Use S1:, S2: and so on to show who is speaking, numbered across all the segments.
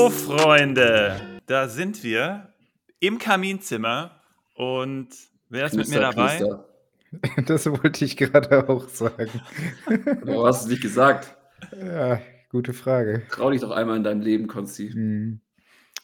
S1: So, Freunde, da sind wir im Kaminzimmer und wer ist mit mir dabei?
S2: knister.
S3: Das wollte ich gerade auch sagen.
S2: Warum hast du es nicht gesagt?
S3: Ja, gute Frage.
S2: Trau dich doch einmal in deinem Leben, Konsti.
S3: Hm.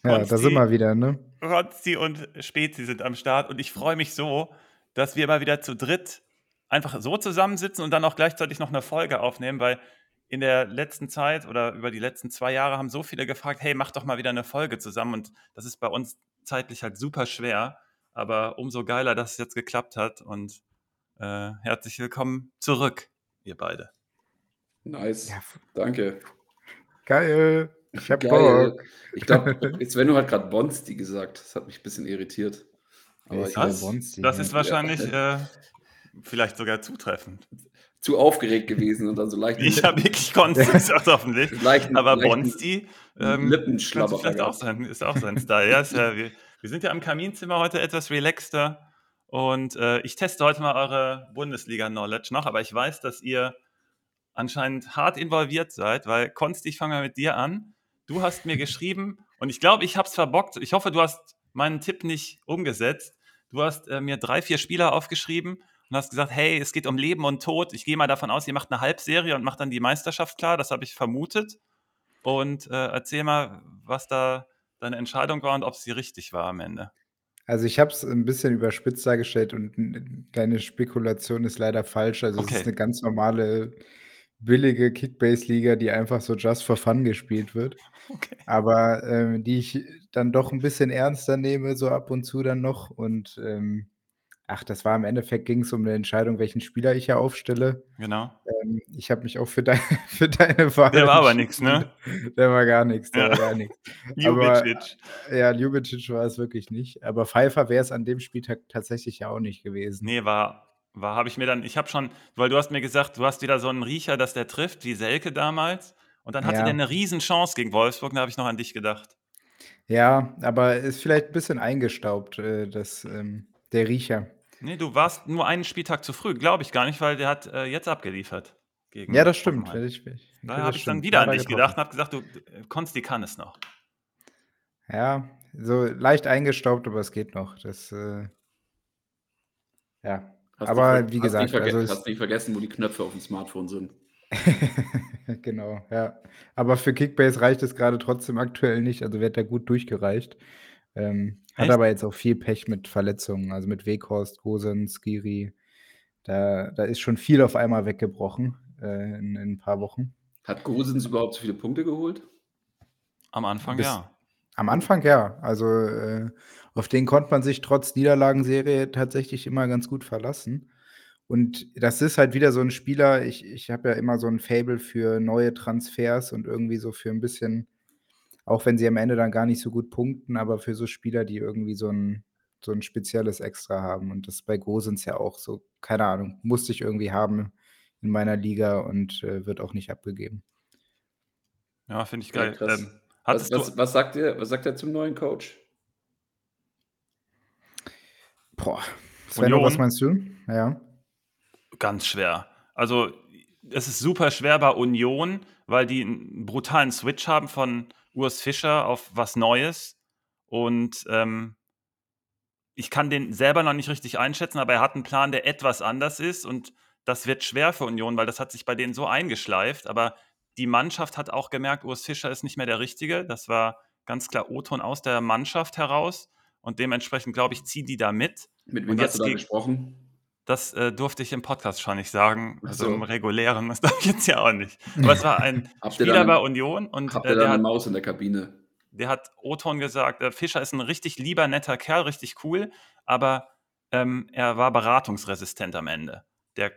S3: Ja, da
S1: Konsti.
S3: sind wir wieder, ne?
S1: Ronzi und Spezi sind am Start und ich freue mich so, dass wir mal wieder zu dritt einfach so zusammensitzen und dann auch gleichzeitig noch eine Folge aufnehmen, weil in der letzten Zeit oder über die letzten zwei Jahre haben so viele gefragt, hey, mach doch mal wieder eine Folge zusammen und das ist bei uns zeitlich halt super schwer, aber umso geiler, dass es jetzt geklappt hat und äh, herzlich willkommen zurück, ihr beide.
S2: Nice.
S3: Ja,
S2: Danke.
S3: geil. Ich hab
S2: Geil.
S3: Bock.
S2: Ich glaube, Svenno hat gerade Bonsti gesagt. Das hat mich ein bisschen irritiert. Aber ich
S1: Was?
S3: Bonsti?
S1: Das
S3: Ja.
S1: ist wahrscheinlich äh, vielleicht sogar zutreffend.
S2: Zu aufgeregt gewesen und dann so leicht
S1: Ich habe wirklich Konsti gesagt, hoffentlich.
S2: leichten,
S1: Aber Bonsti ähm,
S2: Lippenschlabber
S1: könnte vielleicht auch sein, ist auch sein Style. Ja, ja, wir, wir sind ja im Kaminzimmer heute etwas relaxter und äh, ich teste heute mal eure Bundesliga-Knowledge noch, aber ich weiß, dass ihr anscheinend hart involviert seid, weil Konsti, ich fange mal mit dir an. Du hast mir geschrieben und ich glaube, ich habe es verbockt. Ich hoffe, du hast meinen Tipp nicht umgesetzt. Du hast äh, mir drei, vier Spieler aufgeschrieben und hast gesagt, hey, es geht um Leben und Tod. Ich gehe mal davon aus, ihr macht eine Halbserie und macht dann die Meisterschaft klar. Das habe ich vermutet. Und äh, erzähl mal, was da deine Entscheidung war und ob sie richtig war am Ende.
S3: Also ich habe es ein bisschen überspitzt dargestellt und deine Spekulation ist leider falsch. Also es
S1: Okay.
S3: ist eine ganz normale, billige Kickbase-Liga, die einfach so just for fun gespielt wird.
S1: Okay.
S3: Aber ähm, die ich dann doch ein bisschen ernster nehme, so ab und zu dann noch. Und ähm, ach, das war im Endeffekt, ging es um eine Entscheidung, welchen Spieler ich ja aufstelle.
S1: Genau.
S3: Ähm, ich habe mich auch für, dein, für deine Wahl
S1: Der war aber nix, ne?
S3: Der war gar nichts, der
S1: Ja.
S3: war gar nichts. Aber
S1: Ljubicic.
S3: ja, Ljubicic war es wirklich nicht. Aber Pfeiffer wäre es an dem Spieltag tatsächlich ja auch nicht gewesen.
S1: Nee, war, war habe ich mir dann, ich habe schon, weil du hast mir gesagt, du hast wieder so einen Riecher, dass der trifft, wie Selke damals. Und dann hatte
S3: Ja.
S1: der eine Riesenchance gegen Wolfsburg, da habe ich noch an dich gedacht.
S3: Ja, aber ist vielleicht ein bisschen eingestaubt, äh, das, ähm, der Riecher.
S1: Nee, du warst nur einen Spieltag zu früh, glaube ich gar nicht, weil der hat äh, jetzt abgeliefert. Gegen
S3: Ja, das stimmt. Ich, ich,
S1: Da habe ich dann wieder an dich
S3: getroffen.
S1: gedacht und habe gesagt, du, äh, Konsti kann es noch.
S3: Ja, so leicht eingestaubt, aber es geht noch. Das, äh, ja.
S2: Hast
S3: Aber
S2: nicht,
S3: wie
S2: hast
S3: gesagt,
S2: nicht, verge
S3: also
S2: hast nicht vergessen, wo die Knöpfe auf dem Smartphone sind.
S3: genau, ja. Aber für Kickbase reicht es gerade trotzdem aktuell nicht. Also wird da gut durchgereicht. Ähm, hat
S1: Echt?
S3: aber jetzt auch viel Pech mit Verletzungen. Also mit Weghorst, Gosen, Skiri. Da, da ist schon viel auf einmal weggebrochen äh, in, in ein paar Wochen.
S2: Hat Gosens überhaupt so viele Punkte geholt?
S1: Am Anfang
S3: Bis-
S1: ja.
S3: Am Anfang ja. Also äh, auf den konnte man sich trotz Niederlagenserie tatsächlich immer ganz gut verlassen. Und das ist halt wieder so ein Spieler, ich, ich habe ja immer so ein Fable für neue Transfers und irgendwie so für ein bisschen, auch wenn sie am Ende dann gar nicht so gut punkten, aber für so Spieler, die irgendwie so ein, so ein spezielles Extra haben. Und das bei Gosens ja auch so, keine Ahnung, musste ich irgendwie haben in meiner Liga und äh, wird auch nicht abgegeben.
S1: Ja, finde ich
S2: Ja,
S1: geil.
S2: krass.
S1: ähm,
S2: Was, was,
S1: du,
S2: was, sagt ihr, was sagt er zum neuen Coach?
S3: Boah. Svenno,
S1: Union?
S3: was meinst du? Ja.
S1: Ganz schwer. Also, es ist super schwer bei Union, weil die einen brutalen Switch haben von Urs Fischer auf was Neues. Und ähm, ich kann den selber noch nicht richtig einschätzen, aber er hat einen Plan, der etwas anders ist. Und das wird schwer für Union, weil das hat sich bei denen so eingeschleift. Aber die Mannschaft hat auch gemerkt, Urs Fischer ist nicht mehr der Richtige. Das war ganz klar O-Ton aus der Mannschaft heraus. Und dementsprechend, glaube ich, ziehen die da mit.
S2: Mit wem hast du da gesprochen?
S1: Das äh, durfte ich im Podcast schon nicht sagen.
S2: Ach
S1: Also
S2: so.
S1: im regulären, das darf ich jetzt ja auch nicht. Aber es war ein
S2: Habt ihr
S1: Spieler bei Union und
S2: Habt
S1: äh,
S2: ihr da
S1: der, hat,
S2: Maus in der Kabine?
S1: der hat Oton gesagt, äh, Fischer ist ein richtig lieber, netter Kerl, richtig cool, aber ähm, er war beratungsresistent am Ende. Der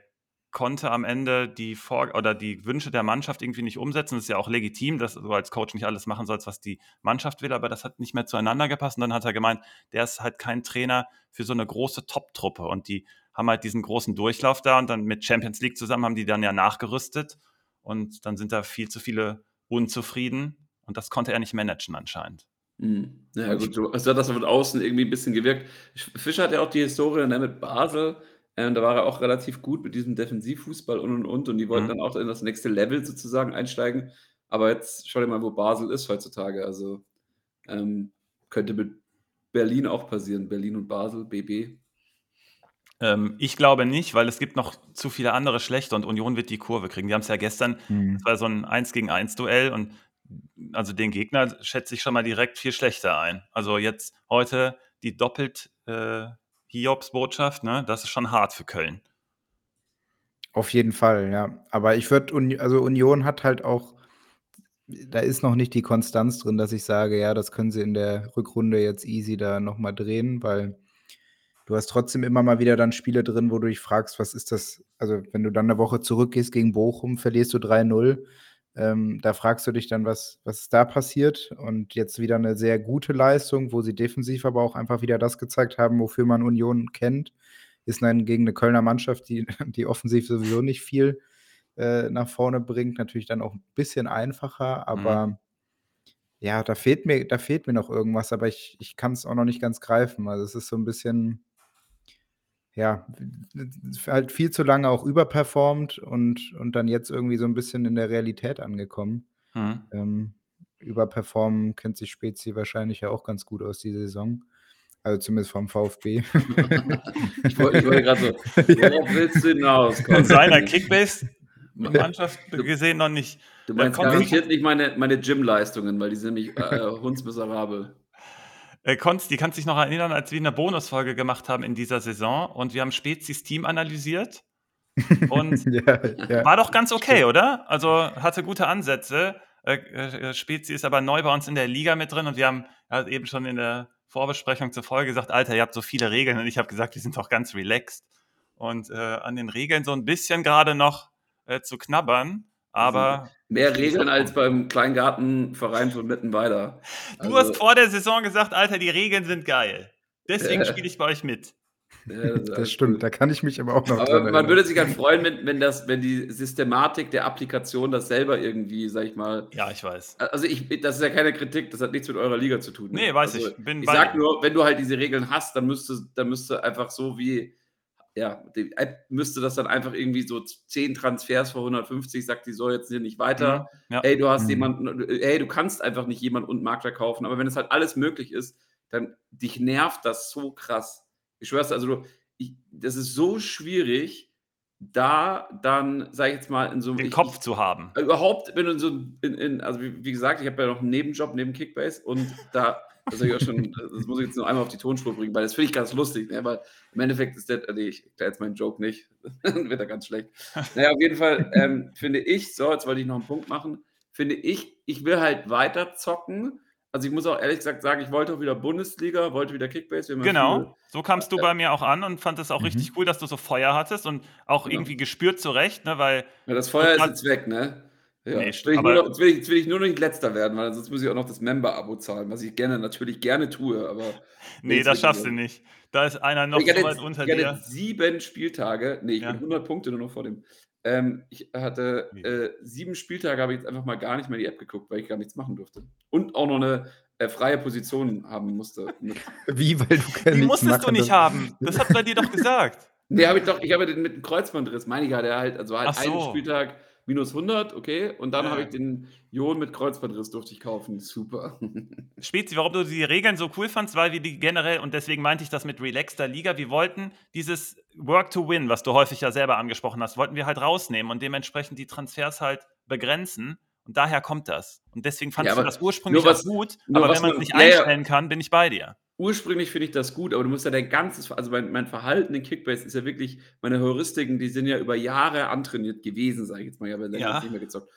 S1: konnte am Ende die Vor oder die Wünsche der Mannschaft irgendwie nicht umsetzen. Das ist ja auch legitim, dass du als Coach nicht alles machen sollst, was die Mannschaft will, aber das hat nicht mehr zueinander gepasst. Und dann hat er gemeint, der ist halt kein Trainer für so eine große Top-Truppe. Und die haben halt diesen großen Durchlauf da und dann mit Champions League zusammen haben die dann ja nachgerüstet. Und dann sind da viel zu viele unzufrieden. Und das konnte er nicht managen anscheinend.
S2: Hm. Ja, gut, so, also hat das von außen irgendwie ein bisschen gewirkt. Fischer hat ja auch die Historie ne, mit Basel. Ähm, da war er auch relativ gut mit diesem Defensivfußball und und und. Und die wollten
S1: Mhm.
S2: dann auch in das nächste Level sozusagen einsteigen. Aber jetzt schau dir mal, wo Basel ist heutzutage. Also Ähm, könnte mit Berlin auch passieren. Berlin und Basel, BB.
S1: Ähm, ich glaube nicht, weil es gibt noch zu viele andere schlechte und Union wird die Kurve kriegen. Die haben es ja gestern,
S3: Mhm.
S1: das war so ein 1 gegen 1 Duell und also den Gegner schätze ich schon mal direkt viel schlechter ein. Also jetzt heute die doppelt äh, Hiobs-Botschaft, ne? das ist schon hart für Köln.
S3: Auf jeden Fall, ja. Aber ich würde, also Union hat halt auch, da ist noch nicht die Konstanz drin, dass ich sage, ja, das können sie in der Rückrunde jetzt easy da nochmal drehen, weil du hast trotzdem immer mal wieder dann Spiele drin, wo du dich fragst, was ist das? Also, wenn du dann eine Woche zurückgehst gegen Bochum, verlierst du 3-0. Ähm, da fragst du dich dann, was, was ist da passiert? Und jetzt wieder eine sehr gute Leistung, wo sie defensiv aber auch einfach wieder das gezeigt haben, wofür man Union kennt. Ist dann gegen eine Kölner Mannschaft, die, die offensiv sowieso nicht viel äh, nach vorne bringt, natürlich dann auch ein bisschen einfacher, aber
S1: Mhm.
S3: ja, da fehlt mir, da fehlt mir noch irgendwas, aber ich, ich kann es auch noch nicht ganz greifen. Also es ist so ein bisschen, ja, halt viel zu lange auch überperformt und, und dann jetzt irgendwie so ein bisschen in der Realität angekommen.
S1: Mhm.
S3: Ähm, überperformen kennt sich Spezi wahrscheinlich ja auch ganz gut aus die Saison. Also zumindest vom VfB.
S2: Ich wollte ich wollte gerade so, worauf willst du hinaus?
S1: In seiner Kickbase-Mannschaft gesehen noch nicht.
S2: Du meinst garantiert nicht meine, meine Gym-Leistungen, weil die sind nämlich äh, hundsmiserabel.
S1: Äh, Konsti, kannst dich noch erinnern, als wir eine Bonusfolge gemacht haben in dieser Saison und wir haben Spezis Team analysiert? Und
S3: ja, ja.
S1: war doch ganz okay, oder? Also hatte gute Ansätze. Äh, äh, Spezi ist aber neu bei uns in der Liga mit drin und wir haben ja, eben schon in der Vorbesprechung zur Folge gesagt, Alter, ihr habt so viele Regeln und ich habe gesagt, die sind doch ganz relaxed. Und äh, an den Regeln so ein bisschen gerade noch äh, zu knabbern, aber
S2: Mehr Regeln als beim Kleingartenverein von Mittenweider.
S1: du
S2: Also,
S1: hast vor der Saison gesagt, Alter, die Regeln sind geil. Deswegen
S2: Ja.
S1: spiele ich bei euch mit.
S2: ja, das,
S3: stimmt, da kann ich mich aber auch noch
S2: Aber
S3: dran
S2: man
S3: erinnern.
S2: würde sich halt freuen, wenn, wenn, das, wenn die Systematik der Applikation das selber irgendwie, sag ich mal.
S1: Ja, ich weiß.
S2: Also ich, das ist ja keine Kritik, das hat nichts mit eurer Liga zu tun. ne?
S1: Nee, weiß
S2: also
S1: ich. Bin
S2: Ich sag nur, wenn du halt diese Regeln hast, dann müsste, dann müsste einfach so wie, ja, die App müsste das dann einfach irgendwie so 10 Transfers vor 150, sagt die so jetzt hier nicht weiter.
S1: Mhm, ja.
S2: Ey, du hast
S3: Mhm.
S2: jemanden, ey, du kannst einfach nicht jemanden und Makler kaufen, aber wenn es halt alles möglich ist, dann dich nervt das so krass. Ich schwör's, dir, also du, ich, das ist so schwierig, da dann, sag ich jetzt mal, in so
S1: Den
S2: ich-
S1: Kopf zu haben.
S2: Überhaupt, wenn du in so in, in also wie, wie gesagt, ich habe ja noch einen Nebenjob neben Kickbase und da, das, hab ich auch schon, das muss ich jetzt nur einmal auf die Tonspur bringen, weil das finde ich ganz lustig, ne? weil im Endeffekt ist der, nee, ich erkläre jetzt meinen Joke nicht, dann wird er ganz schlecht. Naja, auf jeden Fall ähm, finde ich, so, jetzt wollte ich noch einen Punkt machen, finde ich, ich will halt weiter zocken. Also ich muss auch ehrlich gesagt sagen, ich wollte auch wieder Bundesliga, wollte wieder Kickbase. ja
S1: Genau, so kamst du bei mir auch an und fand es auch
S3: Mhm.
S1: richtig cool, dass du so Feuer hattest und auch
S2: Genau.
S1: irgendwie gespürt zurecht, ne, weil
S2: Ja, das Feuer ist jetzt weg, ne? Ja.
S1: Nee,
S2: jetzt, will ich
S1: aber-
S2: nur noch, jetzt, will ich, jetzt will ich nur noch nicht letzter werden, weil sonst muss ich auch noch das Member-Abo zahlen, was ich gerne, natürlich gerne tue, aber.
S1: nee, das schaffst du
S2: nicht.
S1: nicht. Da ist einer noch
S2: ich
S1: so weit
S2: jetzt,
S1: unter
S2: ich hatte
S1: dir.
S2: sieben Spieltage, nee, ich
S1: Ja.
S2: bin 100 Punkte nur noch vor dem. Ähm, ich hatte äh, sieben Spieltage, habe ich jetzt einfach mal gar nicht mehr die App geguckt, weil ich gar nichts machen durfte. Und auch noch eine äh, freie Position haben musste.
S3: Wie, weil du keine
S1: Die
S3: nichts
S1: musstest du
S3: machen
S1: nicht
S3: darfst.
S1: haben. Das hat er dir doch gesagt.
S2: nee, habe ich doch, ich habe den mit dem Kreuzbandriss, meine ich, der halt, also halt
S1: Ach
S2: einen
S1: so.
S2: Spieltag minus 100, okay, und dann
S1: Ja.
S2: habe ich den Jon mit Kreuzbandriss durfte ich kaufen, super.
S1: Spezi, warum du die Regeln so cool fandst, weil wir die generell, und deswegen meinte ich das mit relaxter Liga, wir wollten dieses Work to Win, was du häufig ja selber angesprochen hast, wollten wir halt rausnehmen und dementsprechend die Transfers halt begrenzen. Und daher kommt das. Und deswegen fand
S2: Ja,
S1: ich das ursprünglich
S2: was-
S1: auch gut, aber wenn man es nicht
S2: ja.
S1: einstellen kann, bin ich bei dir.
S2: Ursprünglich finde ich das gut, aber du musst ja dein ganzes, also mein, mein Verhalten in Kickbase ist ja wirklich, meine Heuristiken, die sind ja über Jahre antrainiert gewesen, sage ich jetzt mal, ich habe ja länger
S1: Ja.
S2: nicht mehr gezockt.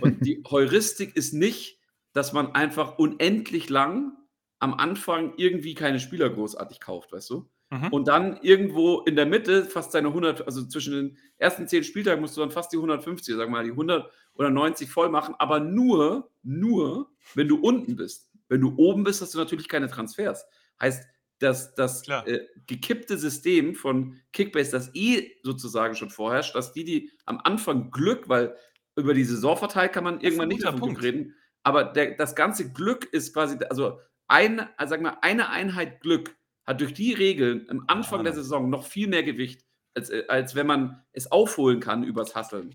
S2: Und die Heuristik ist nicht, dass man einfach unendlich lang am Anfang irgendwie keine Spieler großartig kauft, weißt du?
S1: Mhm.
S2: Und dann irgendwo in der Mitte fast seine 100, also zwischen den ersten 10 Spieltagen musst du dann fast die 150, sagen wir mal, die 100 oder 90 voll machen, aber nur, nur, wenn du unten bist. Wenn du oben bist, hast du natürlich keine Transfers. Heißt, dass das äh, gekippte System von Kickbase, das eh sozusagen schon vorherrscht, dass die, die am Anfang Glück, weil über die Saison verteilt kann man
S1: ein
S2: irgendwann nicht mehr von
S1: Punkt.
S2: Glück reden, aber der, das ganze Glück ist quasi, also eine, also sag mal, eine Einheit Glück hat durch die Regeln am Anfang der
S1: Ahnung.
S2: Saison noch viel mehr Gewicht, als, äh, als wenn man es aufholen kann übers Hasseln.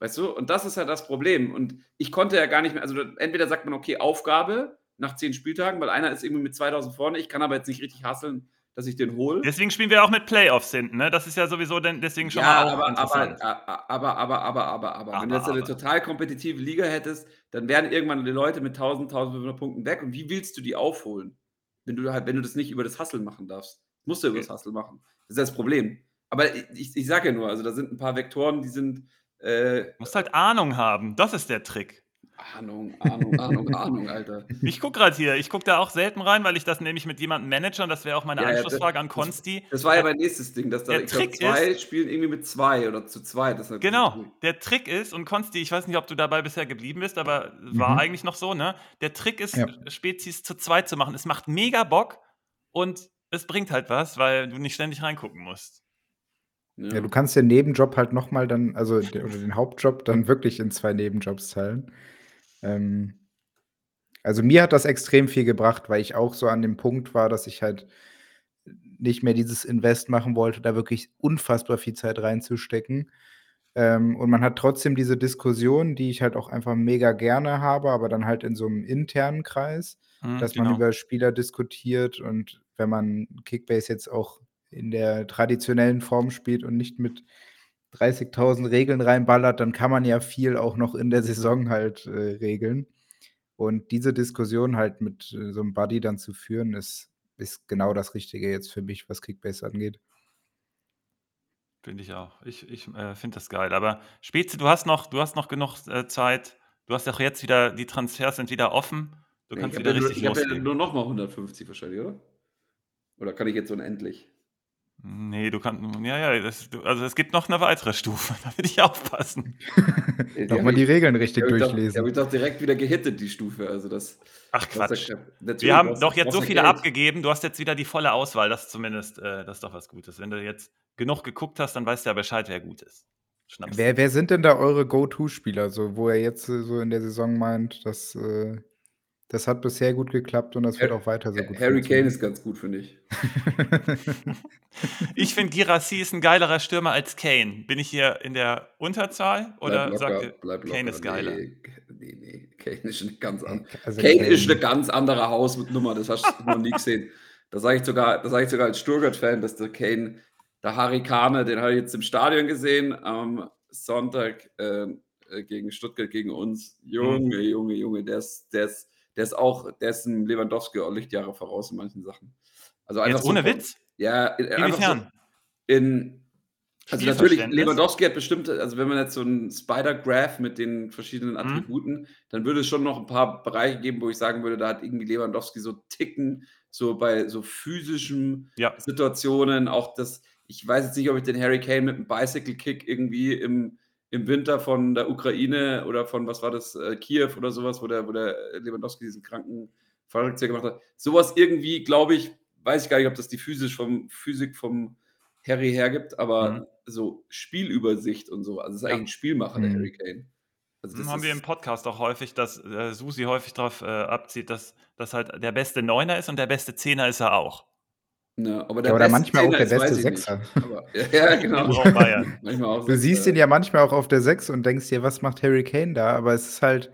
S2: Weißt du? Und das ist ja das Problem. Und ich konnte ja gar nicht mehr, also entweder sagt man, okay, Aufgabe, nach zehn Spieltagen, weil einer ist irgendwie mit 2000 vorne. Ich kann aber jetzt nicht richtig hasseln, dass ich den hole.
S1: Deswegen spielen wir auch mit Playoffs hinten, ne? Das ist ja sowieso denn, deswegen schon
S2: Ja,
S1: mal auch
S2: aber,
S1: interessant.
S2: aber, aber, aber, aber, aber, aber, Wenn du jetzt eine total kompetitive Liga hättest, dann wären irgendwann die Leute mit 1000, 1500 Punkten weg. Und wie willst du die aufholen? Wenn du halt, wenn du das nicht über das Hustle machen darfst. Musst du über das Hustle machen. Das ist das Problem. Aber ich, ich, ich sage ja nur, also da sind ein paar Vektoren, die sind äh,
S1: Du musst halt Ahnung haben. Das ist der Trick.
S2: Ahnung, Ahnung, Ahnung, Ahnung, Alter.
S1: Ich gucke gerade hier, ich gucke da auch selten rein, weil ich das nämlich mit jemandem manage und das wäre auch meine
S2: Ja, ja,
S1: Anschlussfrage
S2: das-
S1: an Konsti.
S2: Das war ja mein nächstes Ding, dass da
S1: Der
S2: ich glaub,
S1: Trick
S2: zwei spielen irgendwie mit zwei oder zu zwei. Das ist
S1: Genau,
S2: cool.
S1: der Trick ist, und Konsti, ich weiß nicht, ob du dabei bisher geblieben bist, aber war
S3: Mhm.
S1: eigentlich noch so, ne? Der Trick ist,
S3: Ja.
S1: Spezies zu zweit zu machen. Es macht mega Bock und es bringt halt was, weil du nicht ständig reingucken musst.
S3: Ja, du kannst den Nebenjob halt noch mal dann also, de oder den Hauptjob dann wirklich in 2 Nebenjobs teilen. Ähm, also, mir hat das extrem viel gebracht, weil ich auch so an dem Punkt war, dass ich halt nicht mehr dieses Invest machen wollte, da wirklich unfassbar viel Zeit reinzustecken. Ähm, und man hat trotzdem diese Diskussion, die ich halt auch einfach mega gerne habe, aber dann halt in so 'nem internen Kreis,
S1: Mhm,
S3: dass
S1: genau.
S3: man über Spieler diskutiert und wenn man Kickbase jetzt auch in der traditionellen Form spielt und nicht mit 30.000 Regeln reinballert, dann kann man ja viel auch noch in der Saison halt, äh, regeln. Und diese Diskussion halt mit, äh, so 'nem Buddy dann zu führen, ist ist genau das Richtige jetzt für mich, was Kickbase angeht.
S1: Finde ich auch. Ich ich, äh, finde das geil. Aber Spezi, du hast noch du hast noch genug, äh, Zeit. Du hast auch jetzt wieder die Transfers sind wieder offen. Du kannst
S2: ich
S1: wieder
S2: habe ja, nur-
S1: richtig
S2: ich hab ja nur noch mal 150 wahrscheinlich, oder? Oder kann ich jetzt unendlich?
S1: Ne, du kannst ja, ja, das also, es gibt noch 'ne weitere Stufe, da würde ich aufpassen.
S2: Ey,
S3: Noch
S2: hab
S3: mal die Regeln richtig
S2: die
S3: durchlesen.
S2: hab ich doch direkt wieder gehittet, die Stufe. Also das,
S1: Ach
S2: das
S1: Quatsch.
S2: natürlich
S1: Wir haben doch jetzt so viele
S2: Geld.
S1: abgegeben. Du hast jetzt wieder die volle Auswahl. Das ist zumindest äh, das ist doch was Gutes. Wenn du jetzt genug geguckt hast, dann weißt du ja Bescheid, wer gut ist.
S3: Wer wer sind denn da eure Go-to-Spieler, so wo er jetzt, so in der Saison meint, dass, äh das hat bisher gut geklappt und das wird auch weiter so gut
S2: Harry Kane ist ganz gut, finde ich.
S1: Ich finde, Girassi ist ein geilerer Stürmer als Kane. Bin ich hier in der Unterzahl oder sagt ihr. Kane ist geiler?
S2: Nee, nee, nee. Kane ist eine ganz andere.
S3: Also
S2: Kane,
S3: Kane
S2: ist eine ganz andere Hausnummer, das hast du noch nie gesehen. Da sage ich sogar, da sage ich sogar als Stuttgart-Fan, dass der Kane, der Harry Kane, den habe ich jetzt im Stadion gesehen, am Sonntag ähm, äh, gegen Stuttgart, gegen uns. Junge, Junge, Junge, der ist, der ist, der ist auch, der ist ein Lewandowski auch Lichtjahre voraus in manchen Sachen. Also einfach
S1: Jetzt
S2: so
S1: ohne
S2: von-
S1: Witz?
S2: Ja, in- einfach so
S1: Inwiefern?
S2: in also natürlich? Lewandowski hat bestimmt, also wenn man jetzt so einen Spider-Graph mit den verschiedenen
S1: Mhm.
S2: Attributen, dann würde es schon noch ein paar Bereiche geben, wo ich sagen würde, da hat irgendwie Lewandowski so Ticken, so bei so physischen
S1: Ja.
S2: Situationen, auch das, ich weiß jetzt nicht, ob ich den Harry Kane mit einem Bicycle-Kick irgendwie im, im Winter von der Ukraine oder von, was war das, äh, Kiew oder sowas, wo der, wo der Lewandowski diesen kranken Fallrückzieher gemacht hat. Sowas irgendwie, glaube ich, weiß ich gar nicht, ob das die physisch vom, Physik vom Harry hergibt, aber
S1: Mhm.
S2: so Spielübersicht und so, also es ist
S1: Ja.
S2: eigentlich ein Spielmacher, der
S3: Mhm.
S2: Harry Kane. Also
S1: Das
S2: das
S1: haben wir im Podcast auch häufig, dass äh, Susi häufig darauf äh, abzieht, dass, dass halt der beste Neuner ist und der beste Zehner ist er auch.
S2: Ne, aber
S3: Ja, oder manchmal auch der
S2: ist,
S3: beste. Sechser.
S2: Aber, ja, genau.
S1: Auch Bayern.
S2: Manchmal auch
S3: Du
S2: Sechser,
S3: siehst ihn ja manchmal auch auf der 6 und denkst dir: „Was macht Harry Kane da?“ Aber es ist halt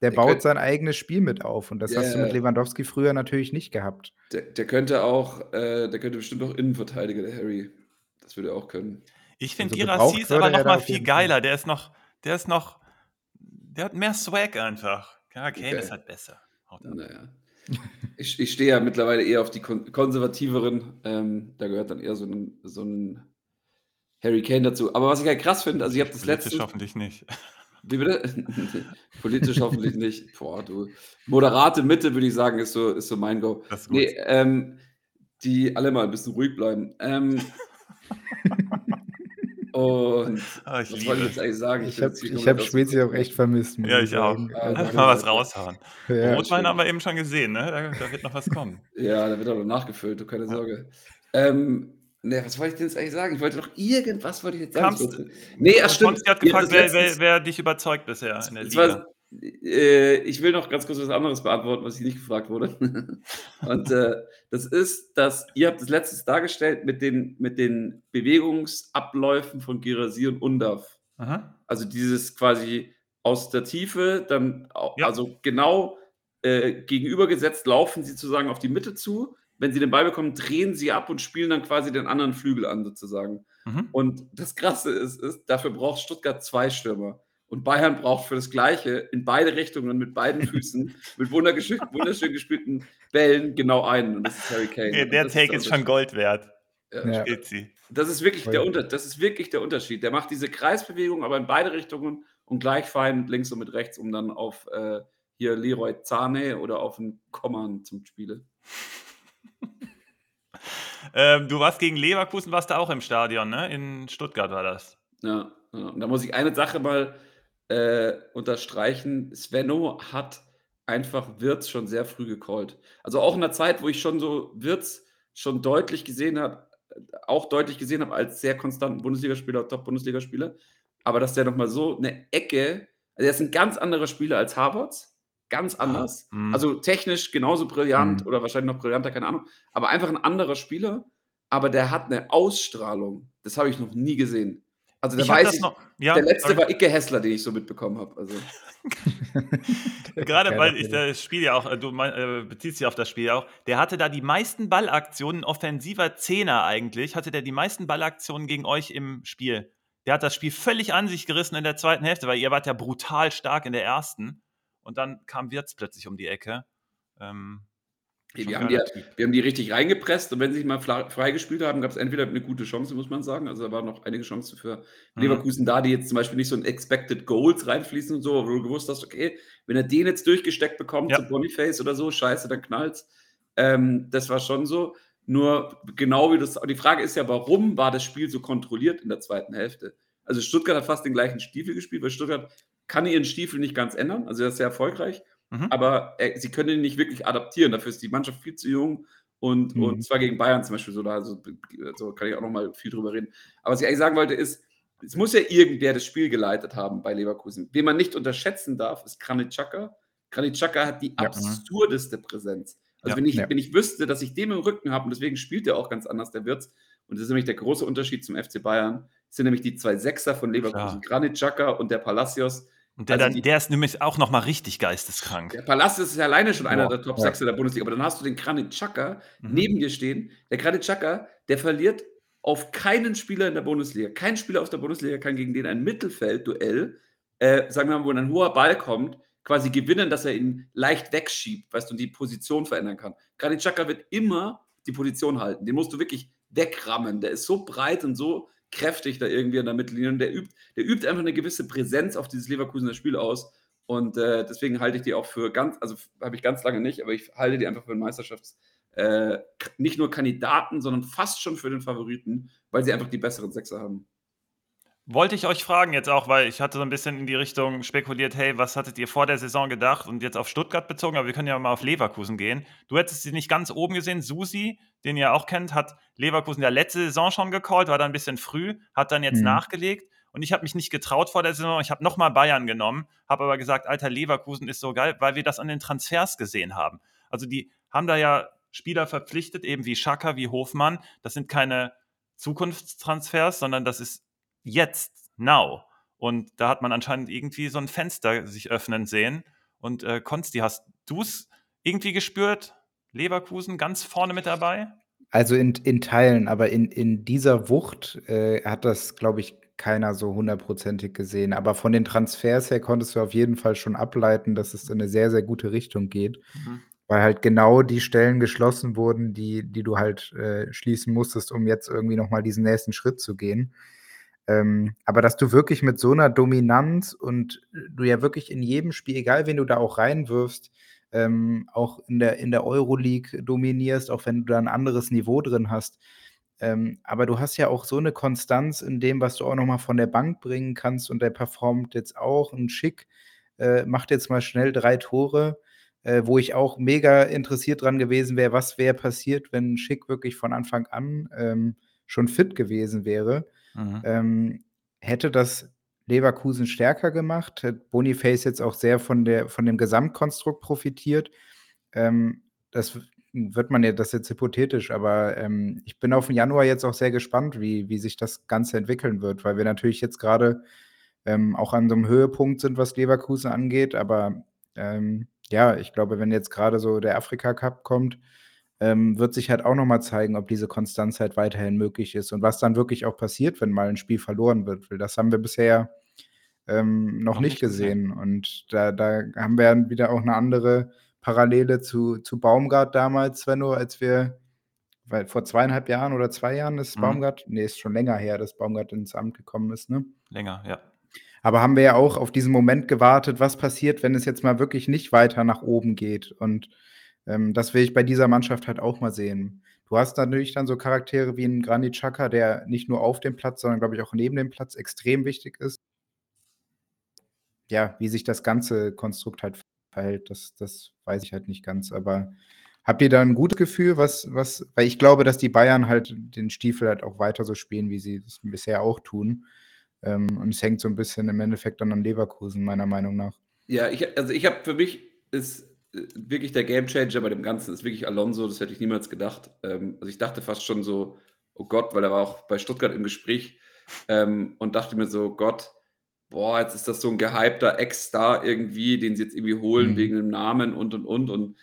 S3: der
S2: Der
S3: baut
S2: könnt-
S3: sein eigenes Spiel mit auf und das
S2: Ja,
S3: hast du mit Lewandowski früher natürlich nicht gehabt.
S2: Der, der könnte auch, äh, der könnte bestimmt auch Innenverteidiger, der Harry. Das würde er auch können.
S1: Ich finde,
S3: Also
S1: Girassi aber
S3: er
S1: noch mal viel
S3: Fall.
S1: geiler. Der ist noch, der ist noch, der hat mehr Swag einfach. Ja, Kane
S2: Okay.
S1: ist halt besser.
S2: Naja. Ich, ich stehe ja mittlerweile eher auf die kon konservativeren. Ähm, da gehört dann eher so ein, so ein Harry Kane dazu. Aber was ich halt krass finde, also ich habe das
S1: Politisch
S2: letzte.
S1: hoffentlich nicht.
S2: Wie bitte? Politisch hoffentlich nicht. Boah, du. Moderate Mitte, würde ich sagen, ist so, ist so mein Go.
S1: Das ist gut.
S2: Nee, ähm, die alle mal ein bisschen ruhig bleiben. Ähm, und
S1: Ah, ich
S2: was wollte ich
S1: liebe.
S2: jetzt eigentlich sagen?
S3: Ich ich habe
S2: aus-
S3: Spezi auch echt vermisst,
S1: Ja,
S3: ich
S1: auch.
S3: sagen.
S2: Ah,
S3: Also,
S1: mal was raushauen.
S3: ja.
S1: Rotwein haben wir eben schon gesehen, ne? Da, da wird noch was kommen.
S2: Ja, da wird aber nachgefüllt, du keine
S1: Ja.
S2: Sorge. Ähm, ne, was wollte ich denn jetzt eigentlich sagen? Ich wollte doch irgendwas wollte ich jetzt sagen.
S1: Kamst-
S2: Ich wollte, nee, ach stimmt.
S1: Konsti hat gefragt, wer, wer, wer dich überzeugt bisher in der Liga.
S2: war, ich will noch ganz kurz was anderes beantworten, was ich nicht gefragt wurde. Und äh, das ist, dass ihr habt das letztes dargestellt mit den, mit den Bewegungsabläufen von Girasi und Undav.
S1: Aha.
S2: Also dieses quasi aus der Tiefe, dann
S1: Ja.
S2: also genau äh, gegenübergesetzt laufen sie sozusagen auf die Mitte zu. Wenn sie den Ball bekommen, drehen sie ab und spielen dann quasi den anderen Flügel an, sozusagen. Mhm. Und das Krasse ist, ist, dafür braucht Stuttgart zwei Stürmer. Und Bayern braucht für das Gleiche in beide Richtungen mit beiden Füßen, mit wunderschön gespielten Bällen genau einen. Und das ist Harry Kane.
S1: Okay, der Take ist, ist schon Gold wert.
S2: Ja. Sie. Das ist, wirklich der Unter das ist wirklich der Unterschied. Der macht diese Kreisbewegung, aber in beide Richtungen und gleich fein mit links und mit rechts, um dann auf äh, hier Leroy Zane oder auf einen Command zum Spielen.
S1: ähm, du warst gegen Leverkusen, warst du auch im Stadion, ne? In Stuttgart war das.
S2: Ja, ja. und da muss ich eine Sache mal äh, unterstreichen. Svenno hat einfach Wirtz schon sehr früh gecallt. Also auch in der Zeit, wo ich schon so Wirtz schon deutlich gesehen habe, auch deutlich gesehen habe als sehr konstanten Bundesligaspieler, Top-Bundesligaspieler, aber dass der nochmal so eine Ecke, also er ist ein ganz anderer Spieler als Havertz, ganz anders. Ah, also technisch genauso brillant mhm. oder wahrscheinlich noch brillanter, keine Ahnung, aber einfach ein anderer Spieler, aber der hat eine Ausstrahlung, das habe ich noch nie gesehen. Also da weiß ich, noch, ja, der letzte war Icke Hessler, den ich so mitbekommen habe. Also.
S1: Gerade weil ich das Spiel ja auch, äh, du mein, äh, beziehst dich auf das Spiel ja auch, der hatte da die meisten Ballaktionen, offensiver Zehner eigentlich, hatte der die meisten Ballaktionen gegen euch im Spiel. Der hat das Spiel völlig an sich gerissen in der zweiten Hälfte, weil ihr wart ja brutal stark in der ersten. Und dann kam Wirtz plötzlich um die Ecke. Ähm,
S2: wir haben, die, wir haben die richtig reingepresst und wenn sie sich mal freigespielt haben, gab es entweder eine gute Chance, muss man sagen. Also da waren noch einige Chancen für mhm. Leverkusen da, die jetzt zum Beispiel nicht so in Expected Goals reinfließen und so, wo du gewusst hast, okay, wenn er den jetzt durchgesteckt bekommt ja. zu Boniface oder so, scheiße, dann knallt's. Ähm, das war schon so. Nur genau wie das, die Frage ist ja, warum war das Spiel so kontrolliert in der zweiten Hälfte? Also Stuttgart hat fast den gleichen Stiefel gespielt, weil Stuttgart kann ihren Stiefel nicht ganz ändern, also er ist sehr erfolgreich Mhm. Aber äh, sie können ihn nicht wirklich adaptieren. Dafür ist die Mannschaft viel zu jung. Und, mhm. und zwar gegen Bayern zum Beispiel so, da also, so kann ich auch noch mal viel drüber reden. Aber was ich eigentlich sagen wollte, ist, es muss ja irgendwer das Spiel geleitet haben bei Leverkusen. Wen man nicht unterschätzen darf, ist Granit Xhaka. Granit Xhaka hat die ja. absurdeste Präsenz. Also ja, wenn, ich, ja. wenn ich wüsste, dass ich den im Rücken habe und deswegen spielt er auch ganz anders, der Wirtz. Und das ist nämlich der große Unterschied zum FC Bayern. Das sind nämlich die zwei Sechser von Leverkusen, Granit Xhaka und der Palacios.
S1: Und der, also dann, der ist nämlich auch nochmal richtig geisteskrank.
S2: Der Palast ist ja alleine schon einer der Top 6 ja. der Bundesliga, aber dann hast du den Granit Xhaka mhm. neben dir stehen. Der Granit Xhaka, der verliert auf keinen Spieler in der Bundesliga. Kein Spieler aus der Bundesliga kann gegen den ein Mittelfeldduell, äh, sagen wir mal, wo ein hoher Ball kommt, quasi gewinnen, dass er ihn leicht wegschiebt, weißt du, und die Position verändern kann. Granit Xhaka wird immer die Position halten. Den musst du wirklich wegrammen. Der ist so breit und so kräftig da irgendwie an der Mittellinie. Und der übt, der übt einfach eine gewisse Präsenz auf dieses Leverkusener Spiel aus. Und äh, deswegen halte ich die auch für ganz, also habe ich ganz lange nicht, aber ich halte die einfach für einen Meisterschafts-, äh, nicht nur Kandidaten, sondern fast schon für den Favoriten, weil sie einfach die besseren Sechser haben.
S1: Wollte ich euch fragen jetzt auch, weil ich hatte so ein bisschen in die Richtung spekuliert, hey, was hattet ihr vor der Saison gedacht und jetzt auf Stuttgart bezogen, aber wir können ja mal auf Leverkusen gehen. Du hättest sie nicht ganz oben gesehen. Susi, den ihr auch kennt, hat Leverkusen ja letzte Saison schon gecallt, war da ein bisschen früh, hat dann jetzt mhm. nachgelegt und ich habe mich nicht getraut vor der Saison. Ich habe nochmal Bayern genommen, habe aber gesagt, alter, Leverkusen ist so geil, weil wir das an den Transfers gesehen haben. Also die haben da ja Spieler verpflichtet, eben wie Schaka, wie Hofmann. Das sind keine Zukunftstransfers, sondern das ist jetzt, now. Und da hat man anscheinend irgendwie so ein Fenster sich öffnen sehen. Und äh, Konsti, hast du es irgendwie gespürt? Leverkusen ganz vorne mit dabei?
S3: Also in, in Teilen, aber in, in dieser Wucht äh, hat das, glaube ich, keiner so hundertprozentig gesehen. Aber von den Transfers her konntest du auf jeden Fall schon ableiten, dass es in eine sehr, sehr gute Richtung geht. Mhm. Weil halt genau die Stellen geschlossen wurden, die, die du halt äh, schließen musstest, um jetzt irgendwie nochmal diesen nächsten Schritt zu gehen. Ähm, aber dass du wirklich mit so einer Dominanz und äh, du ja wirklich in jedem Spiel, egal wen du da auch reinwirfst, ähm, auch in der, in der Euroleague dominierst, auch wenn du da ein anderes Niveau drin hast. Ähm, aber du hast ja auch so eine Konstanz in dem, was du auch nochmal von der Bank bringen kannst und der performt jetzt auch. Ein Schick äh, macht jetzt mal schnell drei Tore, äh, wo ich auch mega interessiert dran gewesen wäre, was wäre passiert, wenn Schick wirklich von Anfang an ähm, schon fit gewesen wäre. Mhm. Ähm, hätte das Leverkusen stärker gemacht, hat Boniface jetzt auch sehr von, der, von dem Gesamtkonstrukt profitiert. Ähm, das wird man ja, das jetzt hypothetisch, aber ähm, ich bin auf den Januar jetzt auch sehr gespannt, wie, wie sich das Ganze entwickeln wird, weil wir natürlich jetzt gerade ähm, auch an so einem Höhepunkt sind, was Leverkusen angeht, aber ähm, ja, ich glaube, wenn jetzt gerade so der Afrika Cup kommt, ähm, wird sich halt auch noch mal zeigen, ob diese Konstanz halt weiterhin möglich ist und was dann wirklich auch passiert, wenn mal ein Spiel verloren wird, weil das haben wir bisher, ähm, noch
S1: Noch
S3: nicht
S1: gesehen.
S3: gesehen und da da haben wir dann wieder auch 'ne andere Parallele zu zu Baumgart damals, Svenno, als wir weil vor 2,5 Jahren oder 2 Jahren ist
S1: Mhm.
S3: Baumgart ne, ist schon länger her, dass Baumgart ins Amt gekommen ist, ne?
S1: Länger, ja.
S3: Aber haben wir ja auch auf diesen Moment gewartet, was passiert, wenn es jetzt mal wirklich nicht weiter nach oben geht und, ähm, das will ich bei dieser Mannschaft halt auch mal sehen. Du hast natürlich dann so Charaktere wie 'n Granit Xhaka, der nicht nur auf dem Platz, sondern glaube ich auch neben dem Platz extrem wichtig ist. Ja, wie sich das ganze Konstrukt halt verhält, das das weiß ich halt nicht ganz. Aber habt ihr da 'n gutes Gefühl, was was weil ich glaube, dass die Bayern halt den Stiefel halt auch weiter so spielen, wie sie es bisher auch tun. Ähm, und es hängt so 'n bisschen im Endeffekt dann an Leverkusen, meiner Meinung nach.
S2: Ja, ich also, ich habe für mich ist, wirklich der Gamechanger bei dem Ganzen ist wirklich Alonso, das hätte ich niemals gedacht. Ähm, also, ich dachte fast schon so: „Oh Gott“, weil er war auch bei Stuttgart im Gespräch, ähm, und dachte mir so: „Gott, boah, jetzt ist das so 'n gehypter Ex-Star irgendwie, den sie jetzt irgendwie holen
S3: Mhm.
S2: wegen dem Namen und, und, und.“ Und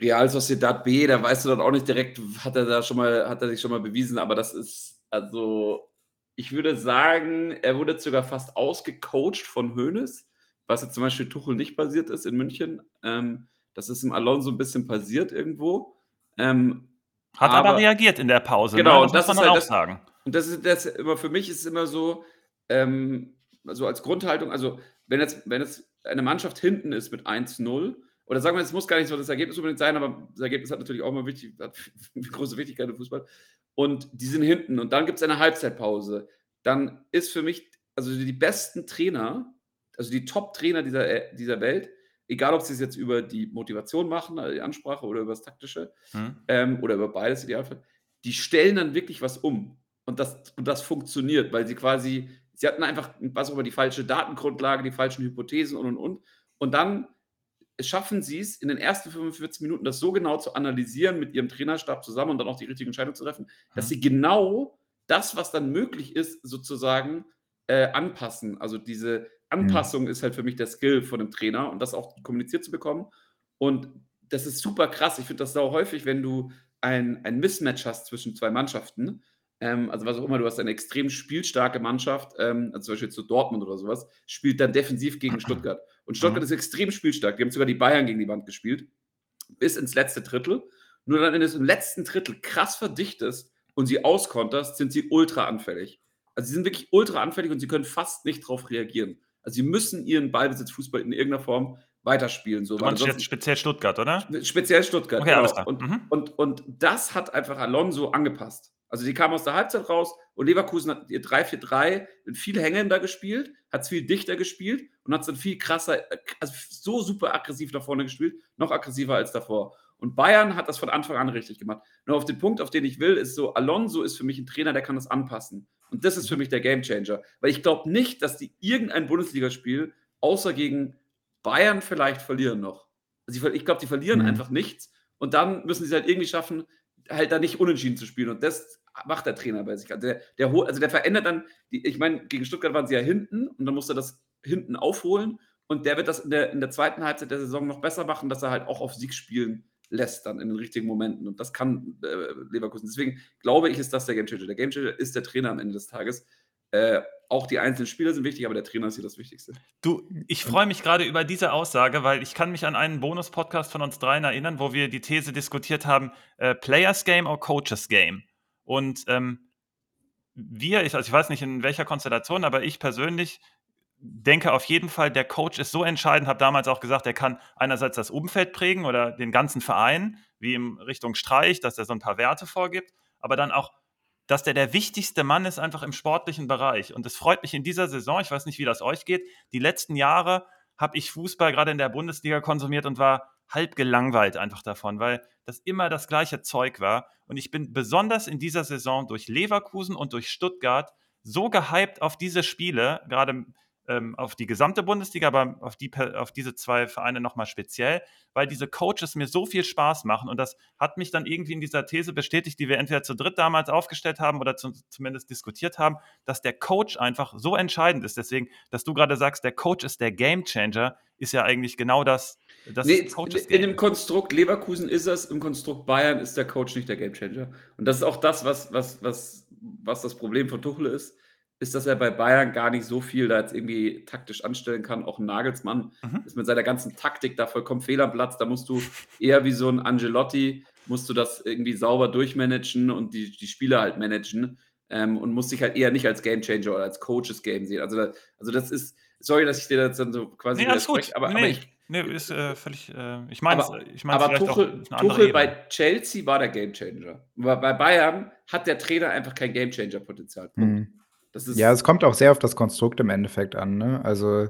S2: Real Sociedad B, da weißt du dann auch nicht direkt, hat er da schon mal hat er sich schon mal bewiesen, aber das ist also, ich würde sagen, er wurde sogar fast ausgecoacht von Hoeneß, was jetzt zum Beispiel Tuchel nicht passiert ist in München. Ähm, das ist im Alonso 'n bisschen passiert irgendwo. Ähm,
S1: Hat aber
S2: aber
S1: reagiert in der Pause, ne?
S2: Genau,
S1: Das
S2: und das
S1: muss man
S2: halt
S1: auch
S2: das
S1: sagen.
S2: und das ist das immer für mich ist es immer so, ähm, so als Grundhaltung also, wenn jetzt wenn jetzt eine Mannschaft hinten ist mit 1:0 oder sagen wir, es muss gar nicht so das Ergebnis unbedingt sein, aber das Ergebnis hat natürlich auch immer wichtig hat große Wichtigkeit im Fußball. Und die sind hinten und dann gibt's eine Halbzeitpause. Dann ist für mich also, die besten Trainer, also, die Top-Trainer dieser äh, dieser Welt, egal ob sie's jetzt über die Motivation machen, also, die Ansprache oder übers Taktische,
S1: Mhm.
S2: ähm, oder über beides Idealfall, die stellen dann wirklich was um. Und das und das funktioniert, weil sie quasi sie hatten einfach, was auch immer, die falsche Datengrundlage, die falschen Hypothesen und, und, und. Und dann schaffen sie's in den ersten 45 Minuten, das so genau zu analysieren mit ihrem Trainerstab zusammen und dann auch die richtige Entscheidung zu treffen, dass
S1: Mhm.
S2: sie genau das, was dann möglich ist, sozusagen, äh, anpassen. Also, diese
S3: Mhm.
S2: Anpassung ist halt für mich der Skill von 'nem Trainer und das auch kommuniziert zu bekommen. Und das ist super krass. Ich finde das sauhäufig, wenn du ein ein Mismatch hast zwischen 2 Mannschaften, ähm, also, was auch immer, du hast eine extrem spielstarke Mannschaft, ähm, also, zum Beispiel so Dortmund oder so was, spielt dann defensiv gegen Stuttgart. Und Stuttgart
S1: Mhm.
S2: ist extrem spielstark. Die haben sogar die Bayern gegen die Wand gespielt, bis ins letzte Drittel. Nur dann, wenn du's im letzten Drittel krass verdichtest und sie auskonterst, sind sie ultra anfällig. Also, sie sind wirklich ultra anfällig und sie können fast nicht drauf reagieren. Also, sie müssen ihren Ballbesitzfußball in irgendeiner Form weiterspielen, so,
S1: meinst jetzt speziell Stuttgart, oder?
S2: Spe speziell Stuttgart,
S1: Okay,
S2: genau. Und
S1: Mhm.
S2: und und das hat einfach Alonso angepasst. Also, die kamen aus der Halbzeit raus und Leverkusen hat ihr 3-4-3 viel hängender gespielt, hat's viel dichter gespielt und hat's dann viel krasser, äh, also, so super aggressiv nach vorne gespielt, noch aggressiver als davor. Und Bayern hat das von Anfang an richtig gemacht. Nur auf den Punkt, auf den ich will, ist so, Alonso ist für mich 'n Trainer, der kann das anpassen. Und das ist für
S1: Mhm.
S2: mich der Gamechanger. Weil ich glaube nicht, dass die irgendein Bundesligaspiel außer gegen Bayern vielleicht verlieren noch. Also, ich ich glaube, die verlieren
S3: Mhm.
S2: einfach nichts und dann müssen sie's halt irgendwie schaffen, halt da nicht unentschieden zu spielen und das macht der Trainer bei sich. Also, der der also, der verändert dann die ich meine, gegen Stuttgart waren sie ja hinten und dann musste er das hinten aufholen und der wird das in der in der 2. Halbzeit der Saison noch besser machen, dass er halt auch auf Sieg spielen lässt dann in den richtigen Momenten und das kann, äh, Leverkusen. Deswegen glaube ich, ist das der Gamechanger. Der Gamechanger ist der Trainer am Ende des Tages. Äh, auch die einzelnen Spieler sind wichtig, aber der Trainer ist hier das Wichtigste.
S1: Du, ich freue mich grade über diese Aussage, weil ich kann mich an einen Bonus-Podcast von uns dreien erinnern, wo wir die These diskutiert haben, äh, Players Game or Coaches Game. Und, ähm, wir ich also, ich weiß nicht, in welcher Konstellation, aber ich persönlich denke auf jeden Fall, der Coach ist so entscheidend, habe damals auch gesagt, er kann einerseits das Umfeld prägen oder den ganzen Verein, wie in Richtung Streich, dass er so 'n paar Werte vorgibt, aber dann auch, dass der der wichtigste Mann ist einfach im sportlichen Bereich. Und es freut mich in dieser Saison, ich weiß nicht, wie das euch geht, die letzten Jahre habe ich Fußball grade in der Bundesliga konsumiert und war halb gelangweilt einfach davon, weil das immer das gleiche Zeug war. Und ich bin besonders in dieser Saison durch Leverkusen und durch Stuttgart so gehypt auf diese Spiele, grade, ähm, auf die gesamte Bundesliga, aber auf, die, auf diese zwei Vereine nochmal speziell, weil diese Coaches mir so viel Spaß machen und das hat mich dann irgendwie in dieser These bestätigt, die wir entweder zu dritt damals aufgestellt haben oder zu, zumindest diskutiert haben, dass der Coach einfach so entscheidend ist. Deswegen, dass du gerade sagst, der Coach ist der Game Changer, ist ja eigentlich genau das. das
S2: nee, in dem Konstrukt Leverkusen ist es, im Konstrukt Bayern ist der Coach nicht der Game Changer. Und das ist auch das, was, was, was, was das Problem von Tuchel ist ist, dass er bei Bayern gar nicht so viel da jetzt irgendwie taktisch anstellen kann. Auch ein Nagelsmann mhm. ist mit seiner ganzen Taktik da vollkommen fehl am Platz. Da musst du eher wie so ein Angelotti, musst du das irgendwie sauber durchmanagen und die, die Spieler halt managen ähm, und musst dich halt eher nicht als Gamechanger oder als Coaches Game sehen. Also, da, also das ist, sorry, dass ich dir das dann so quasi
S1: nee, alles gut.
S2: aber,
S1: nee,
S2: aber ich,
S1: nee, ist äh, völlig, äh, ich meine
S2: ich mein aber Tuchel, Tuchel bei Chelsea war der Gamechanger. Bei Bayern hat der Trainer einfach kein Gamechanger-Potenzial.
S3: Mhm. Ja, es kommt auch sehr auf das Konstrukt im Endeffekt an. Ne? Also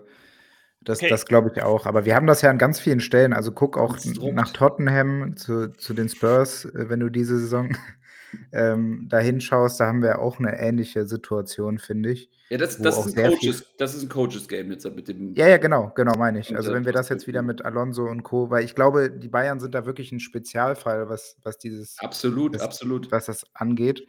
S3: das, okay. das glaube ich auch. Aber wir haben das ja an ganz vielen Stellen. Also guck auch nach Tottenham zu, zu den Spurs, äh, wenn du diese Saison ähm, da hinschaust, da haben wir auch eine ähnliche Situation, finde ich.
S2: Ja, das, das, ist ein Coaches, das ist ein Coaches-Game jetzt mit dem.
S3: Ja, ja, genau, genau, meine ich. Also wenn wir das jetzt wieder mit Alonso und Co., weil ich glaube, die Bayern sind da wirklich ein Spezialfall, was, was dieses
S2: absolut,
S3: das,
S2: absolut.
S3: was das angeht.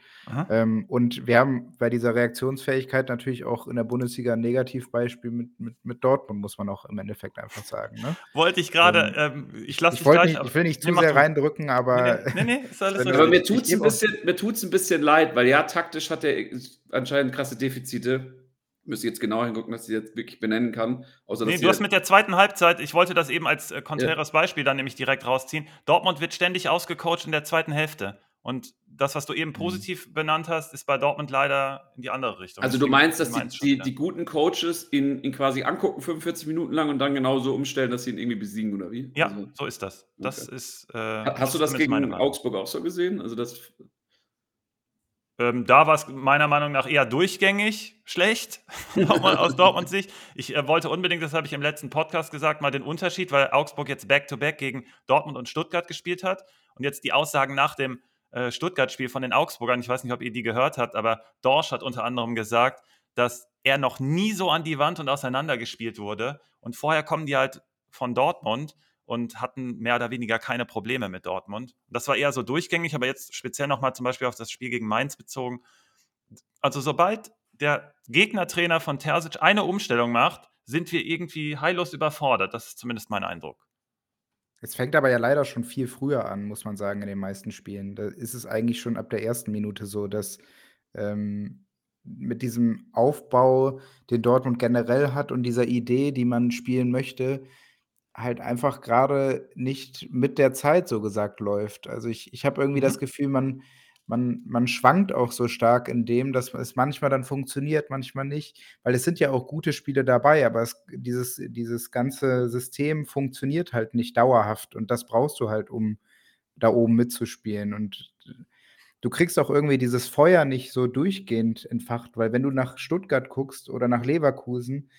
S3: Ähm, und wir haben bei dieser Reaktionsfähigkeit natürlich auch in der Bundesliga ein Negativbeispiel mit, mit, mit Dortmund, muss man auch im Endeffekt einfach sagen. Ne?
S1: Wollte ich gerade, ähm, ähm, ich lasse
S3: ich, nicht, ich will nicht zu sehr reindrücken, aber.
S1: Nee, nee, nee ist alles
S2: aber mir tut es ein, bisschen, ein bisschen leid, weil ja, taktisch hat er anscheinend krasse Defizite. Müsste jetzt genau hingucken, dass ich jetzt wirklich benennen kann.
S1: Außer, nee, du hast mit der zweiten Halbzeit, ich wollte das eben als äh, konträres ja. Beispiel dann nämlich direkt rausziehen. Dortmund wird ständig ausgecoacht in der zweiten Hälfte. Und das, was du eben mhm. positiv mhm. benannt hast, ist bei Dortmund leider in die andere Richtung.
S2: Also du meinst, dass die, die, die, guten Coaches ihn, ihn quasi angucken 45 Minuten lang und dann genauso umstellen, dass sie ihn irgendwie besiegen oder wie?
S1: Ja, also, so ist das. Das okay. ist.
S2: Äh, Hast du das gegen Augsburg auch so gesehen? Also das
S1: ähm, da war es meiner Meinung nach eher durchgängig schlecht, aus Dortmunds Sicht. Ich äh, wollte unbedingt, das habe ich im letzten Podcast gesagt, mal den Unterschied, weil Augsburg jetzt Back-to-Back -back gegen Dortmund und Stuttgart gespielt hat. Und jetzt die Aussagen nach dem äh, Stuttgart-Spiel von den Augsburgern, ich weiß nicht, ob ihr die gehört habt, aber Dorsch hat unter anderem gesagt, dass er noch nie so an die Wand und auseinandergespielt wurde. Und vorher kommen die halt von Dortmund und hatten mehr oder weniger keine Probleme mit Dortmund. Das war eher so durchgängig, aber jetzt speziell nochmal zum Beispiel auf das Spiel gegen Mainz bezogen. Also sobald der Gegnertrainer von Terzic eine Umstellung macht, sind wir irgendwie heillos überfordert. Das ist zumindest mein Eindruck.
S3: Es fängt aber ja leider schon viel früher an, muss man sagen, in den meisten Spielen. Da ist es eigentlich schon ab der ersten Minute so, dass ähm, mit diesem Aufbau, den Dortmund generell hat und dieser Idee, die man spielen möchte, halt einfach gerade nicht mit der Zeit so gesagt läuft. Also, ich ich habe irgendwie das mhm. Gefühl, man man man schwankt auch so stark in dem, dass es manchmal dann funktioniert, manchmal nicht, weil es sind ja auch gute Spiele dabei, aber es dieses dieses ganze System funktioniert halt nicht dauerhaft und das brauchst du halt, um da oben mitzuspielen und du kriegst auch irgendwie dieses Feuer nicht so durchgehend entfacht, weil wenn du nach Stuttgart guckst oder nach Leverkusen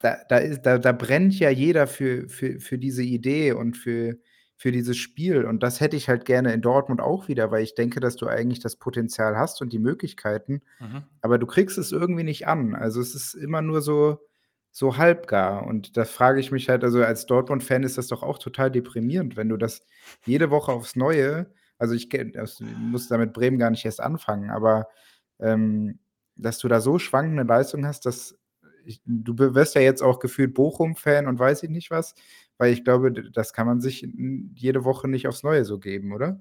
S3: da, da, ist, da, da brennt ja jeder für, für, für diese Idee und für, für dieses Spiel. Und das hätte ich halt gerne in Dortmund auch wieder, weil ich denke, dass du eigentlich das Potenzial hast und die Möglichkeiten, mhm. aber du kriegst es irgendwie nicht an. Also es ist immer nur so, so halbgar. Und da frage ich mich halt, also als Dortmund-Fan ist das doch auch total deprimierend, wenn du das jede Woche aufs Neue, also ich, ich muss damit Bremen gar nicht erst anfangen, aber ähm, dass du da so schwankende Leistung hast, dass ich, du wirst ja jetzt auch gefühlt Bochum-Fan und weiß ich nicht was, weil ich glaube, das kann man sich jede Woche nicht aufs Neue so geben, oder?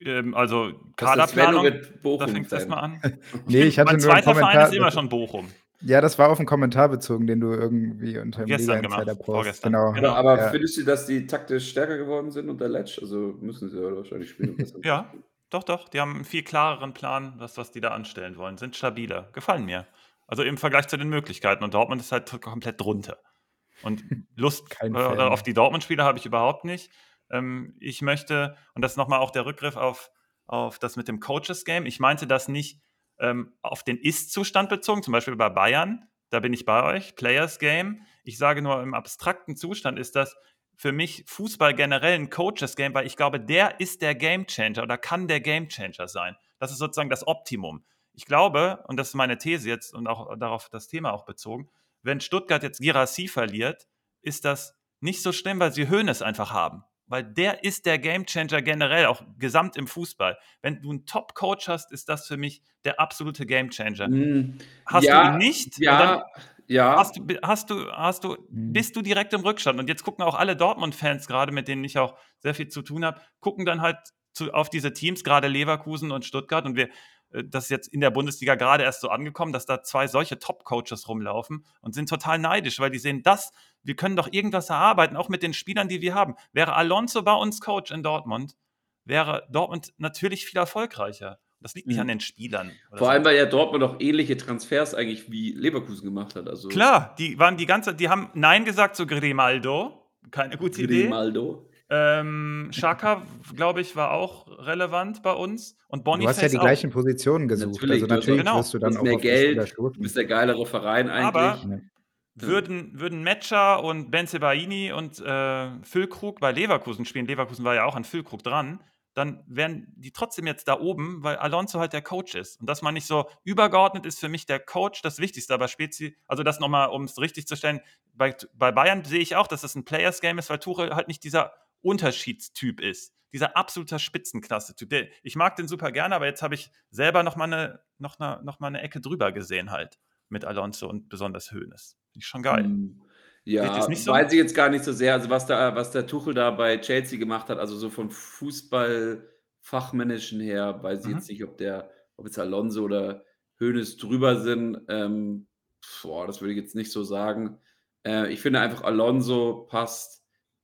S1: Ähm, also Kaderplanung, da fängt es mal an.
S3: nee, ich hatte
S1: mein
S3: nur
S1: zweiter Verein ist immer schon Bochum.
S3: Ja, das war auf einen Kommentar bezogen, den du irgendwie unter dem
S1: Liga Insider
S3: Post. Genau.
S2: genau. aber ja. findest du, dass die taktisch stärker geworden sind unter Letsch? Also müssen sie ja wahrscheinlich spielen.
S1: ja, doch, doch. Die haben einen viel klareren Plan, was, was die da anstellen wollen. Sind stabiler. Gefallen mir. Also im Vergleich zu den Möglichkeiten. Und Dortmund ist halt komplett drunter. Und Lust äh, auf die Dortmund-Spiele habe ich überhaupt nicht. Ähm, ich möchte, und das ist nochmal auch der Rückgriff auf, auf das mit dem Coaches-Game. Ich meinte das nicht ähm, auf den Ist-Zustand bezogen, zum Beispiel bei Bayern. Da bin ich bei euch. Players-Game. Ich sage nur, im abstrakten Zustand ist das für mich Fußball generell ein Coaches-Game, weil ich glaube, der ist der Game-Changer oder kann der Game-Changer sein. Das ist sozusagen das Optimum. Ich glaube, und das ist meine These jetzt und auch darauf das Thema auch bezogen, wenn Stuttgart jetzt Girassi verliert, ist das nicht so schlimm, weil sie Hoeneß einfach haben. Weil der ist der Gamechanger generell, auch gesamt im Fußball. Wenn du einen Top-Coach hast, ist das für mich der absolute Gamechanger.
S2: Mm,
S1: Hast
S2: ja,
S1: du ihn nicht?
S2: Ja,
S1: dann
S2: ja.
S1: hast du, hast du, hast du,
S3: Mhm.
S1: bist du direkt im Rückstand. Und jetzt gucken auch alle Dortmund-Fans gerade, mit denen ich auch sehr viel zu tun habe, gucken dann halt zu, auf diese Teams, gerade Leverkusen und Stuttgart. Und wir, das ist jetzt in der Bundesliga gerade erst so angekommen, dass da zwei solche Top-Coaches rumlaufen und sind total neidisch, weil die sehen, das, wir können doch irgendwas erarbeiten, auch mit den Spielern, die wir haben. Wäre Alonso bei uns Coach in Dortmund, wäre Dortmund natürlich viel erfolgreicher. Das liegt nicht
S2: Mhm.
S1: an den Spielern.
S2: Vor
S1: so.
S2: allem, weil ja Dortmund auch ähnliche Transfers eigentlich wie Leverkusen gemacht hat. Also
S1: Klar, die waren die ganze, die haben Nein gesagt zu Grimaldo. Keine gute Idee.
S2: Grimaldo.
S1: Ähm, Schaka, glaube ich, war auch relevant bei uns. Und
S3: Du
S1: Boniface
S3: hast ja die
S1: auch.
S3: gleichen Positionen gesucht.
S2: Natürlich,
S3: also
S2: du hast
S3: natürlich
S1: Genau.
S3: wirst du
S2: Du
S3: dann auch
S2: mehr Geld, du
S3: stoßen.
S2: bist der geilere Verein eigentlich.
S1: Aber-
S3: Ja.
S1: Würden, würden Metscher und Benzebaini und äh, Füllkrug bei Leverkusen spielen, Leverkusen war ja auch an Füllkrug dran, dann wären die trotzdem jetzt da oben, weil Alonso halt der Coach ist. Und dass man nicht so übergeordnet ist für mich der Coach das Wichtigste. Aber Spezi, also das nochmal, um es richtig zu stellen, bei, bei Bayern sehe ich auch, dass es ein Players-Game ist, weil Tuchel halt nicht dieser Unterschiedstyp ist. Dieser absoluter Spitzenklasse-Typ. Ich mag den super gerne, aber jetzt habe ich selber noch mal, eine, noch, eine, noch mal eine Ecke drüber gesehen halt mit Alonso und besonders Hoeneß. Finde ich schon geil.
S2: Hm,
S1: ihr
S2: Ja,
S1: so?
S2: weiß ich jetzt gar nicht so sehr. Also was da, was der Tuchel da bei Chelsea gemacht hat, also so von Fußball-Fachmännischen her, weiß ich
S1: Mhm.
S2: jetzt nicht, ob der, ob jetzt Alonso oder Hoeneß drüber sind. Ähm, boah, das würde ich jetzt nicht so sagen. Äh, ich finde einfach, Alonso passt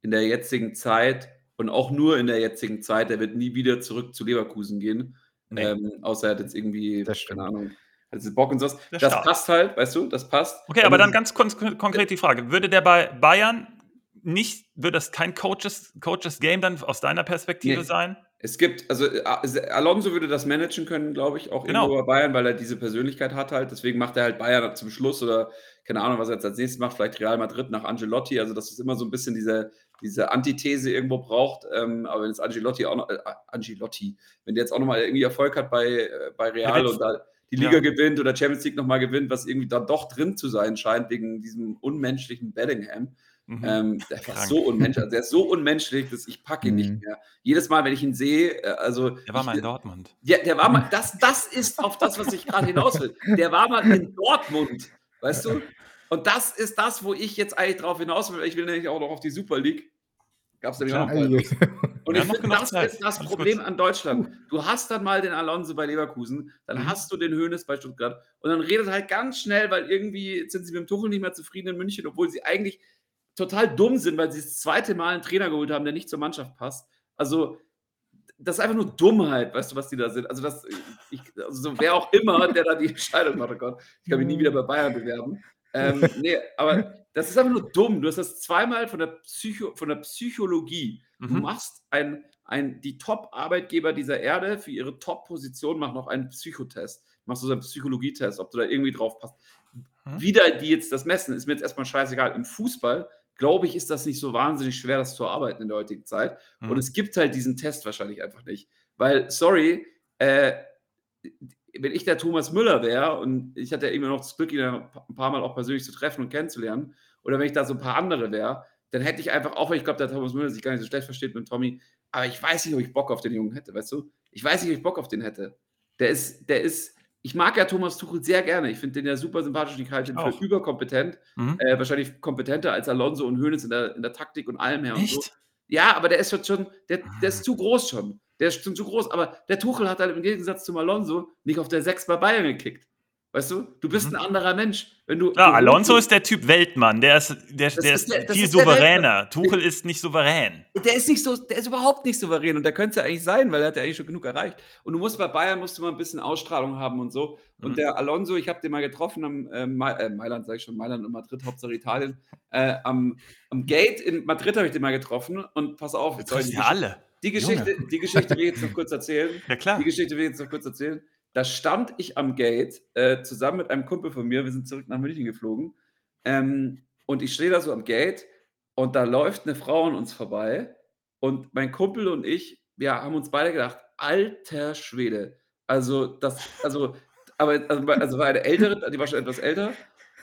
S2: in der jetzigen Zeit und auch nur in der jetzigen Zeit. Der wird nie wieder zurück zu Leverkusen gehen.
S1: Nee.
S2: Ähm, außer er hat jetzt irgendwie,
S3: Das
S2: keine Ahnung, jetzt Bock und sowas. Das
S1: Start.
S2: passt halt, weißt du, das passt.
S1: Okay, aber
S2: du-
S1: dann ganz kon konkret die Frage: Würde der bei Bayern nicht, würde das kein Coaches, Coaches Game dann aus deiner Perspektive
S2: Nee.
S1: sein?
S2: Es gibt, also äh, Alonso würde das managen können, glaube ich, auch
S1: Genau.
S2: irgendwo bei Bayern, weil er diese Persönlichkeit hat halt. Deswegen macht er halt Bayern zum Schluss oder keine Ahnung, was er jetzt als nächstes macht, vielleicht Real Madrid nach Angelotti. Also, dass es immer so ein bisschen diese, diese Antithese irgendwo braucht. Ähm, aber wenn jetzt Angelotti auch noch, äh, Angelotti, wenn der jetzt auch nochmal irgendwie Erfolg hat bei, äh, bei Real
S1: Witz-
S2: und da die
S1: Ja.
S2: Liga gewinnt oder Champions League nochmal gewinnt, was irgendwie dann doch drin zu sein scheint, wegen diesem unmenschlichen Bellingham.
S1: Mhm.
S2: Ähm, der war so unmenschlich, also der ist so unmenschlich, dass ich packe ihn
S3: Mhm.
S2: nicht mehr. Jedes Mal, wenn ich ihn sehe, äh, also
S1: Der war
S2: ich,
S1: mal in Dortmund.
S2: der, der war mal, das, das ist auf das, was ich gerade hinaus will. Der war mal in Dortmund, weißt du? Und das ist das, wo ich jetzt eigentlich drauf hinaus will. Ich will nämlich auch noch auf die Super League. Gab es nämlich auch noch.
S3: Also,
S2: Und ich finde, das
S1: Zeit.
S2: ist das
S1: Alles
S2: Problem
S1: gut.
S2: an Deutschland. Du hast dann mal den Alonso bei Leverkusen, dann
S1: Mhm.
S2: hast du den Hönes bei Stuttgart und dann redet halt ganz schnell, weil irgendwie sind sie mit dem Tuchel nicht mehr zufrieden in München, obwohl sie eigentlich total dumm sind, weil sie das zweite Mal einen Trainer geholt haben, der nicht zur Mannschaft passt. Also das ist einfach nur Dummheit, weißt du, was die da sind. Also das, ich, also so wer auch immer, der da die Entscheidung macht, oh Gott, ich kann mich nie wieder bei Bayern bewerben. Ähm, nee, aber das ist einfach nur dumm. Du hast das zweimal von der, Psycho, von der Psychologie. Du
S1: Mhm.
S2: machst ein, ein, die Top-Arbeitgeber dieser Erde für ihre Top-Position machen noch einen Psychotest. Machst du so einen Psychologietest, ob du da irgendwie drauf passt.
S1: Mhm.
S2: Wieder die jetzt das messen, ist mir jetzt erstmal scheißegal. Im Fußball, glaube ich, ist das nicht so wahnsinnig schwer, das zu arbeiten in der heutigen Zeit.
S1: Mhm.
S2: Und es gibt halt diesen Test wahrscheinlich einfach nicht. Weil, sorry, äh, wenn ich der Thomas Müller wäre und ich hatte ja immer noch das Glück, ihn ein paar Mal auch persönlich zu treffen und kennenzulernen, oder wenn ich da so ein paar andere wäre, dann hätte ich einfach, auch wenn ich glaube, der Thomas Müller sich gar nicht so schlecht versteht mit Tommy, aber ich weiß nicht, ob ich Bock auf den Jungen hätte, weißt du? Ich weiß nicht, ob ich Bock auf den hätte. Der ist, der ist, ich mag ja Thomas Tuchel sehr gerne. Ich finde den ja super sympathisch. Ich halte ihn für überkompetent.
S1: Mhm.
S2: Äh, wahrscheinlich kompetenter als Alonso und Hoeneß in der, in der Taktik und allem her und so.
S1: Echt?
S2: Ja, aber der ist schon, der, der ist zu groß schon. Der ist schon zu groß. Aber der Tuchel hat halt im Gegensatz zum Alonso nicht auf der 6 bei Bayern gekickt. Weißt du? Du bist
S1: Mhm.
S2: ein anderer Mensch. Wenn du,
S1: Ja,
S2: du-
S1: Alonso ist der Typ Weltmann. Der ist, der, der
S2: ist der-
S1: viel
S2: ist
S1: souveräner. Tuchel ist nicht souverän.
S2: Der ist nicht so, der ist überhaupt nicht souverän und der könnte es ja eigentlich sein, weil er hat ja eigentlich schon genug erreicht. Und du musst bei Bayern musst du mal ein bisschen Ausstrahlung haben und so. Und
S1: Mhm.
S2: der Alonso, ich habe den mal getroffen am äh, äh, Mailand, sage ich schon, Mailand und Madrid, Hauptsache Italien. Äh, am, am Gate in Madrid habe ich den mal getroffen und pass auf,
S1: Jetzt
S2: soll ich
S1: alle.
S2: Die Geschichte, die Geschichte will ich jetzt noch kurz erzählen.
S1: Ja, klar.
S2: Die Geschichte will ich jetzt noch kurz erzählen. Da stand ich am Gate äh, zusammen mit einem Kumpel von mir. Wir sind zurück nach München geflogen. Ähm, und ich stehe da so am Gate und da läuft eine Frau an uns vorbei. Und mein Kumpel und ich, wir haben uns beide gedacht, alter Schwede. Also, das, also, aber also, also war eine ältere, die war schon etwas älter.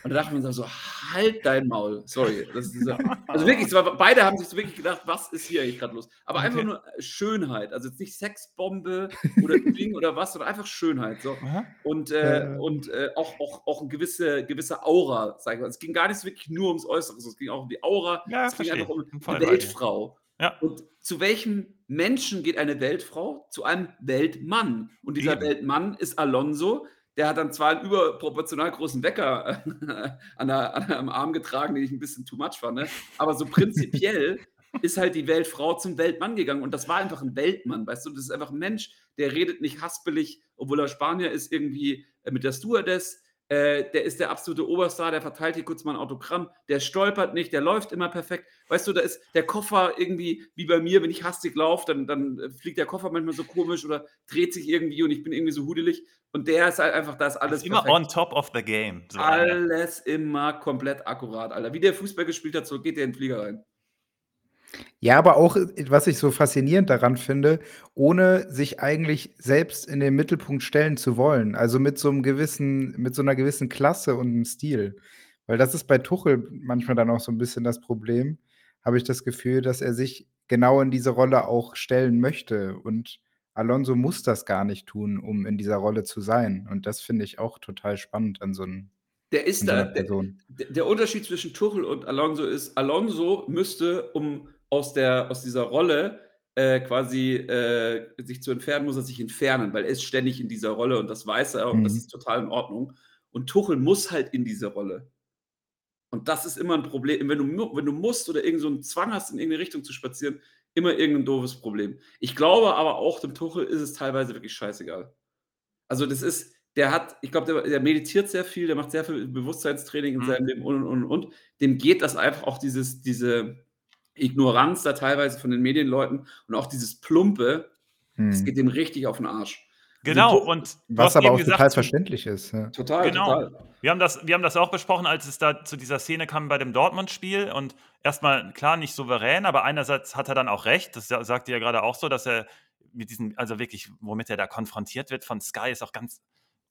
S2: Und da dachte man so, halt dein Maul. Sorry. So, also wirklich, war, beide haben sich so wirklich gedacht, was ist hier eigentlich gerade los? Aber okay. einfach nur Schönheit. Also jetzt nicht Sexbombe oder Ding oder was, sondern einfach Schönheit. So. Und, äh, und äh, auch, auch, auch eine gewisse, gewisse Aura, sag ich mal. Es ging gar nicht wirklich nur ums Äußere, es ging auch um die Aura. Ja, es ging einfach um die Weltfrau. Ja. Und zu welchem Menschen geht eine Weltfrau? Zu einem Weltmann. Und dieser Eben. Weltmann ist Alonso, der hat dann zwar einen überproportional großen Wecker an der, an der, am Arm getragen, den ich ein bisschen too much fand, ne? aber so prinzipiell ist halt die Weltfrau zum Weltmann gegangen. Und das war einfach ein Weltmann, weißt du, das ist einfach ein Mensch, der redet nicht haspelig, obwohl er Spanier ist, irgendwie äh, mit der Stewardess, äh, der ist der absolute Oberstar, der verteilt hier kurz mal ein Autogramm, der stolpert nicht, der läuft immer perfekt. Weißt du, da ist der Koffer irgendwie wie bei mir, wenn ich hastig laufe, dann, dann äh, fliegt der Koffer manchmal so komisch oder dreht sich irgendwie und ich bin irgendwie so hudelig. Und der ist halt einfach, da ist alles.
S1: Ist immer perfekt. on top of the game.
S2: So alles immer komplett akkurat, Alter. Wie der Fußball gespielt hat, so geht der in den Flieger rein.
S3: Ja, aber auch, äh, was ich so faszinierend daran finde, ohne sich eigentlich selbst in den Mittelpunkt stellen zu wollen. Also mit so einem gewissen mit so einer gewissen Klasse und 'nem Stil. Weil das ist bei Tuchel manchmal dann auch so ein bisschen das Problem, habe ich das Gefühl, dass er sich genau in diese Rolle auch stellen möchte. Und Alonso muss das gar nicht tun, um in dieser Rolle zu sein. Und das finde ich auch total spannend an so 'n
S2: der ist da, der, der Unterschied zwischen Tuchel und Alonso ist, Alonso müsste, um aus, der, aus dieser Rolle äh, quasi äh, sich zu entfernen, muss er sich entfernen, weil er ist ständig in dieser Rolle und das weiß er und mhm. das ist total in Ordnung. Und Tuchel muss halt in diese Rolle. Und das ist immer ein Problem. Wenn du, wenn du musst oder irgendeinen so Zwang hast, in irgendeine Richtung zu spazieren, immer irgendein doofes Problem. Ich glaube aber auch, dem Tuchel ist es teilweise wirklich scheißegal. Also, das ist, der hat, ich glaube, der, der, meditiert sehr viel, der macht sehr viel Bewusstseinstraining in mhm. seinem Leben und, und, und. Dem geht das einfach auch dieses, diese, Ignoranz da teilweise von den Medienleuten und auch dieses Plumpe, hm. das geht dem richtig auf den Arsch.
S1: Genau, also, und
S3: was aber auch gesagt, total verständlich ist.
S2: Ja. Total, genau. total.
S1: Wir haben, das, wir haben das auch besprochen, als es da zu dieser Szene kam bei dem Dortmund-Spiel und erstmal, klar, nicht souverän, aber einerseits hat er dann auch recht, das sagte ja gerade auch so, dass er mit diesen, also wirklich, womit er da konfrontiert wird von Sky, ist auch ganz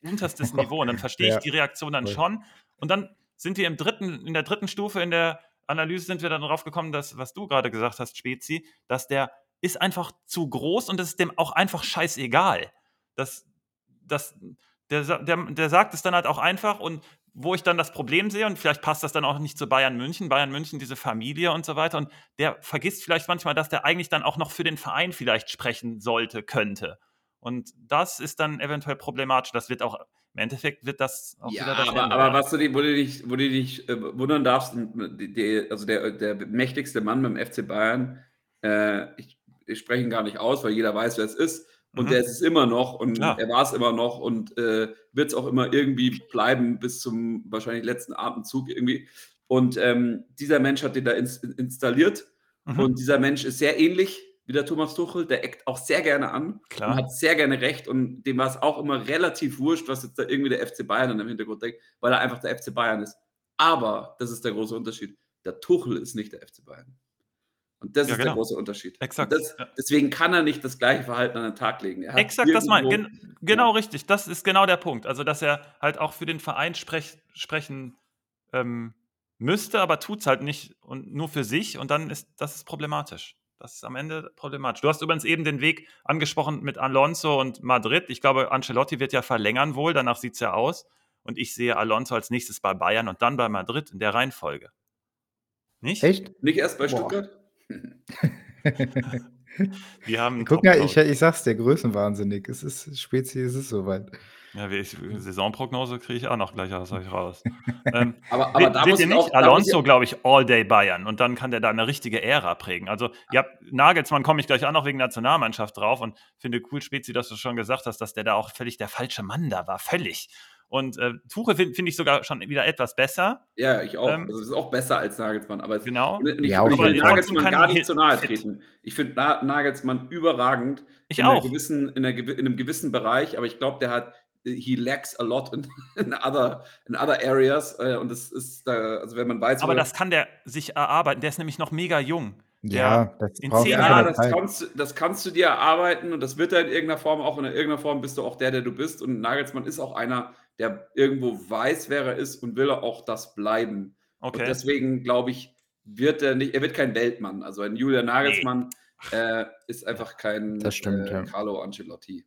S1: unterstes Niveau und dann verstehe ich ja. die Reaktion dann schon und dann sind wir im dritten, in der dritten Stufe in der Analyse sind wir dann darauf gekommen, dass, was du gerade gesagt hast, Spezi, dass der ist einfach zu groß und es ist dem auch einfach scheißegal. Das, das, der, der, der sagt es dann halt auch einfach und wo ich dann das Problem sehe, und vielleicht passt das dann auch nicht zu Bayern München, Bayern München, diese Familie und so weiter, und der vergisst vielleicht manchmal, dass der eigentlich dann auch noch für den Verein vielleicht sprechen sollte, könnte. Und das ist dann eventuell problematisch. Das wird auch im Endeffekt wird das
S2: auch ja, wieder das aber, Ende, aber was du dich, wo du dich, wo du dich äh, wundern darfst, die, also der, der mächtigste Mann beim FC Bayern, äh, ich, ich spreche ihn gar nicht aus, weil jeder weiß, wer es ist. Und mhm. der ist es immer noch und ja. er war es immer noch und äh, wird es auch immer irgendwie bleiben bis zum wahrscheinlich letzten Atemzug irgendwie. Und ähm, dieser Mensch hat den da ins, installiert mhm. und dieser Mensch ist sehr ähnlich wie der Thomas Tuchel, der eckt auch sehr gerne an Klar. und hat sehr gerne recht und dem war es auch immer relativ wurscht, was jetzt da irgendwie der FC Bayern im Hintergrund denkt, weil er einfach der FC Bayern ist. Aber, das ist der große Unterschied, der Tuchel ist nicht der FC Bayern. Und das ja, ist genau. der große Unterschied.
S1: Exakt.
S2: Das, ja. Deswegen kann er nicht das gleiche Verhalten an den Tag legen.
S1: Exakt, das mein, gen, genau ja. richtig. Das ist genau der Punkt. Also, dass er halt auch für den Verein sprech, sprechen ähm, müsste, aber tut es halt nicht und nur für sich und dann ist das ist problematisch. Das ist am Ende problematisch. Du hast übrigens eben den Weg angesprochen mit Alonso und Madrid. Ich glaube, Ancelotti wird ja verlängern wohl, danach sieht es ja aus. Und ich sehe Alonso als nächstes bei Bayern und dann bei Madrid in der Reihenfolge.
S2: Nicht? Echt? Nicht erst bei Boah. Stuttgart?
S1: Wir haben.
S3: Guck mal, ich, ich sag's dir, größenwahnsinnig. Es ist Spezi, es ist soweit.
S1: Ja, wie ich, Saisonprognose kriege ich auch noch gleich aus euch raus. ähm,
S2: aber, aber da muss
S1: ihr nicht Alonso, glaube ich, All-Day Bayern und dann kann der da eine richtige Ära prägen. Also, ja, Nagelsmann komme ich gleich auch noch wegen Nationalmannschaft drauf und finde cool, Spezi, dass du schon gesagt hast, dass der da auch völlig der falsche Mann da war. Völlig. Und äh, Tuche finde find ich sogar schon wieder etwas besser.
S2: Ja, ich auch. Ähm, also es ist auch besser als Nagelsmann. Aber
S1: genau.
S2: Ich, ja, ich will Nagelsmann gar nicht zu nahe treten. Ich finde Nagelsmann überragend.
S1: Ich in auch.
S2: Gewissen, in, einer, in, einem gewissen Bereich, aber ich glaube, der hat he lacks a lot in, in other, in other areas. Äh, und das ist da, also wenn man weiß.
S1: Aber das kann der sich erarbeiten. Der ist nämlich noch mega jung.
S3: Ja, das
S1: in zehn Jahren.
S2: das kannst, du- das kannst du dir erarbeiten und das wird er in irgendeiner Form auch. Und in irgendeiner Form bist du auch der, der du bist. Und Nagelsmann ist auch einer, der irgendwo weiß, wer er ist und will auch das bleiben. Und
S1: Okay.
S2: deswegen glaube ich, wird er nicht, er wird kein Weltmann. Also ein Julian Nagelsmann äh, ist einfach kein
S3: Das stimmt,
S2: äh,
S3: ja.
S2: Carlo Ancelotti.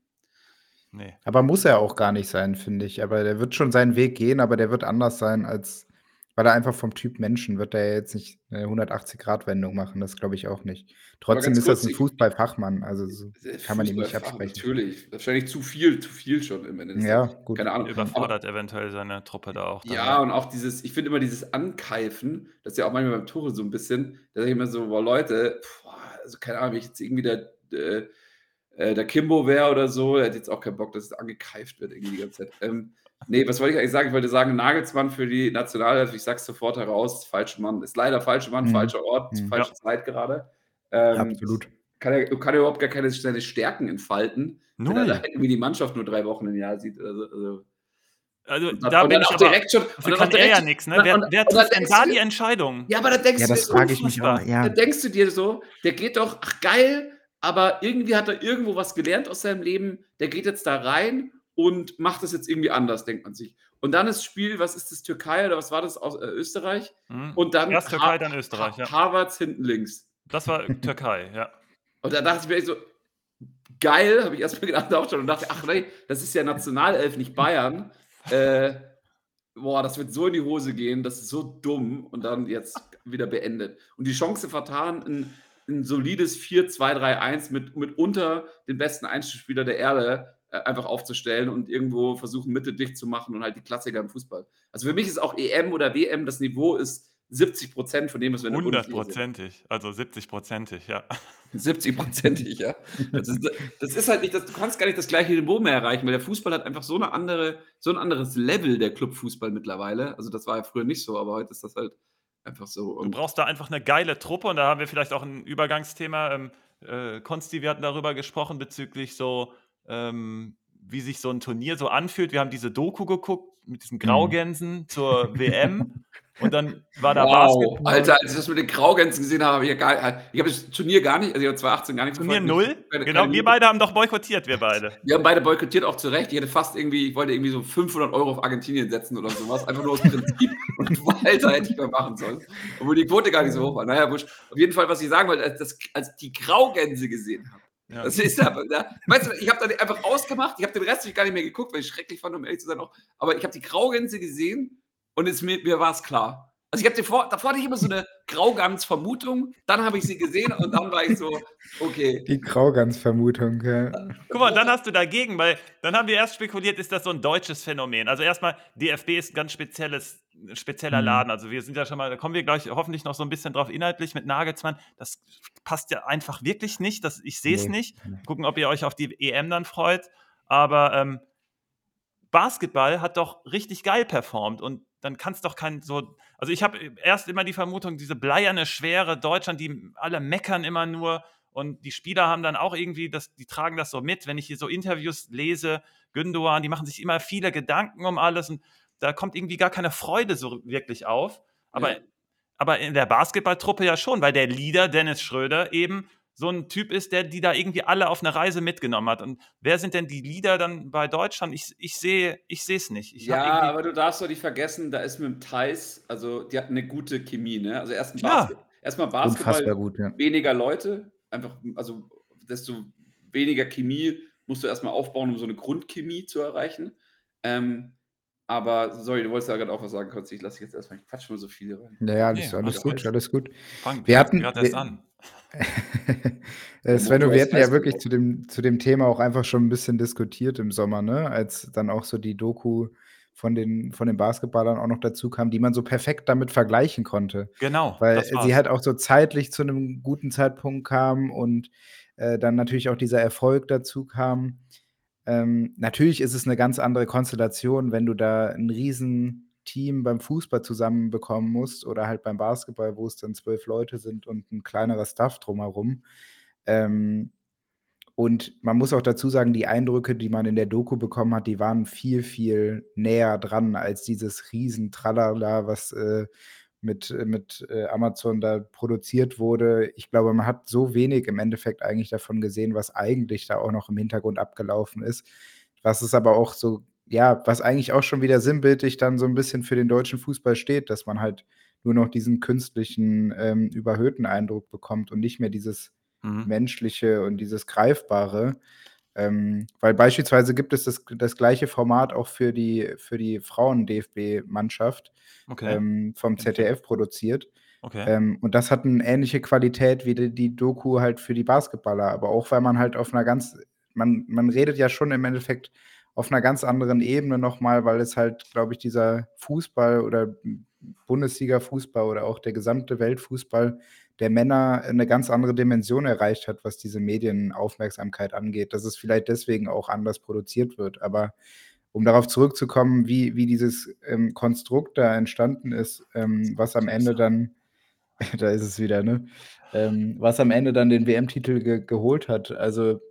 S1: Nee.
S3: Aber muss er auch gar nicht sein, finde ich. Aber der wird schon seinen Weg gehen, aber der wird anders sein als, weil er einfach vom Typ Menschen wird er jetzt nicht eine 180-Grad-Wendung machen. Das glaube ich auch nicht. Trotzdem ist das
S2: kurz,
S3: ein
S2: ich-
S3: Fußballfachmann. Also so kann man ihm nicht absprechen.
S2: Natürlich. Wahrscheinlich zu viel, zu viel schon im Ende des
S3: Ja, gut.
S2: Keine Ahnung. Aber,
S1: Überfordert eventuell seine Truppe da auch. Dann,
S2: ja, und auch dieses, ich finde immer dieses Ankeifen, das ist ja auch manchmal beim Tore so ein bisschen, da sage ich immer so, boah, Leute, boah, also keine Ahnung, wenn ich jetzt irgendwie der, äh, äh, der Kimbo wäre oder so, der hätte jetzt auch keinen Bock, dass es angekeift wird irgendwie die ganze Zeit. Ähm, nee, was wollte ich eigentlich sagen? Ich wollte sagen, Nagelsmann für die Nationalelf, ich sag's sofort heraus, falscher Mann, ist leider falscher Mann,
S3: Mhm.
S2: falscher Ort,
S3: Mhm.
S2: falsche Zeit gerade. Ähm,
S3: Absolut.
S2: Kann er, kann er überhaupt gar keine seine Stärken entfalten, wenn er
S1: Null.
S2: da irgendwie die Mannschaft nur drei Wochen im Jahr sieht. Also, also,
S1: Also,
S2: und
S1: da
S2: und
S1: bin ich
S2: auch
S1: aber.
S2: direkt schon. und
S1: kann
S2: auch
S1: er ja
S2: direkt-
S1: nichts, ne? Wer,
S2: und-
S1: wer trifft denn da
S2: du-
S1: die Entscheidung?
S2: Ja, aber da denkst
S3: Ja,
S2: du
S3: das
S2: dir,
S3: frage ich mich auch. Ja.
S2: da denkst du dir so, der geht doch, ach geil, aber irgendwie hat er irgendwo was gelernt aus seinem Leben, der geht jetzt da rein und macht das jetzt irgendwie anders, denkt man sich. Und dann ist Spiel, was ist das, Türkei oder was war das aus äh, Österreich?
S1: Hm.
S2: Und dann
S1: Erst Türkei,
S2: Ha-
S1: dann Österreich, ja.
S2: Harvards hinten links.
S1: Das war Türkei, ja.
S2: Und da dachte ich mir echt so, geil, habe ich erstmal gedacht auch schon und dachte, ach nee, das ist ja Nationalelf, nicht Bayern. Äh, boah, das wird so in die Hose gehen, das ist so dumm und dann jetzt wieder beendet. Und die Chance vertan, ein, ein solides 4-2-3-1 mit mitunter den besten Einzelspieler der Erde äh, einfach aufzustellen und irgendwo versuchen, Mitte dicht zu machen und halt die Klassiker im Fußball. Also für mich ist auch EM oder WM, das Niveau ist 70 Prozent von dem, was wir in der Bundesliga sehen.
S1: Hundertprozentig, also 70-prozentig, ja.
S2: 70-prozentig, ja. Das ist, das ist halt nicht, das, du kannst gar nicht das gleiche Niveau mehr erreichen, weil der Fußball hat einfach so eine andere, so ein anderes Level, der Clubfußball mittlerweile. Also das war ja früher nicht so, aber heute ist das halt einfach so.
S1: Du brauchst da einfach eine geile Truppe und da haben wir vielleicht auch ein Übergangsthema. Ähm, äh, Konsti, wir hatten darüber gesprochen bezüglich so, ähm, wie sich so ein Turnier so anfühlt. Wir haben diese Doku geguckt mit diesen Graugänsen zur WM und dann war da
S2: wow,
S1: Basketball.
S2: Alter, als ich das mit den Graugänzen gesehen habe, habe ich ich habe das Turnier gar nicht, also ich habe 2018 gar nicht
S1: Turnier
S2: verfolgt.
S1: null.
S2: Keine-
S1: Genau,
S2: keine
S1: wir beide haben doch boykottiert, wir beide.
S2: Wir haben beide boykottiert, auch zu Recht. Ich hätte fast irgendwie, ich wollte irgendwie so 500 Euro auf Argentinien setzen oder sowas. Einfach nur aus Prinzip. Und Alter, hätte ich mal machen sollen. Obwohl die Quote gar nicht so hoch war. Naja, wurscht. Auf jeden Fall, was ich sagen wollte, als, das, als die Graugänse gesehen habe.
S1: Ja.
S2: Das ist aber, da, weißt du, ich habe dann einfach ausgemacht. Ich habe den Rest gar nicht mehr geguckt, weil ich schrecklich fand, um ehrlich zu sein auch. Aber ich habe die Graugänse gesehen und es, mir, mir war es klar. Also ich habe davor, davor hatte ich immer so eine Graugans-Vermutung, dann habe ich sie gesehen und dann war ich so, okay.
S3: Die Graugans-Vermutung. Ja.
S1: Guck mal, dann hast du dagegen, weil dann haben wir erst spekuliert, ist das so ein deutsches Phänomen. Also erstmal, DFB ist ein ganz spezielles, spezieller
S3: Mhm.
S1: Laden. Also wir sind ja schon mal, da kommen wir gleich hoffentlich noch so ein bisschen drauf inhaltlich mit Nagelsmann. Das passt ja einfach wirklich nicht. Das, ich sehe es
S3: Nee.
S1: nicht. Gucken, ob ihr euch auf die EM dann freut. Aber ähm, Basketball hat doch richtig geil performt und dann kann es doch kein so. Also ich habe erst immer die Vermutung, diese bleierne Schwere Deutschland, die alle meckern immer nur und die Spieler haben dann auch irgendwie, das, die tragen das so mit. Wenn ich hier so Interviews lese, Gündogan, die machen sich immer viele Gedanken um alles und da kommt irgendwie gar keine Freude so wirklich auf. Aber,
S2: Ja.
S1: aber in der Basketballtruppe ja schon, weil der Leader Dennis Schröder eben so ein Typ ist, der die da irgendwie alle auf eine Reise mitgenommen hat. Und wer sind denn die Leader dann bei Deutschland? Ich, ich sehe ich es nicht. Ich
S2: ja,
S1: irgendwie-
S2: aber du darfst doch nicht vergessen, da ist mit dem Thais, also die hatten eine gute Chemie, ne? Also erst. Basket, erstmal Basketball,
S3: Unfassbar gut, ja.
S2: weniger Leute, einfach, also desto weniger Chemie musst du erstmal aufbauen, um so eine Grundchemie zu erreichen. Ähm, aber, sorry, du wolltest ja gerade auch was sagen, kurz. Ich lasse dich jetzt erstmal, ich quatsch mal so viel rein.
S3: Ja, ja, alles,
S1: Nee,
S3: alles
S1: alles
S3: gut, alles gut.
S1: Fang
S3: Wir hatten-
S1: gerade erst
S3: wir-
S1: an.
S3: äh, Svenno,
S2: Motor
S3: wir
S2: ist
S3: hatten ja wirklich zu dem, zu dem Thema auch einfach schon ein bisschen diskutiert im Sommer, ne? Als dann auch so die Doku von den, von den Basketballern auch noch dazu kam, die man so perfekt damit vergleichen konnte.
S1: Genau.
S3: Weil
S1: das war's.
S3: sie halt auch so zeitlich zu einem guten Zeitpunkt kam und äh, dann natürlich auch dieser Erfolg dazu kam. Ähm, natürlich ist es eine ganz andere Konstellation, wenn du da ein riesen Team beim Fußball zusammenbekommen musst oder halt beim Basketball, wo es dann zwölf Leute sind und ein kleinerer Stuff drumherum. Ähm, und man muss auch dazu sagen, die Eindrücke, die man in der Doku bekommen hat, die waren viel, viel näher dran als dieses riesen Tralala, was äh, mit, mit äh, Amazon da produziert wurde. Ich glaube, man hat so wenig im Endeffekt eigentlich davon gesehen, was eigentlich da auch noch im Hintergrund abgelaufen ist. Was es aber auch so, ja, was eigentlich auch schon wieder sinnbildlich dann so ein bisschen für den deutschen Fußball steht, dass man halt nur noch diesen künstlichen, ähm, überhöhten Eindruck bekommt und nicht mehr dieses
S1: Mhm.
S3: Menschliche und dieses Greifbare. Ähm, weil beispielsweise gibt es das, das gleiche Format auch für die, für die Frauen-DFB-Mannschaft
S1: Okay.
S3: ähm, vom ZDF produziert.
S1: Okay.
S3: Ähm, und das hat eine ähnliche Qualität wie die, die Doku halt für die Basketballer. Aber auch weil man halt auf einer ganz, man, man redet ja schon im Endeffekt auf einer ganz anderen Ebene nochmal, weil es halt, glaube ich, dieser Fußball oder Bundesliga-Fußball oder auch der gesamte Weltfußball der Männer eine ganz andere Dimension erreicht hat, was diese Medienaufmerksamkeit angeht, dass es vielleicht deswegen auch anders produziert wird. Aber um darauf zurückzukommen, wie, wie dieses ähm, Konstrukt da entstanden ist, ähm, was am Ende dann, da ist es wieder, ne? Ähm, was am Ende dann den WM-Titel ge geholt hat. Also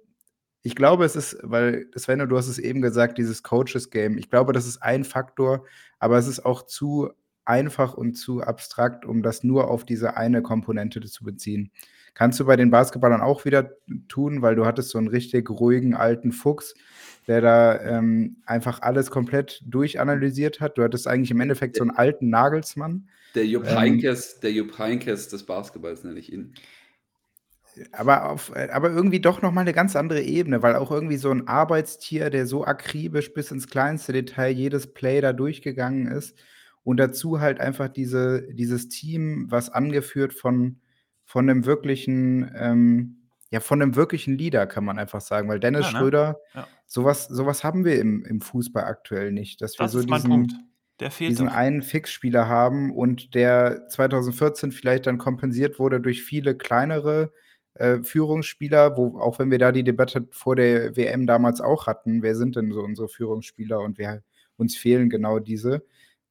S3: ich glaube, es ist, weil Sven, du hast es eben gesagt, dieses Coaches-Game. Ich glaube, das ist ein Faktor, aber es ist auch zu einfach und zu abstrakt, um das nur auf diese eine Komponente zu beziehen. Kannst du bei den Basketballern auch wieder tun, weil du hattest so einen richtig ruhigen alten Fuchs, der da ähm, einfach alles komplett durchanalysiert hat. Du hattest eigentlich im Endeffekt so einen alten Nagelsmann.
S2: Der Jupp
S3: Ähm,
S2: Heynckes, der Jupp Heynckes des Basketballs nenne ich ihn.
S3: Aber, auf, äh, aber irgendwie doch nochmal eine ganz andere Ebene, weil auch irgendwie so ein Arbeitstier, der so akribisch bis ins kleinste Detail jedes Play da durchgegangen ist. Und dazu halt einfach diese, dieses Team, was angeführt von, von einem wirklichen, ähm, ja, von einem wirklichen Leader, kann man einfach sagen. Weil Dennis
S1: Ja, ne?
S3: Schröder,
S1: Ja.
S3: sowas, sowas haben wir im, im Fußball aktuell nicht. Dass wir
S1: Das
S3: so
S1: ist mein
S3: diesen,
S1: Punkt. Der fehlt
S3: diesen
S1: doch.
S3: einen Fixspieler haben und der 2014 vielleicht dann kompensiert wurde durch viele kleinere äh, Führungsspieler, wo auch wenn wir da die Debatte vor der WM damals auch hatten, wer sind denn so unsere Führungsspieler und wer uns fehlen genau diese.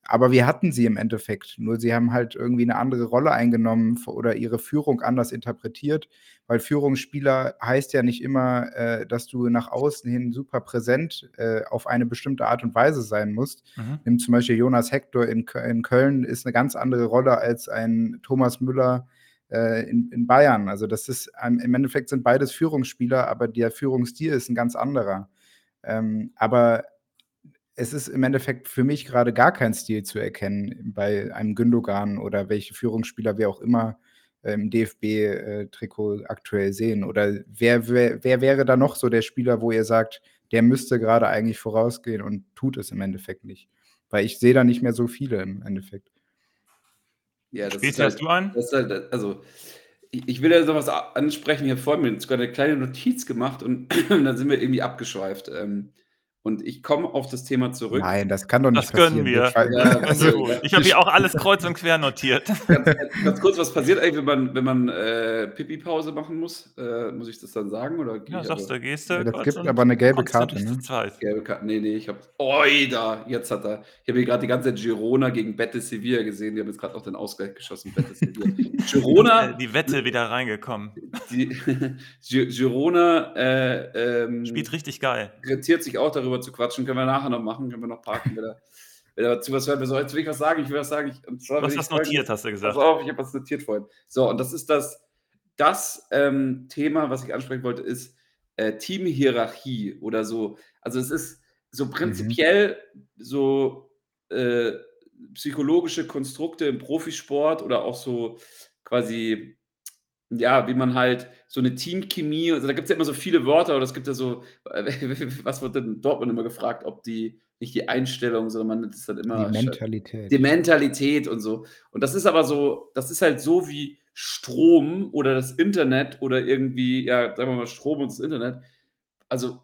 S3: Aber wir hatten sie im Endeffekt, nur sie haben halt irgendwie eine andere Rolle eingenommen oder ihre Führung anders interpretiert, weil Führungsspieler heißt ja nicht immer, äh, dass du nach außen hin super präsent äh, auf eine bestimmte Art und Weise sein musst.
S1: Mhm.
S3: Nimm zum Beispiel Jonas Hector in, in Köln, ist eine ganz andere Rolle als ein Thomas Müller äh, in, in Bayern. Also das ist, ähm, im Endeffekt sind beides Führungsspieler, aber der Führungsstil ist ein ganz anderer. Ähm, aber es ist im Endeffekt für mich gerade gar kein Stil zu erkennen bei einem Gündogan oder welche Führungsspieler wir auch immer äh, im DFB-Trikot aktuell sehen. Oder wer, wer, wer wäre da noch so der Spieler, wo ihr sagt, der müsste gerade eigentlich vorausgehen und tut es im Endeffekt nicht? Weil ich sehe da nicht mehr so viele im Endeffekt.
S2: Ja, das
S1: Spezi,
S2: ist halt,
S1: du
S2: ist halt, also ich, ich will ja sowas ansprechen hier vor mir, sogar eine kleine Notiz gemacht und dann sind wir irgendwie abgeschweift. Ähm, und ich komme auf das Thema zurück.
S3: Nein, das kann doch nicht
S1: Das können
S3: passieren.
S1: wir.
S2: Ja,
S1: Das können
S3: also,
S1: wir gut. Ich habe hier auch alles kreuz und quer notiert.
S2: Ganz, ganz kurz, was passiert eigentlich, wenn man, wenn man äh, Pipi-Pause machen muss? Äh, muss ich das dann sagen? Oder
S1: Ja, sagst du, gehst du.
S3: Ja, das gibt aber eine gelbe Karte, ne?
S2: Gelbe Karte. Nee, nee, ich hab. Oi, da, jetzt hat er. Ich habe hier gerade die ganze Zeit Girona gegen Betis Sevilla gesehen. Die haben jetzt gerade auch den Ausgleich geschossen. Betis Sevilla. Girona,
S1: Die Wette wieder reingekommen.
S2: die, Gi- Girona äh, ähm,
S1: Spielt richtig geil.
S2: rentiert sich auch darüber zu quatschen. Können wir nachher noch machen. Können wir noch parken. Wenn er, wenn er zu was hören will. So, jetzt will ich was sagen. Ich will was sagen. Ich, und zwar
S1: Du hast
S2: folgendes-
S1: notiert, hast du gesagt.
S2: Pass auf, ich habe was notiert vorhin. So, und das ist das, das ähm, Thema, was ich ansprechen wollte, ist äh, Teamhierarchie oder so. Also es ist so prinzipiell so äh, psychologische Konstrukte im Profisport oder auch so quasi, ja, wie man halt so eine Teamchemie, also da gibt es ja immer so viele Wörter oder es gibt ja so, was wird denn Dortmund immer gefragt, ob die, nicht die Einstellung, sondern man es dann immer
S3: die Mentalität.
S2: die Mentalität und so. Und das ist aber so, das ist halt so wie Strom oder das Internet oder irgendwie, ja, sagen wir mal Strom und das Internet. Also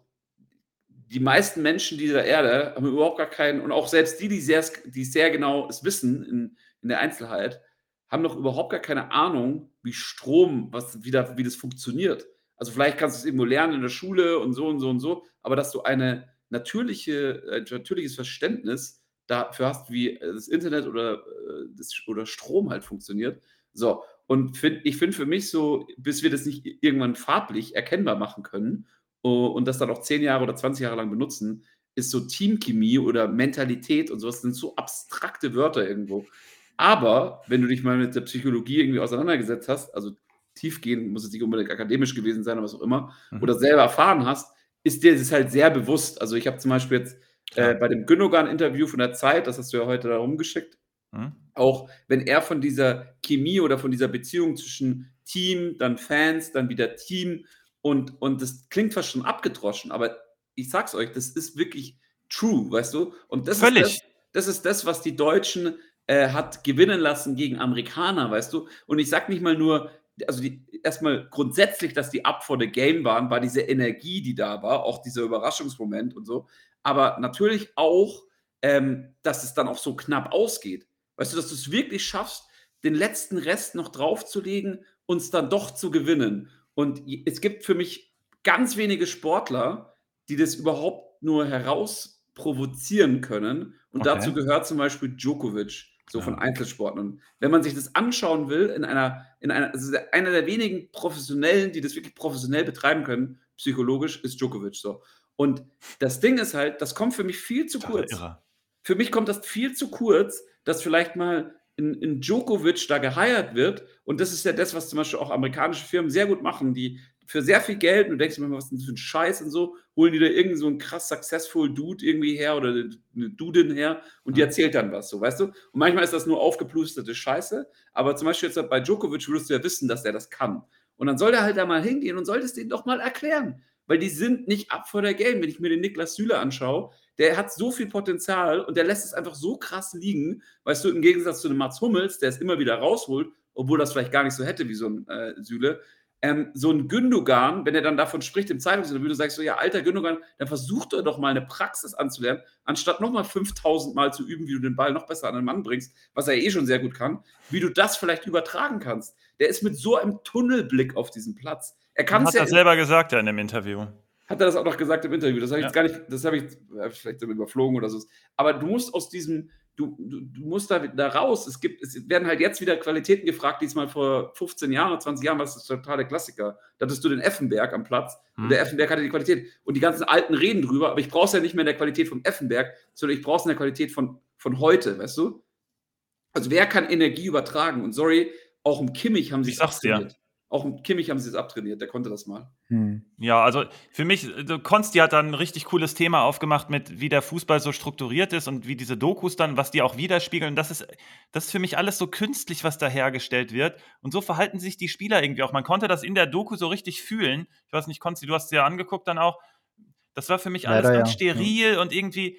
S2: die meisten Menschen dieser Erde haben überhaupt gar keinen, und auch selbst die, die sehr, die sehr genau es wissen in, in der Einzelheit, haben noch überhaupt gar keine Ahnung, wie Strom, was wieder, wie das funktioniert. Also vielleicht kannst du es irgendwo lernen in der Schule und so und so und so, aber dass du eine natürliche, ein natürliches Verständnis dafür hast, wie äh, das Internet oder, äh, das, oder Strom halt funktioniert. So, und find, ich finde für mich so, bis wir das nicht irgendwann farblich erkennbar machen können und das dann auch zehn Jahre oder 20 Jahre lang benutzen, ist so Teamchemie oder Mentalität und sowas sind so abstrakte Wörter irgendwo. Aber wenn du dich mal mit der Psychologie irgendwie auseinandergesetzt hast, also tiefgehend, muss es nicht unbedingt akademisch gewesen sein oder was auch immer,
S1: Mhm.
S2: oder selber erfahren hast, ist dir das halt sehr bewusst. Also ich habe zum Beispiel jetzt äh, bei dem Gündogan-Interview von der Zeit, das hast du ja heute da rumgeschickt,
S1: Mhm.
S2: auch wenn er von dieser Chemie oder von dieser Beziehung zwischen Team, dann Fans, dann wieder Team und, und das klingt fast schon abgedroschen, aber ich sag's euch, das ist wirklich true, weißt du? Und das
S1: Völlig.
S2: ist das, das ist das, was die Deutschen äh, hat gewinnen lassen gegen Amerikaner, weißt du? Und ich sag nicht mal nur, also die, erstmal grundsätzlich, dass die up for the game waren, war diese Energie, die da war, auch dieser Überraschungsmoment und so. Aber natürlich auch, ähm, dass es dann auch so knapp ausgeht. Weißt du, dass du es wirklich schaffst, den letzten Rest noch draufzulegen und es dann doch zu gewinnen. Und es gibt für mich ganz wenige Sportler, die das überhaupt nur heraus provozieren können. Und
S1: Okay.
S2: dazu gehört zum Beispiel Djokovic, so
S1: Ja.
S2: von Einzelsporten. Und wenn man sich das anschauen will, in einer, in einer, also der- einer der wenigen Professionellen, die das wirklich professionell betreiben können, psychologisch, ist Djokovic so. Und das Ding ist halt, das kommt für mich viel zu
S1: Total
S2: kurz. Für mich kommt das viel zu kurz, dass vielleicht mal in, in Djokovic da geheiert wird. Und das ist ja das, was zum Beispiel auch amerikanische Firmen sehr gut machen, die für sehr viel Geld, und du denkst mir was ist denn das für ein Scheiß und so, holen die da irgend so einen krass successful Dude irgendwie her oder eine Dudin her und die erzählt dann was, so, weißt du? Und manchmal ist das nur aufgeplusterte Scheiße, aber zum Beispiel jetzt bei Djokovic würdest du ja wissen, dass der das kann. Und dann soll der halt da mal hingehen und soll das denen doch mal erklären. Weil die sind nicht up for der Game. Wenn ich mir den Niklas Süle anschaue, der hat so viel Potenzial und der lässt es einfach so krass liegen, weißt du, im Gegensatz zu dem Mats Hummels, der es immer wieder rausholt, obwohl das vielleicht gar nicht so hätte wie so ein äh, Süle. Ähm, so ein Gündogan, wenn er dann davon spricht im Zeitungsinterview, du sagst so, ja, alter Gündogan, dann versuch doch doch mal eine Praxis anzulernen, anstatt nochmal 5000 Mal zu üben, wie du den Ball noch besser an den Mann bringst, was er eh schon sehr gut kann, wie du das vielleicht übertragen kannst. Der ist mit so einem Tunnelblick auf diesem Platz. Er kann es
S1: Hat
S2: ja
S1: er selber gesagt ja in dem Interview.
S2: hat er das auch noch gesagt im Interview? Das habe ich
S1: Ja.
S2: jetzt gar nicht, das habe ich äh, vielleicht überflogen oder so. Aber du musst aus diesem, du, du, du musst da, da raus. Es gibt, es werden halt jetzt wieder Qualitäten gefragt, diesmal vor 15 Jahren oder 20 Jahren, was ist das totale Klassiker. Da hattest du den Effenberg am Platz
S1: Hm.
S2: und der Effenberg hatte die Qualität. Und die ganzen Alten reden drüber, aber ich brauche es ja nicht mehr in der Qualität vom Effenberg, sondern ich brauche es in der Qualität von, von heute, weißt du? Also wer kann Energie übertragen? Und sorry, auch im Kimmich haben sie
S1: Ich sag's dir.
S2: abtrainiert. Auch im Kimmich haben sie es abtrainiert, der konnte das mal.
S3: Hm.
S1: Ja, also für mich, also Konsti hat da ein richtig cooles Thema aufgemacht mit, wie der Fußball so strukturiert ist und wie diese Dokus dann, was die auch widerspiegeln. Das ist, das ist für mich alles so künstlich, was da hergestellt wird. Und so verhalten sich die Spieler irgendwie auch. Man konnte das in der Doku so richtig fühlen. Ich weiß nicht, Konsti, du hast es ja angeguckt dann auch. Das war für mich alles
S3: Leider
S1: ganz
S3: ja,
S1: steril und irgendwie.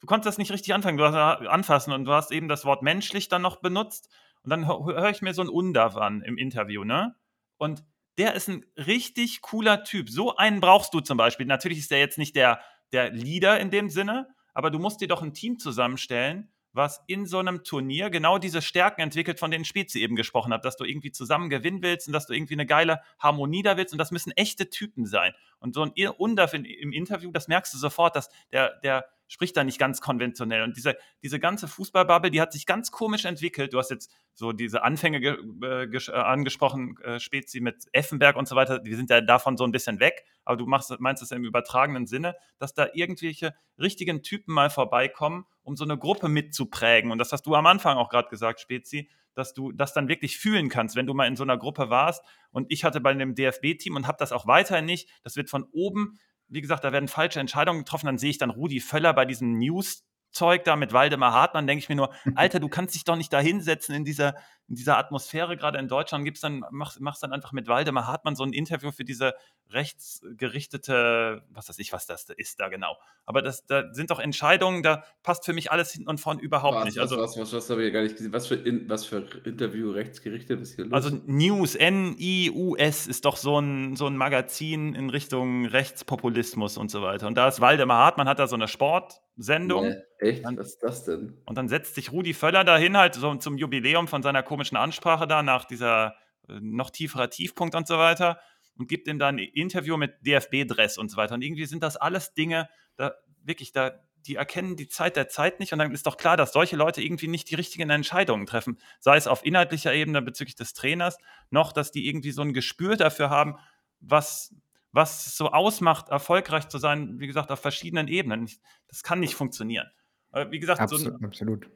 S1: Du konntest das nicht richtig anfangen, du hast, anfassen und du hast eben das Wort menschlich dann noch benutzt. Und dann höre ich mir so einen Undav an im Interview, ne? Und der ist ein richtig cooler Typ. So einen brauchst du zum Beispiel. Natürlich ist der jetzt nicht der, der Leader in dem Sinne, aber du musst dir doch ein Team zusammenstellen, was in so einem Turnier genau diese Stärken entwickelt, von denen Spezi eben gesprochen hat, dass du irgendwie zusammen gewinnen willst und dass du irgendwie eine geile Harmonie da willst und das müssen echte Typen sein. Und so ein Undav im Interview, das merkst du sofort, dass der, der spricht da nicht ganz konventionell. Und diese, diese ganze Fußballbubble, die hat sich ganz komisch entwickelt. Du hast jetzt so diese Anfänge ge, äh, äh, angesprochen, äh, Spezi mit Effenberg und so weiter, die sind ja davon so ein bisschen weg, aber du machst, meinst es im übertragenen Sinne, dass da irgendwelche richtigen Typen mal vorbeikommen, um so eine Gruppe mitzuprägen. Und das hast du am Anfang auch gerade gesagt, Spezi, dass du das dann wirklich fühlen kannst, wenn du mal in so einer Gruppe warst. Und ich hatte bei einem DFB-Team und habe das auch weiterhin nicht. Das wird von oben wie gesagt, da werden falsche Entscheidungen getroffen. Dann sehe ich dann Rudi Völler bei diesem News-Zeug da mit Waldemar Hartmann, denke ich mir nur, Alter, du kannst dich doch nicht da hinsetzen in dieser, in dieser Atmosphäre, gerade in Deutschland, gibt's dann, mach, machst dann einfach mit Waldemar Hartmann so ein Interview für diese rechtsgerichtete, was weiß ich, was das ist da genau. Aber das, da sind doch Entscheidungen, da passt für mich alles hinten und vorn überhaupt
S2: was,
S1: nicht.
S2: Was,
S1: Also,
S2: was, was, was habe ich ja gar nicht gesehen? Was für, in, was für Interview rechtsgerichtet ist hier los?
S1: Also News, N-I-U-S ist doch so ein, so ein Magazin in Richtung Rechtspopulismus und so weiter. Und da ist Waldemar Hartmann, hat da so eine Sportsendung.
S2: Nee, echt?
S1: Dann-
S2: Was ist das denn?
S1: Und dann setzt sich Rudi Völler dahin, halt so zum Jubiläum von seiner komischen Ansprache da, nach dieser äh, noch tieferer Tiefpunkt und so weiter, und gibt ihm dann ein Interview mit DFB-Dress und so weiter. Und irgendwie sind das alles Dinge, da wirklich, da, die erkennen die Zeit der Zeit nicht. Und dann ist doch klar, dass solche Leute irgendwie nicht die richtigen Entscheidungen treffen. Sei es auf inhaltlicher Ebene bezüglich des Trainers, noch, dass die irgendwie so ein Gespür dafür haben, was, was es so ausmacht, erfolgreich zu sein, wie gesagt, auf verschiedenen Ebenen. Das kann nicht funktionieren. Aber Wie gesagt, so ein,
S3: Absolut, absolut.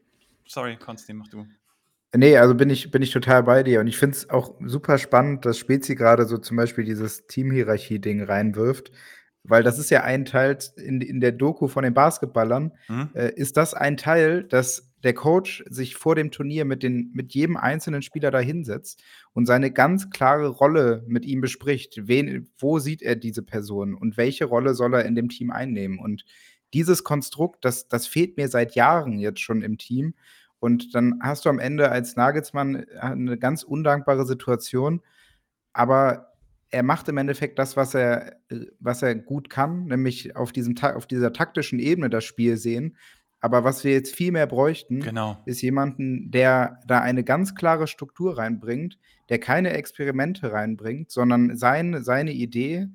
S1: sorry, Konsti, mach du.
S3: Nee, also bin ich bin ich total bei dir und ich finde es auch super spannend, dass Spezi gerade so zum Beispiel dieses Teamhierarchie-Ding reinwirft, weil das ist ja ein Teil in in der Doku von den Basketballern,
S1: Mhm.
S3: äh, ist das ein Teil, dass der Coach sich vor dem Turnier mit den mit jedem einzelnen Spieler da hinsetzt und seine ganz klare Rolle mit ihm bespricht. Wen wo sieht er diese Person und welche Rolle soll er in dem Team einnehmen? Und dieses Konstrukt, das das fehlt mir seit Jahren jetzt schon im Team und dann hast du am Ende als Nagelsmann äh, 'ne ganz undankbare Situation, aber er macht im Endeffekt das, was er äh, was er gut kann, nämlich auf diesem auf dieser taktischen Ebene das Spiel sehen. Aber was wir jetzt viel mehr bräuchten,
S1: Genau.
S3: ist jemanden, der da eine ganz klare Struktur reinbringt, der keine Experimente reinbringt, sondern sein seine Idee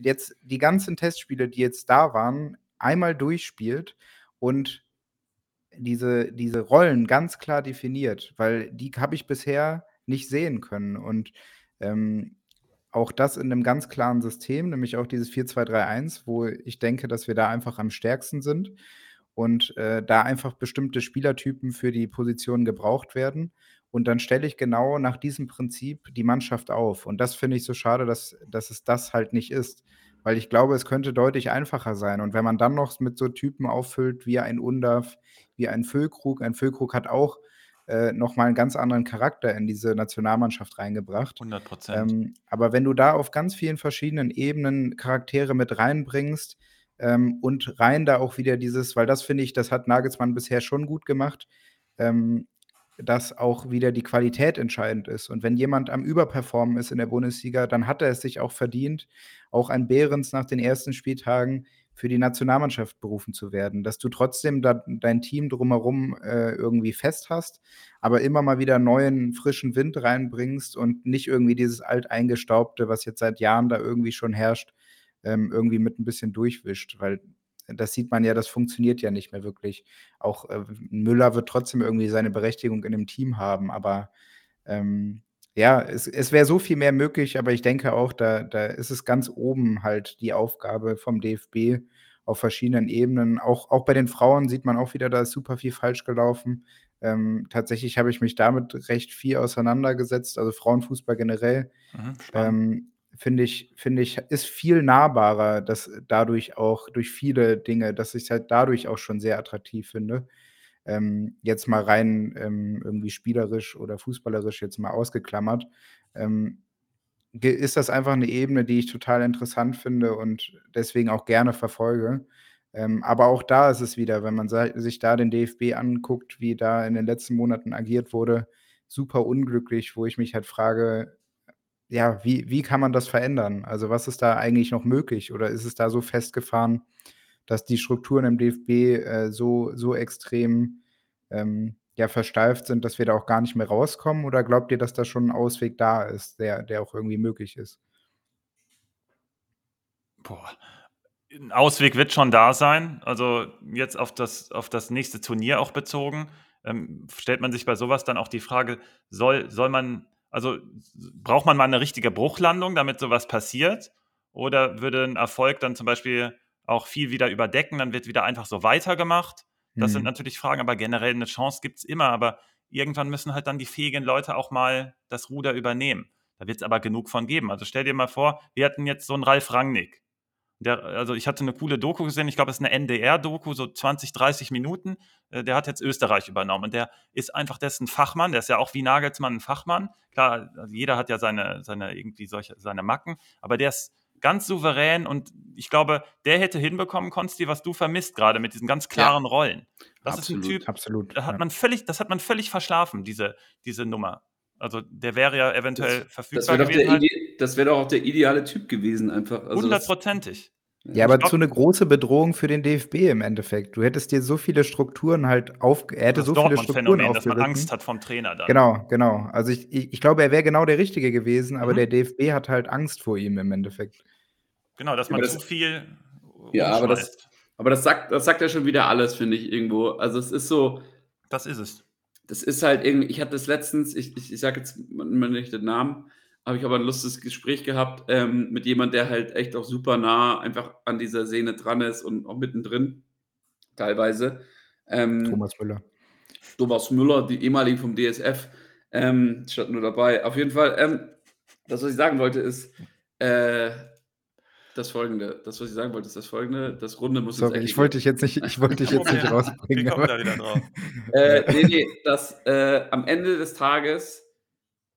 S3: jetzt die ganzen Testspiele, die jetzt da waren, einmal durchspielt und diese diese Rollen ganz klar definiert, weil die habe ich bisher nicht sehen können. Und, ähm, auch das in 'nem ganz klaren System, nämlich auch dieses 4-2-3-1, wo ich denke, dass wir da einfach am stärksten sind und, äh, da einfach bestimmte Spielertypen für die Position gebraucht werden. Und dann stelle ich genau nach diesem Prinzip die Mannschaft auf. Und das finde ich so schade, dass dass es das halt nicht ist, weil ich glaube, es könnte deutlich einfacher sein. Und wenn man dann noch mit so Typen auffüllt wie ein Undav, wie ein Füllkrug ein Füllkrug hat auch, äh, noch mal 'n ganz anderen Charakter in diese Nationalmannschaft reingebracht.
S1: 100%
S3: Ähm, aber wenn du da auf ganz vielen verschiedenen Ebenen Charaktere mit reinbringst, ähm, und rein da auch wieder dieses weil das finde ich, das hat Nagelsmann bisher schon gut gemacht, ähm, dass auch wieder die Qualität entscheidend ist. Und wenn jemand am Überperformen ist in der Bundesliga, dann hat er es sich auch verdient, auch ein Behrens nach den ersten Spieltagen für die Nationalmannschaft berufen zu werden, dass du trotzdem da dein Team drumherum, äh, irgendwie fest hast, aber immer mal wieder neuen, frischen Wind reinbringst und nicht irgendwie dieses Alteingestaubte, was jetzt seit Jahren da irgendwie schon herrscht, ähm, irgendwie mit 'n bisschen durchwischt, weil das sieht man ja, das funktioniert ja nicht mehr wirklich. Auch, äh, Müller wird trotzdem irgendwie seine Berechtigung in dem Team haben, aber, ähm, ja, es es wäre so viel mehr möglich, aber ich denke auch, da da ist es ganz oben halt die Aufgabe vom DFB auf verschiedenen Ebenen. Auch auch bei den Frauen sieht man auch wieder, da ist super viel falsch gelaufen. Ähm, tatsächlich habe ich mich damit recht viel auseinandergesetzt, also Frauenfußball generell.
S1: Mhm.
S3: Ähm, finde ich finde ich, ist viel nahbarer, dass dadurch auch durch viele Dinge, dass ich's halt dadurch auch schon sehr attraktiv finde. Ähm, jetzt mal rein, ähm, irgendwie spielerisch oder fußballerisch jetzt mal ausgeklammert, ähm, ist das einfach 'ne Ebene, die ich total interessant finde und deswegen auch gerne verfolge. Ähm, aber auch da ist es wieder, wenn man sich da den DFB anguckt, wie da in den letzten Monaten agiert wurde, super unglücklich, wo ich mich halt frage, ja, wie wie kann man das verändern? Also, was ist da eigentlich noch möglich oder ist es da so festgefahren, dass die Strukturen im DFB, äh, so so extrem, ähm, ja, versteift sind, dass wir da auch gar nicht mehr rauskommen? Oder glaubt ihr, dass da schon 'n Ausweg da ist, der der auch irgendwie möglich ist?
S1: Boah, 'n Ausweg wird schon da sein. Also, jetzt auf das auf das nächste Turnier auch bezogen, ähm, stellt man sich bei so was dann auch die Frage: Soll soll man also, braucht man mal 'ne richtige Bruchlandung, damit so was passiert? Oder würde 'n Erfolg dann zum Beispiel auch viel wieder überdecken, dann wird wieder einfach so weitergemacht? Das sind
S3: Mhm.
S1: natürlich Fragen, aber generell 'ne Chance gibt's immer, aber irgendwann müssen halt dann die fähigen Leute auch mal das Ruder übernehmen. Da wird's aber genug von geben. Also, stell dir mal vor, wir hätten jetzt so 'n Ralf Rangnick. Der also, ich hatte 'ne coole Doku gesehen, ich glaube, es ist 'ne NDR-Doku, so 20, 30 Minuten. Äh, der hat jetzt Österreich übernommen und der ist einfach der ist 'n Fachmann, der ist ja auch wie Nagelsmann 'n Fachmann. Klar, also, jeder hat ja seine seine irgendwie solche seine Macken, aber der ist ganz souverän und ich glaube, der hätte hinbekommen, Konsti, was du vermisst grade mit diesen ganz
S2: Ja.
S1: klaren Rollen. Das ist 'n
S2: Absolut.
S1: Typ,
S3: Absolut,
S1: da hat
S3: ja.
S1: man völlig das hat man völlig verschlafen, diese diese Nummer. Also, der wäre ja eventuell
S2: Das das
S1: verfügbar
S2: der
S1: gewesen halt.
S2: das wäre doch auch der ideale Typ gewesen einfach. Also, das
S1: Hundertprozentig.
S3: Ja, aber
S1: glaube
S3: zu 'ne große Bedrohung für den DFB im Endeffekt. Du hättest dir so viele Strukturen halt auf er hätte
S1: Das
S3: so viele Strukturen
S1: Dortmund-Phänomen, dass man Angst hat vom Trainer dann.
S3: Genau, genau. Also, ich ich ich glaube, er wäre genau der Richtige gewesen, aber
S1: Mhm.
S3: der DFB hat halt Angst vor ihm im Endeffekt.
S1: Genau, dass man
S2: aber
S1: zu
S2: das
S1: viel
S2: Ja, aber das aber das sagt das sagt ja schon wieder alles, finde ich irgendwo. Also, es ist so
S1: Das ist es.
S2: das ist halt irgendwie ich hatte das letztens, ich ich ich sage jetzt mal nicht den Namen, habe ich aber 'n lustiges Gespräch gehabt, ähm, mit jemand, der halt echt auch super nah einfach an dieser Szene dran ist und auch mittendrin teilweise. Ähm
S3: Thomas Müller.
S2: Thomas Müller, die ehemaligen vom DSF, ähm, statt nur dabei. Auf jeden Fall, ähm, das, was ich sagen wollte, ist äh, das folgende. Das, was ich sagen wollte, ist das folgende. Das Runde muss
S3: Sorry, ich wollte dich jetzt nicht, ich wollte dich jetzt nicht rausbringen.
S1: Wir kommen da wieder drauf.
S2: äh, nee, nee, das äh, am Ende des Tages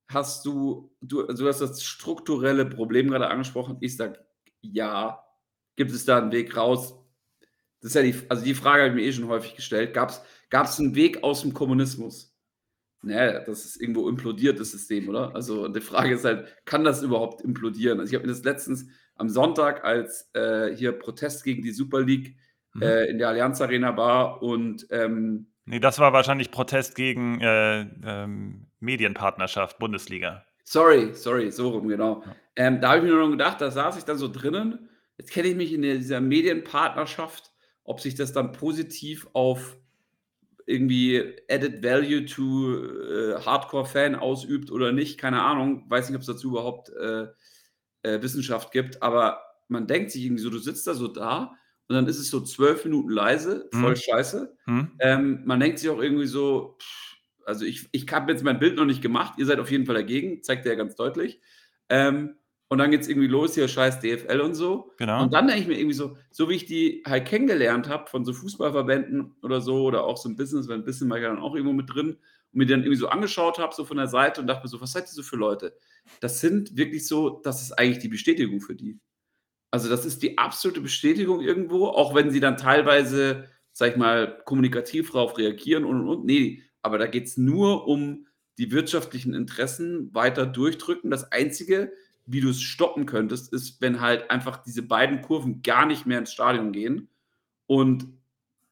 S2: hast du, du, du hast das strukturelle Problem gerade angesprochen. Ich sage ja. Gibt es da einen Weg raus? Das ist ja die, also die Frage habe ich mir eh schon häufig gestellt. Gab es einen Weg aus dem Kommunismus? Naja, das ist irgendwo implodiert, das System, oder? Also die Frage ist halt, kann das überhaupt implodieren? Also ich habe mir das letztens am Sonntag, als äh, hier Protest gegen die Super League mhm. äh, in der Allianz Arena war und ähm,
S1: Nee, das war wahrscheinlich Protest gegen äh, ähm, Medienpartnerschaft, Bundesliga.
S2: Sorry, sorry, so rum, genau. Ja. Ähm, da habe ich mir nur gedacht, da saß ich dann so drinnen. Jetzt kenne ich mich in dieser Medienpartnerschaft, ob sich das dann positiv auf irgendwie Added Value to äh, Hardcore-Fan ausübt oder nicht, keine Ahnung. Weiß nicht, ob es dazu überhaupt äh, äh, Wissenschaft gibt, aber man denkt sich irgendwie so, du sitzt da so da und dann ist es so zwölf Minuten leise, voll mhm. scheiße. Mhm. Ähm, man denkt sich auch irgendwie so, also ich, ich habe jetzt mein Bild noch nicht gemacht, ihr seid auf jeden Fall dagegen, zeigt er ja ganz deutlich. Ähm, und dann geht es irgendwie los, hier scheiß DFL und so.
S1: Genau.
S2: Und dann denke ich mir irgendwie so, so wie ich die halt kennengelernt habe von so Fußballverbänden oder so oder auch so ein Business, weil ein bisschen war ich dann auch irgendwo mit drin und mir dann irgendwie so angeschaut habe, so von der Seite und dachte mir so, was seid ihr so für Leute? Das sind wirklich so, das ist eigentlich die Bestätigung für die. Also das ist die absolute Bestätigung irgendwo, auch wenn sie dann teilweise, sag ich mal, kommunikativ darauf reagieren und und und. Nee, aber da geht es nur um die wirtschaftlichen Interessen weiter durchdrücken. Das Einzige, wie du es stoppen könntest, ist, wenn halt einfach diese beiden Kurven gar nicht mehr ins Stadion gehen und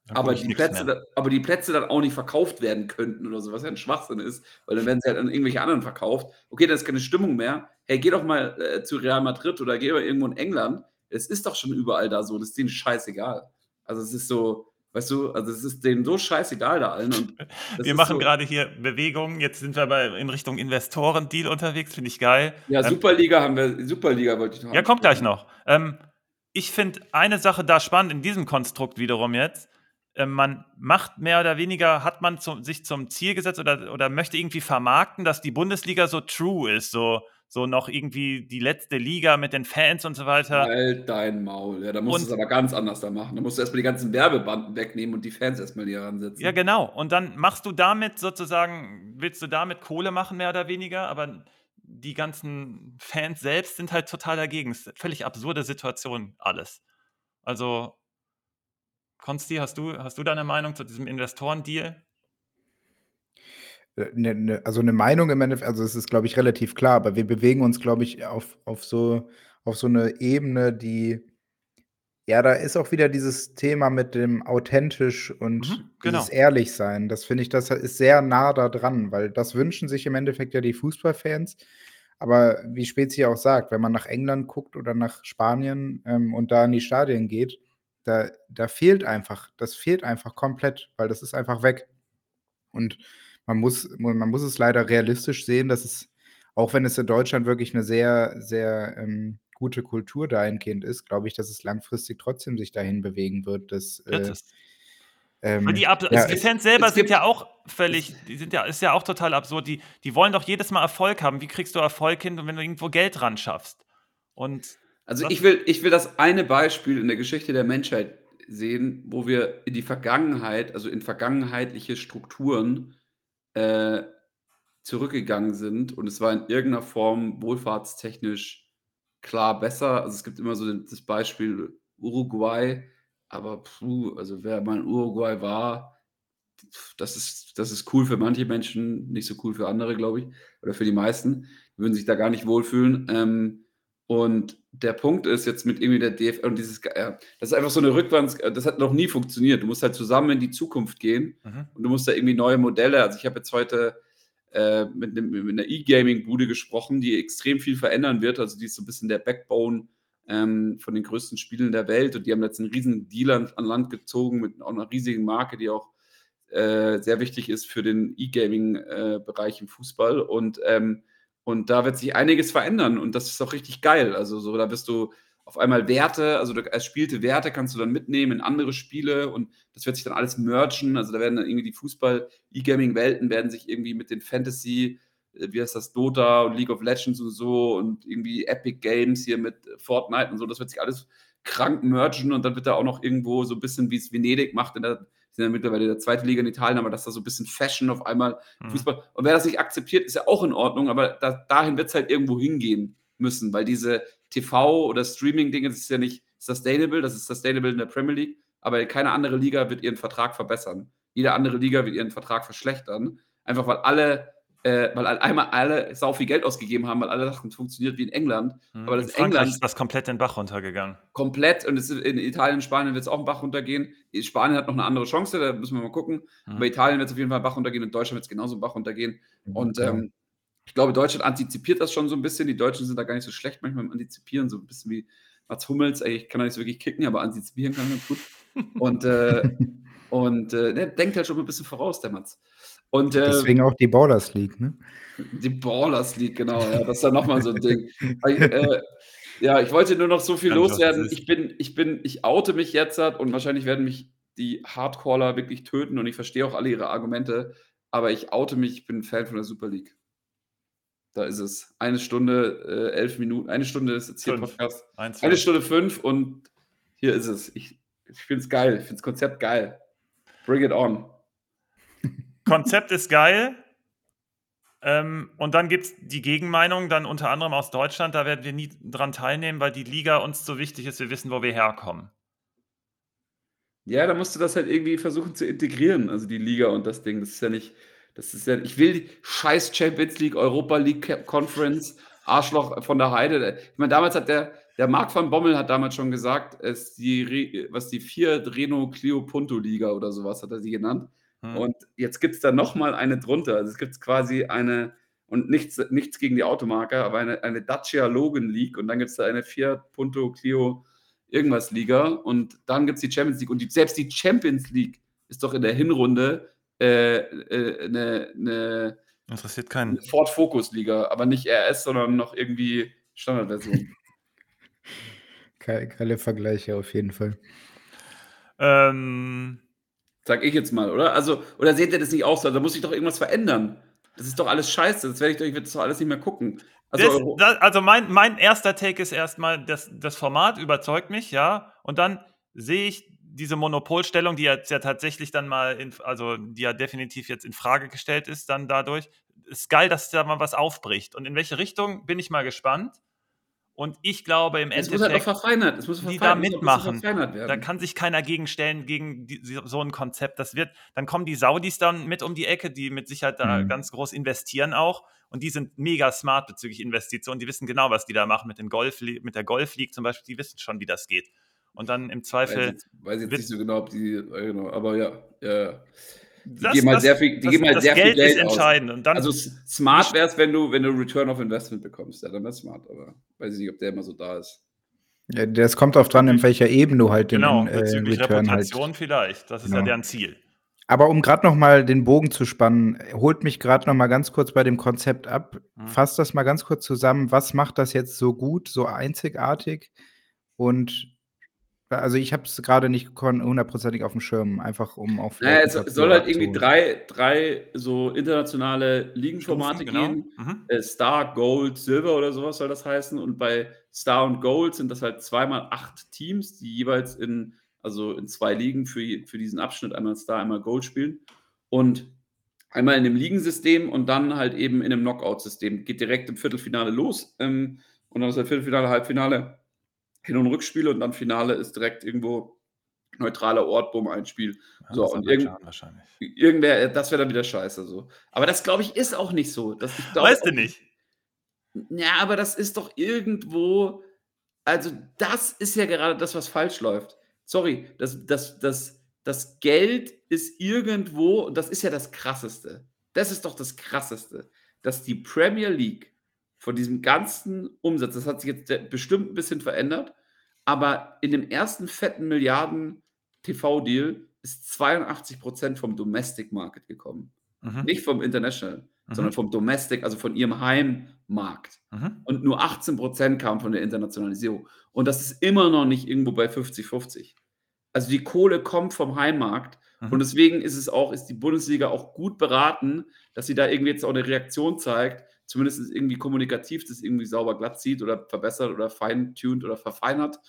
S2: aber die, Plätze, aber die Plätze dann auch nicht verkauft werden könnten oder so, was ja ein Schwachsinn ist, weil dann werden sie halt an irgendwelche anderen verkauft. Okay, da ist keine Stimmung mehr. Hey, geh doch mal äh, zu Real Madrid oder geh mal irgendwo in England. Es ist doch schon überall da so, das ist denen scheißegal. Also es ist so, Weißt du, also es ist denen so scheißegal da allen. Und
S1: wir machen so gerade hier Bewegungen. Jetzt sind wir bei, in Richtung Investoren-Deal unterwegs, finde ich geil.
S2: Ja, ähm, Superliga haben wir, Superliga wollte ich
S1: noch Ja, kommt gleich noch. Ähm, ich finde eine Sache da spannend in diesem Konstrukt wiederum jetzt. Äh, man macht mehr oder weniger, hat man zu, sich zum Ziel gesetzt oder, oder möchte irgendwie vermarkten, dass die Bundesliga so true ist, so so noch irgendwie die letzte Liga mit den Fans und so weiter.
S2: Halt dein Maul. Ja, da musst du es aber ganz anders da machen. Da musst du erstmal die ganzen Werbebanden wegnehmen und die Fans erstmal hier ransetzen.
S1: Ja, genau. Und dann machst du damit sozusagen, willst du damit Kohle machen, mehr oder weniger, aber die ganzen Fans selbst sind halt total dagegen. Es ist völlig absurde Situation, alles. Also, Konsti, hast du, hast du deine Meinung zu diesem Investorendeal?
S3: Ne, ne, also eine Meinung im Endeffekt, also es ist, glaube ich, relativ klar, aber wir bewegen uns, glaube ich, auf, auf, so, auf so eine Ebene, die, ja, da ist auch wieder dieses Thema mit dem authentisch und mhm, genau. dieses ehrlich sein. Das finde ich, das ist sehr nah da dran, weil das wünschen sich im Endeffekt ja die Fußballfans. Aber wie Spezi auch sagt, wenn man nach England guckt oder nach Spanien ähm, und da in die Stadien geht, da, da fehlt einfach, das fehlt einfach komplett, weil das ist einfach weg. Und man muss, man muss es leider realistisch sehen, dass es, auch wenn es in Deutschland wirklich eine sehr, sehr ähm, gute Kultur dahingehend ist, glaube ich, dass es langfristig trotzdem sich dahin bewegen wird, dass äh,
S1: ähm, die, Ab ja, die Fans selber sind ja auch völlig, die sind ja, ist ja auch total absurd. Die, die wollen doch jedes Mal Erfolg haben. Wie kriegst du Erfolg hin, wenn du irgendwo Geld ran schaffst? Und
S2: also ich will, ich will das eine Beispiel in der Geschichte der Menschheit sehen, wo wir in die Vergangenheit, also in vergangenheitliche Strukturen äh, zurückgegangen sind und es war in irgendeiner Form wohlfahrtstechnisch klar besser. Also es gibt immer so das Beispiel Uruguay, aber puh, also wer mal in Uruguay war, das ist, das ist cool für manche Menschen, nicht so cool für andere, glaube ich, oder für die meisten. Die würden sich da gar nicht wohlfühlen. Ähm, und der Punkt ist jetzt mit irgendwie der DFL und dieses, das ist einfach so eine Rückwands, äh, das hat noch nie funktioniert. Du musst halt zusammen in die Zukunft gehen mhm. und du musst da irgendwie neue Modelle. Also ich habe jetzt heute äh, mit, ne, mit, einer E-Gaming-Bude gesprochen, die extrem viel verändern wird. Also die ist so ein bisschen der Backbone ähm, von den größten Spielen der Welt und die haben jetzt einen riesen Deal an, an Land gezogen mit auch einer riesigen Marke, die auch äh, sehr wichtig ist für den E-Gaming-Bereich äh, im Fußball und ähm, und da wird sich einiges verändern und das ist auch richtig geil. Also so, da wirst du auf einmal Werte, also du, erspielte Werte kannst du dann mitnehmen in andere Spiele und das wird sich dann alles mergen. Also da werden dann irgendwie die Fußball-E-Gaming-Welten werden sich irgendwie mit den Fantasy, äh, wie heißt das, Dota und League of Legends und so und irgendwie Epic Games hier mit Fortnite und so, das wird sich alles krank mergen und dann wird da auch noch irgendwo so ein bisschen, wie es Venedig macht, in der, sind ja mittlerweile in der zweiten Liga in Italien, aber dass da so ein bisschen Fashion auf einmal mhm. Fußball. Und wer das nicht akzeptiert, ist ja auch in Ordnung, aber da, dahin wird es halt irgendwo hingehen müssen, weil diese TV- oder Streaming-Dinge, das ist ja nicht sustainable, das ist sustainable in der Premier League, aber keine andere Liga wird ihren Vertrag verbessern. Jede andere Liga wird ihren Vertrag verschlechtern, einfach weil alle äh, weil einmal alle sau viel Geld ausgegeben haben, weil alle dachten, es funktioniert wie in England.
S1: Mhm. Aber das in Frankreich England ist das komplett den Bach runtergegangen.
S2: Komplett und ist, in Italien, Spanien wird es auch einen Bach runtergehen. Spanien hat noch eine andere Chance, da müssen wir mal gucken. Mhm. Bei Italien wird es auf jeden Fall einen Bach runtergehen und Deutschland wird es genauso einen Bach runtergehen. Mhm. Und ähm, ich glaube, Deutschland antizipiert das schon so ein bisschen. Die Deutschen sind da gar nicht so schlecht manchmal im Antizipieren, so ein bisschen wie Mats Hummels. Ey, ich kann da nicht so wirklich kicken, aber antizipieren kann er gut. Und, äh, und äh, der denkt halt schon ein bisschen voraus, der Mats.
S3: Und, äh, Deswegen auch die Ballers League, ne?
S2: Die Ballers League, genau. Ja, das ist dann nochmal so ein Ding. äh, ja, ich wollte nur noch so viel Kann loswerden. Ich bin, ich bin, ich oute mich jetzt und wahrscheinlich werden mich die Hardcaller wirklich töten und ich verstehe auch alle ihre Argumente, aber ich oute mich, ich bin ein Fan von der Super League. Da ist es. Eine Stunde, äh, elf Minuten, eine Stunde ist jetzt hier fünf. Podcast. Eins, eine Stunde fünf und hier ist es. Ich, ich finde es geil, ich finde das Konzept geil. Bring it on.
S1: Konzept ist geil. Ähm, und dann gibt es die Gegenmeinung, dann unter anderem aus Deutschland, da werden wir nie dran teilnehmen, weil die Liga uns so wichtig ist, wir wissen, wo wir herkommen.
S2: Ja, da musst du das halt irgendwie versuchen zu integrieren, also die Liga und das Ding. Das ist ja nicht, das ist ja, ich will die scheiß Champions League, Europa League Conference, Arschloch von der Heide. Ich meine, damals hat der, der Marc van Bommel hat damals schon gesagt, es die, was die vier Reno Clio Punto Liga oder sowas hat er sie genannt. Hm. Und jetzt gibt es da nochmal eine drunter. Also es gibt quasi eine, und nichts, nichts gegen die Automarke, aber eine, eine Dacia Logan League und dann gibt es da eine Fiat Punto Clio irgendwas Liga und dann gibt es die Champions League und die, selbst die Champions League ist doch in der Hinrunde äh, äh, eine, eine,
S1: Interessiert keinen.
S2: Ford Focus Liga, aber nicht RS, sondern noch irgendwie Standardversion.
S3: Keine Vergleiche auf jeden Fall.
S2: Ähm, Sag ich jetzt mal, oder? Also, oder seht ihr das nicht auch so? Da muss sich doch irgendwas verändern. Das ist doch alles scheiße. Das werde ich doch, ich werde das doch alles nicht mehr gucken.
S1: Also, das, das, also mein, mein erster Take ist erstmal, das, das Format überzeugt mich, ja. Und dann sehe ich diese Monopolstellung, die jetzt ja tatsächlich dann mal, in, also die ja definitiv jetzt in Frage gestellt ist, dann dadurch. Ist geil, dass da mal was aufbricht. Und in welche Richtung bin ich mal gespannt. Und ich glaube im es Endeffekt, muss halt
S2: verfeinert. Es muss
S1: die da mitmachen. Da kann sich keiner gegenstellen gegen die, so ein Konzept. Das wird, dann kommen die Saudis dann mit um die Ecke, die mit Sicherheit da mhm. ganz groß investieren auch. Und die sind mega smart bezüglich Investitionen. Die wissen genau, was die da machen mit, den Golf, mit der Golf League zum Beispiel. Die wissen schon, wie das geht. Und dann im Zweifel. Weiß
S2: jetzt, weiß jetzt nicht so genau, ob die, genau, aber ja, ja. Die das, geben halt das, sehr viel, die das, geben halt sehr Geld viel Geld ist
S1: entscheidend.
S2: Und dann also smart wäre es, wenn du, wenn du Return of Investment bekommst. Ja, dann wäre es smart, aber weiß ich nicht, ob der immer so da ist.
S3: Ja, das kommt auch dran, in welcher Ebene du halt
S1: den genau, äh, bezüglich Return halt Reputation halt. vielleicht. Das ist genau. ja deren Ziel.
S3: Aber um gerade noch mal den Bogen zu spannen, holt mich gerade noch mal ganz kurz bei dem Konzept ab. Mhm. Fasst das mal ganz kurz zusammen. Was macht das jetzt so gut, so einzigartig? Und also ich habe es gerade nicht hundertprozentig auf dem Schirm, einfach um auf.
S2: Naja, es soll halt irgendwie drei, drei so internationale Ligenformate genau. geben. Mhm. Äh, Star, Gold, Silber oder sowas soll das heißen. Und bei Star und Gold sind das halt zweimal acht Teams, die jeweils in, also in zwei Ligen für, für diesen Abschnitt, einmal Star, einmal Gold spielen. Und einmal in dem Ligensystem und dann halt eben in einem Knockout-System. Geht direkt im Viertelfinale los. Ähm, und dann ist halt Viertelfinale, Halbfinale hin- und Rückspiele und dann Finale ist direkt irgendwo neutraler Ort, bumm, ein Spiel. Ja, so, und irgend, irgendwer, das wäre dann wieder scheiße. So. Aber das, glaube ich, ist auch nicht so. Das,
S1: glaub, weißt du nicht?
S2: Ja, aber das ist doch irgendwo, also das ist ja gerade das, was falsch läuft. Sorry, das, das, das, das Geld ist irgendwo, und das ist ja das Krasseste. Das ist doch das Krasseste, dass die Premier League von diesem ganzen Umsatz, das hat sich jetzt bestimmt ein bisschen verändert, aber in dem ersten fetten Milliarden TV-Deal ist 82 Prozent vom Domestic Market gekommen. Mhm. Nicht vom International. mhm. sondern vom Domestic, also von ihrem Heimmarkt. Mhm. Und nur 18 Prozent kam von der Internationalisierung. Und das ist immer noch nicht irgendwo bei 50-50. Also die Kohle kommt vom Heimmarkt. Mhm. Und deswegen ist es auch, ist die Bundesliga auch gut beraten, dass sie da irgendwie jetzt auch eine Reaktion zeigt, zumindest irgendwie kommunikativ das irgendwie sauber glatt zieht oder verbessert oder feintuned oder verfeinert.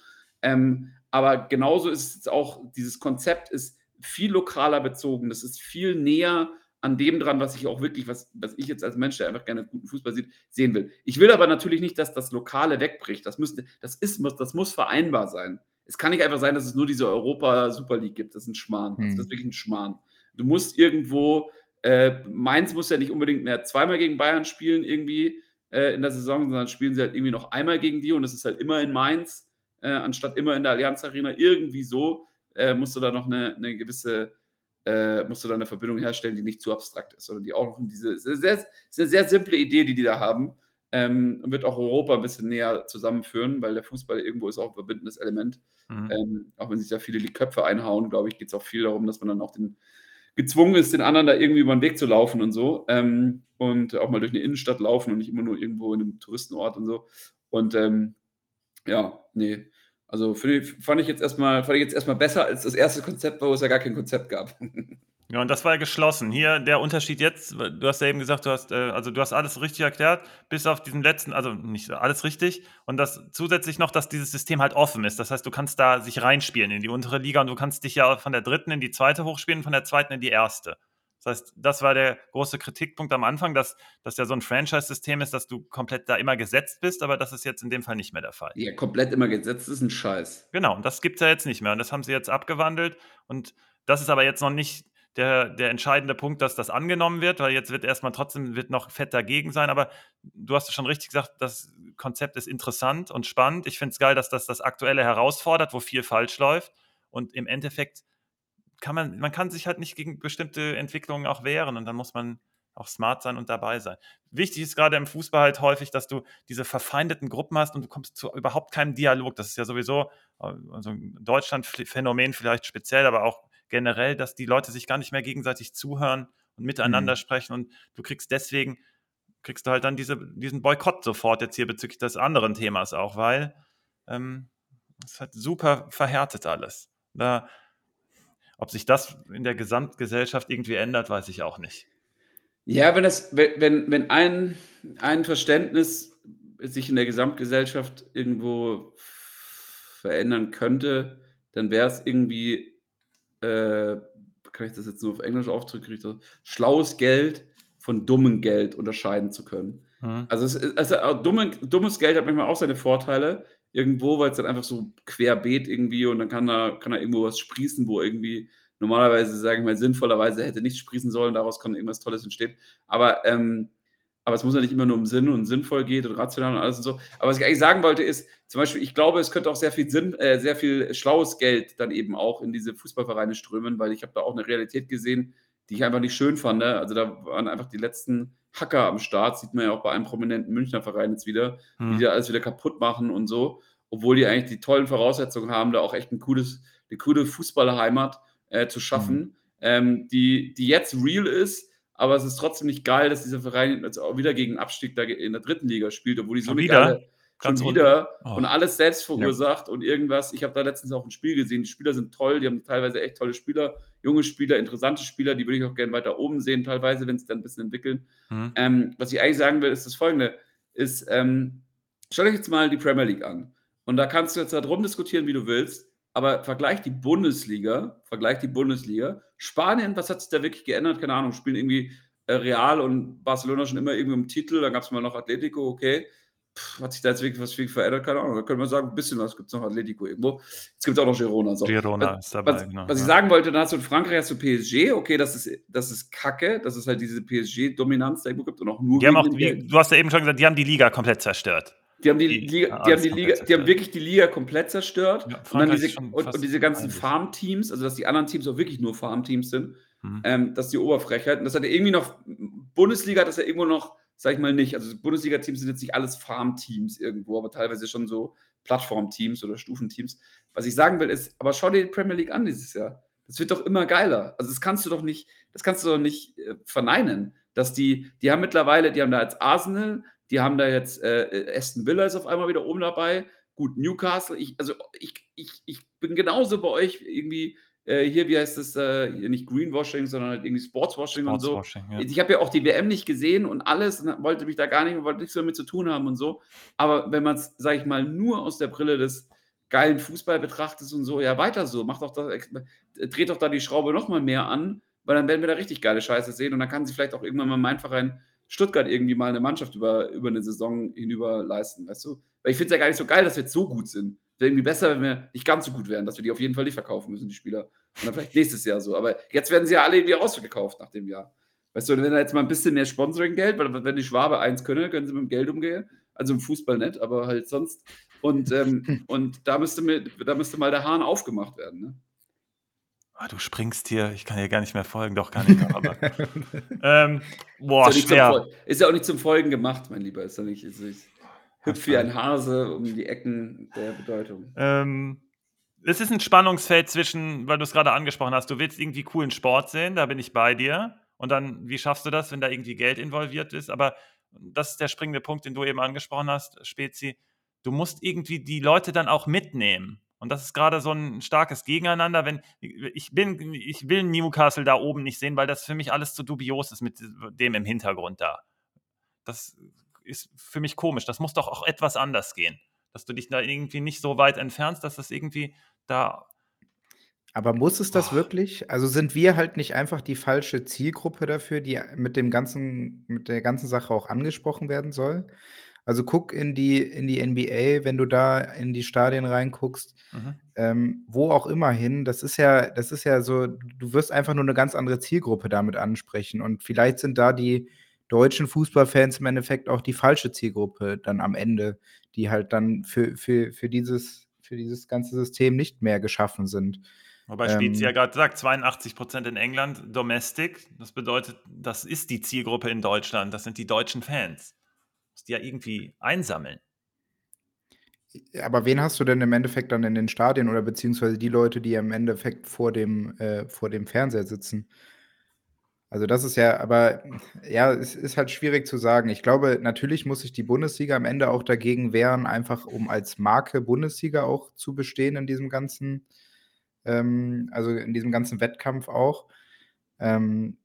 S2: Ähm, aber genauso ist es auch, dieses Konzept ist viel lokaler bezogen. Das ist viel näher an dem dran, was ich auch wirklich, was, was ich jetzt als Mensch, der einfach gerne guten Fußball sieht, sehen will. Ich will aber natürlich nicht, dass das Lokale wegbricht. Das, müsste, das, ist, das muss vereinbar sein. Es kann nicht einfach sein, dass es nur diese Europa-Super League gibt. Das ist ein Schmarrn. Hm. Das ist wirklich ein Schmarrn. Du musst irgendwo, äh, Mainz muss ja nicht unbedingt mehr zweimal gegen Bayern spielen, irgendwie äh, in der Saison, sondern spielen sie halt irgendwie noch einmal gegen die und es ist halt immer in Mainz, äh, anstatt immer in der Allianz Arena. Irgendwie so äh, musst du da noch eine, eine gewisse äh, musst du da eine Verbindung herstellen, die nicht zu abstrakt ist, sondern die auch noch in diese, sehr, sehr, sehr, sehr simple Idee, die die da haben, ähm, wird auch Europa ein bisschen näher zusammenführen, weil der Fußball irgendwo ist auch ein verbindendes Element. Mhm. Ähm, auch wenn sich da viele die Köpfe einhauen, glaube ich, geht es auch viel darum, dass man dann auch den, gezwungen ist, den anderen da irgendwie über den Weg zu laufen und so. Ähm, und auch mal durch eine Innenstadt laufen und nicht immer nur irgendwo in einem Touristenort und so. Und ähm, ja, nee, also ich, fand ich jetzt erstmal, fand ich jetzt erstmal besser als das erste Konzept, wo es ja gar kein Konzept gab.
S1: Ja, und das war ja geschlossen. Hier der Unterschied jetzt, du hast ja eben gesagt, du hast, äh, also du hast alles richtig erklärt, bis auf diesen letzten, also nicht alles richtig. Und das zusätzlich noch, dass dieses System halt offen ist. Das heißt, du kannst da sich reinspielen in die untere Liga und du kannst dich ja von der dritten in die zweite hochspielen, von der zweiten in die erste. Das heißt, das war der große Kritikpunkt am Anfang, dass das ja so ein Franchise-System ist, dass du komplett da immer gesetzt bist, aber das ist jetzt in dem Fall nicht mehr der Fall.
S2: Ja, komplett immer gesetzt ist ein Scheiß.
S1: Genau, und das gibt es ja jetzt nicht mehr. Und das haben sie jetzt abgewandelt. Und das ist aber jetzt noch nicht der, der entscheidende Punkt, dass das angenommen wird, weil jetzt wird erstmal trotzdem wird noch fett dagegen sein. Aber du hast schon richtig gesagt, das Konzept ist interessant und spannend. Ich finde es geil, dass das das Aktuelle herausfordert, wo viel falsch läuft. Und im Endeffekt kann man, man kann sich halt nicht gegen bestimmte Entwicklungen auch wehren und dann muss man auch smart sein und dabei sein. Wichtig ist gerade im Fußball halt häufig, dass du diese verfeindeten Gruppen hast und du kommst zu überhaupt keinem Dialog. Das ist ja sowieso also ein Deutschland-Phänomen vielleicht speziell, aber auch generell, dass die Leute sich gar nicht mehr gegenseitig zuhören und miteinander mhm. sprechen und du kriegst deswegen, kriegst du halt dann diese, diesen Boykott sofort jetzt hier bezüglich des anderen Themas auch, weil ähm, es ähm, halt super verhärtet alles. Da ob sich das in der Gesamtgesellschaft irgendwie ändert, weiß ich auch nicht.
S2: Ja, wenn, das, wenn, wenn ein, ein Verständnis sich in der Gesamtgesellschaft irgendwo verändern könnte, dann wäre es irgendwie, äh, kann ich das jetzt nur auf Englisch aufdrücken, schlaues Geld von dummem Geld unterscheiden zu können. Mhm. Also, es, also dumme, dummes Geld hat manchmal auch seine Vorteile, irgendwo, weil es dann einfach so querbeet irgendwie und dann kann da, kann da irgendwo was sprießen, wo irgendwie normalerweise, sagen wir mal, sinnvollerweise hätte nichts sprießen sollen, daraus kann irgendwas Tolles entstehen. Aber, ähm, aber es muss ja nicht immer nur um Sinn und sinnvoll geht und rational und alles und so. Aber was ich eigentlich sagen wollte, ist, zum Beispiel, ich glaube, es könnte auch sehr viel Sinn, äh, sehr viel schlaues Geld dann eben auch in diese Fußballvereine strömen, weil ich habe da auch eine Realität gesehen, die ich einfach nicht schön fand. Ne? Also da waren einfach die letzten Hacker am Start, sieht man ja auch bei einem prominenten Münchner Verein jetzt wieder, hm. die da alles wieder kaputt machen und so, obwohl die eigentlich die tollen Voraussetzungen haben, da auch echt ein cooles, eine coole Fußballerheimat äh, zu schaffen, hm. ähm, die, die jetzt real ist, aber es ist trotzdem nicht geil, dass dieser Verein jetzt auch wieder gegen Abstieg da in der dritten Liga spielt, obwohl die so eine
S1: wieder?
S2: geile, Ganz schon wieder oh. und alles selbst verursacht ja. und irgendwas. Ich habe da letztens auch ein Spiel gesehen. Die Spieler sind toll, die haben teilweise echt tolle Spieler, junge Spieler, interessante Spieler, die würde ich auch gerne weiter oben sehen, teilweise, wenn sie dann ein bisschen entwickeln. Mhm. Ähm, was ich eigentlich sagen will, ist das folgende: ist, ähm, Schau euch jetzt mal die Premier League an. Und da kannst du jetzt darum diskutieren, wie du willst, aber vergleich die Bundesliga, vergleich die Bundesliga. Spanien, was hat sich da wirklich geändert? Keine Ahnung, spielen irgendwie äh, Real und Barcelona schon immer irgendwie im Titel, da gab es mal noch Atletico, okay hat sich da jetzt wirklich was viel verändert? Keine Ahnung. Da können wir sagen, ein bisschen was gibt es noch Atletico irgendwo. Es gibt auch noch Girona. So.
S1: Girona
S2: was,
S1: ist dabei,
S2: was, genau. Was ich sagen wollte, dann hast du in Frankreich hast du PSG, okay, das ist, das ist Kacke, dass es halt diese PSG-Dominanz da irgendwo gibt und auch nur.
S1: Die haben auch, wie, du hast ja eben schon gesagt, die haben die Liga komplett zerstört.
S2: Die haben die, Liga, die haben die Liga, die haben wirklich die Liga komplett zerstört. Ja, und dann diese, und, und, diese ganzen Farmteams, also dass die anderen Teams auch wirklich nur Farmteams sind, mhm. ähm, dass die Oberfrechheit. Und das hat ja irgendwie noch, Bundesliga hat das ja irgendwo noch sag ich mal nicht. Also Bundesliga-Teams sind jetzt nicht alles Farm-Teams irgendwo, aber teilweise schon so Plattform-Teams oder Stufenteams. Was ich sagen will, ist, aber schau dir die Premier League an dieses Jahr. Das wird doch immer geiler. Also das kannst du doch nicht, das kannst du doch nicht äh, verneinen. dass die, die haben mittlerweile, die haben da jetzt Arsenal, die haben da jetzt äh, Aston Villa ist auf einmal wieder oben dabei. Gut, Newcastle, ich, also ich, ich, ich bin genauso bei euch irgendwie äh, hier, wie heißt es, äh, nicht Greenwashing, sondern halt irgendwie Sportswashing, Sportswashing und so. Ja. Ich habe ja auch die WM nicht gesehen und alles, und wollte mich da gar nicht, wollte nichts damit zu tun haben und so. Aber wenn man es, sage ich mal, nur aus der Brille des geilen Fußball betrachtet und so, ja, weiter so, macht doch das, dreht doch da die Schraube nochmal mehr an, weil dann werden wir da richtig geile Scheiße sehen und dann kann sie vielleicht auch irgendwann mal mein Verein Stuttgart irgendwie mal eine Mannschaft über, über eine Saison hinüber leisten, weißt du? Weil ich finde es ja gar nicht so geil, dass wir jetzt so gut sind. Wäre irgendwie besser, wenn wir nicht ganz so gut wären, dass wir die auf jeden Fall nicht verkaufen müssen, die Spieler. Und dann vielleicht nächstes Jahr so. Aber jetzt werden sie ja alle irgendwie rausgekauft nach dem Jahr. Weißt du, wenn da jetzt mal ein bisschen mehr Sponsoring-Geld, weil wenn die Schwabe eins können, können sie mit dem Geld umgehen. Also im Fußball nicht, aber halt sonst. Und, ähm, und da, müsste mir, da müsste mal der Hahn aufgemacht werden. Ne?
S1: Ah, du springst hier, ich kann hier gar nicht mehr folgen, doch kann ich aber. ähm, boah,
S2: ist
S1: ja
S2: schwer. Ist ja auch nicht zum Folgen gemacht, mein Lieber. Ist ja nicht. Ist nicht hüpf wie ein Hase um die Ecken der Bedeutung.
S1: Ähm, es ist ein Spannungsfeld zwischen, weil du es gerade angesprochen hast, du willst irgendwie coolen Sport sehen, da bin ich bei dir. Und dann, wie schaffst du das, wenn da irgendwie Geld involviert ist? Aber das ist der springende Punkt, den du eben angesprochen hast, Spezi. Du musst irgendwie die Leute dann auch mitnehmen. Und das ist gerade so ein starkes Gegeneinander. Wenn ich bin, ich will Newcastle da oben nicht sehen, weil das für mich alles zu dubios ist mit dem im Hintergrund da. Das ist für mich komisch. Das muss doch auch etwas anders gehen. Dass du dich da irgendwie nicht so weit entfernst, dass das irgendwie da.
S3: Aber muss es das oh. wirklich? Also sind wir halt nicht einfach die falsche Zielgruppe dafür, die mit dem ganzen, mit der ganzen Sache auch angesprochen werden soll? Also guck in die, in die NBA, wenn du da in die Stadien reinguckst, mhm. ähm, wo auch immer hin, das ist ja, das ist ja so, du wirst einfach nur eine ganz andere Zielgruppe damit ansprechen. Und vielleicht sind da die deutschen Fußballfans im Endeffekt auch die falsche Zielgruppe dann am Ende, die halt dann für, für, für, dieses, für dieses ganze System nicht mehr geschaffen sind.
S1: Wobei Spezi ähm, ja gerade sagt, 82 Prozent in England Domestic. Das bedeutet, das ist die Zielgruppe in Deutschland. Das sind die deutschen Fans die ja irgendwie einsammeln.
S3: Aber wen hast du denn im Endeffekt dann in den Stadien oder beziehungsweise die Leute, die im Endeffekt vor dem, äh, vor dem Fernseher sitzen? Also das ist ja, aber ja, es ist halt schwierig zu sagen. Ich glaube, natürlich muss sich die Bundesliga am Ende auch dagegen wehren, einfach um als Marke Bundesliga auch zu bestehen in diesem ganzen, ähm, also in diesem ganzen Wettkampf auch. Ähm,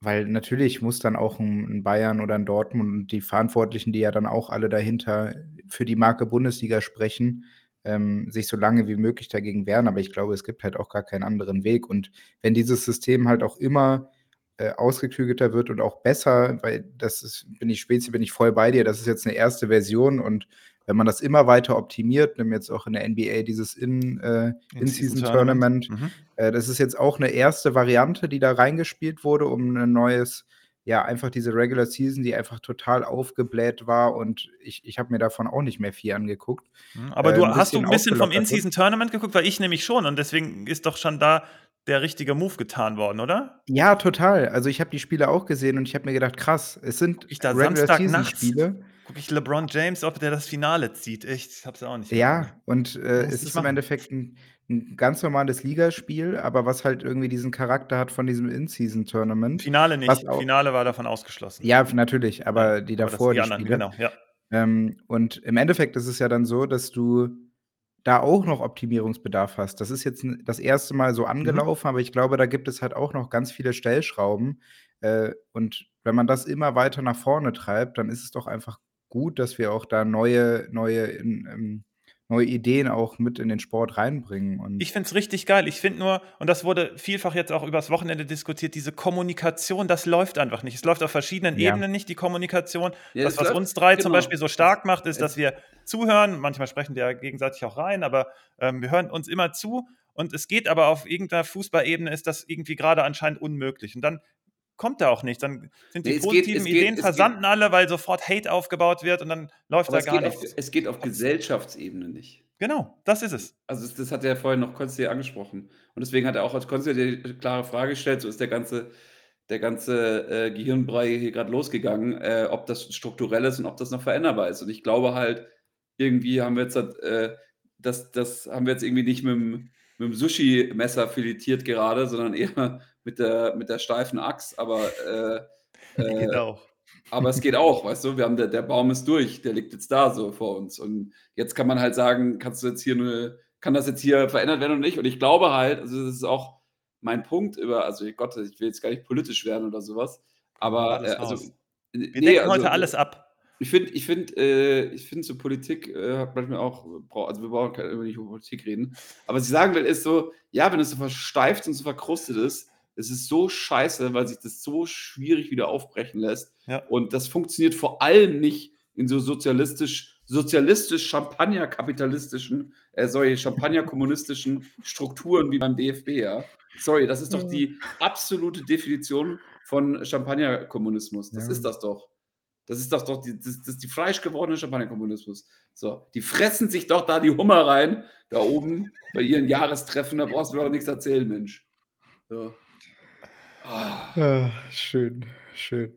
S3: weil natürlich muss dann auch ein Bayern oder ein Dortmund und die Verantwortlichen, die ja dann auch alle dahinter für die Marke Bundesliga sprechen, ähm, sich so lange wie möglich dagegen wehren. Aber ich glaube, es gibt halt auch gar keinen anderen Weg. Und wenn dieses System halt auch immer äh, ausgeklügelter wird und auch besser, weil das ist, bin ich Spezi, bin ich voll bei dir, das ist jetzt eine erste Version und wenn man das immer weiter optimiert, nimm jetzt auch in der NBA dieses In, äh, In-Season-Tournament, mhm. äh, das ist jetzt auch eine erste Variante, die da reingespielt wurde, um ein neues, ja, einfach diese Regular Season, die einfach total aufgebläht war und ich, ich habe mir davon auch nicht mehr viel angeguckt.
S1: Mhm. Aber du äh, hast du ein bisschen vom In-Season-Tournament geguckt, weil ich nämlich schon und deswegen ist doch schon da der richtige Move getan worden, oder?
S3: Ja, total. Also ich habe die Spiele auch gesehen und ich habe mir gedacht, krass, es sind
S1: ich da Regular Season Spiele gucke ich LeBron James, ob der das Finale zieht. Echt, ich hab's auch nicht.
S3: Ja, und äh, es ist machen. im Endeffekt ein, ein, ganz normales Ligaspiel, aber was halt irgendwie diesen Charakter hat von diesem In-Season-Tournament.
S1: Finale nicht. Auch, Finale war davon ausgeschlossen.
S3: Ja, natürlich, aber die davor, aber die, die anderen, Spiele. Genau, ja. Ähm, und im Endeffekt ist es ja dann so, dass du da auch noch Optimierungsbedarf hast. Das ist jetzt das erste Mal so mhm. angelaufen, mhm. aber ich glaube, da gibt es halt auch noch ganz viele Stellschrauben. Äh, und wenn man das immer weiter nach vorne treibt, dann ist es doch einfach gut, dass wir auch da neue, neue, in, ähm, neue Ideen auch mit in den Sport reinbringen. Und
S1: ich finde es richtig geil. Ich finde nur, und das wurde vielfach jetzt auch übers Wochenende diskutiert, diese Kommunikation, das läuft einfach nicht. Es läuft auf verschiedenen ja. Ebenen nicht, die Kommunikation. Ja, das, was läuft, uns drei genau. zum Beispiel so stark macht, ist, dass wir zuhören. Manchmal sprechen wir ja gegenseitig auch rein, aber ähm, wir hören uns immer zu. Und es geht aber auf irgendeiner Fußballebene, ist das irgendwie gerade anscheinend unmöglich. Und dann kommt da auch nichts. Dann sind die nee, positiven geht, Ideen geht, versanden geht, alle, weil sofort Hate aufgebaut wird und dann läuft da gar nichts.
S2: Auf, es geht auf Gesellschaftsebene nicht.
S1: Genau, das ist es.
S2: Also das, hat er vorhin noch Konsti angesprochen. Und deswegen hat er auch als Konsti die klare Frage gestellt, so ist der ganze, der ganze äh, Gehirnbrei hier gerade losgegangen, äh, ob das strukturell ist und ob das noch veränderbar ist. Und ich glaube halt, irgendwie haben wir jetzt äh, das, das haben wir jetzt irgendwie nicht mit dem, mit dem Sushi-Messer filetiert gerade, sondern eher mit der, mit der steifen Axt, aber äh, Äh,
S1: Geht auch.
S2: aber es geht auch, weißt du, wir haben der, der Baum ist durch, der liegt jetzt da so vor uns. Und jetzt kann man halt sagen, kannst du jetzt hier eine, kann das jetzt hier verändert werden oder nicht? Und ich glaube halt, also das ist auch mein Punkt über, also Gott, ich will jetzt gar nicht politisch werden oder sowas, aber äh, also, äh,
S1: Wir
S2: nee,
S1: decken
S2: also,
S1: heute alles ab.
S2: Ich finde, ich finde, äh, ich finde so Politik äh, hat manchmal auch, also wir brauchen keine, nicht über Politik reden. Aber was ich sagen will, ist so, ja, wenn es so versteift und so verkrustet ist, es ist so scheiße, weil sich das so schwierig wieder aufbrechen lässt.
S1: Ja.
S2: Und das funktioniert vor allem nicht in so sozialistisch, sozialistisch, champagner-kapitalistischen, äh, sorry, champagner-kommunistischen Strukturen wie beim DFB, ja. Sorry, das ist doch die absolute Definition von Champagner-Kommunismus. Das
S3: Ja.
S2: ist das doch. Das ist doch, doch die, das, das ist die fleisch gewordene Champagner-Kommunismus. So, die fressen sich doch da die Hummer rein, da oben bei ihren Jahrestreffen. Da brauchst du mir doch nichts erzählen, Mensch. So. Ah,
S3: Ah, schön, schön.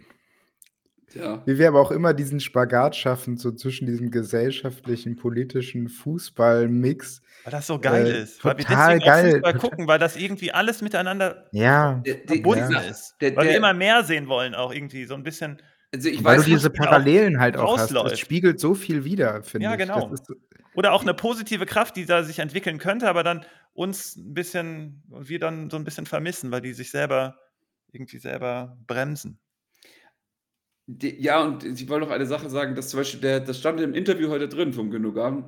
S2: ja.
S3: Wie wir aber auch immer diesen Spagat schaffen, so zwischen diesem gesellschaftlichen, politischen Fußball-Mix.
S1: Weil das so geil
S3: Äh,
S1: ist. Weil wir
S3: total
S1: deswegen
S3: geil.
S1: Fußball gucken, weil das irgendwie alles miteinander
S3: Ja,
S1: verbunden
S3: ja.
S1: ist.
S2: der,
S1: Weil wir immer mehr sehen wollen, auch irgendwie so ein bisschen.
S2: Also ich
S3: weil du
S2: weiß nicht,
S3: diese
S1: genau
S3: Parallelen halt auch hast.
S1: rausläuft.
S3: Das spiegelt so viel wider, finde
S1: Ja,
S3: ich.
S1: genau.
S3: Das ist so,
S1: Oder auch eine positive Kraft, die da sich entwickeln könnte, aber dann uns ein bisschen, wir dann so ein bisschen vermissen, weil die sich selber irgendwie selber bremsen.
S2: Die, ja, und ich wollte noch eine Sache sagen, dass zum Beispiel, der, das stand im Interview heute drin vom Gündogan.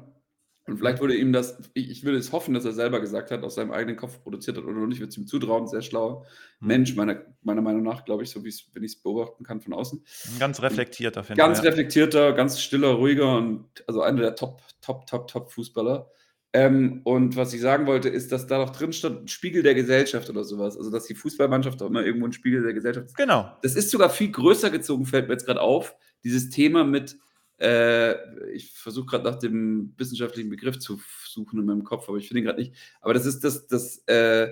S2: Und vielleicht wurde ihm das, ich, ich würde es hoffen, dass er selber gesagt hat, aus seinem eigenen Kopf produziert hat oder nicht, würde es ihm zutrauen, sehr schlauer
S1: Hm.
S2: Mensch, meiner, meiner Meinung nach, glaube ich, so wie ich es beobachten kann von außen.
S1: Ganz reflektiert auf jeden
S2: Ganz
S1: ja.
S2: reflektierter, ganz stiller, ruhiger und also einer der Top, Top, Top, Top Fußballer. Ähm, und was ich sagen wollte, ist, dass da noch drin stand, Spiegel der Gesellschaft oder sowas. Also, dass die Fußballmannschaft auch immer irgendwo ein Spiegel der Gesellschaft ist.
S1: Genau.
S2: Das ist sogar viel größer gezogen, fällt mir jetzt gerade auf. Dieses Thema mit, äh, ich versuche gerade nach dem wissenschaftlichen Begriff zu suchen in meinem Kopf, aber ich finde ihn gerade nicht. Aber das ist das, das äh,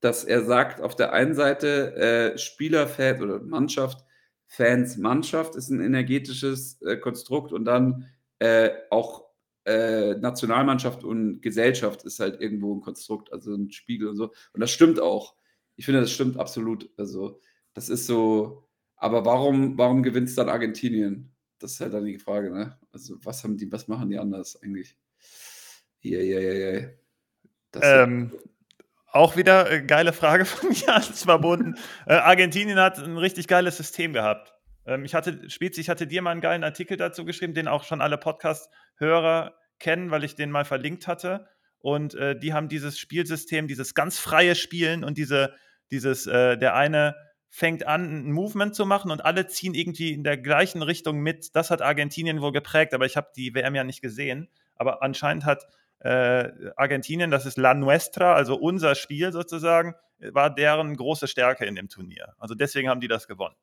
S2: dass er sagt, auf der einen Seite äh, Spielerfans oder Mannschaft, Fans, Mannschaft ist ein energetisches äh, Konstrukt und dann äh, auch äh, Nationalmannschaft und Gesellschaft ist halt irgendwo ein Konstrukt, also ein Spiegel und so. Und das stimmt auch. Ich finde, das stimmt absolut. Also, das ist so. Aber warum, warum gewinnt es dann Argentinien? Das ist halt dann die Frage, ne? Also, was haben die, was machen die anders eigentlich? Ja, ja, ja, ja.
S1: Ähm, auch wieder äh, geile Frage von mir als verbunden. äh, Argentinien hat ein richtig geiles System gehabt. Ähm, ich hatte, Spezi, ich hatte dir mal einen geilen Artikel dazu geschrieben, den auch schon alle Podcast-Hörer kennen, weil ich den mal verlinkt hatte. Und äh, die haben dieses Spielsystem, dieses ganz freie Spielen und diese, dieses, äh, der eine fängt an, ein Movement zu machen und alle ziehen irgendwie in der gleichen Richtung mit. Das hat Argentinien wohl geprägt, aber ich habe die WM ja nicht gesehen. Aber anscheinend hat äh, Argentinien, das ist La Nuestra, also unser Spiel sozusagen, war deren große Stärke in dem Turnier. Also deswegen haben die das gewonnen.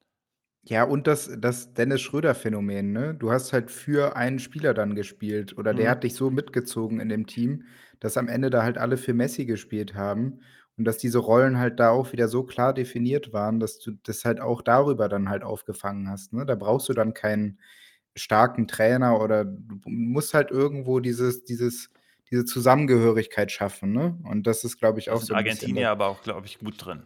S3: Ja, und das, das Dennis Schröder-Phänomen, ne? Du hast halt für einen Spieler dann gespielt oder der
S1: Mhm.
S3: hat dich so mitgezogen in dem Team, dass am Ende da halt alle für Messi gespielt haben und dass diese Rollen halt da auch wieder so klar definiert waren, dass du das halt auch darüber dann halt aufgefangen hast, ne? Da brauchst du dann keinen starken Trainer oder du musst halt irgendwo dieses, dieses, diese Zusammengehörigkeit schaffen, ne? Und das ist, glaube ich,
S1: Das
S3: auch so ein bisschen
S1: Argentinier aber auch, glaube ich, gut drin.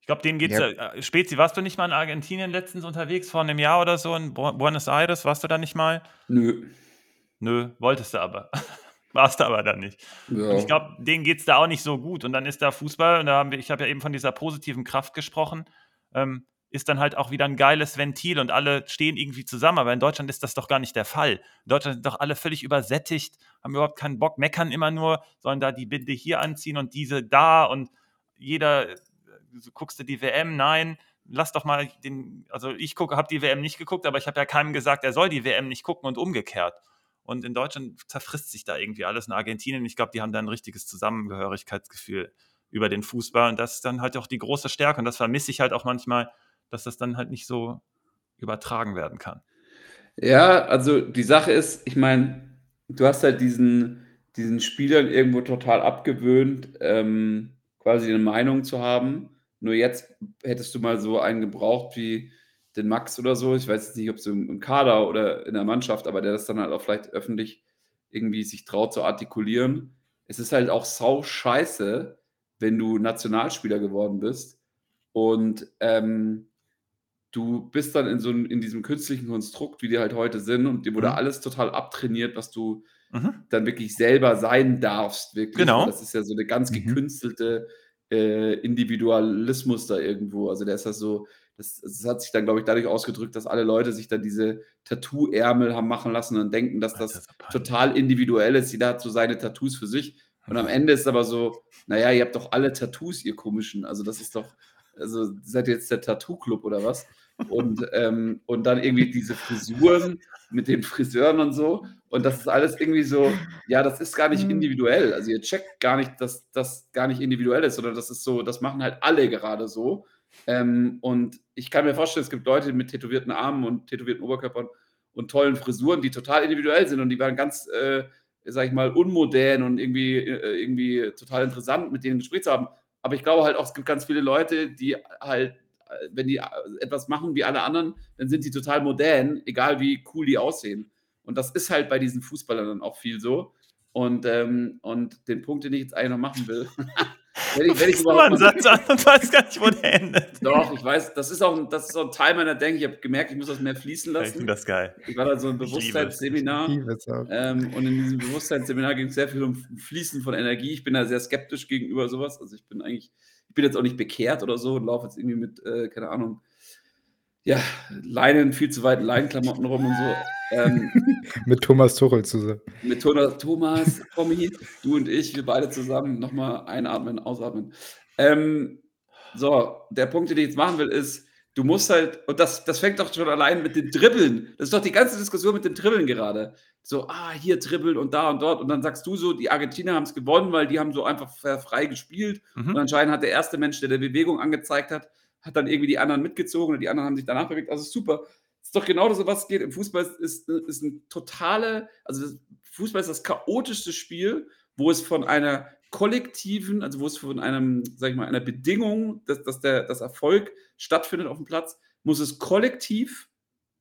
S1: Ich glaube, denen geht's
S3: Ja.
S1: ja. Äh, Spezi, warst du nicht mal in Argentinien letztens unterwegs, vor einem Jahr oder so, in Bu- Buenos Aires? Warst du da nicht mal?
S2: Nö.
S1: Nö, wolltest du aber. Warst du aber dann nicht.
S2: Ja.
S1: Und ich glaube, denen geht es da auch nicht so gut. Und dann ist da Fußball, und da haben wir, ich habe ja eben von dieser positiven Kraft gesprochen, ähm, ist dann halt auch wieder ein geiles Ventil und alle stehen irgendwie zusammen. Aber in Deutschland ist das doch gar nicht der Fall. In Deutschland sind doch alle völlig übersättigt, haben überhaupt keinen Bock, meckern immer nur, sollen da die Binde hier anziehen und diese da und jeder, äh, so guckst du die WM? Nein. Lass doch mal den, also ich gucke, habe die WM nicht geguckt, aber ich habe ja keinem gesagt, er soll die WM nicht gucken und umgekehrt. Und in Deutschland zerfrisst sich da irgendwie alles. In Argentinien, ich glaube, die haben da ein richtiges Zusammengehörigkeitsgefühl über den Fußball. Und das ist dann halt auch die große Stärke. Und das vermisse ich halt auch manchmal, dass das dann halt nicht so übertragen werden kann.
S2: Ja, also die Sache ist, ich meine, du hast halt diesen, diesen Spielern irgendwo total abgewöhnt, ähm, quasi eine Meinung zu haben. Nur jetzt hättest du mal so einen gebraucht wie den Max oder so. Ich weiß jetzt nicht, ob so im im Kader oder in der Mannschaft, aber der das dann halt auch vielleicht öffentlich irgendwie sich traut zu artikulieren. Es ist halt auch sau scheiße, wenn du Nationalspieler geworden bist und ähm, du bist dann in so in diesem künstlichen Konstrukt, wie die halt heute sind und dir wurde
S1: Mhm.
S2: alles total abtrainiert, was du
S1: Mhm.
S2: dann wirklich selber sein darfst, wirklich.
S1: Genau.
S2: Das ist ja so 'ne ganz
S3: Mhm.
S2: gekünstelte, äh, Individualismus da irgendwo. Also, der ist ja so das das hat sich dann, glaube ich, dadurch ausgedrückt, dass alle Leute sich dann diese Tattoo-Ärmel haben machen lassen und denken, dass das total individuell ist. Jeder hat so seine Tattoos für sich. Und am
S1: Mhm.
S2: Ende ist es aber so: „Na ja, ihr habt doch alle Tattoos, ihr Komischen. Also, das ist doch also, seid ihr jetzt der Tattoo-Club oder was?“ Und, ähm und dann irgendwie diese Frisuren mit den Friseuren und so. Und das ist alles irgendwie so ja, das ist gar nicht
S3: Mhm.
S2: individuell. Also, ihr checkt gar nicht, dass das gar nicht individuell ist, sondern das ist so das machen halt alle gerade so. Ähm, und ich kann mir vorstellen, es gibt Leute mit tätowierten Armen und tätowierten Oberkörpern und tollen Frisuren, die total individuell sind und die waren ganz, äh, sage ich mal, unmodern und irgendwie äh, irgendwie total interessant, mit denen 'n Gespräch zu haben. Aber ich glaube halt auch, es gibt ganz viele Leute, die halt, äh, wenn die, äh, etwas machen wie alle anderen, dann sind die total modern, egal wie cool die aussehen. Und das ist halt bei diesen Fußballern dann auch viel so. Und, ähm und den Punkt, den ich jetzt eigentlich noch machen will, wenn ich wenn ich
S1: mal einen
S2: überhaupt
S1: Satz an und weißt gar nicht, wo der endet.
S2: Doch, ich weiß, das ist auch 'n das ist auch 'n Teil meiner Denke. Ich habe gemerkt, ich muss das mehr fließen
S1: Ich
S2: lassen.
S1: finde das geil.
S2: Ich war da so im
S1: Ich es.
S2: Bewusstseinsseminar,
S3: Ich es
S2: ähm, und in diesem Bewusstseinsseminar ging's sehr viel um Fließen von Energie. Ich bin da sehr skeptisch gegenüber so was. Also, ich bin eigentlich ich bin jetzt auch nicht bekehrt oder so und laufe jetzt irgendwie mit, äh, keine Ahnung ja, Leinen viel zu weiten Leinenklamotten rum und so. Ähm,
S3: Mit Thomas Tuchel zusammen.
S2: mit Thomas, Tommy, du und ich, wir beide zusammen noch mal einatmen, ausatmen. Ähm, so, der Punkt, den ich jetzt machen will, ist, du musst halt und das das fängt doch schon allein mit dem Dribbeln. Das ist doch die ganze Diskussion mit dem Dribbeln gerade. So: „Ah, hier dribbeln und da und dort.“ Und dann sagst du so, die Argentinier haben's gewonnen, weil die haben so einfach frei gespielt. Und
S1: Mhm.
S2: anscheinend hat der erste Mensch, der 'ne Bewegung angezeigt hat hat dann irgendwie die anderen mitgezogen und die anderen haben sich danach bewegt. Also, super. Ist doch genau so, was geht. Im Fußball ist ist ist 'n totale also, das Fußball ist das chaotischste Spiel, wo es von einer kollektiven also, wo es von einem, sage ich mal, einer Bedingung, dass dass der dass Erfolg stattfindet aufm Platz, muss es kollektiv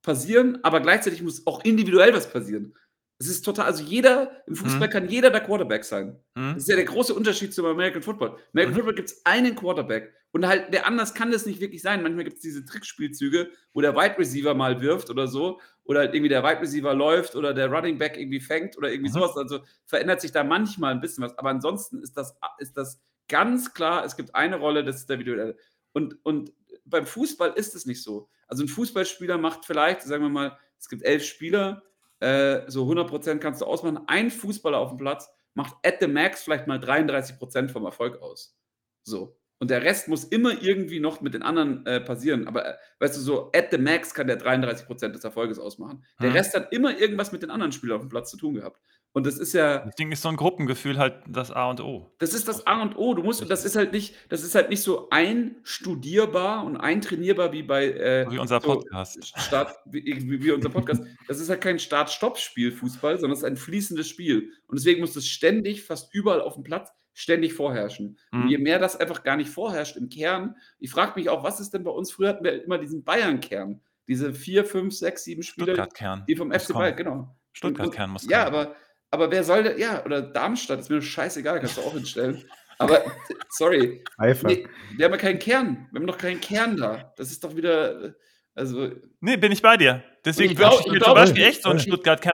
S2: passieren, aber gleichzeitig muss auch individuell was passieren. Es ist total also, jeder im Fußball
S1: Mhm.
S2: kann jeder der Quarterback sein. Das
S1: Mhm.
S2: ist ja der große Unterschied zum American Football. American
S1: Mhm.
S2: Football gibt's einen Quarterback und halt der anders kann das nicht wirklich sein. Manchmal gibt's diese Trickspielzüge, wo der Wide Receiver mal wirft oder so oder halt irgendwie der Wide Receiver läuft oder der Running Back irgendwie fängt oder irgendwie
S1: Mhm.
S2: so was. Also, verändert sich da manchmal 'n bisschen was. Aber ansonsten ist das ist das ganz klar, es gibt eine Rolle, das ist der Individuelle. Und und beim Fußball ist es nicht so. Also, 'n Fußballspieler macht vielleicht, sagen wir mal, es gibt 11 Spieler, äh, so 100% kannst du ausmachen. Ein Fußballer aufm Platz macht at the max vielleicht mal 33% vom Erfolg aus. So. Und der Rest muss immer irgendwie noch mit den anderen, äh, passieren. Aber, äh, weißt du, so at the max kann der 33% des Erfolges ausmachen. Der
S1: Mhm.
S2: Rest hat immer irgendwas mit den anderen Spielern aufm Platz zu tun gehabt. Und das ist ja
S1: Deswegen ist so 'n Gruppengefühl halt das A und O.
S2: das ist das A und O. Du musst das ist halt nicht das ist halt nicht so einstudierbar und eintrainierbar wie bei, äh,
S1: So wie unser
S2: so
S1: Podcast.
S2: Start wie wie unser Podcast. Das ist halt kein Start-Stopp-Spiel Fußball, sondern es ist ein fließendes Spiel. Und deswegen muss das ständig, fast überall aufm Platz, ständig vorherrschen. Und je
S1: Mhm.
S2: mehr das einfach gar nicht vorherrscht im Kern ich frage mich auch, was ist denn bei uns früher hatten wir immer diesen Bayern-Kern. Diese 4, 5, 6, 7 Spieler, die vom FC Bayern genau.
S1: Stuttgart-Kern muss
S2: ja,
S1: kommen.
S2: aber aber wer soll da ja, oder Darmstadt, ist mir scheißegal, kannst du auch hinstellen. Aber sorry,
S3: Eifer.
S2: ne, wir haben ja keinen Kern. Wir haben doch keinen Kern da. Das ist doch wieder, also
S1: Ne, bin ich bei dir. Deswegen
S2: ich
S1: wünsche
S2: glaube
S1: ich mir zum
S2: glaube
S1: Beispiel echt so 'n
S3: Ja.
S1: Stuttgart-Kern.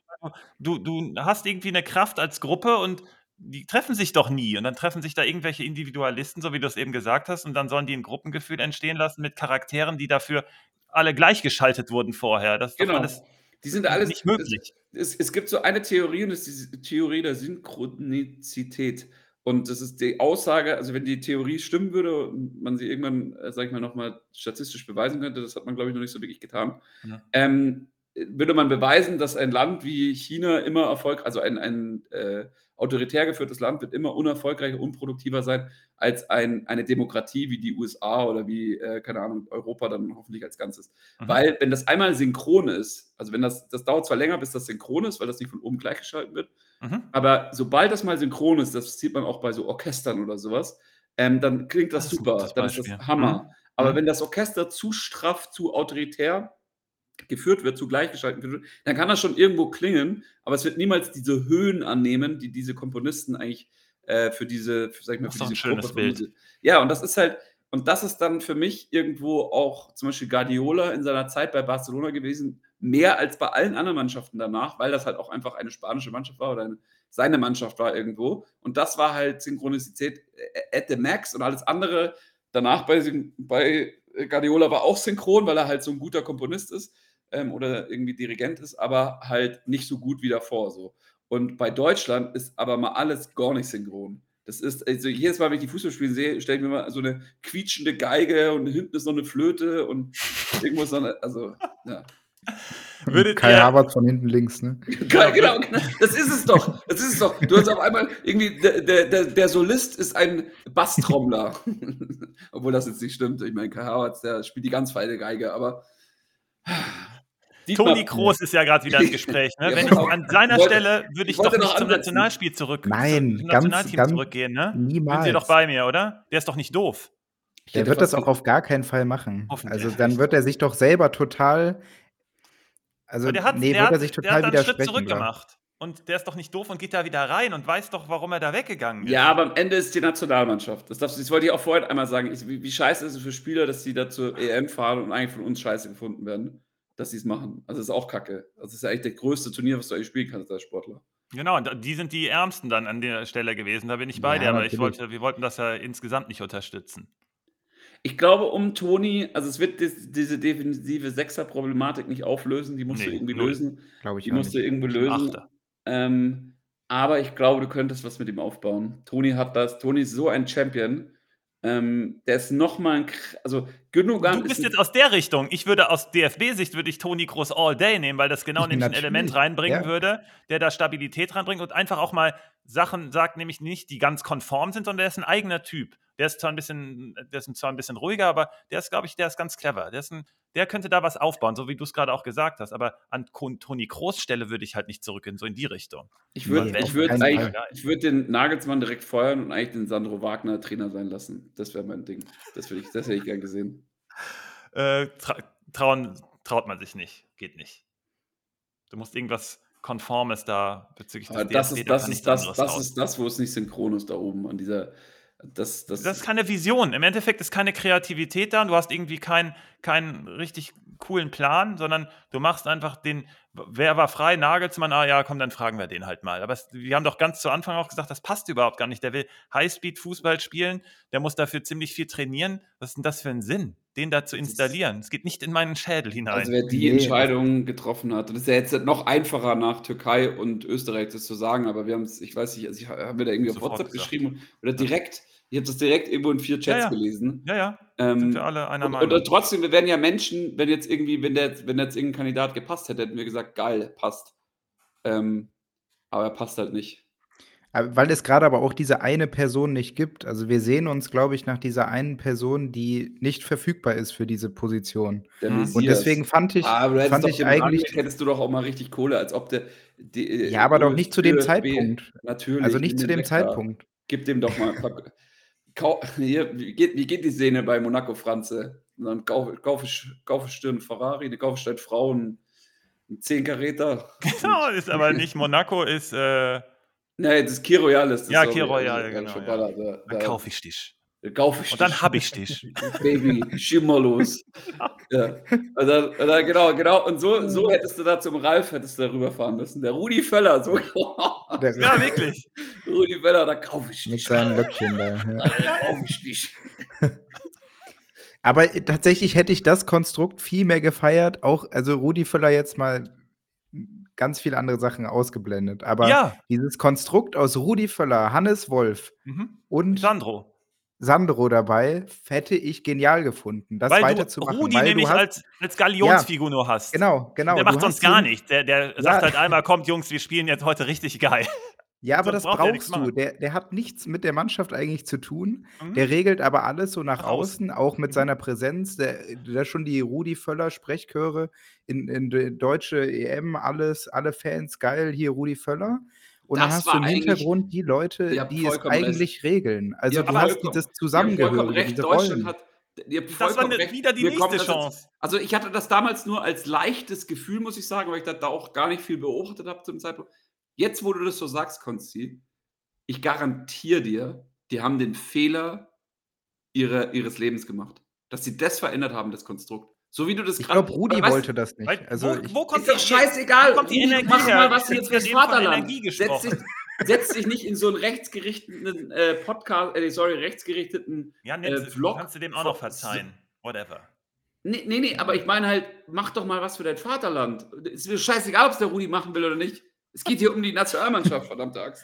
S1: Du du hast irgendwie 'ne Kraft als Gruppe und die treffen sich doch nie. Und dann treffen sich da irgendwelche Individualisten, so wie du's eben gesagt hast, und dann sollen die 'n Gruppengefühl entstehen lassen mit Charakteren, die dafür alle gleichgeschaltet wurden vorher. Das ist doch alles
S2: Genau. Die sind alles
S1: nicht
S2: es
S1: möglich.
S2: es es gibt so eine Theorie und das ist die Theorie der Synchronizität. Und das ist die Aussage also, wenn die Theorie stimmen würde und man sie irgendwann, äh, sage ich mal, noch mal statistisch beweisen könnte, das hat man, glaube ich, noch nicht so wirklich getan,
S1: Ja.
S2: ähm, äh, würde man beweisen, dass ein Land wie China immer Erfolg also, ein ein, äh, autoritär geführtes Land wird immer unerfolgreicher, unproduktiver sein als ein eine Demokratie wie die USA oder wie, äh, keine Ahnung, Europa dann hoffentlich als Ganzes.
S1: Mhm.
S2: Weil, wenn das einmal synchron ist also, wenn das das dauert zwar länger, bis das synchron ist, weil das nicht von oben gleichgeschaltet wird,
S1: Mhm.
S2: aber sobald das mal synchron ist, das sieht man auch bei so Orchestern oder so was, ähm, dann klingt das
S1: Das ist
S2: super,
S1: gutes
S2: dann ist das. Hammer.
S1: Mhm.
S2: Aber
S1: Mhm.
S2: wenn das Orchester zu straff, zu autoritär geführt wird, zu gleichgeschaltet wird, dann kann das schon irgendwo klingen, aber es wird niemals diese Höhen annehmen, die diese Komponisten eigentlich, äh, für diese für, sage ich mal, für diese
S1: schönes
S2: Gruppe
S1: Bild.
S2: ja, und das ist halt und das ist dann für mich irgendwo auch zum Beispiel Guardiola in seiner Zeit bei Barcelona gewesen, mehr als bei allen anderen Mannschaften danach, weil das halt auch einfach eine spanische Mannschaft war oder eine, seine Mannschaft war irgendwo. Und das war halt Synchronizität äh, at the max und alles andere danach bei, bei Guardiola war auch synchron, weil er halt so ein guter Komponist ist ähm, oder irgendwie Dirigent ist, aber halt nicht so gut wie davor so. Und bei Deutschland ist aber mal alles gar nicht synchron. Das ist, also jedes Mal, wenn ich die Fußballspiele sehe, stelle ich mir mal so eine quietschende Geige und hinten ist noch eine Flöte und irgendwo ist noch eine, also, ja.
S3: Würdet Kai ihr... Havertz von hinten links, ne?
S2: Kai, genau, genau, das ist es doch. Das ist es doch. Du hast auf einmal irgendwie, der, der, der Solist ist ein Basstrommler. Obwohl das jetzt nicht stimmt. Ich meine, Kai Havertz, der spielt die ganz feine Geige, aber
S1: Toni Kroos ist ja gerade wieder im Gespräch. Ne? Wenn ich an seiner wollte, Stelle würde ich, ich doch nicht zum Nationalspiel zurück,
S3: Nein,
S1: zum
S3: ganz,
S1: Nationalteam
S3: ganz
S1: zurückgehen. Ne?
S3: Niemals.
S1: Sind Sie doch bei mir, oder? Der ist doch nicht doof.
S3: Der wird das auch auf gar keinen Fall machen. Also dann wird er sich doch selber total. Also
S1: der hat,
S3: nee,
S1: der
S3: wird
S1: er
S3: sich total
S1: der hat einen Schritt zurück
S3: da.
S1: gemacht. Und der ist doch nicht doof und geht da wieder rein und weiß doch, warum er da weggegangen ist.
S2: Ja, aber am Ende ist die Nationalmannschaft. Das, darfst, das wollte ich auch vorhin einmal sagen. Ich, wie, wie scheiße ist es für Spieler, dass sie da zur EM fahren und eigentlich von uns scheiße gefunden werden? Dass sie es machen. Also das ist auch kacke. Also das ist ja eigentlich das größte Turnier, was du eigentlich spielen kannst als Sportler.
S1: Genau, und die sind die Ärmsten dann an der Stelle gewesen. Da bin ich bei ja, dir, aber ich wollte, wir wollten das ja insgesamt nicht unterstützen.
S2: Ich glaube, um Toni, also es wird dis, diese defensive Sechser-Problematik nicht auflösen, die musst nee, du irgendwie null. lösen.
S3: Glaube ich
S2: die musst nicht. du irgendwie lösen. Ähm, aber ich glaube, du könntest was mit ihm aufbauen. Toni hat das. Toni ist so ein Champion. Ähm, der ist nochmal, also Gündogan
S1: Du bist jetzt aus der Richtung. Ich würde aus DFB-Sicht würde ich Toni Groß All Day nehmen, weil das genau nämlich ein Element reinbringen ja. würde, der da Stabilität reinbringt und einfach auch mal Sachen sagt, nämlich nicht, die ganz konform sind, sondern der ist ein eigener Typ. Der ist zwar ein bisschen, der ist zwar ein bisschen ruhiger, aber der ist, glaube ich, der ist ganz clever. Der, ist ein, der könnte da was aufbauen, so wie du es gerade auch gesagt hast. Aber an Toni Kroos Stelle würde ich halt nicht zurückgehen, so in die Richtung.
S2: Ich würde ich würd ich würd den Nagelsmann direkt feuern und eigentlich den Sandro Wagner Trainer sein lassen. Das wäre mein Ding. Das, ich, das hätte ich gern gesehen.
S1: Äh, tra trauen, traut man sich nicht. Geht nicht. Du musst irgendwas Konformes da bezüglich
S2: des das DFB, ist, das, ist, das, das ist das, wo es nicht synchron ist da oben an dieser das, das,
S1: das ist keine Vision. Im Endeffekt ist keine Kreativität da. Du hast irgendwie keinen keinen richtig coolen Plan, sondern du machst einfach den, wer war frei, Nagelsmann, ah ja, komm, dann fragen wir den halt mal. Aber es, wir haben doch ganz zu Anfang auch gesagt, das passt überhaupt gar nicht. Der will Highspeed-Fußball spielen, der muss dafür ziemlich viel trainieren. Was ist denn das für ein Sinn, den da zu installieren? Es geht nicht in meinen Schädel hinein.
S2: Also wer die Entscheidung getroffen hat, das ist ja jetzt noch einfacher nach Türkei und Österreich das zu sagen, aber wir haben es, ich weiß nicht, also ich habe mir da irgendwie auf WhatsApp gesagt. geschrieben oder direkt ich habe das direkt irgendwo in vier Chats
S1: ja, ja.
S2: gelesen.
S1: Ja, ja.
S2: Ähm,
S1: Sind wir alle einer
S2: und,
S1: Meinung.
S2: Und, trotzdem, wir wären ja Menschen, wenn jetzt irgendwie, wenn der, wenn jetzt irgendein Kandidat gepasst hätte, hätten wir gesagt, geil, passt. Ähm, aber er passt halt nicht.
S3: Weil es gerade aber auch diese eine Person nicht gibt. Also wir sehen uns, glaube ich, nach dieser einen Person, die nicht verfügbar ist für diese Position.
S2: Mhm.
S3: Und deswegen fand ich,
S2: ah, aber
S3: fand ich eigentlich.
S2: Anblick, hättest du doch auch mal richtig Kohle, als ob der.
S3: Die, ja, aber doch nicht zu dem Zeitpunkt.
S2: Natürlich.
S3: Also nicht zu dem Zeitpunkt.
S2: Gib dem doch mal. Hier, wie, geht, wie geht die Szene bei Monaco, Franze? Und dann kaufe, kaufe, kaufe ich einen Ferrari, eine kaufe statt Frauen einen 10 Karäter.
S1: Genau, ist aber nicht Monaco, ist. Äh...
S2: Nee, das ist Key Royal. Ist das
S1: ja, Key Royal, genau. Ja. Da, da, dann kaufe ich dich.
S2: Kauf ich
S1: und dann habe ich dich.
S2: Baby, schimmerlos. ja. Und dann, und dann, genau, genau. Und so, so hättest du da zum Ralf hättest du da rüberfahren müssen. Der Rudi Völler, so.
S1: ja, wirklich.
S2: Rudi Völler, da kaufe ich dich.
S3: Mit seinen Löckchen da. Ja.
S2: Da kaufe ich dich.
S3: Aber tatsächlich hätte ich das Konstrukt viel mehr gefeiert. Auch, also Rudi Völler jetzt mal ganz viele andere Sachen ausgeblendet. Aber
S1: ja.
S3: dieses Konstrukt aus Rudi Völler, Hannes Wolf
S1: mhm.
S3: und
S1: Sandro.
S3: Sandro dabei, hätte ich genial gefunden, das
S1: weil
S3: weiterzumachen.
S1: Du Rudi weil nämlich du hast, als, als Galionsfigur ja, nur hast.
S3: Genau, genau.
S1: Der macht sonst gar nichts. Der, der ja. sagt halt einmal, kommt Jungs, wir spielen jetzt heute richtig geil.
S3: Ja, aber das brauchst du. Der, der hat nichts mit der Mannschaft eigentlich zu tun. Mhm. Der regelt aber alles so nach, nach außen, auch mit mhm. seiner Präsenz. Der, der schon die Rudi Völler Sprechchöre in, in deutsche EM, alles, alle Fans, geil, hier Rudi Völler. Und dann hast du im Hintergrund die Leute, die es eigentlich recht. regeln. Also du hast dieses Zusammengehörige, diese Rollen.
S2: Hat,
S1: das war recht. wieder die nächste Chance.
S2: Jetzt, also ich hatte das damals nur als leichtes Gefühl, muss ich sagen, weil ich da auch gar nicht viel beobachtet habe zum Zeitpunkt. Jetzt, wo du das so sagst, Konsti, ich garantiere dir, die haben den Fehler ihre, ihres Lebens gemacht. Dass sie das verändert haben, das Konstrukt. So wie du das
S3: Ich
S2: gerade.
S3: glaube, Rudi
S2: weißt
S3: wollte das nicht.
S1: Weil,
S3: Also
S1: wo,
S3: ich,
S1: wo kommt
S2: Ist doch scheißegal.
S1: Kommt die Energie
S2: mach
S1: her?
S2: mal was
S1: Ich
S2: hier
S1: hab
S2: fürs Vaterland. Setz dich, setz dich nicht in so einen rechtsgerichteten äh, Podcast, äh, sorry, rechtsgerichteten.
S1: Ja,
S2: äh, Vlog
S1: kannst du dem auch noch verzeihen. Whatever.
S2: Nee, nee, nee, aber ich meine halt, mach doch mal was für dein Vaterland. Ist mir scheißegal, ob es der Rudi machen will oder nicht. Es geht hier um die Nationalmannschaft, verdammte Axt.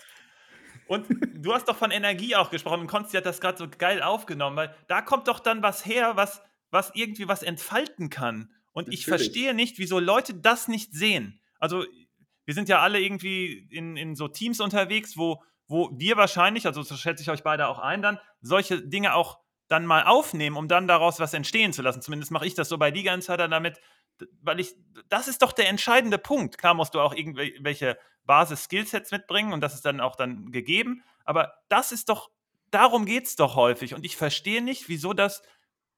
S1: Und du hast doch von Energie auch gesprochen und Konsti hat das gerade so geil aufgenommen, weil da kommt doch dann was her, was, was irgendwie was entfalten kann. Und ich
S2: Natürlich.
S1: verstehe nicht, wieso Leute das nicht sehen. Also, wir sind ja alle irgendwie in, in so Teams unterwegs, wo, wo wir wahrscheinlich, also so schätze ich euch beide auch ein, dann solche Dinge auch dann mal aufnehmen, um dann daraus was entstehen zu lassen. Zumindest mache ich das so bei Liga Insider damit, weil ich, das ist doch der entscheidende Punkt. Klar musst du auch irgendwelche Basis-Skillsets mitbringen und das ist dann auch dann gegeben, aber das ist doch, darum geht es doch häufig und ich verstehe nicht, wieso das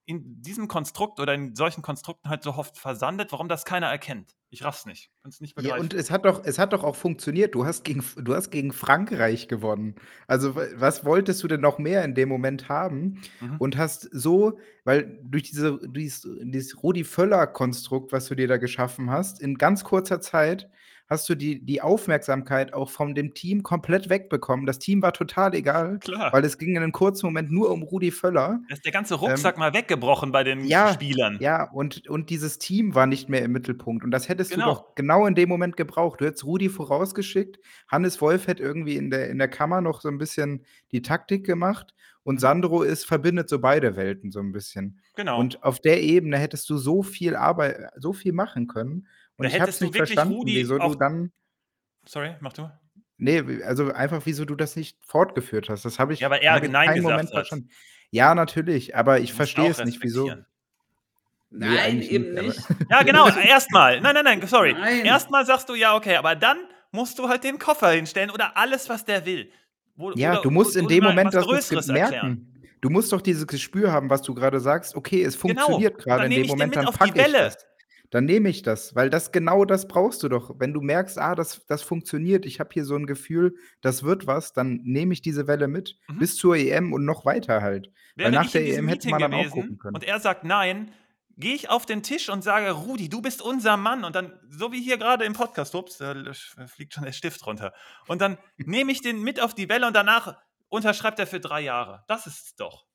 S1: in diesem Konstrukt oder in solchen Konstrukten halt so oft versandet, warum das keiner erkennt. Ich raff's nicht. Kann es nicht
S3: ja,
S1: begreifen.
S3: und es hat doch, es hat doch auch funktioniert. Du hast gegen, du hast gegen Frankreich gewonnen. Also wa- was wolltest du denn noch mehr in dem Moment haben?
S1: Mhm.
S3: Und hast so, weil durch diese, dieses, dieses Rudi Völler-Konstrukt, was du dir da geschaffen hast, in ganz kurzer Zeit hast du die, die Aufmerksamkeit auch von dem Team komplett wegbekommen. Das Team war total egal,
S1: Klar.
S3: weil es ging in einem kurzen Moment nur um Rudi Völler.
S1: Da ist der ganze Rucksack mal weggebrochen bei den
S3: Ähm, ja,
S1: Spielern.
S3: Ja, und, und dieses Team war nicht mehr im Mittelpunkt. Und das hättest
S1: Genau.
S3: du doch genau in dem Moment gebraucht. Du hättest Rudi vorausgeschickt. Hannes Wolf hätte irgendwie in der, in der Kammer noch so ein bisschen die Taktik gemacht.
S1: Mhm.
S3: Und Sandro ist, verbindet so beide Welten so ein bisschen.
S1: Genau.
S3: Und auf der Ebene hättest du so viel Arbeit, so viel machen können. Und
S1: Da
S3: ich habe
S1: hättest
S3: es
S1: du
S3: nicht
S1: wirklich
S3: verstanden,
S1: Rudi
S3: wieso
S1: auch-
S3: du dann.
S1: Sorry, mach du.
S3: Nee, also einfach, wieso du das nicht fortgeführt hast. Das habe ich,
S1: Ja, weil er Nein gesagt
S3: Moment
S1: hat.
S3: verstanden. Ja, natürlich, aber ich verstehe es nicht, wieso. Nee,
S2: Nein,
S3: eigentlich
S2: eben
S3: nicht,
S2: nicht.
S3: aber-
S1: Ja, genau, erstmal. Nein, nein, nein, sorry.
S2: Nein.
S1: Erstmal sagst du, ja, okay, aber dann musst du halt den Koffer hinstellen oder alles, was der will. Wo,
S3: Ja,
S1: oder-
S3: du musst in dem Moment das
S1: Größeres
S3: merken.
S1: erklären.
S3: Du musst doch dieses Gespür haben, was du gerade sagst. Okay, es
S1: Genau.
S3: funktioniert
S1: Und
S3: gerade in dem
S1: ich den
S3: Moment,
S1: mit
S3: dann
S1: auf die
S3: packe ich das. Dann nehme ich das, weil das genau das brauchst du doch. Wenn du merkst, ah, das, das funktioniert, ich habe hier so ein Gefühl, das wird was, dann nehme ich diese Welle mit
S1: Mhm.
S3: bis zur EM und noch weiter halt.
S1: Wäre
S3: nach der EM hätte
S1: Meeting
S3: man dann auch gucken können.
S1: Und er sagt nein, gehe ich auf den Tisch und sage, Rudi, du bist unser Mann. Und dann, so wie hier gerade im Podcast, ups, da fliegt schon der Stift runter. Und dann nehme ich den mit auf die Welle und danach unterschreibt er für drei Jahre. Das ist es doch.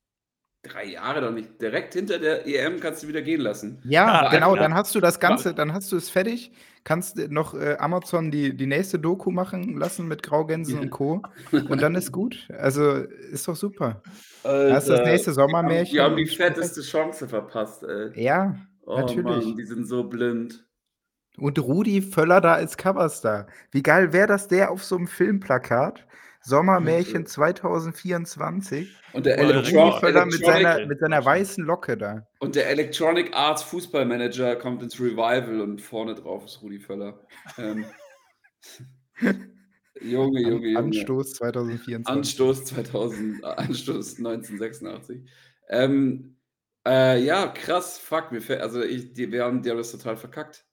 S2: Drei Jahre doch nicht. Direkt hinter der EM kannst du wieder gehen lassen.
S3: Ja,
S1: Ja,
S3: genau,
S2: einfach-
S3: dann hast du das Ganze, dann hast du es fertig, kannst noch äh, Amazon die, die nächste Doku machen lassen mit Graugänsen und Co. Und dann ist gut. Also ist doch super. Hast du das nächste Sommermärchen?
S2: Die haben die fetteste Chance verpasst, ey.
S3: Ja,
S2: Oh
S3: natürlich.
S2: Mann, die sind so blind.
S3: Und Rudi Völler da als Coverstar. Wie geil wäre das der auf so einem Filmplakat? Sommermärchen 2024.
S2: Und der,
S3: Völler mit seiner,
S2: Electronic,
S3: mit seiner weißen Locke da.
S2: und der Electronic Arts Fußballmanager kommt ins Revival und vorne drauf ist Rudi Völler. Ähm, Junge, Junge, Junge.
S3: Anstoß 2024.
S2: Anstoß 2000, äh, Anstoß 1986. Ähm, äh, ja, krass, fuck, mir fällt, also ich, die, wir haben, die haben das total verkackt.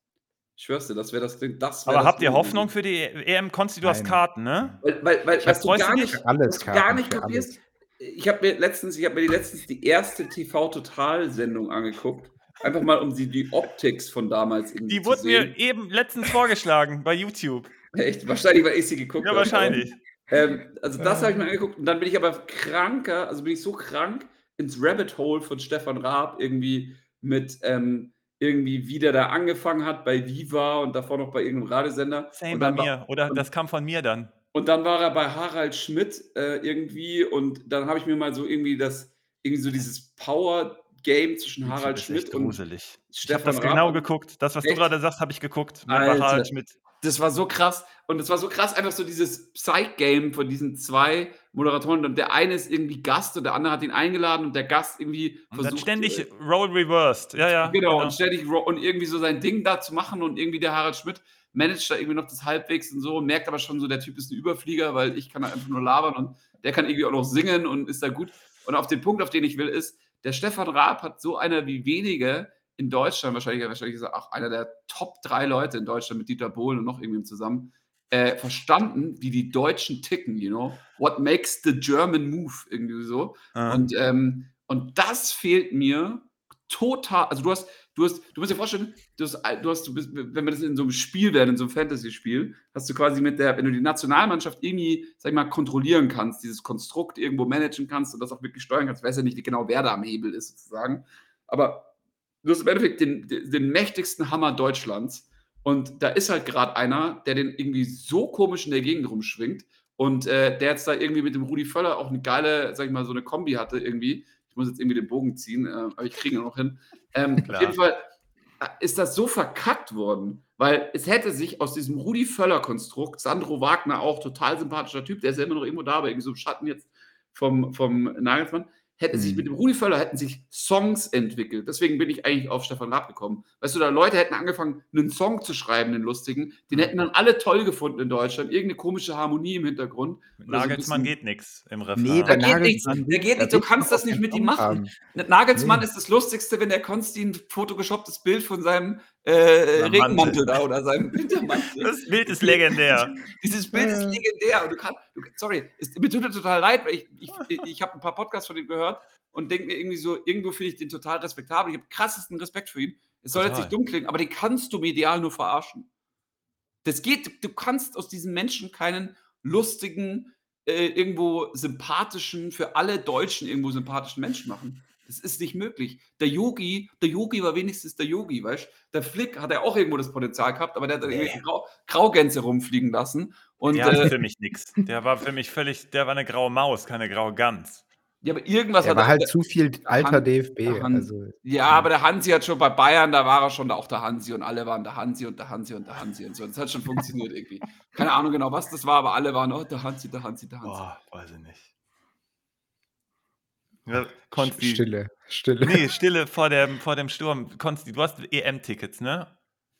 S2: Ich schwör's dir, das wäre das Ding. Das wär
S1: Aber
S2: das
S1: habt ihr
S2: Ding
S1: Hoffnung
S2: gewesen.
S1: für die EM? Konsti, du hast
S3: Nein.
S1: Karten, ne?
S2: Weil, weil, weil
S3: Ich
S2: was du gar nicht?
S3: Alles Karten,
S2: gar nicht kapierst, ich habe mir letztens, ich habe mir die letztens die erste TV-Total-Sendung angeguckt. Einfach mal, um die, die Optics von damals irgendwie
S1: Die
S2: zu
S1: wurde
S2: sehen.
S1: mir eben letztens vorgeschlagen bei YouTube.
S2: Echt, wahrscheinlich, weil ich sie geguckt
S1: Ja,
S2: habe.
S1: wahrscheinlich.
S2: Ähm, also das habe ich mir angeguckt und dann bin ich aber kranker, also bin ich so krank ins Rabbit Hole von Stefan Raab irgendwie mit ähm, irgendwie wie der da angefangen hat bei Viva und davor noch bei irgendeinem Radiosender.
S1: Same bei
S2: dann war-
S1: mir. Oder
S2: und-
S1: das kam von mir dann.
S2: Und dann war er bei Harald Schmidt äh, irgendwie und dann habe ich mir mal so irgendwie das, irgendwie so dieses Power-Game zwischen
S1: YouTube
S2: Harald Schmidt
S1: echt
S2: und
S1: gruselig. Ich habe das
S2: Raab
S1: genau geguckt. Das, was du
S2: Echt?
S1: gerade sagst, habe ich geguckt.
S2: Alter.
S1: Harald Schmidt.
S2: Das war so krass. Und es war so krass, einfach so dieses Psych-Game von diesen zwei Moderatoren. Und der eine ist irgendwie Gast und der andere hat ihn eingeladen und der Gast irgendwie
S1: Und dann
S2: versucht.
S1: ständig
S2: äh,
S1: Role reversed. Ja, ja.
S2: genau, und ständig und irgendwie so sein Ding da zu machen und irgendwie der Harald Schmidt managt da irgendwie noch das halbwegs und so, merkt aber schon so, der Typ ist ein Überflieger, weil ich kann halt einfach nur labern und der kann irgendwie auch noch singen und ist da gut. Und auf den Punkt, auf den ich will, ist, der Stefan Raab hat so einer wie wenige in Deutschland, wahrscheinlich, wahrscheinlich ist er auch einer der Top drei Leute in Deutschland mit Dieter Bohlen und noch irgendwem zusammen, äh, verstanden, wie die Deutschen ticken, you know? What makes the German move? Irgendwie so.
S1: Ah.
S2: Und, ähm, Und das fehlt mir total. Also du hast, du hast, du musst dir vorstellen, du hast, du hast, du bist, wenn wir das in so einem Spiel werden, in so einem Fantasy-Spiel, hast du quasi mit der, wenn du die Nationalmannschaft irgendwie, sag ich mal, kontrollieren kannst, dieses Konstrukt irgendwo managen kannst und das auch wirklich steuern kannst, weiß ja nicht genau, wer da am Hebel ist, sozusagen. Aber du hast im Endeffekt den, den, mächtigsten Hammer Deutschlands. Und da ist halt gerade einer, der den irgendwie so komisch in der Gegend rumschwingt und äh, der jetzt da irgendwie mit dem Rudi Völler auch eine geile, sag ich mal, so eine Kombi hatte irgendwie. Ich muss jetzt irgendwie den Bogen ziehen, äh, aber ich kriege ihn noch hin. Ähm, auf jeden Fall äh, ist das so verkackt worden, weil es hätte sich aus diesem Rudi Völler-Konstrukt, Sandro Wagner auch total sympathischer Typ, der ist ja immer noch irgendwo da, aber irgendwie so im Schatten jetzt vom, vom Nagelsmann, hätte sich mit
S3: Mhm.
S2: dem Rudi Völler hätten sich Songs entwickelt. Deswegen bin ich eigentlich auf Stefan Raab gekommen. Weißt du, da Leute hätten angefangen, einen Song zu schreiben, einen lustigen, den hätten dann alle toll gefunden in Deutschland, irgendeine komische Harmonie im Hintergrund.
S1: Mit
S2: so
S1: Nagelsmann geht nichts im
S3: Nee,
S1: Refrain.
S2: Da
S3: der
S2: geht nichts, da geht
S3: da
S2: nichts, du kannst das nicht mit ihm machen.
S3: haben.
S2: Nagelsmann
S3: Nee.
S2: ist das Lustigste, wenn der Konsti ein fotogeshopptes Bild von seinem äh,
S1: Seinem
S2: Regenmantel
S1: Mantel.
S2: da oder seinem Wintermantel.
S1: Das Bild ist legendär.
S2: Dieses Bild ist
S3: Äh.
S2: legendär. Und du kannst, du, sorry, es mir tut mir total leid, weil ich, ich, ich, habe ein paar Podcasts von ihm gehört und denke mir irgendwie so, irgendwo finde ich den total respektabel. Ich habe krassesten Respekt für ihn. Es soll jetzt
S1: Total.
S2: nicht dumm klingen, aber den kannst du medial nur verarschen. Das geht, du kannst aus diesem Menschen keinen lustigen, äh, irgendwo sympathischen, für alle Deutschen irgendwo sympathischen Menschen machen. Das ist nicht möglich. Der Yogi, der Yogi war wenigstens der Yogi, weißt du? Der Flick hat ja auch irgendwo das Potenzial gehabt, aber der hat dann
S1: Nee.
S2: Grau, Graugänse rumfliegen lassen. Und
S1: Der hatte
S2: äh,
S1: für mich nichts. Der war für mich völlig, der war eine graue Maus, keine graue Gans.
S2: ja, aber irgendwas
S3: Er
S2: hat
S3: war halt zu viel alter
S2: Han-
S3: DFB.
S2: Han-
S3: Also,
S2: Ja, aber der Hansi hat schon bei Bayern, da war er schon auch der Hansi und alle waren der Hansi und der Hansi und der Hansi und so. Das hat schon funktioniert irgendwie. Keine Ahnung genau, was das war, aber alle waren, oh, der Hansi, der Hansi, der Hansi.
S1: Boah, weiß ich nicht. Ja, Konsti.
S3: Stille, Stille.
S1: Nee, Stille vor dem, vor dem Sturm. Konsti, du hast EM-Tickets, ne?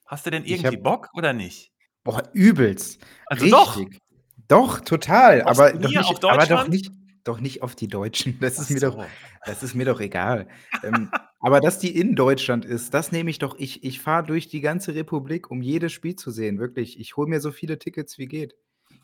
S1: Hast du denn irgendwie
S3: hab-
S1: Bock oder nicht?
S3: Boah, übelst.
S1: Also doch.
S3: Richtig. Doch, total.
S1: Aufs
S3: Aber, doch nicht,
S1: auf
S3: aber doch
S1: Deutschland?
S3: nicht, doch nicht auf die Deutschen. Das ist, mir
S1: so.
S3: doch, das ist mir doch egal. ähm, aber dass die in Deutschland ist, das nehme ich doch. Ich, ich fahre durch die ganze Republik, um jedes Spiel zu sehen. Wirklich. Ich hole mir so viele Tickets wie geht.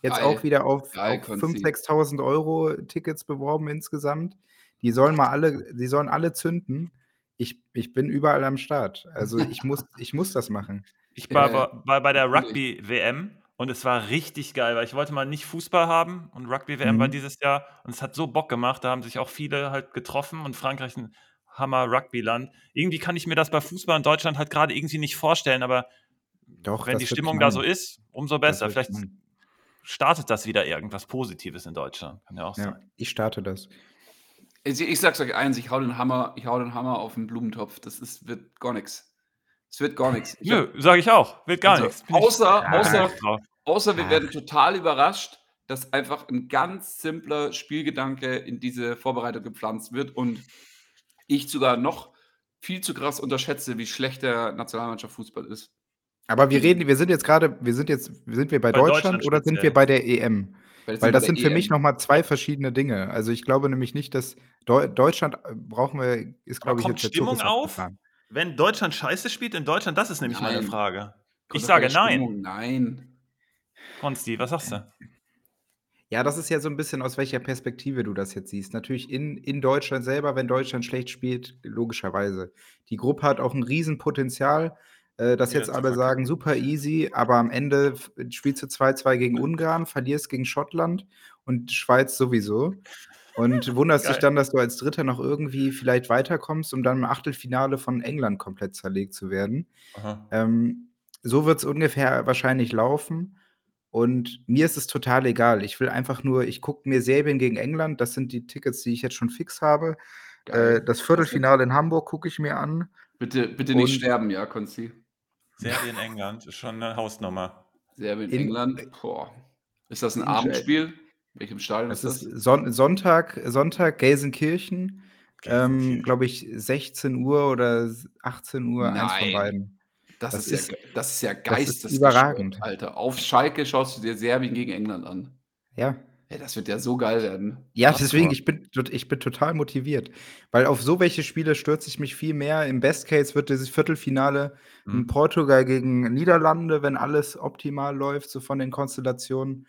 S3: Jetzt
S2: Geil.
S3: auch wieder auf,
S2: Geil,
S3: auf
S2: Konzi.
S3: 5.000, 6.000 Euro Tickets beworben insgesamt. Die sollen mal alle, die sollen alle zünden. Ich, ich bin überall am Start. Also ich muss, ich muss das machen.
S1: Ich war,
S2: Äh,
S1: war, war bei der. Rugby-WM und es war richtig geil, weil ich wollte mal nicht Fußball haben und Rugby-WM war
S3: Mhm.
S1: dieses Jahr und es hat so Bock gemacht, da haben sich auch viele halt getroffen und Frankreich ein Hammer-Rugby-Land. Irgendwie kann ich mir das bei Fußball in Deutschland halt gerade irgendwie nicht vorstellen, aber
S3: Doch,
S1: wenn die Stimmung da so ist, umso besser. Vielleicht startet das wieder irgendwas Positives in Deutschland. Kann ja auch
S3: Ja,
S1: sein.
S3: ich starte das.
S2: Ich, ich sag's euch eins, ich hau den Hammer, ich hau den Hammer auf den Blumentopf. Das ist, wird gar nichts. Es wird gar nichts. Ich
S1: Nö, sage ich auch. Wird gar
S2: Also,
S1: nichts.
S2: Außer-
S1: ich
S2: außer-
S1: drauf.
S2: Außer wir
S3: Ach.
S2: werden total überrascht, dass einfach ein ganz simpler Spielgedanke in diese Vorbereitung gepflanzt wird und ich sogar noch viel zu krass unterschätze, wie schlecht der Nationalmannschaft Fußball ist.
S3: Aber wir reden, wir sind jetzt gerade, wir sind jetzt, sind wir bei,
S1: Bei
S3: Deutschland,
S1: Deutschland
S3: oder sind wir bei der EM? Weil
S2: wir
S3: das sind für mich
S2: EM.
S3: nochmal zwei verschiedene Dinge. Also ich glaube nämlich nicht, dass Deu Deutschland äh, brauchen wir, ist glaube ich
S1: kommt
S3: jetzt der Zug
S1: Stimmung
S3: ist
S1: auf? Wenn Deutschland scheiße spielt in Deutschland, das ist nämlich meine
S2: Nein.
S1: Frage.
S2: Kommt
S1: Ich sage nein.
S2: Stimmung, Nein.
S1: Konsti, was sagst du?
S3: Ja, das ist ja so ein bisschen, aus welcher Perspektive du das jetzt siehst. Natürlich in, in Deutschland selber, wenn Deutschland schlecht spielt, logischerweise. Die Gruppe hat auch ein Riesenpotenzial, äh, dass
S1: Wieder
S3: jetzt alle sagen, super easy, aber am Ende spielst du 2-2 gegen Ungarn, verlierst gegen Schottland und Schweiz sowieso. Und wunderst dich dann, dass du als Dritter noch irgendwie vielleicht weiterkommst, um dann im Achtelfinale von England komplett zerlegt zu werden. Ähm, so wird es ungefähr wahrscheinlich laufen. Und mir ist es total egal. Ich will einfach nur, ich gucke mir Serbien gegen England, das sind die Tickets, die ich jetzt schon fix habe. Äh, das Viertelfinale in Hamburg gucke ich mir an.
S2: Bitte, bitte nicht
S3: Und-
S2: sterben, ja, Konzi.
S1: Serbien, England ist schon eine Hausnummer.
S2: Serbien,
S3: In-
S2: England. Boah. Ist das ein
S3: In-
S2: Abendspiel? Welchem Stadion
S3: Das
S2: ist
S3: ist
S2: das?
S3: Son Sonntag, Sonntag, Gelsenkirchen. Ähm. Glaube ich, 16 Uhr oder 18 Uhr, eins von beiden.
S2: Das,
S3: das
S2: ist,
S3: ist-
S2: ja, das ist ja
S3: ist
S2: geistesgestört,
S3: überragend.
S2: Alter. Auf Schalke schaust du dir Serbien gegen England an.
S3: Ja.
S2: Ey, das wird ja so geil werden.
S3: Ja,
S2: Krass,
S3: deswegen, ich bin, ich bin total motiviert. Weil auf so welche Spiele stürze ich mich viel mehr. Im Best Case wird dieses Viertelfinale
S1: Mhm.
S3: in Portugal gegen Niederlande, wenn alles optimal läuft, so von den Konstellationen.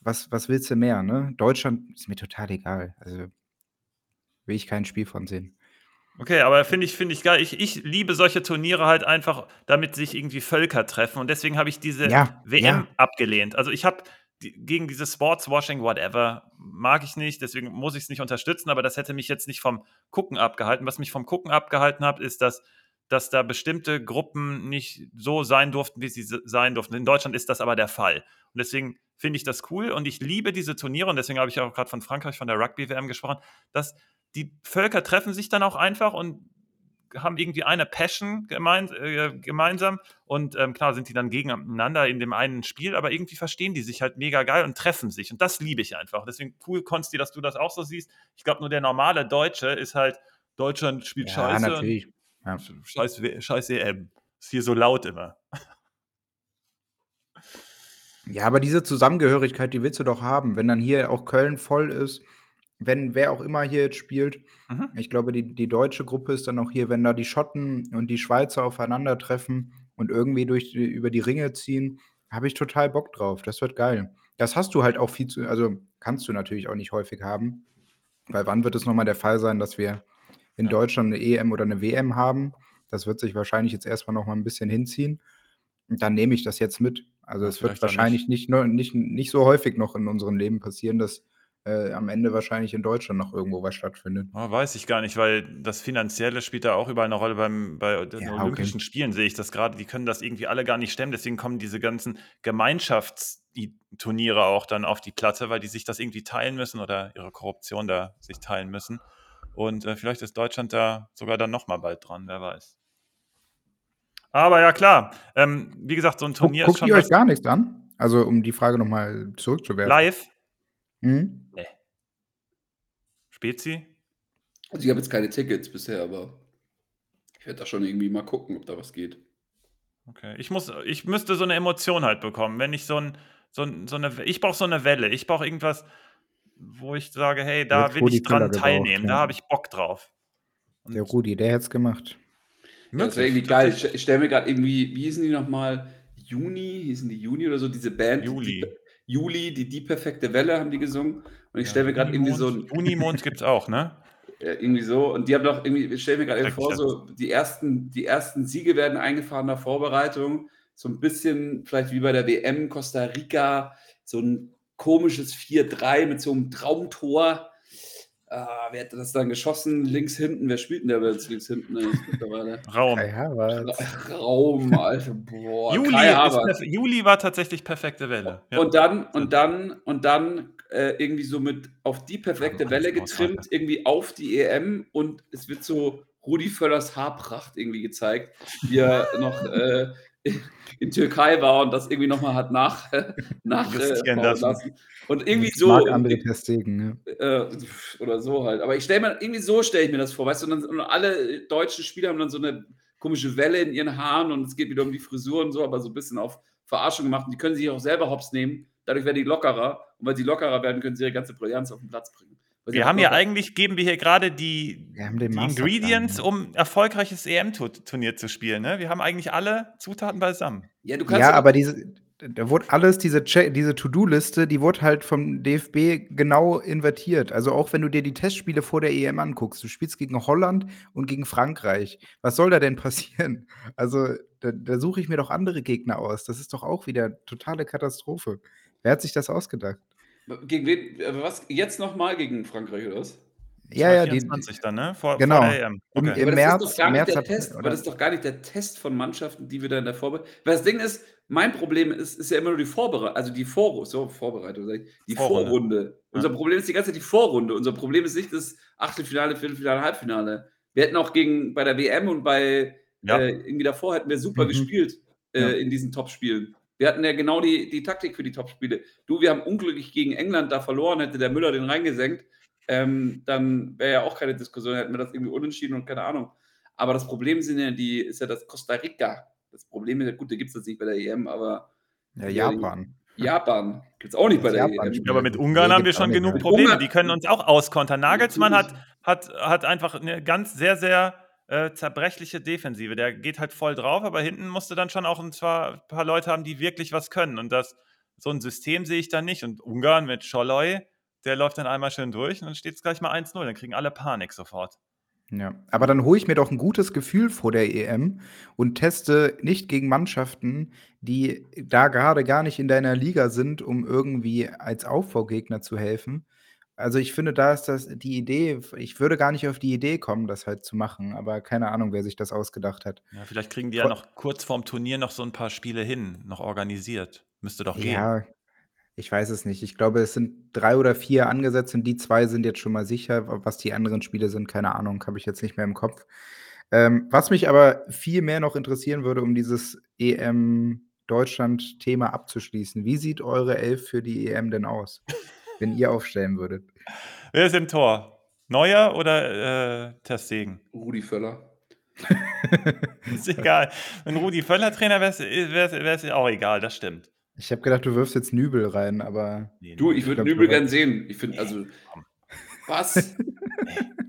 S3: Was, was willst du mehr, ne? Deutschland ist mir total egal. Also, will ich kein Spiel von sehen.
S1: Okay, aber finde ich, finde ich geil. Ich, ich liebe solche Turniere halt einfach, damit sich irgendwie Völker treffen. Und deswegen habe ich diese
S3: Ja,
S1: WM
S3: ja.
S1: abgelehnt. Also ich habe gegen dieses Sportswashing, whatever, mag ich nicht, deswegen muss ich es nicht unterstützen, aber das hätte mich jetzt nicht vom Gucken abgehalten. Was mich vom Gucken abgehalten hat, ist, dass, dass da bestimmte Gruppen nicht so sein durften, wie sie se- sein durften. In Deutschland ist das aber der Fall. Und deswegen finde ich das cool und ich liebe diese Turniere und deswegen habe ich auch gerade von Frankreich, von der Rugby-WM gesprochen, dass die Völker treffen sich dann auch einfach und haben irgendwie eine Passion gemein, äh, gemeinsam und ähm, klar sind die dann gegeneinander in dem einen Spiel, aber irgendwie verstehen die sich halt mega geil und treffen sich und das liebe ich einfach. Deswegen cool, Konsti, dass du das auch so siehst. Ich glaube, nur der normale Deutsche ist halt, Deutschland spielt
S3: Ja,
S1: scheiße
S3: natürlich. Ja.
S1: scheiß, scheiß EM. Ist hier so laut immer.
S3: Ja, aber diese Zusammengehörigkeit, die willst du doch haben, wenn dann hier auch Köln voll ist, wenn wer auch immer hier jetzt spielt.
S1: Mhm.
S3: Ich glaube, die, die deutsche Gruppe ist dann auch hier, wenn da die Schotten und die Schweizer aufeinandertreffen und irgendwie durch die, über die Ringe ziehen, habe ich total Bock drauf. Das wird geil. Das hast du halt auch viel zu, also kannst du natürlich auch nicht häufig haben. Weil wann wird es nochmal der Fall sein, dass wir in
S1: Ja.
S3: Deutschland eine EM oder eine WM haben? Das wird sich wahrscheinlich jetzt erstmal noch mal ein bisschen hinziehen. Und dann nehme ich das jetzt mit. Also es wird wahrscheinlich nicht, nur, nicht, nicht so häufig noch in unserem Leben passieren, dass äh, am Ende wahrscheinlich in Deutschland noch irgendwo was stattfindet.
S1: Oh, weiß ich gar nicht, weil das Finanzielle spielt da auch überall eine Rolle. Beim, bei den
S3: Ja, okay.
S1: Olympischen Spielen sehe ich das gerade. Die können das irgendwie alle gar nicht stemmen. Deswegen kommen diese ganzen Gemeinschaftsturniere auch dann auf die Platte, weil die sich das irgendwie teilen müssen oder ihre Korruption da sich teilen müssen. Und äh, vielleicht ist Deutschland da sogar dann nochmal bald dran, wer weiß. Aber ja, klar. Ähm, wie gesagt, so ein
S3: Guck,
S1: Turnier ist
S3: guckt
S1: schon
S3: ihr euch gar nichts an? Also um die Frage nochmal zurückzuwerfen.
S1: live.
S3: Hm?
S1: Spezi?
S2: Also ich habe jetzt keine Tickets bisher, aber ich werde da schon irgendwie mal gucken, ob da was geht.
S1: Okay. Ich muss, ich müsste so eine Emotion halt bekommen. Wenn ich so ein, so, ein, so eine, ich brauche so eine Welle. Ich brauche irgendwas, wo ich sage, hey, da
S3: Jetzt
S1: will ich dran
S3: gebraucht,
S1: teilnehmen. Da
S3: ja.
S1: habe ich Bock drauf. Und
S3: Der Rudi, der hätte es gemacht.
S2: Ja, das wäre irgendwie geil. Ich, ich stelle mir gerade irgendwie, wie hießen die nochmal? Juni, hießen die Juni oder so, diese Band?
S1: Juli.
S2: Die, Juli, die Die perfekte Welle haben die gesungen. Und ich stelle mir gerade irgendwie so ein,
S1: Unimond gibt es auch, ne?
S2: Ja, irgendwie so. Und die haben doch irgendwie, ich stelle mir gerade irgendwie vor, so die ersten, die ersten Siege werden eingefahren nach Vorbereitung. So ein bisschen, vielleicht wie bei der WM Costa Rica, so ein komisches 4-3 mit so einem Traumtor. Ah, wer hat das dann geschossen? Links hinten. Wer spielt denn der jetzt links hinten mittlerweile?
S1: Raum.
S3: Kai Havertz.
S2: Raum, Alter. Boah,
S1: Juli, Juli war tatsächlich perfekte Welle. Ja.
S2: Und dann, und dann, und dann äh, irgendwie so mit auf die perfekte Welle getrimmt, irgendwie auf die EM und es wird so Rudi Völlers Haarpracht irgendwie gezeigt, wie er noch äh, in Türkei war und das irgendwie nochmal hat nach, nach äh,
S1: lassen.
S2: Und irgendwie
S3: Das
S2: so.
S3: mag andere Testegen, ne?
S2: Äh, oder so halt. Aber ich stelle mir, irgendwie so stelle ich mir das vor, weißt du, und, dann, und alle deutschen Spieler haben dann so eine komische Welle in ihren Haaren und es geht wieder um die Frisur und so, aber so ein bisschen auf Verarschung gemacht. Und die können sich auch selber hops nehmen. Dadurch werden die lockerer. Und weil sie lockerer werden, können sie ihre ganze Brillanz auf den Platz bringen.
S1: Wir haben ja eigentlich, geben wir hier gerade die,
S3: Wir haben den
S1: die Ingredients,
S3: ne?
S1: um erfolgreiches EM-Turnier zu spielen. Ne? Wir haben eigentlich alle Zutaten beisammen.
S2: Ja, du kannst
S3: Ja, aber diese, da wurde alles, diese, diese To-Do-Liste, die wurde halt vom DFB genau invertiert. Also auch wenn du dir die Testspiele vor der EM anguckst, du spielst gegen Holland und gegen Frankreich. Was soll da denn passieren? Also da, da suche ich mir doch andere Gegner aus. Das ist doch auch wieder totale Katastrophe. Wer hat sich das ausgedacht?
S2: Gegen wen? äh, Was? Jetzt nochmal gegen Frankreich oder was?
S3: Ja, ja, die,
S1: 24 dann, ne? Vor,
S3: Genau.
S1: vor der EM.
S3: Im-
S1: Okay.
S3: im-
S2: Aber das
S3: März-
S2: ist doch gar nicht
S3: März
S2: der
S3: hat-
S2: Test. Aber das ist doch gar nicht der Test von Mannschaften, die wir da in der Vorbereitung. Weil das Ding ist, mein Problem ist, ist ja immer nur die Vorbereitung, also die Vor so, Vorbereitung, sag ich, die
S1: Vorrunde.
S2: Vorrunde. Unser Problem ist die ganze Zeit die Vorrunde. Unser Problem ist nicht das Achtelfinale, Viertelfinale, Halbfinale. Wir hätten auch gegen bei der WM und bei
S1: Ja.
S2: äh, irgendwie davor hätten wir super
S3: Mhm.
S2: gespielt äh,
S3: Ja.
S2: in diesen Topspielen. Wir hatten ja genau die, die Taktik für die Topspiele. Du, wir haben unglücklich gegen England da verloren, hätte der Müller den reingesenkt, ähm, dann wäre ja auch keine Diskussion, hätten wir das irgendwie unentschieden und keine Ahnung. Aber das Problem sind ja die, ist ja das Costa Rica. Das Problem ist ja, gut, da gibt es das nicht bei der EM, aber
S3: ja, Japan.
S2: Japan gibt es auch nicht bei der
S3: Japan
S2: EM.
S1: Ja, aber mit Ungarn haben wir schon genug. Probleme.
S2: Ungarn-
S1: Die können uns auch auskontern. Nagelsmann hat, hat, hat einfach eine ganz sehr, sehr äh, zerbrechliche Defensive. Der geht halt voll drauf, aber hinten musste dann schon auch ein paar Leute haben, die wirklich was können. Und das, so ein System sehe ich da nicht. Und Ungarn mit Scholloy, der läuft dann einmal schön durch und dann steht es gleich mal 1-0. Dann kriegen alle Panik sofort.
S3: Ja, aber dann hole ich mir doch ein gutes Gefühl vor der EM und teste nicht gegen Mannschaften, die da gerade gar nicht in deiner Liga sind, um irgendwie als Aufbaugegner zu helfen. Also, ich finde, da ist das die Idee ich würde gar nicht auf die Idee kommen, das halt zu machen, aber keine Ahnung, wer sich das ausgedacht hat.
S1: Ja, vielleicht kriegen die ja noch kurz vorm Turnier noch so ein paar Spiele hin, noch organisiert. Müsste doch gehen.
S3: Ja, ich weiß es nicht. Ich glaube, es sind 3 oder 4 angesetzt und die 2 sind jetzt schon mal sicher. Was die anderen Spiele sind, keine Ahnung, habe ich jetzt nicht mehr im Kopf. Ähm, was mich aber viel mehr noch interessieren würde, um dieses EM-Deutschland-Thema abzuschließen: Wie sieht eure Elf für die EM denn aus, wenn ihr aufstellen würdet?
S1: Wer ist im Tor? Neuer oder, äh, ter Stegen?
S2: Rudi Völler.
S1: Ist egal. Wenn Rudi Völler Trainer wäre, wäre es auch egal, das stimmt.
S3: Ich habe gedacht, du wirfst jetzt Nübel rein, aber
S1: Ne,
S2: Du, ich würde Nübel gern sehen. Ich finde, also, was?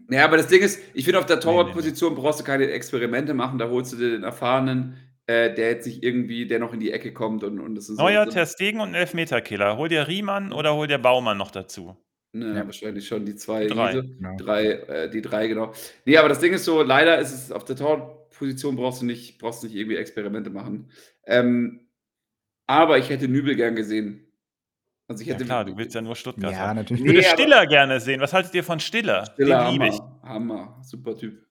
S2: Naja, aber das Ding ist, ich finde, auf der
S1: Nee, nee, nee.
S2: Torwartposition brauchst du keine Experimente machen. Da holst du dir den Erfahrenen, äh, der jetzt nicht irgendwie der noch in die Ecke kommt und und das ist so
S1: Neuer,
S2: so
S1: ter Stegen und 'n Elfmeterkiller. Hol dir Riemann oder hol dir Baumann noch dazu?
S2: Ne,
S3: Ja.
S2: wahrscheinlich schon die 2
S1: 3.
S2: diese
S3: Genau.
S2: 3 äh, die 3, genau. Ne, aber das Ding ist so, leider ist es auf der Torwartposition brauchst du nicht brauchst du nicht irgendwie Experimente machen. Ähm, aber ich hätte Nübel gern gesehen. Also, ich
S1: Ja
S2: hätte
S1: klar, du willst ja nur Stuttgart
S3: Ja,
S1: haben.
S3: natürlich.
S1: Ich würde
S2: Ne, aber
S1: Stiller gerne sehen. Was haltet ihr von Stiller?
S2: Stiller,
S1: Den liebe ich.
S2: Hammer, Hammer, super Typ.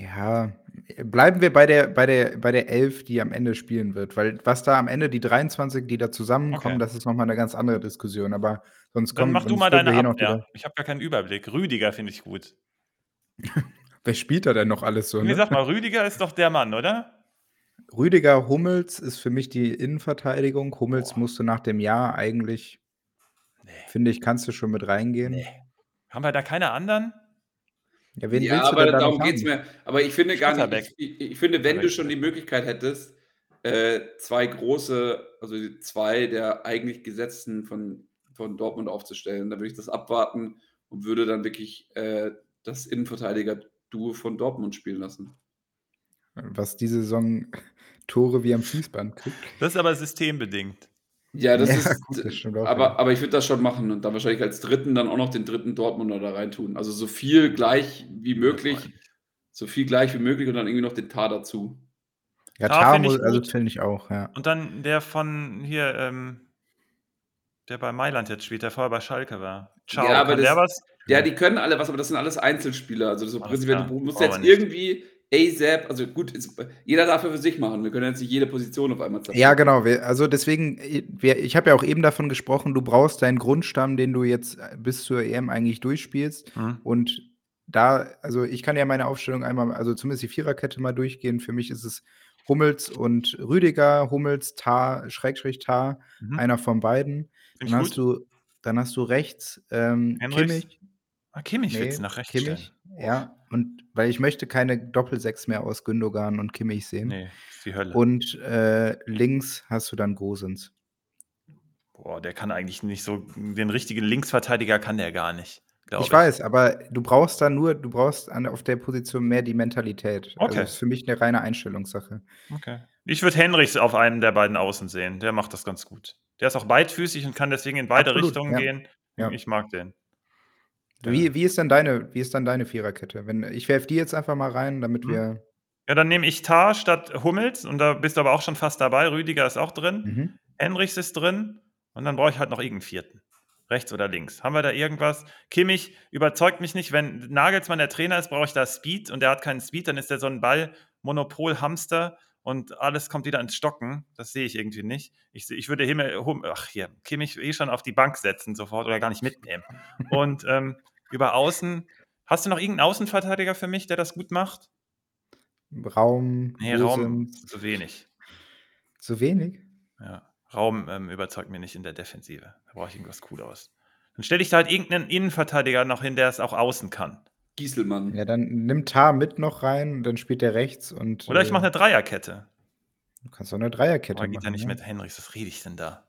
S3: Ja, bleiben wir bei der bei der bei der 11, die am Ende spielen wird, weil was da am Ende die 23, die da zusammenkommen,
S1: Okay.
S3: das ist noch mal 'ne ganz andere Diskussion, aber sonst
S1: Dann
S3: kommen
S1: mach du
S3: sonst
S1: mal
S3: würden
S1: deine
S3: hier noch
S1: Abwehr. Ich habe gar keinen Überblick. Rüdiger finde ich gut.
S3: Wer spielt da denn noch alles so,
S1: Ne,
S3: ne?
S1: sag mal, Rüdiger ist doch der Mann, oder?
S3: Rüdiger, Hummels ist für mich die Innenverteidigung. Hummels
S1: Boah.
S3: musste nach dem Jahr eigentlich
S1: Ne.
S3: finde ich, kannst du schon mit reingehen.
S1: Ne. Haben wir da keine anderen?
S3: Ja, wen
S2: Ja, aber
S3: denn da
S2: darum geht's
S3: haben?
S2: mir. Aber ich finde gar nicht ich ich finde, wenn du schon die Möglichkeit hättest, äh, 2 große also, die 2 der eigentlich Gesetzten von von Dortmund aufzustellen, dann würde ich das abwarten und würde dann wirklich, äh, das Innenverteidiger-Duo von Dortmund spielen lassen.
S3: Was diese Saison Tore wie am Fließband kriegt.
S1: Das ist aber systembedingt.
S2: Ja, das
S3: Ja,
S2: ist
S3: gut, das stimmt auch
S2: aber
S3: wieder.
S2: aber ich würde das schon machen und dann wahrscheinlich als 3. dann auch noch den 3. Dortmunder da reintun. Also, so viel gleich wie möglich so viel gleich wie möglich und dann irgendwie noch den Tah dazu.
S3: Ja,
S1: Tah finde ich
S3: muss also, finde ich auch, ja.
S1: Und dann der von hier, ähm der bei Mailand jetzt spielt, der vorher bei Schalke war. Ciao,
S2: Ja, aber
S1: kann der
S2: das
S1: was?
S2: ja, die können alle was, aber das sind alles Einzelspieler. Also, so
S1: Alles
S2: prinzipiell, du musst jetzt irgendwie ASAP also, gut, ist jeder darf ja für sich machen. Wir können jetzt nicht jede Position auf einmal
S3: Ja,
S2: zerstört
S3: genau. Wir also, deswegen, wir ich habe ja auch eben davon gesprochen, du brauchst deinen Grundstamm, den du jetzt, bis zur EM eigentlich durchspielst.
S1: Mhm.
S3: Und da also, ich kann ja meine Aufstellung einmal also, zumindest die Viererkette mal durchgehen. Für mich ist es Hummels und Rüdiger, Hummels, Tah, Schrägstrich Tah,
S1: Mhm.
S3: einer von beiden. Dann hast
S1: gut.
S3: du dann hast du rechts, ähm? Kimmich.
S1: Ah, Kimmich
S3: Ne,
S1: willst du nach rechts
S3: Kimmich,
S1: stellen?
S3: Ja. Und weil ich möchte keine Doppel-Sechs mehr aus Gündogan und Kimmich sehen.
S1: Ne, ist die Hölle.
S3: Und, äh, links hast du dann Gosens.
S1: Boah, der kann eigentlich nicht so den richtigen Linksverteidiger kann der gar nicht,
S3: Ich
S1: ich.
S3: weiß, aber du brauchst da nur du brauchst an auf der Position mehr die Mentalität. Also,
S1: Okay.
S3: ist für mich 'ne reine Einstellungssache.
S1: Okay. Ich würde Henrichs auf einem der beiden Außen sehen. Der macht das ganz gut. Der ist auch beidfüßig und kann deswegen in beide
S3: Absolut,
S1: Richtungen
S3: ja.
S1: gehen.
S3: Ja.
S1: Ich mag den.
S3: Wie wie ist denn deine wie ist dann deine Viererkette? Wenn ich werfe die jetzt einfach mal rein, damit
S1: Mhm.
S3: wir
S1: Ja, dann nehme ich Tah statt Hummels und da bist du aber auch schon fast dabei. Rüdiger ist auch drin.
S3: Mhm.
S1: Henrichs ist drin und dann brauche ich halt noch irgend 'n 4. Rechts oder links. Haben wir da irgendwas? Kimmich überzeugt mich nicht. Wenn Nagelsmann der Trainer ist, brauche ich da Speed und der hat keinen Speed, dann ist der so 'n Ball-Monopol-Hamster und alles kommt wieder ins Stocken. Das sehe ich irgendwie nicht. Ich ich würde Himmel ach hier, Kimmich eh schon auf die Bank setzen sofort oder gar nicht mitnehmen. Und, ähm, über Außen hast du noch irgend 'n Außenverteidiger für mich, der das gut macht?
S3: Raum,
S1: Ne, Raum
S3: Gosens.
S1: zu wenig.
S3: Zu wenig?
S1: Ja, Raum, ähm, überzeugt mich nicht in der Defensive. Da brauche ich irgendwas Cooleres. Dann stelle ich da halt irgend 'nen Innenverteidiger noch hin, der es auch außen kann.
S2: Gieselmann.
S3: Ja, dann nimm Tah mit noch rein und dann spielt der rechts und,
S1: Oder ich mache
S3: äh
S1: 'ne Dreierkette.
S3: Du kannst auch 'ne Dreierkette
S1: Aber geht ja
S3: machen,
S1: nicht
S3: ja.
S1: mit Henrichs. Was rede ich denn da?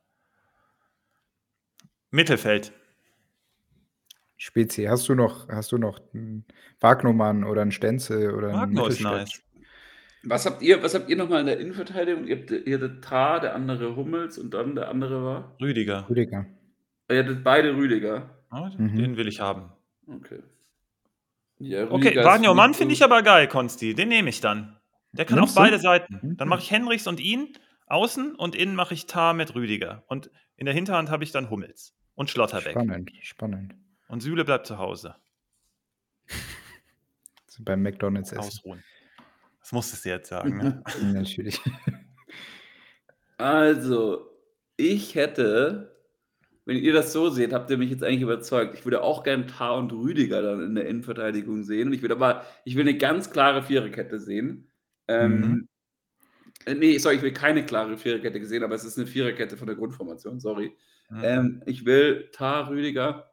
S1: Mittelfeld.
S3: Spezi. Hast du noch hast du noch 'n Wagnumann oder 'n Stenzel oder 'n
S1: Wagner ist nice.
S2: Was habt ihr was habt ihr noch mal in der Innenverteidigung? Ihr habt ihr hattet Tah, der andere Hummels und dann der andere war?
S1: Rüdiger.
S3: Rüdiger.
S2: Ihr hattet beide Rüdiger.
S1: Ja,
S3: Mhm.
S1: Den will ich haben.
S2: Okay. Ja,
S1: Okay, Wagner Mann finde ich aber geil, Konsti. Den nehme ich dann. Der kann
S3: Nimmst
S1: auf
S3: du?
S1: beide Seiten. Dann
S3: Okay.
S1: mache ich Henrichs und ihn außen und innen mache ich Tar mit Rüdiger. Und in der Hinterhand habe ich dann Hummels und Schlotterbeck.
S3: Spannend, spannend.
S1: Und Süle bleibt zu Hause.
S3: Beim McDonalds essen.
S1: Ausruhen. Das musstest du jetzt sagen. Ne?
S3: Natürlich.
S2: Also, ich hätte, wenn ihr das so seht, habt ihr mich jetzt eigentlich überzeugt. Ich würde auch gern Tar und Rüdiger dann in der Innenverteidigung sehen. Und ich würde aber, ich will eine ganz klare Viererkette sehen. Ähm,
S1: Mhm.
S2: äh, Nee, sorry, ich will keine klare Viererkette sehen, aber es ist eine Viererkette von der Grundformation, sorry.
S1: Mhm.
S2: Ähm, ich will Tar, Rüdiger.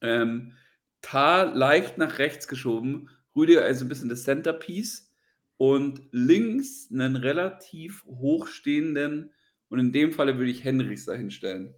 S2: Ähm, Tar leicht nach rechts geschoben. Rüdiger ist ein bisschen das Centerpiece. Und links einen relativ hochstehenden, und in dem Falle würde ich Henrichs da hinstellen.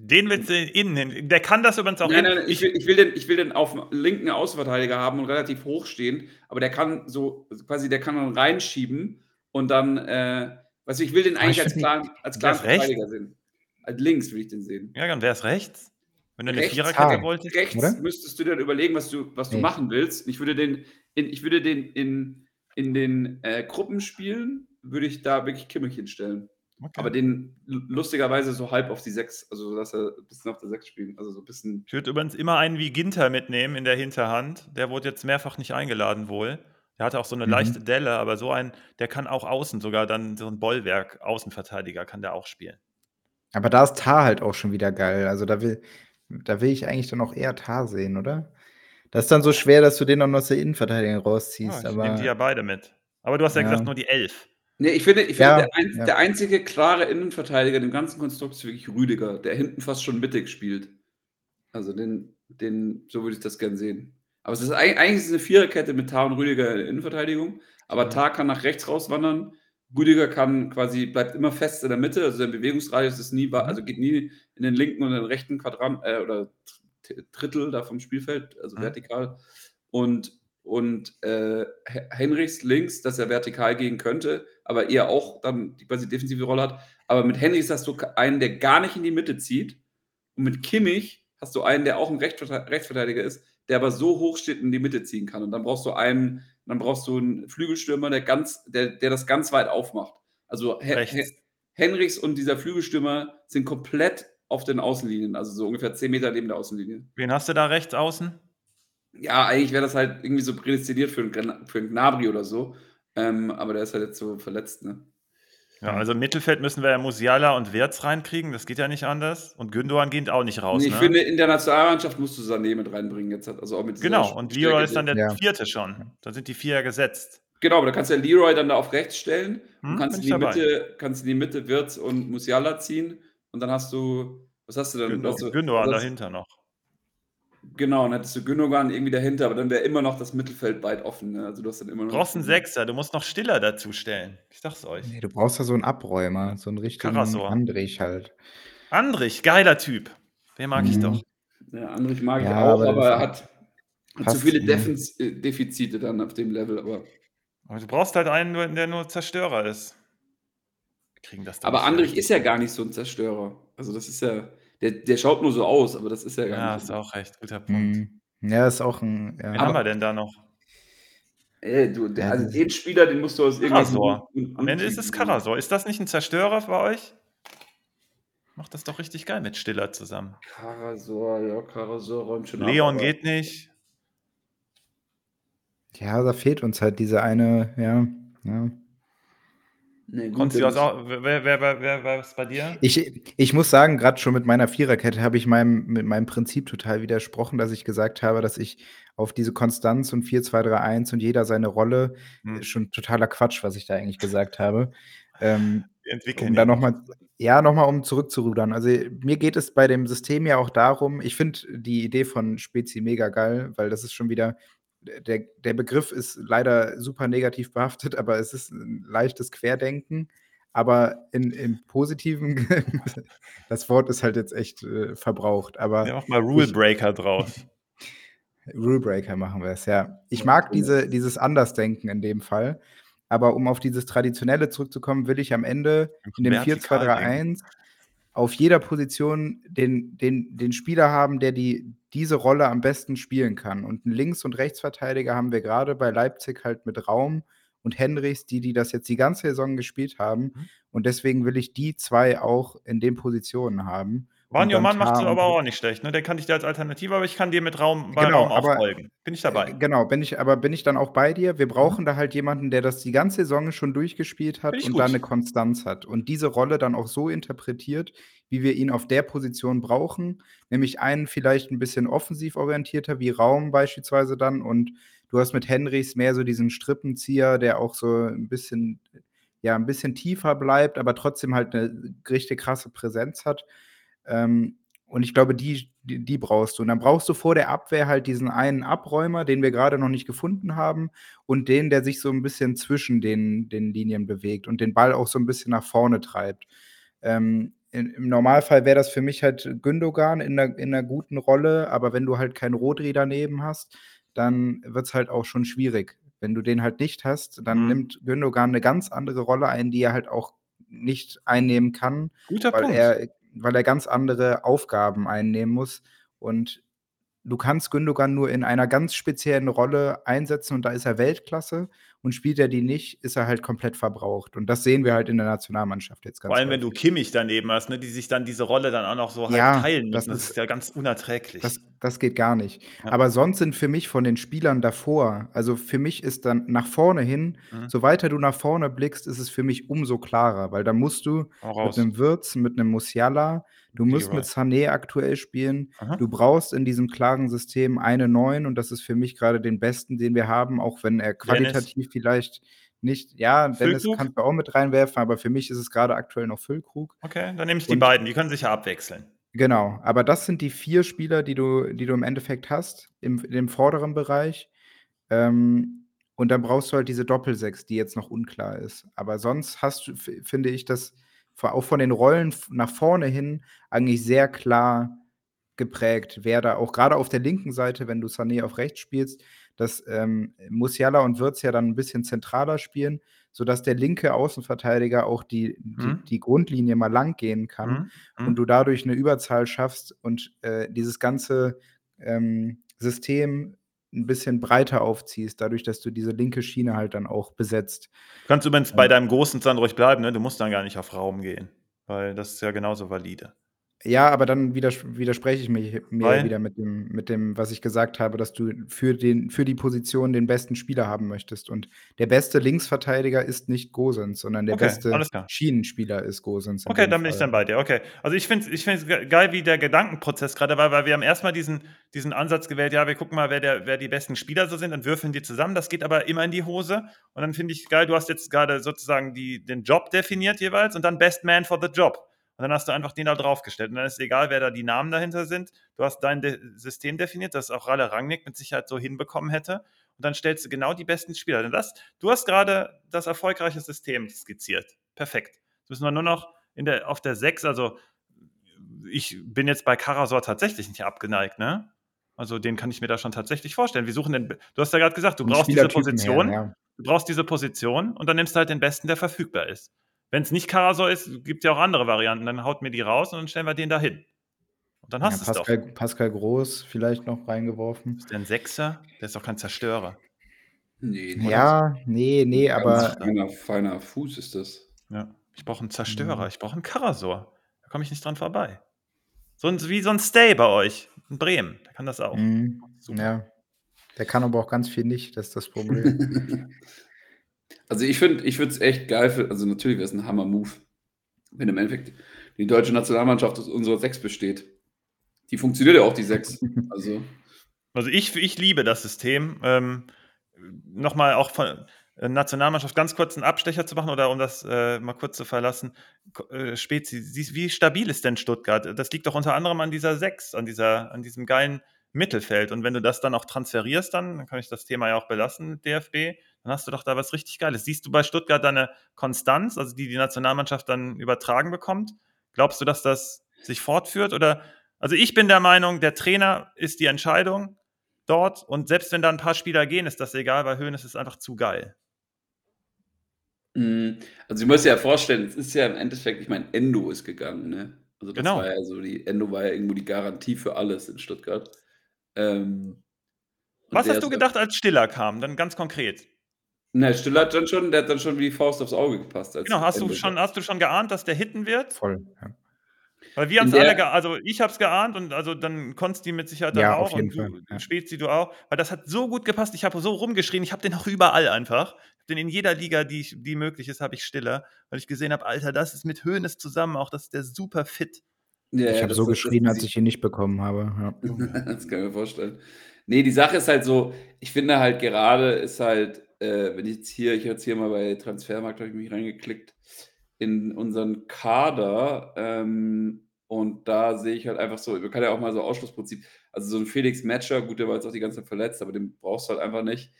S1: Den willst du innen hin. Der kann das übrigens auch
S2: Nein,
S1: innen.
S2: nein, ich will, ich, will den, ich will den auf dem linken Außenverteidiger haben und relativ hoch stehen, aber der kann so, quasi, der kann dann reinschieben und dann, äh, weißt du, ich will den
S3: Ah,
S2: eigentlich
S3: ich
S2: als klaren, als klaren
S1: rechts?
S2: Verteidiger sehen. Als links will ich den sehen.
S1: Ja, und wer ist rechts? Wenn du eine
S2: Rechts
S1: Viererkette
S3: haben.
S1: wolltest.
S2: Rechts
S3: Oder?
S2: müsstest du dann überlegen, was du, was du
S3: Nee.
S2: machen willst. Ich würde den, in, ich würde den in, in den äh, Gruppenspielen, würde ich da wirklich Kimmich hinstellen.
S1: Okay.
S2: Aber den lustigerweise so halb auf die 6, also so, dass er ein bisschen auf der 6 spielt. Also so ein bisschen.
S1: Ich würde übrigens immer einen wie Ginter mitnehmen in der Hinterhand. Der wurde jetzt mehrfach nicht eingeladen wohl. Der hatte auch so eine
S3: Mhm.
S1: leichte Delle, aber so ein, der kann auch außen sogar dann so ein Bollwerk, Außenverteidiger kann der auch spielen.
S3: Aber da ist Tar halt auch schon wieder geil. Also da will, da will ich eigentlich dann auch eher Tar sehen, oder? Das ist dann so schwer, dass du den dann aus der Innenverteidigung
S1: Ja,
S3: rausziehst.
S1: ich
S3: aber
S1: nehme die ja beide mit. Aber du hast ja,
S3: Ja.
S1: gesagt, nur die elf.
S2: Nee, ich finde, ich finde
S3: Ja,
S2: der, ein,
S3: ja.
S2: der einzige klare Innenverteidiger im ganzen Konstrukt ist wirklich Rüdiger, der hinten fast schon mittig spielt. Also den, den, so würde ich das gern sehen. Aber es ist eig- eigentlich ist es eine Viererkette mit Tar und Rüdiger in der Innenverteidigung. Aber
S1: Ja.
S2: Tar kann nach rechts rauswandern. Rüdiger kann quasi, bleibt immer fest in der Mitte. Also sein Bewegungsradius ist nie,
S1: Mhm.
S2: also geht nie in den linken und den rechten Quadrant äh, oder Drittel da vom Spielfeld, also
S1: Mhm.
S2: vertikal. Und, und äh, He- Henrichs links, dass er vertikal gehen könnte, aber eher auch dann die quasi defensive Rolle hat. Aber mit Henrichs hast du einen, der gar nicht in die Mitte zieht. Und mit Kimmich hast du einen, der auch ein Rechtsverte- Rechtsverteidiger ist, der aber so hoch steht in die Mitte ziehen kann. Und dann brauchst du einen, dann brauchst du einen Flügelstürmer, der ganz, der, der das ganz weit aufmacht. Also Henrichs und dieser Flügelstürmer sind komplett auf den Außenlinien, also so ungefähr 10 Meter neben der Außenlinie.
S1: Wen hast du da rechts außen?
S2: Ja, eigentlich wäre das halt irgendwie so prädestiniert für einen, für einen Gnabry oder so. Ähm, aber der ist halt jetzt so verletzt, ne?
S1: Ja, also im Mittelfeld müssen wir ja Musiala und Wirtz reinkriegen. Das geht ja nicht anders. Und Gündogan geht auch nicht raus.
S2: Nee, ich
S1: ne?
S2: finde, in der Nationalmannschaft musst du Sané mit reinbringen jetzt. halt, Also auch mit
S1: genau. Und
S2: Stärke,
S1: Leroy ist dann der
S3: Ja.
S1: vierte schon. Dann sind die vier ja gesetzt.
S2: Genau, aber da kannst du ja Leroy dann da auf rechts stellen
S1: Hm,
S2: und kannst in, die
S1: dabei.
S2: Mitte, kannst in die Mitte Wirtz und Musiala ziehen und dann hast du, was hast du denn?
S1: Gündo,
S2: hast du,
S1: Gündogan dahinter noch.
S2: Genau, und dann hättest du Gündogan irgendwie dahinter, aber dann wäre immer noch das Mittelfeld weit offen. Ne? Also du hast dann immer noch.
S1: Du brauchst einen Sechser. Du musst noch Stiller dazu stellen. Ich sag's euch.
S3: nee, du brauchst da so einen Abräumer, so einen richtigen
S1: Karasor.
S3: Andrich halt.
S1: Andrich, geiler Typ. Den mag ich
S3: Mhm.
S1: doch.
S2: Ja, Andrich mag ich
S3: Ja,
S2: auch,
S3: aber
S2: aber er hat, zu viele? Defens äh, Defizite dann auf dem Level. Aber,
S1: Aber du brauchst halt einen, der nur Zerstörer ist. Wir kriegen das doch
S2: aber Andrich ist ja gar nicht so ein Zerstörer. Also das ist ja, der, der schaut nur so aus, aber das ist ja gar
S1: Ja,
S2: nicht.
S1: hast auch recht. Guter Punkt.
S3: Mhm. Ja, ist auch ein.
S1: Wen
S3: Ja.
S1: haben wir denn da noch?
S2: Ey, du, der,
S3: Ja,
S2: also
S3: das-
S2: den Spieler, den musst du aus irgendwelchen.
S1: Karasor. Am Ende ist es Karasor. Ist das nicht ein Zerstörer bei euch? Macht das doch richtig geil mit Stiller zusammen.
S2: Karasor, ja, Karasor räumt schon ab,
S1: Leon
S2: aber-
S1: geht nicht.
S3: ja, da fehlt uns halt diese eine, ja. ja.
S2: Nee,
S1: auch, wer, wer, wer, wer, wer ist bei dir?
S3: Ich, ich muss sagen, gerade schon mit meiner Viererkette habe ich meinem, mit meinem Prinzip total widersprochen, dass ich gesagt habe, dass ich auf diese Konstanz und 4-2-3-1 und jeder seine Rolle,
S1: Hm.
S3: ist schon totaler Quatsch, was ich da eigentlich gesagt habe. Ähm,
S1: Wir entwickeln
S3: um da nochmal, ja, nochmal um zurückzurudern. Also mir geht es bei dem System ja auch darum, ich finde die Idee von Spezi mega geil, weil das ist schon wieder, der, der Begriff ist leider super negativ behaftet, aber es ist ein leichtes Querdenken. Aber in, im Positiven, das Wort ist halt jetzt echt äh, verbraucht. Aber
S1: Ja, mach mal Rule Breaker draus.
S3: Rulebreaker machen wir es, ja. Ich mag diese, dieses Andersdenken in dem Fall. Aber um auf dieses Traditionelle zurückzukommen, will ich am Ende in dem
S1: Vertikal
S3: 4-2-3-1 auf jeder Position den, den, den Spieler haben, der die, diese Rolle am besten spielen kann. Und einen Links- und Rechtsverteidiger haben wir gerade bei Leipzig halt mit Raum und Henrichs, die, die das jetzt die ganze Saison gespielt haben.
S1: Mhm.
S3: Und deswegen will ich die zwei auch in den Positionen haben.
S1: Mann macht es aber auch nicht schlecht. Ne? Den kann ich dir als Alternative, aber ich kann dir mit Raum bei
S3: Genau,
S1: Raum auch
S3: aber-
S1: folgen. Bin ich
S3: Äh,
S1: dabei.
S3: Genau, bin ich, aber bin ich dann auch bei dir? Wir
S1: Mhm.
S3: brauchen da halt jemanden, der das die ganze Saison schon durchgespielt hat und
S1: gut.
S3: da eine Konstanz hat und diese Rolle dann auch so interpretiert, wie wir ihn auf der Position brauchen, nämlich einen vielleicht ein bisschen offensiv orientierter, wie Raum beispielsweise dann und du hast mit Henrichs mehr so diesen Strippenzieher, der auch so ein bisschen, ja, ein bisschen tiefer bleibt, aber trotzdem halt eine richtig krasse Präsenz hat. Ähm, und ich glaube, die, die, die brauchst du. Und dann brauchst du vor der Abwehr halt diesen einen Abräumer, den wir gerade noch nicht gefunden haben, und den, der sich so ein bisschen zwischen den, den Linien bewegt und den Ball auch so ein bisschen nach vorne treibt. Ähm, Im Normalfall wäre das für mich halt Gündogan in einer, in einer guten Rolle, aber wenn du halt keinen Rodri daneben hast, dann wird es halt auch schon schwierig. Wenn du den halt nicht hast, dann
S1: Mhm.
S3: nimmt Gündogan eine ganz andere Rolle ein, die er halt auch nicht einnehmen kann
S1: Guter
S3: weil
S1: Punkt.
S3: er, weil er ganz andere Aufgaben einnehmen muss. Und du kannst Gündogan nur in einer ganz speziellen Rolle einsetzen und da ist er Weltklasse. Und spielt er die nicht, ist er halt komplett verbraucht. Und das sehen wir halt in der Nationalmannschaft jetzt ganz
S1: Vor allem, wenn du
S3: häufig.
S1: Kimmich daneben hast, ne, die sich dann diese Rolle dann auch noch so
S3: Ja,
S1: halb teilen
S3: das
S1: müssen. Das
S3: ist-
S1: ist ja ganz unerträglich.
S3: Das, das geht gar nicht.
S1: Ja.
S3: Aber sonst sind für mich von den Spielern davor, also für mich ist dann nach vorne hin,
S1: Mhm.
S3: so weiter du nach vorne blickst, ist es für mich umso klarer, weil da musst du mit einem Wirtz, mit einem Musiala, du musst mit. Sané aktuell spielen.
S1: Aha.
S3: Du brauchst in diesem klaren System eine Neun und das ist für mich gerade den besten, den wir haben, auch wenn er qualitativ vielleicht nicht, ja, Dennis
S1: Füllkrug?
S3: kannst du auch mit reinwerfen, aber für mich ist es gerade aktuell noch Füllkrug.
S1: Okay, dann nehme ich die
S3: Und-
S1: beiden. Die können sich ja abwechseln.
S3: Genau, aber das sind die vier Spieler, die du, die du im Endeffekt hast, im, im vorderen Bereich. Ähm, und dann brauchst du halt diese Doppelsechs, die jetzt noch unklar ist. Aber sonst hast du, finde ich, das auch von den Rollen nach vorne hin eigentlich sehr klar geprägt, wer da auch gerade auf der linken Seite, wenn du Sané auf rechts spielst, dass ähm, Musiala und Wirtz ja dann ein bisschen zentraler spielen, sodass der linke Außenverteidiger auch die, die,
S1: Mhm.
S3: die Grundlinie mal lang gehen kann
S1: Mhm. Mhm.
S3: und du dadurch eine Überzahl schaffst und äh, dieses ganze ähm, System ein bisschen breiter aufziehst, dadurch, dass du diese linke Schiene halt dann auch besetzt.
S1: Du kannst übrigens bei deinem großen dann ruhig bleiben, ne? Du musst dann gar nicht auf Raum gehen. Weil das ist ja genauso valide.
S3: Ja, aber dann widers widerspreche ich mich, mir
S1: Weil?
S3: wieder mit dem, mit dem, was ich gesagt habe, dass du für, den, für die Position den besten Spieler haben möchtest. Und der beste Linksverteidiger ist nicht Gosens, sondern der
S1: Okay,
S3: beste
S1: alles klar.
S3: Schienenspieler ist Gosens. in
S1: Okay,
S3: dem
S1: dann bin ich
S3: Fall.
S1: dann bei dir. Okay. Also ich finde es ich find's ge- geil, wie der Gedankenprozess gerade war, weil wir haben erstmal diesen, diesen Ansatz gewählt, ja, wir gucken mal, wer, der, wer die besten Spieler so sind und würfeln die zusammen. Das geht aber immer in die Hose. Und dann finde ich geil, du hast jetzt gerade sozusagen die, den Job definiert jeweils und dann Best Man for the Job. Und dann hast du einfach den da draufgestellt. Und dann ist egal, wer da die Namen dahinter sind. Du hast dein De System definiert, das auch Ralle Rangnick mit Sicherheit so hinbekommen hätte. Und dann stellst du genau die besten Spieler. Denn das, du hast gerade das erfolgreiche System skizziert. Perfekt. Jetzt müssen wir nur noch in der, auf der 6, also ich bin jetzt bei Karasor tatsächlich nicht abgeneigt, ne? Also den kann ich mir da schon tatsächlich vorstellen. Wir suchen den, du hast ja gerade gesagt, du brauchst diese Position,
S3: Her, ja.
S1: du brauchst diese Position und dann nimmst du halt den besten, der verfügbar ist. Wenn es nicht Karasor ist, gibt es ja auch andere Varianten. Dann haut mir die raus und dann stellen wir den da hin. Und dann
S3: Ja,
S1: hast du es doch.
S3: Pascal, Groß vielleicht noch reingeworfen.
S1: Ist der ein Sechser? Der ist doch kein Zerstörer.
S2: Nee, nee,
S3: Ja, nee, nee, aber
S2: feiner, feiner Fuß ist das.
S1: Ja. Ich brauche einen Zerstörer,
S3: Mhm.
S1: ich brauche einen Karasor. Da komme ich nicht dran vorbei. So ein, wie so ein Stay bei euch. In Bremen. Der kann das auch.
S3: Mhm.
S1: Super.
S3: Ja. Der kann aber auch ganz viel nicht, das ist das Problem.
S2: Also ich finde, ich würde es echt geil für, also natürlich wäre es ein Hammer-Move, wenn im Endeffekt die deutsche Nationalmannschaft aus unserer Sechs besteht. Die funktioniert ja auch, die Sechs. Also,
S1: Also ich, ich liebe das System. Ähm, Nochmal auch von äh, Nationalmannschaft ganz kurz einen Abstecher zu machen oder um das äh, mal kurz zu verlassen. Äh, Spezi, wie stabil ist denn Stuttgart? Das liegt doch unter anderem an dieser Sechs, an, dieser, an diesem geilen Mittelfeld. Und wenn du das dann auch transferierst, dann, dann kann ich das Thema ja auch belassen mit DFB, dann hast du doch da was richtig Geiles. Siehst du bei Stuttgart dann eine Konstanz, also die die Nationalmannschaft dann übertragen bekommt? Glaubst du, dass das sich fortführt? Oder also ich bin der Meinung, der Trainer ist die Entscheidung dort und selbst wenn da ein paar Spieler gehen, ist das egal, weil Höhnes ist einfach zu geil.
S2: mh, also ich muss ja vorstellen, es ist ja im Endeffekt, ich meine, Endo ist gegangen, ne? Also das
S1: Genau.
S2: war ja so die Endo war ja irgendwo die Garantie für alles in Stuttgart. Ähm,
S1: Was hast du gedacht, als Stiller kam? Dann ganz konkret.
S2: Na, Stiller hat dann schon der hat dann schon wie die Faust aufs Auge gepasst als
S1: Genau, hast du schon hast du schon geahnt, dass der hitten wird?
S3: Voll, ja.
S1: Weil wir
S2: In
S1: haben's alle
S2: der
S1: ge also, ich habe es geahnt und also dann Konsti mit Sicherheit dann
S3: Ja, auf
S1: auch
S3: jeden
S1: und
S3: Fall,
S1: du,
S3: ja.
S1: Spezi, du auch. Weil das hat so gut gepasst. Ich habe so rumgeschrien. Ich habe den auch überall einfach. Ich habe den in jeder Liga, die ich die möglich ist, habe ich Stiller, weil ich gesehen habe, Alter, das ist mit Hoeneß zusammen auch, das ist der super fit.
S2: Ja,
S3: Ich habe so geschrien, als ich ihn nicht bekommen habe, ja.
S2: Das kann ich mir vorstellen. Ne, die Sache ist halt so, ich finde halt gerade ist halt, äh, wenn ich jetzt hier ich habe jetzt hier mal bei Transfermarkt habe ich mich reingeklickt in unseren Kader, ähm, und da sehe ich halt einfach so man kann ja auch mal so Ausschlussprinzip also, so 'n Felix Metscher, gut, der war jetzt auch die ganze Zeit verletzt, aber den brauchst du halt einfach nicht.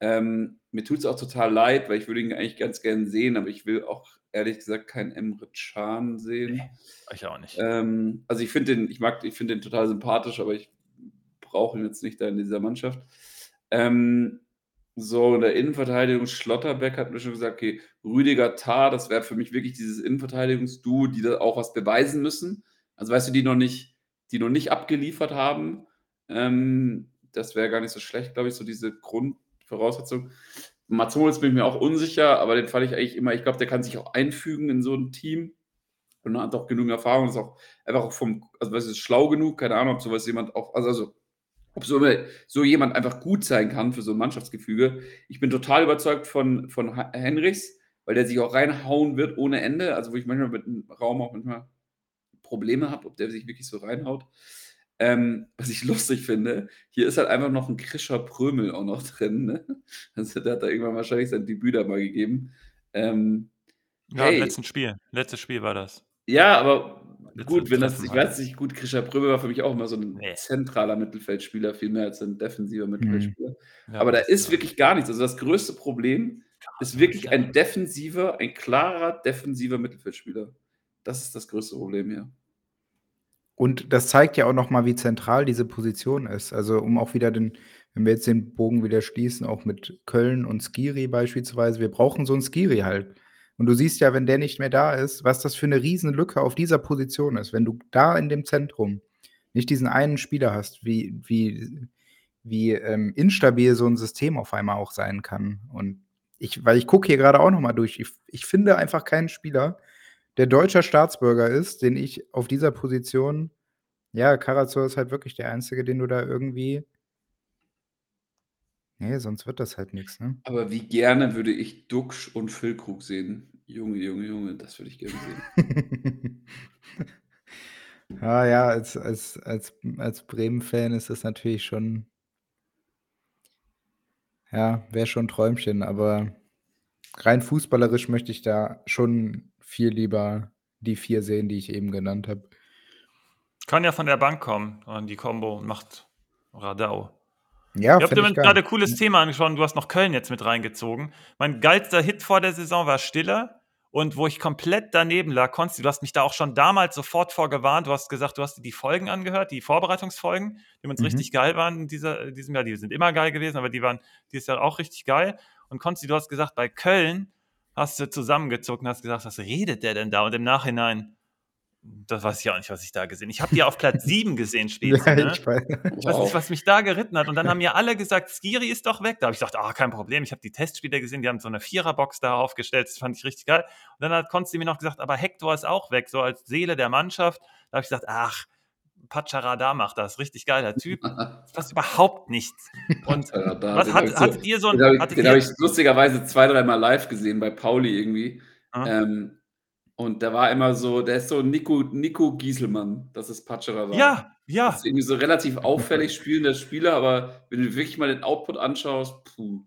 S2: Ähm, mir tut's auch total leid, weil ich würde ihn eigentlich ganz gern sehen, aber ich will auch ehrlich gesagt keinen Emre Can sehen.
S1: Ne, ich auch nicht.
S2: Ähm, also, ich finde den ich mag ich finde den total sympathisch, aber ich brauche ihn jetzt nicht da in dieser Mannschaft. Ähm, so in der Innenverteidigung, Schlotterbeck hat mir schon gesagt: „Okay, Rüdiger, Tah, das wäre für mich wirklich dieses Innenverteidigungsduo, die da auch was beweisen müssen.“ Also, weißt du, die noch nicht die noch nicht abgeliefert haben. Ähm, das wäre gar nicht so schlecht, glaube ich, so diese Grundvoraussetzung. Mats Hummels bin ich mir auch unsicher, aber den fand ich eigentlich immer ich glaube, der kann sich auch einfügen in so 'n Team und hat auch genügend Erfahrung, ist auch einfach auch vom also, weißt du, schlau genug, keine Ahnung, ob so was jemand auch also also, ob so so jemand einfach gut sein kann für so 'n Mannschaftsgefüge. Ich bin total überzeugt von von Henrichs, weil der sich auch reinhauen wird ohne Ende, also, wo ich manchmal mit 'm Raum auch manchmal Probleme habe, ob der sich wirklich so reinhaut. Ähm, was ich lustig finde, hier ist halt einfach noch 'n Krischer Prömel auch noch drin, ne? Also, der hat da irgendwann wahrscheinlich sein Debüt da mal gegeben. Ähm,
S1: Ja, im
S2: hey
S1: letzten Spiel. Letztes Spiel war das.
S2: Ja, aber
S1: Letzte
S2: gut, wenn das ich
S1: halt.
S2: weiß nicht, gut, Krischer Prömel war für mich auch immer so 'n
S1: Ne.
S2: zentraler Mittelfeldspieler, viel mehr als 'n defensiver
S3: Mhm.
S2: Mittelfeldspieler.
S1: Ja,
S2: Aber da ist wirklich gar nichts. Also, das größte Problem ist wirklich ein defensiver ein klarer defensiver Mittelfeldspieler. Das ist das größte Problem hier.
S3: Und das zeigt ja auch noch mal, wie zentral diese Position ist. Also, um auch wieder den wenn wir jetzt den Bogen wieder schließen, auch mit Köln und Skiri beispielsweise, wir brauchen so 'n Skiri halt. Und du siehst ja, wenn der nicht mehr da ist, was das für 'ne Riesenlücke auf dieser Position ist. Wenn du da in dem Zentrum nicht diesen einen Spieler hast, wie wie wie, ähm, instabil so 'n System auf einmal auch sein kann. Und ich weil ich gucke hier grade auch noch mal durch. Ich ich finde einfach keinen Spieler, der deutscher Staatsbürger ist, den ich auf dieser Position ja, Karasor ist halt wirklich der Einzige, den du da irgendwie Ne, sonst wird das halt nix, ne?
S2: Aber wie gerne würde ich Duxch und Füllkrug sehen. Junge, Junge, Junge, das würde ich gerne sehen.
S3: Ah ja, als als als als Bremen-Fan ist das natürlich schon ja, wäre schon 'n Träumchen, aber rein fußballerisch möchte ich da schon viel lieber die 4 sehen, die ich eben genannt habe.
S1: Kann ja von der Bank kommen und die Kombo macht Radau.
S3: Ja, ich
S1: übrigens
S3: geil.
S1: grade cooles. Thema angesprochen. Du hast noch Köln jetzt mit reingezogen. Mein geilster Hit vor der Saison war Stiller und wo ich komplett daneben lag, Konsti, du hast mich da auch schon damals sofort vor gewarnt. Du hast gesagt, du hast dir die Folgen angehört, die Vorbereitungsfolgen, die übrigens
S3: Mhm.
S1: richtig geil waren in dieser in diesem Jahr. Die sind immer geil gewesen, aber die waren dieses Jahr auch richtig geil. Und Konsti, du hast gesagt, bei Köln hast du zusammengezuckt und hast gesagt: „Was redet der denn da?“ Und im Nachhinein das weiß ich auch nicht, was ich da gesehen Ich habe die auf Platz 7 gesehen, Spezi,
S3: Ja,
S1: ne?
S3: ich wei
S2: Ich
S1: Weiß nicht, was mich da geritten hat. Und dann haben mir alle gesagt: „Skiri ist doch weg.“ Da habe ich gesagt: „Ah, kein Problem.“ Ich habe die Testspiele gesehen, die haben so 'ne Viererbox da aufgestellt. Das fand ich richtig geil. Und dann hat Konsti mir noch gesagt: „Aber Hector ist auch weg, so als Seele der Mannschaft.“ Da habe ich gesagt: „Ach, Pacharada macht das. Richtig geiler Typ.“ Das passt überhaupt nichts. Und was hat
S2: so
S1: hattet ihr so 'n
S2: den habe ich habe ich lustigerweise 2, dreimal live gesehen bei Pauli irgendwie. Ähm, und der war immer so der ist so Nico Nico Gieselmann, das ist Pacharada.
S1: Ja,
S2: Das
S1: ja.
S2: ist irgendwie so relativ auffällig spielender Spieler, aber wenn du wirklich mal den Output anschaust, puh.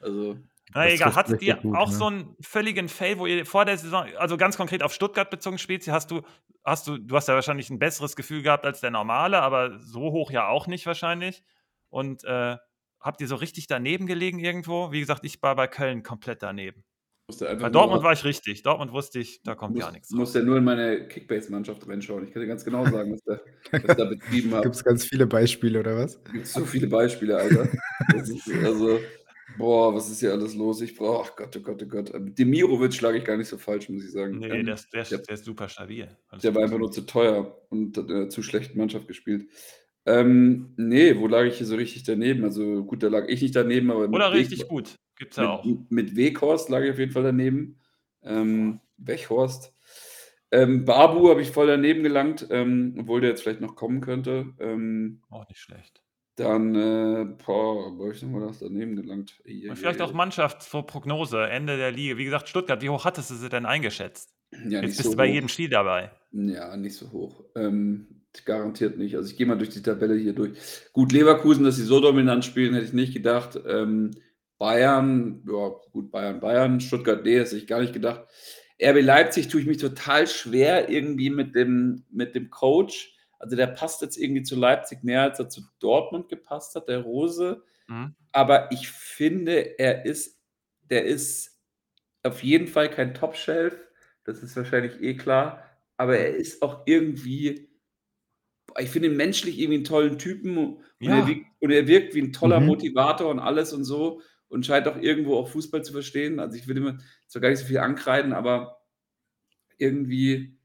S2: Also
S1: Na
S3: Das
S1: egal, hattet ihr
S3: gut,
S1: auch
S3: ne?
S1: so 'n völligen Fail, wo ihr vor der Saison also ganz konkret auf Stuttgart bezogen, Spezi, hast du hast du du hast ja wahrscheinlich 'n besseres Gefühl gehabt als der Normale, aber so hoch ja auch nicht wahrscheinlich. Und, äh, habt ihr so richtig daneben gelegen irgendwo? Wie gesagt, ich war bei Köln komplett daneben.
S2: Musste
S1: Bei Dortmund
S2: nur
S1: war ich richtig. Dortmund wusste ich, da kommt
S2: muss
S1: gar nix
S2: musst
S1: raus.
S2: ja nur in meine Kickbase-Mannschaft reinschauen. Ich kann dir ganz genau sagen, was der was ich da betrieben habe.
S3: Gibt's ganz viele Beispiele oder was?
S2: Gibt's so viele Beispiele, Alter. Das ist also Boah, was ist hier alles los? Ich brauche, ach Gott, oh Gott, oh Gott. Ähm, Demirovic schlage ich gar nicht so falsch, muss ich sagen.
S1: Nee,
S2: Ähm,
S1: der ist, der,
S2: der,
S1: der ist super stabil. Alles
S2: der war einfach nur zu teuer und hat in einer zu schlechten Mannschaft gespielt. Ähm, nee, wo lag ich hier so richtig daneben? Also gut, da lag ich nicht daneben, aber mit,
S1: Oder
S2: Weg,
S1: richtig gut. Gibt's ja auch.
S2: mit, mit Weghorst lag ich auf jeden Fall daneben. Ähm, Weghorst. Ähm, Babu habe ich voll daneben gelangt, ähm, obwohl der jetzt vielleicht noch kommen könnte. Ähm,
S1: Auch nicht schlecht.
S2: Dann, äh, boah, wo habe ich nochmal das daneben gelangt?
S1: Und vielleicht
S2: ei,
S1: auch
S2: ei.
S1: Mannschaftsprognose, Ende der Liga. Wie gesagt, Stuttgart, wie hoch hattest du sie denn eingeschätzt?
S2: Ja,
S1: Jetzt
S2: nicht
S1: bist
S2: so
S1: du bei
S2: hoch.
S1: jedem Spiel dabei.
S2: Ja, nicht so hoch. Ähm, garantiert nicht. Also ich gehe mal durch die Tabelle hier durch. Gut, Leverkusen, dass sie so dominant spielen, hätte ich nicht gedacht. Ähm, Bayern, ja, gut, Bayern, Bayern. Stuttgart, nee, das hätte ich gar nicht gedacht. RB Leipzig tue ich mich total schwer irgendwie mit dem, mit dem Coach. Also der passt jetzt irgendwie zu Leipzig mehr, als er zu Dortmund gepasst hat, der Rose.
S1: Mhm.
S2: Aber ich finde, er ist, der ist auf jeden Fall kein Top-Shelf. Das ist wahrscheinlich eh klar. Aber er ist auch irgendwie, ich finde ihn menschlich irgendwie einen tollen Typen und,
S1: Ja.
S2: er, wirkt, und er wirkt wie ein toller
S3: Mhm.
S2: Motivator und alles und so und scheint auch irgendwo auch Fußball zu verstehen. Also ich will ihm zwar gar nicht so viel ankreiden, aber irgendwie,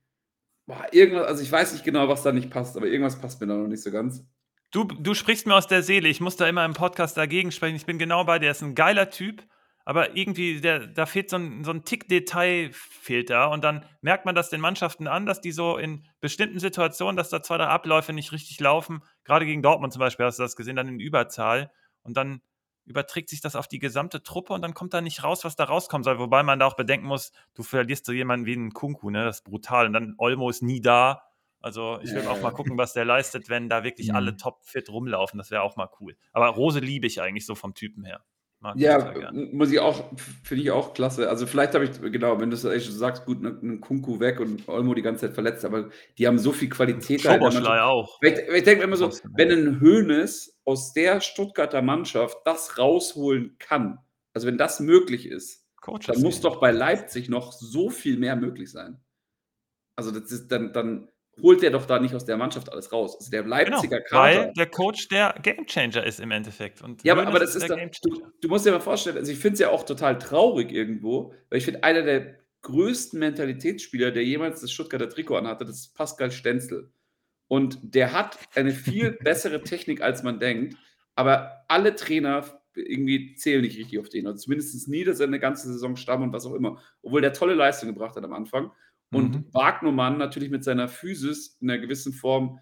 S2: boah, irgendwas, also ich weiß nicht genau, was da nicht passt, aber irgendwas passt mir da noch nicht so ganz.
S1: Du, du sprichst mir aus der Seele. Ich muss da immer im Podcast dagegen sprechen. Ich bin genau bei dir. Er ist ein geiler Typ, aber irgendwie, der, da fehlt so ein, so ein Tick Detail fehlt da. Und dann merkt man das den Mannschaften an, dass die so in bestimmten Situationen, dass da zwei, drei Abläufe nicht richtig laufen. Gerade gegen Dortmund zum Beispiel hast du das gesehen, dann in Überzahl. Und dann überträgt sich das auf die gesamte Truppe und dann kommt da nicht raus, was da rauskommen soll. Wobei man da auch bedenken muss, du verlierst so jemanden wie einen Kunku, ne? Das ist brutal. Und dann Olmo ist nie da. Also ich will
S2: Ja,
S1: auch mal gucken, was der leistet, wenn da wirklich
S3: Mhm.
S1: alle topfit rumlaufen. Das wäre auch mal cool. Aber Rose liebe ich eigentlich so vom Typen her. Mag
S2: Ja, muss ich auch, finde ich auch klasse. Also vielleicht habe ich, genau, wenn du sagst, gut, ne, einen Kunku weg und Olmo die ganze Zeit verletzt, aber die haben so viel Qualität
S1: Schoboschlei
S2: Mannschaft.
S1: auch.
S2: Ich, ich denke immer so, wenn ein Hoeneß aus der Stuttgarter Mannschaft das rausholen kann, also wenn das möglich ist,
S1: Coaches
S2: dann muss
S1: fehlen.
S2: doch bei Leipzig noch so viel mehr möglich sein. Also das ist dann, dann holt der doch da nicht aus der Mannschaft alles raus. Also der
S1: Genau,
S2: Leipziger Kader.
S1: weil der Coach der Gamechanger ist im Endeffekt. Und
S2: Ja, aber, das ist
S1: der
S2: da, du, du musst dir mal vorstellen, also ich finde es ja auch total traurig irgendwo, weil ich finde, einer der größten Mentalitätsspieler, der jemals das Stuttgarter Trikot anhatte, das ist Pascal Stenzel. Und der hat eine viel bessere Technik, als man denkt, aber alle Trainer irgendwie zählen nicht richtig auf den. Also zumindest nie, dass er eine ganze Saison stamm und was auch immer. Obwohl der tolle Leistung gebracht hat am Anfang. Und
S1: Mhm.
S2: Wagnermann natürlich mit seiner Physis in einer gewissen Form,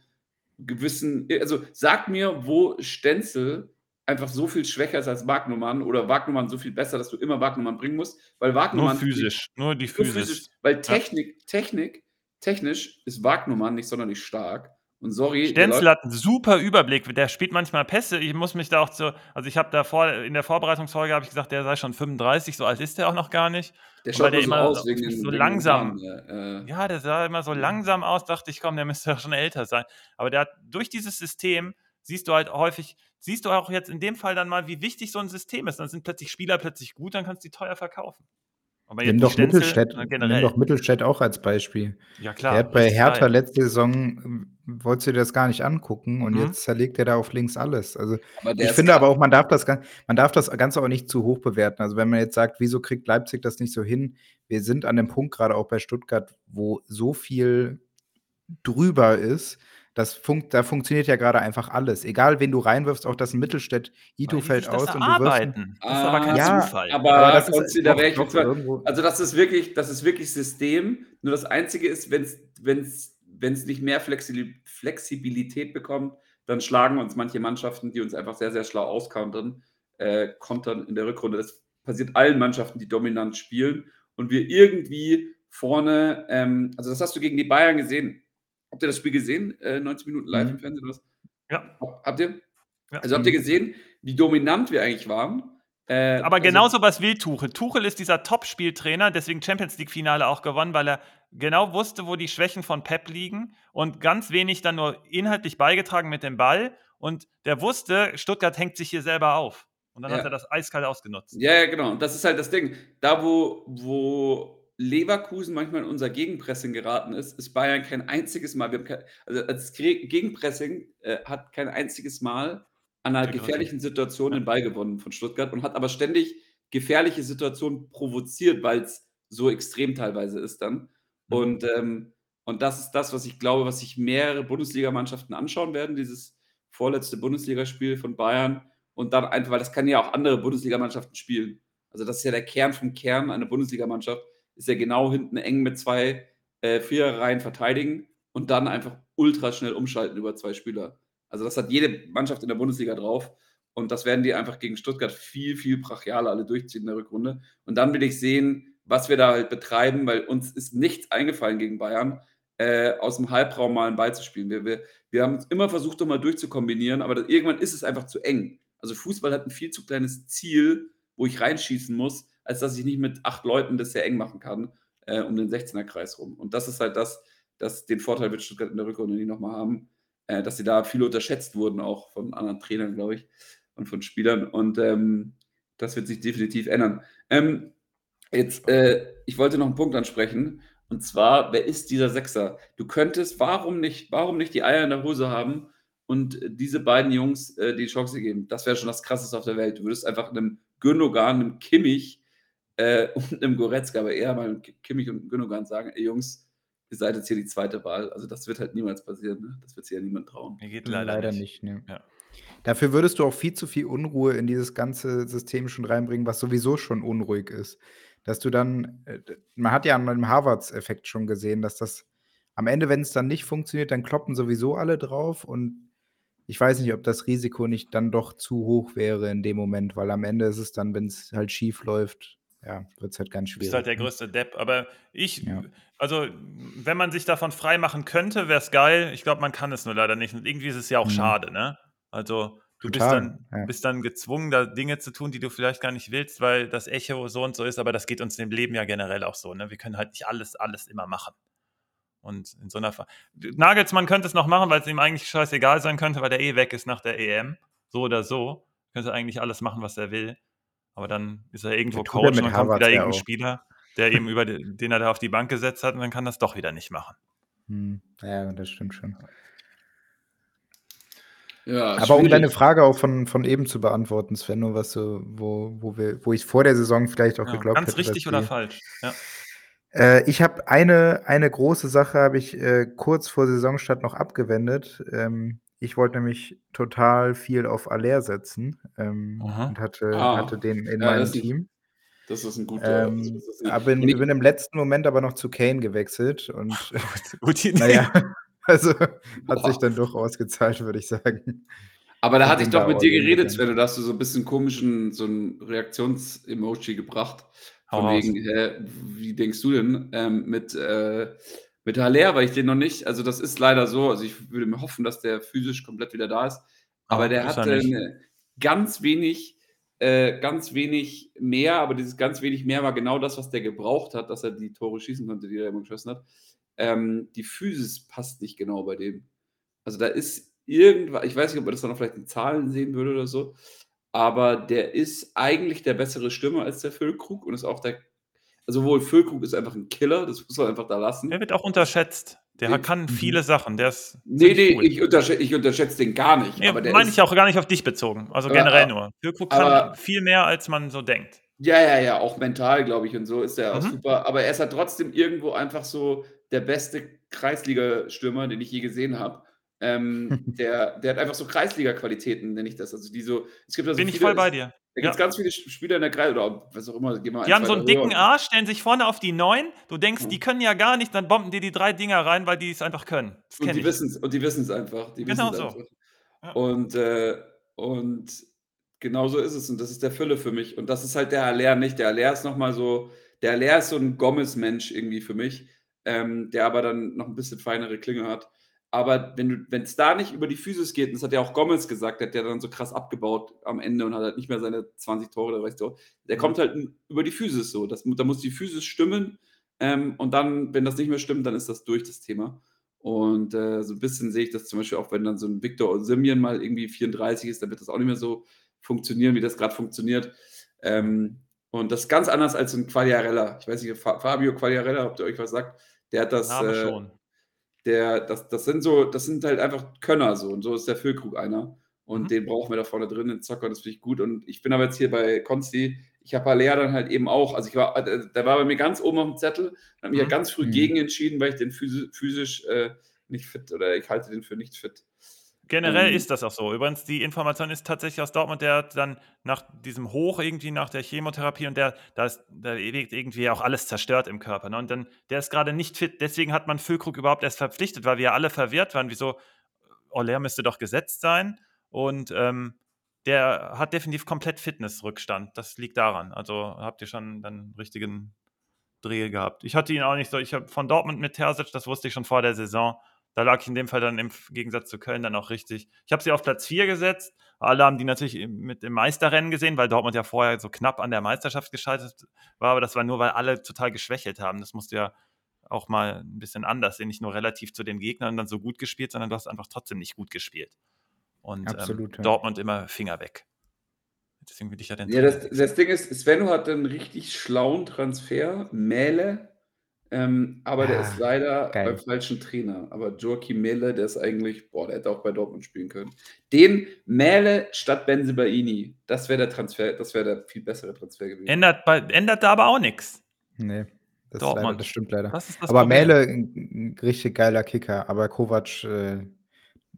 S2: gewissen, also sag mir, wo Stenzel einfach so viel schwächer ist als Wagnermann oder Wagnermann so viel besser, dass du immer Wagnermann bringen musst, weil
S1: Nur
S2: Wagnermann
S1: physisch. Nur die
S2: nur
S1: Physis.
S2: physisch, weil Technik, Technik, technisch ist Wagnermann nicht sonderlich stark. Und sorry,
S1: Stenzel hat einen super Überblick. Der spielt manchmal Pässe. Ich muss mich da auch zu. Also, ich habe da vor, in der Vorbereitungsfolge habe ich gesagt, der sei schon 35. So alt ist der auch noch gar nicht.
S2: der schaut
S1: der
S2: so
S1: immer
S2: aus wegen
S1: so
S2: wegen
S1: langsam.
S2: Haaren, äh,
S1: Ja, der sah immer so langsam aus, dachte ich, komm, der müsste ja schon älter sein. Aber der hat durch dieses System, siehst du halt häufig, siehst du auch jetzt in dem Fall dann mal, wie wichtig so ein System ist. Dann sind plötzlich Spieler plötzlich gut, dann kannst du die teuer verkaufen. Aber
S3: Nimm
S1: jetzt
S3: doch,
S1: Stenzel,
S3: Mittelstädt,
S1: äh,
S3: nimm doch Mittelstädt auch als Beispiel.
S1: Ja,
S3: Er
S1: klar.
S3: hat bei Hertha
S1: geil.
S3: letzte Saison, ähm, wolltest du dir das gar nicht angucken und
S1: Mhm.
S3: jetzt zerlegt er da auf links alles. Also
S2: der
S3: ich finde aber auch, man darf das, man darf das Ganze auch nicht zu hoch bewerten. Also wenn man jetzt sagt, wieso kriegt Leipzig das nicht so hin? Wir sind an dem Punkt gerade auch bei Stuttgart, wo so viel drüber ist. Das funkt, da funktioniert ja gerade einfach alles. Egal, wen du reinwirfst, auch das ein Mittelstädt, Ito fällt aus und du wirst.
S1: Das ist aber kein
S2: Ah,
S3: Ja,
S1: Zufall.
S2: aber,
S3: Aber das ist
S2: da wäre ich
S3: doch irgendwo.
S2: also das ist wirklich, das ist wirklich System. Nur das Einzige ist, wenn es wenn's, wenn's nicht mehr Flexi Flexibilität bekommt, dann schlagen uns manche Mannschaften, die uns einfach sehr, sehr schlau auskontern, äh, kontern in der Rückrunde. Das passiert allen Mannschaften, die dominant spielen. Und wir irgendwie vorne, ähm, also das hast du gegen die Bayern gesehen. Habt ihr das Spiel gesehen? Äh, 90 Minuten live
S3: Mhm.
S2: im Fernsehen oder was?
S1: Ja.
S2: Hab- Habt ihr?
S1: Ja.
S2: Also habt ihr
S3: Mhm.
S2: gesehen, wie dominant wir eigentlich waren? Äh,
S1: Aber
S2: also-
S1: genauso was will Tuchel. Tuchel ist dieser Top-Spieltrainer, deswegen Champions League-Finale auch gewonnen, weil er genau wusste, wo die Schwächen von Pep liegen und ganz wenig dann nur inhaltlich beigetragen mit dem Ball. Und der wusste, Stuttgart hängt sich hier selber auf. Und dann
S2: Ja.
S1: hat er das eiskalt ausgenutzt.
S2: Ja, ja, genau. Und das ist halt das Ding. Da, wo, wo Leverkusen manchmal in unser Gegenpressing geraten ist, ist Bayern kein einziges Mal, kein, also das Gegenpressing äh, hat kein einziges Mal an einer
S1: Größe.
S2: gefährlichen Situation den Ball gewonnen von Stuttgart und hat aber ständig gefährliche Situationen provoziert, weil's so extrem teilweise ist dann.
S1: Mhm.
S2: Und, ähm und das ist das, was ich glaube, was sich mehrere Bundesligamannschaften anschauen werden, dieses vorletzte Bundesligaspiel von Bayern und dann einfach weil das kann ja auch andere Bundesligamannschaften spielen. Also, das ist ja der Kern vom Kern einer Bundesligamannschaft, ist ja genau hinten eng mit 2, äh, Viererreihen verteidigen und dann einfach ultraschnell umschalten über 2 Spieler. Also, das hat jede Mannschaft in der Bundesliga drauf und das werden die einfach gegen Stuttgart viel, viel brachialer alle durchziehen in der Rückrunde. Und dann will ich sehen, was wir da halt betreiben, weil uns ist nichts eingefallen gegen Bayern, äh, aus'm Halbraum mal 'n Ball zu spielen. Wir wir wir haben immer versucht, da mal durchzukombinieren, aber da irgendwann ist es einfach zu eng. Also, Fußball hat 'n viel zu kleines Ziel, wo ich reinschießen muss, als dass ich nicht mit 8 Leuten das sehr eng machen kann, äh, um den 16er Kreis rum. Und das ist halt das das den Vorteil wird Stuttgart in der Rückrunde nie noch mal haben, äh, dass sie da viel unterschätzt wurden, auch von anderen Trainern, glaube ich, und von Spielern. Und, ähm, das wird sich definitiv ändern. Ähm, jetzt, äh ich wollte noch 'n Punkt ansprechen, und zwar, wer ist dieser Sechser? Du könntest warum nicht warum nicht die Eier in der Hose haben und diese beiden Jungs, äh, die Chance geben? Das wäre schon das Krasseste auf der Welt. Du würdest einfach 'nem Gündogan, 'nem Kimmich, äh, und 'nem Goretzka, aber eher mal Kimmich und Gündogan sagen: „Ey Jungs, ihr seid jetzt hier die 2. Wahl.“ Also, das wird halt niemals passieren, ne? Das wird sich ja niemand trauen.
S1: Ne, geht leider
S3: Leider
S1: nicht.
S3: nicht, ne.
S1: Ja.
S3: Dafür würdest du auch viel zu viel Unruhe in dieses ganze System schon reinbringen, was sowieso schon unruhig ist. Dass du dann äh, man hat ja an dem Harvards-Effekt schon gesehen, dass das am Ende, wenn's dann nicht funktioniert, dann kloppen sowieso alle drauf und ich weiß nicht, ob das Risiko nicht dann doch zu hoch wäre in dem Moment, weil am Ende ist es dann, wenn's halt schief läuft, ja, wird's halt ganz
S1: Du bist halt
S3: schwierig,
S1: der
S3: ne?
S1: größte Depp. Aber ich
S3: Ja.
S1: also, wenn man sich davon freimachen könnte, wäre es geil. Ich glaube, man kann es nur leider nicht. Und irgendwie ist es ja auch
S3: Mhm.
S1: schade, ne? Also, du bist dann
S3: ja.
S1: bist dann gezwungen, da Dinge zu tun, die du vielleicht gar nicht willst, weil das Echo so und so ist, aber das geht uns im Leben ja generell auch so, ne? Wir können halt nicht alles alles immer machen. Und in so 'ner Ver Nagelsmann könnte es noch machen, weil's ihm eigentlich scheißegal sein könnte, weil der eh weg ist nach der EM, so oder so. Könnte eigentlich alles machen, was er will. Aber dann ist er irgendwo Coach und dann kommt wieder
S3: ja
S1: irgend 'n
S3: auch.
S1: Spieler, der ihm über de den er da auf die Bank gesetzt hat und dann kann er's doch wieder nicht machen.
S3: Mhm. Ja, das stimmt schon.
S2: Ja,
S3: Aber um deine. Frage auch von von eben zu beantworten, Sven, nur was so wo wo wir wo ich vor der Saison vielleicht auch
S1: Ja,
S3: geglaubt
S1: ganz
S3: hätte, dass
S1: richtig oder
S3: die
S1: falsch, ja.
S3: Äh, ich habe eine eine große Sache habe ich, äh, kurz vor Saisonstart noch abgewendet. Ähm, ich wollte nämlich total viel auf Haller setzen, ähm, und hatte
S2: Ah,
S3: hatte den in
S2: ja,
S3: meinem
S2: das ist
S3: Team.
S2: das ist 'n guter
S3: Ähm,
S2: ist
S3: aber bin bin im letzten Moment aber noch zu Kane gewechselt und
S1: Gut gute
S3: na
S1: Idee.
S3: ja, also, hat sich
S2: Boah.
S3: dann doch ausgezahlt, würde ich sagen.
S2: Aber da hatte ich doch mit dir geredet. Sven, und da hast du so 'n bisschen komischen so 'n Reaktions-Emoji gebracht, von wegen: „Hä, wie denkst du denn, ähm, mit, äh mit Haller?“ Weil ich den noch nicht also, das ist leider so. Also, ich würde mir hoffen, dass der physisch komplett wieder da ist. Aber
S1: Aber
S2: der
S1: er
S2: hatte. 'ne ganz wenig äh, ganz wenig mehr, aber dieses ganz wenig mehr war genau das, was der gebraucht hat, dass er die Tore schießen konnte, die er immer geschossen hat. Ähm, die Physis passt nicht genau bei dem. Also, da ist irgendwa ich weiß nicht, ob man das dann auch vielleicht in Zahlen sehen würde oder so, aber der ist eigentlich der bessere Stürmer als der Füllkrug und ist auch der also, wohl Füllkrug ist einfach 'n Killer, das muss man einfach da
S1: Der
S2: lassen.
S1: wird auch unterschätzt. Der
S2: Den
S1: kann
S3: Mhm.
S1: viele Sachen. Der ist
S2: Ne,
S1: ziemlich
S2: ne,
S1: cool.
S2: ich unterschä ich unterschätze den gar nicht,
S1: Ne,
S2: der
S1: meine ich auch gar nicht auf dich bezogen. Also,
S2: aber
S1: generell
S2: a
S1: nur. Füllkrug kann
S2: aber
S1: viel mehr, als man so denkt.
S2: Ja, ja, ja, auch mental, glaube ich, und so ist er auch
S1: Mhm.
S2: super. Aber er ist halt trotzdem irgendwo einfach so der beste Kreisligastürmer, den ich je gesehen habe. Ähm, der der hat einfach so Kreisliga-Qualitäten, nenne ich das. Also, die so es gibt ja so
S1: Bin ich
S2: viele
S1: voll bei dir.
S2: Da gibt's
S1: Ja.
S2: ganz viele Spieler in der Krei oder was auch immer, gehen wir
S1: Die
S2: 1
S1: haben so 'n
S2: weiter höher
S1: dicken Arsch, stellen sich vorne auf die 9. Du denkst,
S2: Ja.
S1: die können ja gar nicht, dann bomben die die 3 Dinger rein, weil die's einfach können.
S2: Und die wissen's und die wissen's einfach. Die
S1: Genau so.
S2: einfach.
S1: Ja.
S2: Und, äh und genau so ist es. Und das ist der Fülle für mich. Und das ist halt der Haller nicht. Der Haller ist noch mal so der Haller ist so 'n Gomez-Mensch irgendwie für mich, ähm, der aber dann noch 'n bisschen feinere Klinge hat. Aber wenn wenn's da nicht über die Physis geht, und das hat ja auch Gomez gesagt, der hat ja dann so krass abgebaut am Ende und hat halt nicht mehr seine 20 Tore oder weißt du. Der
S1: Mhm.
S2: kommt halt über die Physis so. Das da muss die Physis stimmen, ähm, und dann, wenn das nicht mehr stimmt, dann ist das durch, das Thema. Und, äh, so 'n bisschen sehe ich das zum Beispiel auch, wenn dann so 'n Victor Osimhen mal irgendwie 34 ist, dann wird das auch nicht mehr so funktionieren, wie das grad funktioniert. Ähm, und das ist ganz anders als so 'n Quagliarella. Ich weiß nicht, Fa Fabio Quagliarella, ob der euch was sagt. Der hat das,
S1: Name
S2: äh
S1: schon.
S2: Der das das sind so das sind halt einfach Könner so und so ist der Füllkrug einer. Und
S1: Mhm.
S2: den brauchen wir da vorne drin, den Zocker, das finde ich gut. Und ich bin aber jetzt hier bei Konsti. Ich habe Alea dann halt eben auch, also ich war, äh, der war bei mir ganz oben auf dem Zettel, habe mich ja
S1: Mhm.
S2: ganz früh
S3: Mhm.
S2: gegen entschieden, weil ich den physi physisch äh, nicht fit oder ich halte den für nicht fit.
S1: Generell
S2: Ähm,
S1: ist das auch so. Übrigens, die Information ist tatsächlich aus Dortmund, der dann nach diesem Hoch irgendwie nach der Chemotherapie und der, da ist, da wirkt irgendwie auch alles zerstört im Körper. Ne? Und dann, der ist gerade nicht fit. Deswegen hat man Füllkrug überhaupt erst verpflichtet, weil wir alle verwirrt waren. Wieso, Aller müsste doch gesetzt sein. Und ähm, der hat definitiv komplett Fitnessrückstand. Das liegt daran. Also habt ihr schon dann einen richtigen Dreh gehabt. Ich hatte ihn auch nicht so. Ich habe von Dortmund mit Terzic, das wusste ich schon vor der Saison. Da lag ich in dem Fall dann im Gegensatz zu Köln dann auch richtig. Ich habe sie auf Platz 4 gesetzt. Alle haben die natürlich mit dem Meisterrennen gesehen, weil Dortmund ja vorher so knapp an der Meisterschaft gescheitert war. Aber das war nur, weil alle total geschwächelt haben. Das musste ja auch mal ein bisschen anders sehen. Nicht nur relativ zu den Gegnern dann so gut gespielt, sondern du hast einfach trotzdem nicht gut gespielt. Und
S3: Absolut,
S1: ähm,
S3: ja.
S1: Dortmund immer Finger weg. Deswegen will ich ja den
S2: Ja, das, das Ding ist, Svenno hat einen richtig schlauen Transfer, Mähle, ähm, aber der ist leider
S3: geil.
S2: beim falschen Trainer. Aber Joachim Mähle, der ist eigentlich, boah, der hätte auch bei Dortmund spielen können. Den Mähle statt Benzebaini, das wäre der Transfer, das wäre der viel bessere Transfer gewesen.
S1: Ändert, bei, ändert da aber auch nichts.
S3: Nee, das, ist leider,
S1: Dortmund.
S3: das stimmt leider.
S1: Das ist das
S3: aber
S1: Problem.
S3: Mähle, ein, ein richtig geiler Kicker. Aber Kovac äh,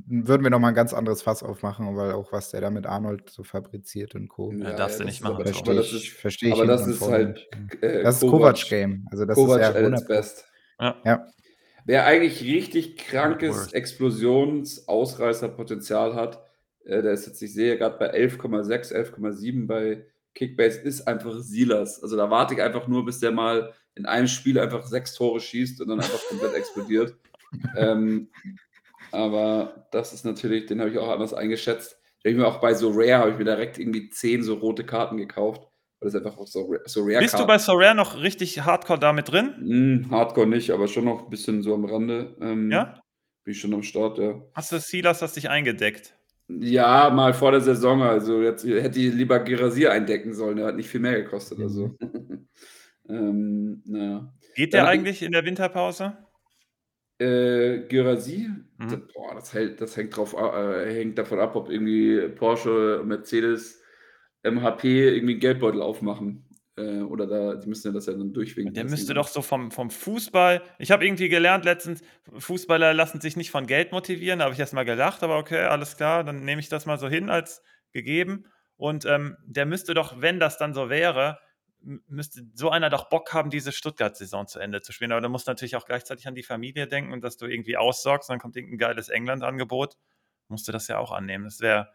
S3: würden wir nochmal ein ganz anderes Fass aufmachen, weil auch was der da mit Arnold so fabriziert und Co.
S1: Ja, darfst du
S2: das
S1: nicht
S2: ist
S1: machen,
S3: Verstehe
S2: das
S3: ich,
S2: ist,
S3: verstehe ich
S2: aber das ist halt
S3: nicht.
S2: äh,
S3: Das ist
S2: Kovac-
S3: Kovac-Game. Also das
S2: Kovac
S3: ist ja
S2: at its
S3: 100
S2: best.
S1: Ja.
S3: Ja,
S2: Wer eigentlich richtig krankes. Explosions-Ausreißerpotenzial hat, äh, der ist jetzt, ich sehe gerade bei 11,6, 11,7 bei Kickbase, ist einfach Silas. Also da warte ich einfach nur, bis der mal in einem Spiel einfach sechs Tore schießt und dann einfach komplett explodiert. Ähm, aber das ist natürlich, den habe ich auch anders eingeschätzt. Ich habe mir auch bei so Rare, habe ich mir direkt irgendwie zehn so rote Karten gekauft, weil das einfach auch so, so Rare
S1: Bist du bei Sorare noch richtig hardcore damit drin?
S2: hm, Hardcore nicht, aber schon noch ein bisschen so am Rande. Ähm,
S1: Ja?
S2: Bin ich schon am Start, ja.
S1: Hast du Silas, hast dich eingedeckt?
S2: Ja, mal vor der Saison. Also jetzt hätte ich lieber Gerasier eindecken sollen. Der hat nicht viel mehr gekostet. Also. ähm, naja.
S1: Geht der
S2: Dann-
S1: eigentlich in der Winterpause?
S2: Äh, Gerasi,
S1: Mhm.
S2: das, boah, das, hält, das hängt, drauf, äh, hängt davon ab, ob irgendwie Porsche, Mercedes, MHP irgendwie einen Geldbeutel aufmachen. Äh, oder da, die müssen ja das ja dann durchwinken.
S1: Der müsste doch so vom, vom Fußball. Ich habe irgendwie gelernt letztens, Fußballer lassen sich nicht von Geld motivieren. Da habe ich erst mal gelacht, aber okay, alles klar, dann nehme ich das mal so hin als gegeben. Und ähm, der müsste doch, wenn das dann so wäre, müsste so einer doch Bock haben, diese Stuttgart-Saison zu Ende zu spielen. Aber da musst du natürlich auch gleichzeitig an die Familie denken und dass du irgendwie aussorgst, dann kommt irgendein geiles England-Angebot. Musst du das ja auch annehmen. Das wäre,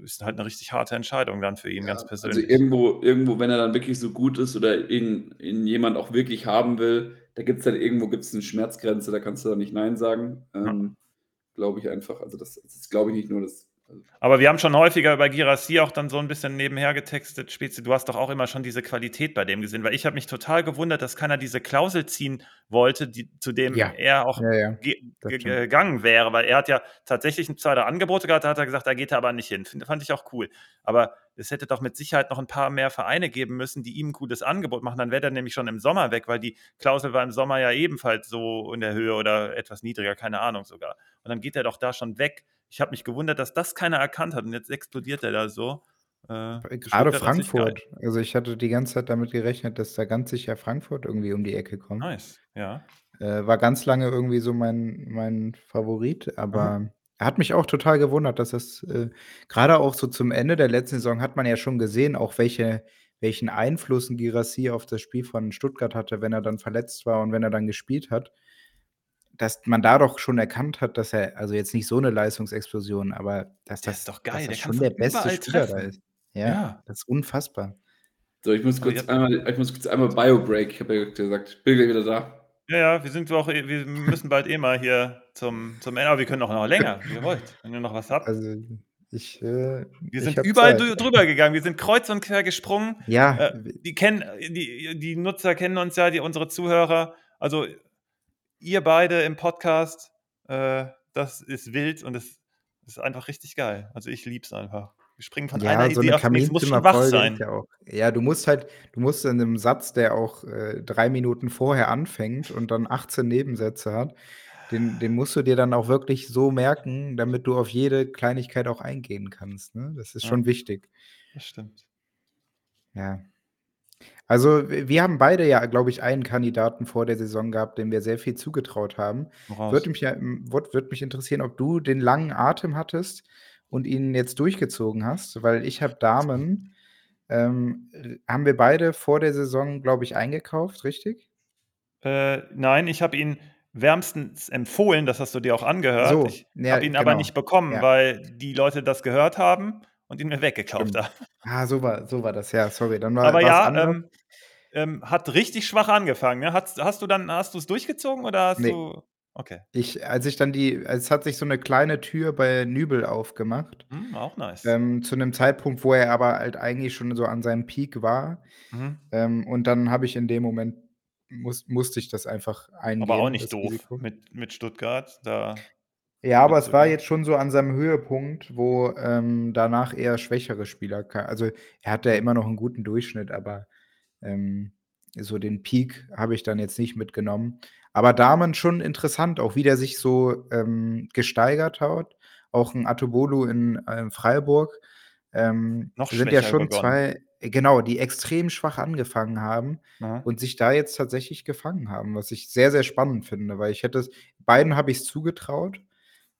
S1: ist halt eine richtig harte Entscheidung dann für ihn ganz
S2: Also
S1: persönlich.
S2: irgendwo, irgendwo, wenn er dann wirklich so gut ist oder ihn, ihn jemand auch wirklich haben will, da gibt es dann irgendwo gibt's eine Schmerzgrenze, da kannst du dann nicht Nein sagen. Ähm, Glaube ich einfach. Also das, das glaube ich nicht nur das.
S1: Aber wir haben schon häufiger über Girassi auch dann so ein bisschen nebenher getextet. Spezi, du hast doch auch immer schon diese Qualität bei dem gesehen, weil ich habe mich total gewundert, dass keiner diese Klausel ziehen wollte, die, zu dem
S3: Ja.
S1: er auch
S3: Ja, ja.
S1: ge ge gegangen wäre, weil er hat ja tatsächlich ein zwei drei Angebote gehabt, da hat er gesagt, da geht er aber nicht hin. Find, fand ich auch cool. Aber es hätte doch mit Sicherheit noch ein paar mehr Vereine geben müssen, die ihm ein cooles Angebot machen. Dann wäre der nämlich schon im Sommer weg, weil die Klausel war im Sommer ja ebenfalls so in der Höhe oder etwas niedriger, keine Ahnung sogar. Und dann geht er doch da schon weg. Ich habe mich gewundert, dass das keiner erkannt hat und jetzt explodiert er da so. Äh,
S3: Gerade
S1: an sich
S3: Frankfurt. Also ich hatte die ganze Zeit damit gerechnet, dass da ganz sicher Frankfurt irgendwie um die Ecke kommt.
S1: Nice, ja.
S3: Äh, war ganz lange irgendwie so mein, mein Favorit, aber er hat mich auch total gewundert, dass es äh, gerade auch so zum Ende der letzten Saison hat man ja schon gesehen, auch welche, welchen Einfluss ein Girassi auf das Spiel von Stuttgart hatte, wenn er dann verletzt war und wenn er dann gespielt hat. Dass man da doch schon erkannt hat, dass er, also jetzt nicht so eine Leistungsexplosion, aber dass
S1: Der
S3: das,
S1: ist doch geil,
S3: dass
S1: der
S3: das
S1: kann
S3: schon der beste Spieler da ist. Ja,
S1: Ja.
S3: das ist unfassbar.
S2: so, ich muss kurz einmal, ich muss kurz einmal Bio-Break. Ich habe ja gesagt, ich bin gleich wieder da.
S1: Ja, ja, wir sind auch, wir müssen bald eh mal hier zum, zum Ende, aber wir können auch noch länger, wie ihr wollt, wenn ihr noch was habt.
S3: Also ich, äh,
S1: Wir sind überall
S3: Zeit.
S1: drü- drüber gegangen, wir sind kreuz und quer gesprungen.
S3: Ja,
S1: Äh, die kennen, die, die Nutzer kennen uns ja, die, unsere Zuhörer. Also ihr beide im Podcast, äh, das ist wild und es ist einfach richtig geil. Also ich lieb's einfach. Wir springen von einer
S3: Ja, so
S1: Idee
S3: eine
S1: auf die nächste, muss schon wach sein.
S3: ja ja, du musst halt du musst in 'nem Satz, der auch, äh, 3 Minuten vorher anfängt und dann 18 Nebensätze hat, Den den musst du dir dann auch wirklich so merken, damit du auf jede Kleinigkeit auch eingehen kannst, ne? Das ist
S1: Ja.
S3: schon wichtig.
S1: Das stimmt.
S3: Ja. Also, w wir haben beide ja, glaube ich, einen Kandidaten vor der Saison gehabt, dem wir sehr viel zugetraut haben.
S1: Hau raus.
S3: Würde mich ja hm, würd würde mich interessieren, ob du den langen Atem hattest und ihn jetzt durchgezogen hast, weil ich habe Damen ähm, äh, haben wir beide vor der Saison, glaube ich, eingekauft, richtig?
S1: Äh, nein, ich habe ihn wärmstens empfohlen, das hast du dir auch angehört.
S3: So,
S1: Ich
S3: ja,
S1: habe ihn aber
S3: genau.
S1: nicht bekommen,
S3: Ja.
S1: weil die Leute das gehört haben und ihn mir weggekauft haben.
S3: Ah, so war so war das. Ja, sorry, dann war
S1: Aber ja, ähm, ähm, hat richtig schwach angefangen, ne? Hat's hast du dann hast du's durchgezogen oder hast
S3: Ne.
S1: du okay.
S3: Ich als ich dann die es hat sich so 'ne kleine Tür bei Nübel aufgemacht,
S1: Hm, auch nice.
S3: ähm, zu 'nem Zeitpunkt, wo er aber halt eigentlich schon so an seinem Peak war.
S1: Mhm.
S3: Ähm, und dann habe ich in dem Moment muss musste ich das einfach eingehen,
S1: Aber auch nicht doof
S3: Risiko.
S1: mit mit Stuttgart, da
S3: Ja, aber es war jetzt schon so an seinem Höhepunkt, wo, ähm, danach eher schwächere Spieler ka also, er hat ja immer noch 'n guten Durchschnitt, aber, ähm, so den Peak habe ich dann jetzt nicht mitgenommen. Aber Damen schon interessant, auch wie der sich so, ähm, gesteigert hat. Auch 'n Atobolu in, ähm, Freiburg, ähm,
S1: Noch
S3: sind ja schon
S1: begonnen.
S3: 2 genau, die extrem schwach angefangen haben
S1: Aha.
S3: und sich da jetzt tatsächlich gefangen haben, was ich sehr, sehr spannend finde, weil ich hätte es beiden habe ich's zugetraut,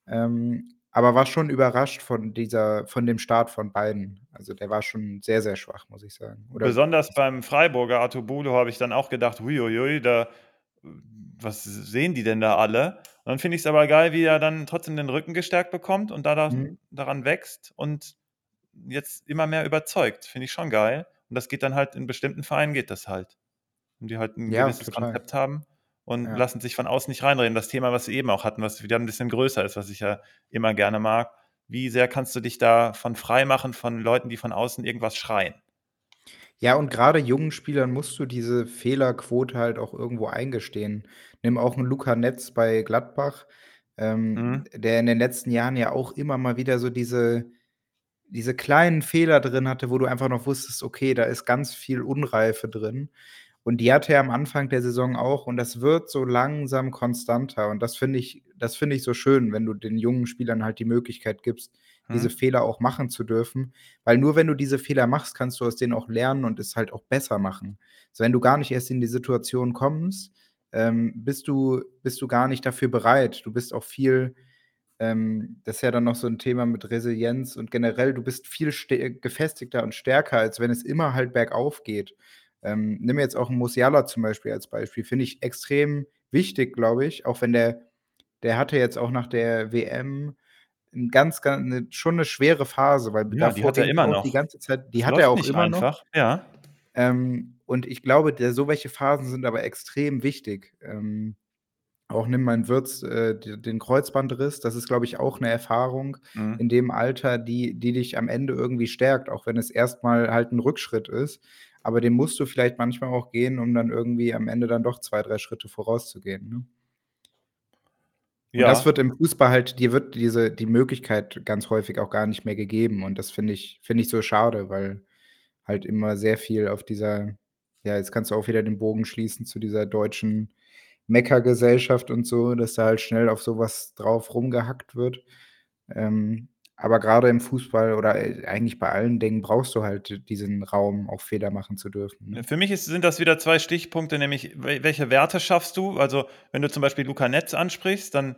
S3: ähm, aber war schon überrascht von dieser von dem Start von beiden. Also, der war schon sehr, sehr schwach, muss ich sagen. Oder
S1: Besonders beim Freiburger Atobolu habe ich dann auch gedacht: „Ui, ui, ui, da was sehen die denn da alle?“ Und dann finde ich's aber geil, wie er dann trotzdem den Rücken gestärkt bekommt und da
S3: Mhm.
S1: daran wächst und jetzt immer mehr überzeugt. Finde ich schon geil. Und das geht dann halt in bestimmten Vereinen geht das halt. Und die halt 'n
S3: Ja,
S1: gewisses
S3: total.
S1: Konzept haben und
S3: Ja.
S1: lassen sich von außen nicht reinreden. Das Thema, was wir eben auch hatten, was wieder 'n bisschen größer ist, was ich ja immer gerne mag. Wie sehr kannst du dich davon freimachen von Leuten, die von außen irgendwas schreien?
S3: Ja, und grade jungen Spielern musst du diese Fehlerquote halt auch irgendwo eingestehen. Nimm auch 'n Luca Netz bei Gladbach, ähm,
S1: Mhm.
S3: der in den letzten Jahren ja auch immer mal wieder so diese diese kleinen Fehler drin hatte, wo du einfach noch wusstest: „Okay, da ist ganz viel Unreife drin.“ Und die hatte er am Anfang der Saison auch und das wird so langsam konstanter und das finde ich das finde ich so schön, wenn du den jungen Spielern halt die Möglichkeit gibst, diese
S1: Mhm.
S3: Fehler auch machen zu dürfen. Weil nur wenn du diese Fehler machst, kannst du aus denen auch lernen und es halt auch besser machen. So, wenn du gar nicht erst in die Situation kommst, ähm, bist du bist du gar nicht dafür bereit. Du bist auch viel ähm, das ist ja dann noch so 'n Thema mit Resilienz und generell, du bist viel gefestigter und stärker, als wenn es immer halt bergauf geht. Ähm, nimm jetzt auch 'n Musiala zum Beispiel als Beispiel. Finde ich extrem wichtig, glaube ich, auch wenn der der hatte jetzt auch nach der WM 'n ganz gan 'ne schon 'ne schwere Phase, weil
S1: Ja, die hat er immer
S3: auch die
S1: noch.
S3: ganze Zeit die
S1: Es
S3: hat er auch immer noch.
S1: einfach, ja.
S3: Ähm, und ich glaube, der so welche Phasen sind aber extrem wichtig. Ähm, auch nimm mal 'n Wirtz, äh, den Kreuzbandriss, das ist, glaube ich, auch 'ne Erfahrung
S1: Mhm.
S3: in dem Alter, die die dich am Ende irgendwie stärkt, auch wenn es erst mal halt 'n Rückschritt ist. Aber den musst du vielleicht manchmal auch gehen, um dann irgendwie am Ende dann doch 2, 3 Schritte vorauszugehen, ne? Und das
S1: Ja.
S3: wird im Fußball halt dir wird diese die Möglichkeit ganz häufig auch gar nicht mehr gegeben und das finde ich finde ich so schade, weil halt immer sehr viel auf dieser ja, jetzt kannst du auch wieder den Bogen schließen zu dieser deutschen Meckergesellschaft und so, dass da halt schnell auf so was drauf rumgehackt wird. Ähm, aber grade im Fußball oder, äh, eigentlich bei allen Dingen brauchst du halt diesen Raum, auch Fehler machen zu dürfen, ne?
S1: Für mich ist sind das wieder 2 Stichpunkte, nämlich wel welche Werte schaffst du? Also, wenn du zum Beispiel Luca Netz ansprichst, dann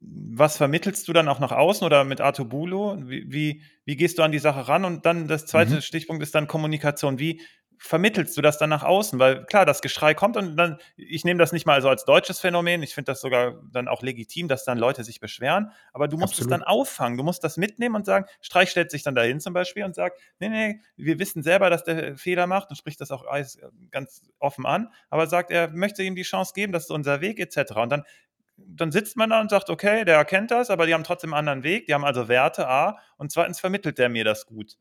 S1: was vermittelst du dann auch nach außen oder mit Artobulu? Wie wie wie gehst du an die Sache ran? Und dann das 2.
S3: Mhm.
S1: Stichpunkt ist dann Kommunikation. Wie vermittelst du das dann nach außen? Weil klar, das Geschrei kommt und dann ich nehme das nicht mal so als deutsches Phänomen. Ich finde das sogar dann auch legitim, dass dann Leute sich beschweren, aber du musst es dann
S3: Absolut.
S1: auffangen. Du musst das mitnehmen und sagen Streich stellt sich dann dahin zum Beispiel und sagt: „Ne, ne, wir wissen selber, dass der Fehler macht“ und spricht das auch alles ganz offen an, aber sagt, er möchte ihm die Chance geben, das ist unser Weg et cetera. Und dann dann sitzt man da und sagt: „Okay, der erkennt das, aber die haben trotzdem 'n anderen Weg. Die haben also Werte, A, und 2. vermittelt der mir das gut.“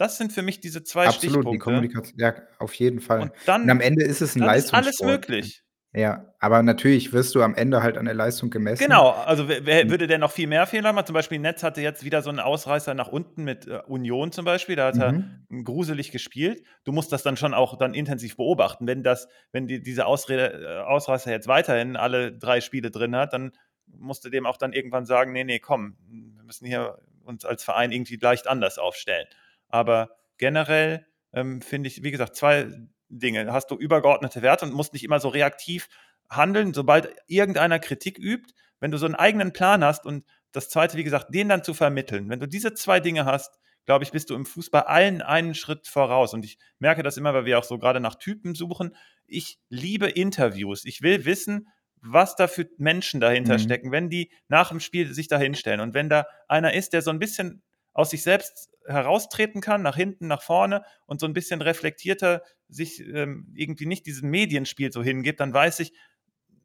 S1: Das sind für mich diese 2
S3: Absolut, die
S1: Stichpunkte.
S3: Kommunikation ja, auf jeden Fall.
S1: Und
S3: Und am
S1: dann
S3: Ende ist es 'n
S1: dann ist alles
S3: Leistungssport.
S1: möglich.
S3: Ja, aber natürlich wirst du am Ende halt an der Leistung gemessen.
S1: Genau, also wä wä
S3: Hm.
S1: würde der noch viel mehr Fehler machen zum Beispiel Netz hatte jetzt wieder so 'n Ausreißer nach unten mit, äh, Union zum Beispiel, da hat er
S3: Mhm.
S1: gruselig gespielt. Du musst das dann schon auch dann intensiv beobachten. Wenn das wenn die diese Ausrede äh, Ausreißer jetzt weiterhin alle 3 Spiele drin hat, dann musste dem auch dann irgendwann sagen, nee, nee, komm, wir müssen hier uns als Verein irgendwie leicht anders aufstellen. Aber generell ähm, finde ich, wie gesagt, zwei Dinge. Hast du übergeordnete Werte und musst nicht immer so reaktiv handeln, sobald irgendeiner Kritik übt. Wenn du so einen eigenen Plan hast und das zweite, wie gesagt, den dann zu vermitteln. Wenn du diese zwei Dinge hast, glaube ich, bist du im Fußball allen einen Schritt voraus. Und ich merke das immer, weil wir auch so gerade nach Typen suchen. Ich liebe Interviews. Ich will wissen, was da für Menschen dahinter mhm. stecken, wenn die nach dem Spiel sich da hinstellen. Und wenn da einer ist, der so ein bisschen aus sich selbst heraustreten kann, nach hinten, nach vorne und so ein bisschen reflektierter sich ähm, irgendwie nicht diesem Medienspiel so hingibt, dann weiß ich,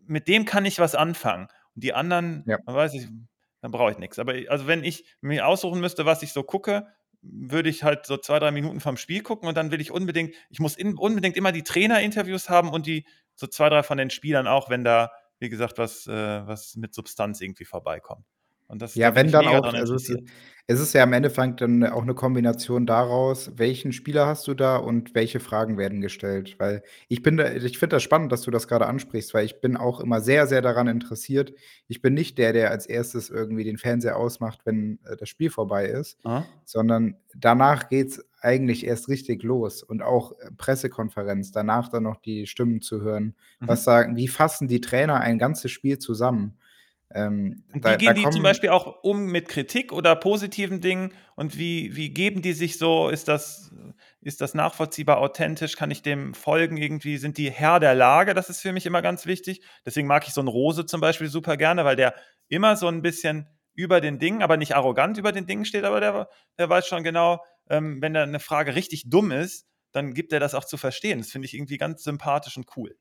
S1: mit dem kann ich was anfangen. Und die anderen, ja. dann weiß ich, dann brauche ich nichts. Aber also wenn ich mir aussuchen müsste, was ich so gucke, würde ich halt so zwei, drei Minuten vom Spiel gucken und dann will ich unbedingt, ich muss in, unbedingt immer die Trainerinterviews haben und die so zwei, drei von den Spielern auch, wenn da, wie gesagt, was, äh, was mit Substanz irgendwie vorbeikommt.
S3: Und das ja, wenn dann auch, also es, es, ist ja im Endeffekt dann auch eine Kombination daraus, welchen Spieler hast du da und welche Fragen werden gestellt. Weil ich bin da, ich finde das spannend, dass du das gerade ansprichst, weil ich bin auch immer sehr, sehr daran interessiert. Ich bin nicht der, der als erstes irgendwie den Fernseher ausmacht, wenn äh, das Spiel vorbei ist, Aha. sondern danach geht es eigentlich erst richtig los und auch äh, Pressekonferenz, danach dann noch die Stimmen zu hören. Mhm. Was sagen, wie fassen die Trainer ein ganzes Spiel zusammen?
S1: Ähm, und wie da, gehen da die zum Beispiel auch um mit Kritik oder positiven Dingen und wie, wie geben die sich so? Ist das, ist das nachvollziehbar, authentisch? Kann ich dem folgen irgendwie? Sind die Herr der Lage? Das ist für mich immer ganz wichtig. Deswegen mag ich so einen Rose zum Beispiel super gerne, weil der immer so ein bisschen über den Dingen, aber nicht arrogant über den Dingen steht, aber der, der weiß schon genau, ähm, wenn da eine Frage richtig dumm ist, dann gibt er das auch zu verstehen. Das finde ich irgendwie ganz sympathisch und cool.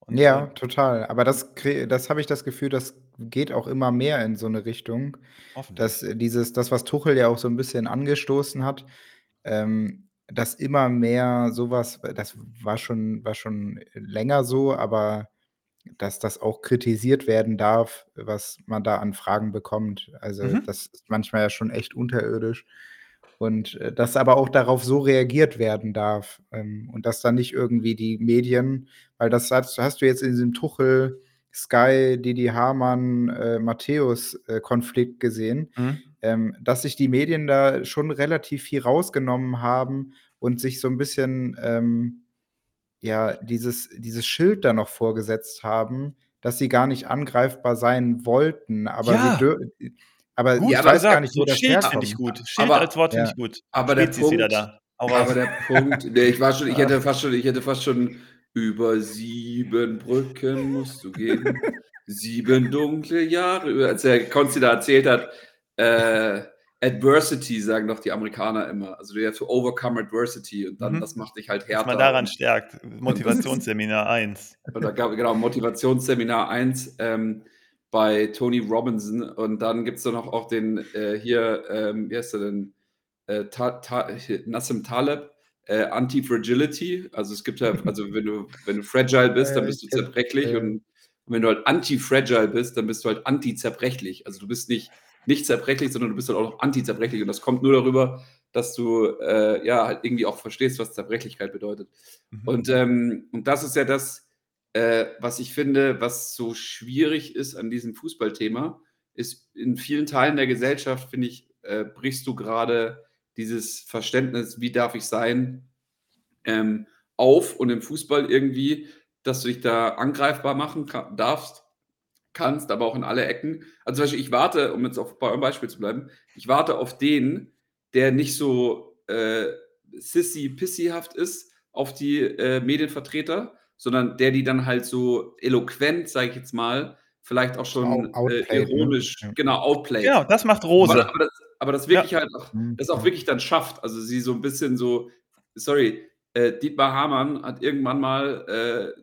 S3: Und, ja, äh, total. Aber das, das habe ich das Gefühl, das geht auch immer mehr in so eine Richtung, dass dieses, das, was Tuchel ja auch so ein bisschen angestoßen hat, ähm, dass immer mehr sowas, das war schon, war schon länger so, aber dass das auch kritisiert werden darf, was man da an Fragen bekommt. Also mhm. das ist manchmal ja schon echt unterirdisch. Und äh, dass aber auch darauf so reagiert werden darf. Ähm, und dass dann nicht irgendwie die Medien, weil das hast, hast du jetzt in diesem Tuchel, Sky, Didi Hamann, äh, Matthäus-Konflikt äh, gesehen, mhm. ähm, dass sich die Medien da schon relativ viel rausgenommen haben und sich so ein bisschen ähm, ja, dieses, dieses Schild da noch vorgesetzt haben, dass sie gar nicht angreifbar sein wollten. Aber ja. sie aber
S1: gut, ich weiß gar nicht, wo das Schild finde ich gut. Schild aber, als Wort finde ja. ich gut.
S2: Aber der Punkt, wieder da. aber der Punkt, nee, ich war schon, ich hätte fast schon, ich hätte fast schon über sieben Brücken musst du gehen. sieben dunkle Jahre. Als der Konzi da erzählt hat, äh, Adversity sagen doch die Amerikaner immer. Also du hast to overcome adversity und dann mhm. das macht dich halt härter.
S1: Was man daran stärkt. Motivationsseminar 1.
S2: Oder genau, Motivationsseminar 1. Ähm, bei Tony Robinson. Und dann gibt es da noch auch den äh, hier, ähm, wie heißt der denn? Äh, Ta Ta Nassim Taleb, äh, Anti-Fragility. Also es gibt ja, also wenn du, wenn du fragile bist, dann bist du zerbrechlich und, und wenn du halt anti-fragile bist, dann bist du halt anti-zerbrechlich. Also du bist nicht, nicht zerbrechlich, sondern du bist halt auch noch anti-zerbrechlich. Und das kommt nur darüber, dass du äh, ja halt irgendwie auch verstehst, was Zerbrechlichkeit bedeutet. Mhm. Und, ähm, und das ist ja das, äh, was ich finde, was so schwierig ist an diesem Fußballthema, ist in vielen Teilen der Gesellschaft, finde ich, äh, brichst du gerade dieses Verständnis, wie darf ich sein, ähm, auf und im Fußball irgendwie, dass du dich da angreifbar machen kann, darfst, kannst, aber auch in alle Ecken. Also zum Beispiel, ich warte, um jetzt auf, bei eurem Beispiel zu bleiben, ich warte auf den, der nicht so äh, sissy-pissyhaft ist, auf die äh, Medienvertreter, sondern der die dann halt so eloquent, sage ich jetzt mal, vielleicht auch schon äh, ne? ironisch, ne? genau, outplayt.
S1: Genau, das macht Rose.
S2: Aber, aber, das, aber das, wirklich ja. halt auch, mhm. das auch wirklich dann schafft. Also sie so ein bisschen so, sorry, äh, Dietmar Hamann hat irgendwann mal, äh,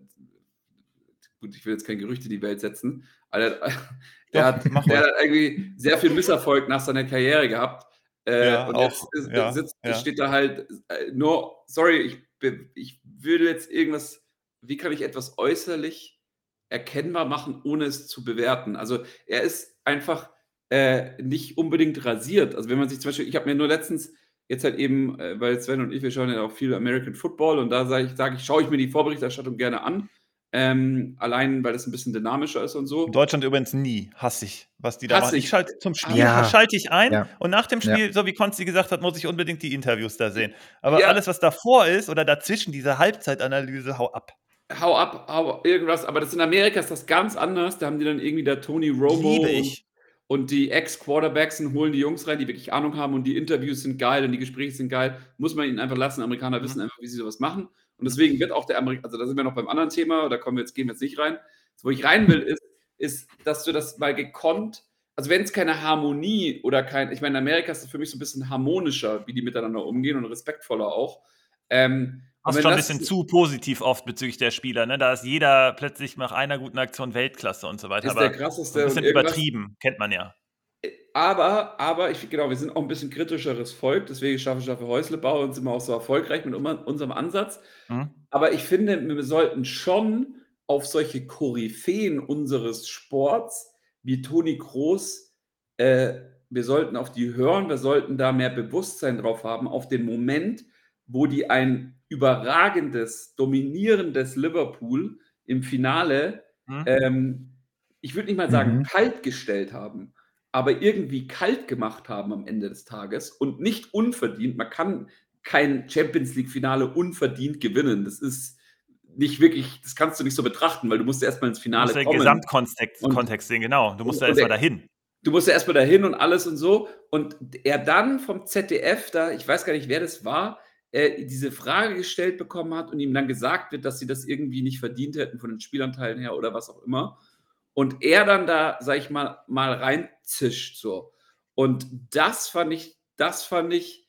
S2: gut, ich will jetzt kein Gerücht in die Welt setzen, aber der, der, hat, der hat irgendwie sehr viel Misserfolg nach seiner Karriere gehabt. Äh, ja, und jetzt ist, ja, sitzt, ja. steht da halt äh, nur, sorry, ich, ich würde jetzt irgendwas wie kann ich etwas äußerlich erkennbar machen, ohne es zu bewerten? Also er ist einfach äh, nicht unbedingt rasiert. Also wenn man sich zum Beispiel, ich habe mir nur letztens jetzt halt eben, äh, weil Sven und ich, wir schauen ja auch viel American Football und da sage ich, sag ich, schaue ich mir die Vorberichterstattung gerne an. Ähm, allein, weil es ein bisschen dynamischer ist und so.
S1: In Deutschland übrigens nie, hasse ich, was die da
S2: Hasse
S1: machen. Ich
S2: ich.
S1: schalte zum Spiel,
S3: Ja.
S1: schalte ich ein
S3: Ja.
S1: und nach dem
S3: Ja.
S1: Spiel, so wie Konsti gesagt hat, muss ich unbedingt die Interviews da sehen. Aber
S2: Ja.
S1: alles, was davor ist oder dazwischen, diese Halbzeitanalyse, hau ab.
S2: Hau ab, hau irgendwas, aber das in Amerika ist das ganz anders. Da haben die dann irgendwie der Tony Romo und, und die Ex-Quarterbacks und holen die Jungs rein, die wirklich Ahnung haben und die Interviews sind geil und die Gespräche sind geil. Muss man ihnen einfach lassen. Amerikaner
S1: Mhm.
S2: wissen einfach, wie sie sowas machen. Und deswegen wird auch der Amerikaner, also da sind wir noch beim anderen Thema, da kommen wir jetzt, gehen wir jetzt nicht rein. Wo ich rein will, ist, ist, dass du das mal gekonnt, also wenn es keine Harmonie oder kein, ich meine, in Amerika ist das für mich so ein bisschen harmonischer, wie die miteinander umgehen und respektvoller auch. Ähm,
S1: Fast schon ein bisschen zu positiv oft bezüglich der Spieler. Ne? Da ist jeder plötzlich nach einer guten Aktion Weltklasse und so weiter.
S2: ist
S1: Aber
S2: der krasseste
S1: ein bisschen übertrieben, kennt man ja.
S2: Aber, aber ich genau, wir sind auch ein bisschen kritischeres Volk, deswegen schaffe schaffe Häuslebau und sind wir auch so erfolgreich mit unser- unserem Ansatz.
S1: Mhm.
S2: Aber ich finde, wir sollten schon auf solche Koryphäen unseres Sports wie Toni Kroos, äh, wir sollten auf die hören, wir sollten da mehr Bewusstsein drauf haben, auf den Moment, wo die ein überragendes, dominierendes Liverpool im Finale
S1: Mhm.
S2: ähm, ich würde nicht mal sagen
S3: Mhm.
S2: kalt gestellt haben, aber irgendwie kalt gemacht haben am Ende des Tages und nicht unverdient. Man kann kein Champions League-Finale unverdient gewinnen. Das ist nicht wirklich, das kannst du nicht so betrachten, weil du musst erstmal ins
S1: Du
S2: Finale
S1: musst den
S2: kommen.
S1: Gesamtkontext
S2: Und-
S1: Kontext sehen, genau. Du musst
S2: und
S1: erstmal dahin.
S2: Du musst ja erstmal dahin und alles und so. Und er dann vom ZDF da, ich weiß gar nicht, wer das war, äh, diese Frage gestellt bekommen hat und ihm dann gesagt wird, dass sie das irgendwie nicht verdient hätten von den Spielanteilen her oder was auch immer. Und er dann da, sag ich mal, mal reinzischt so. Und das fand ich, das fand ich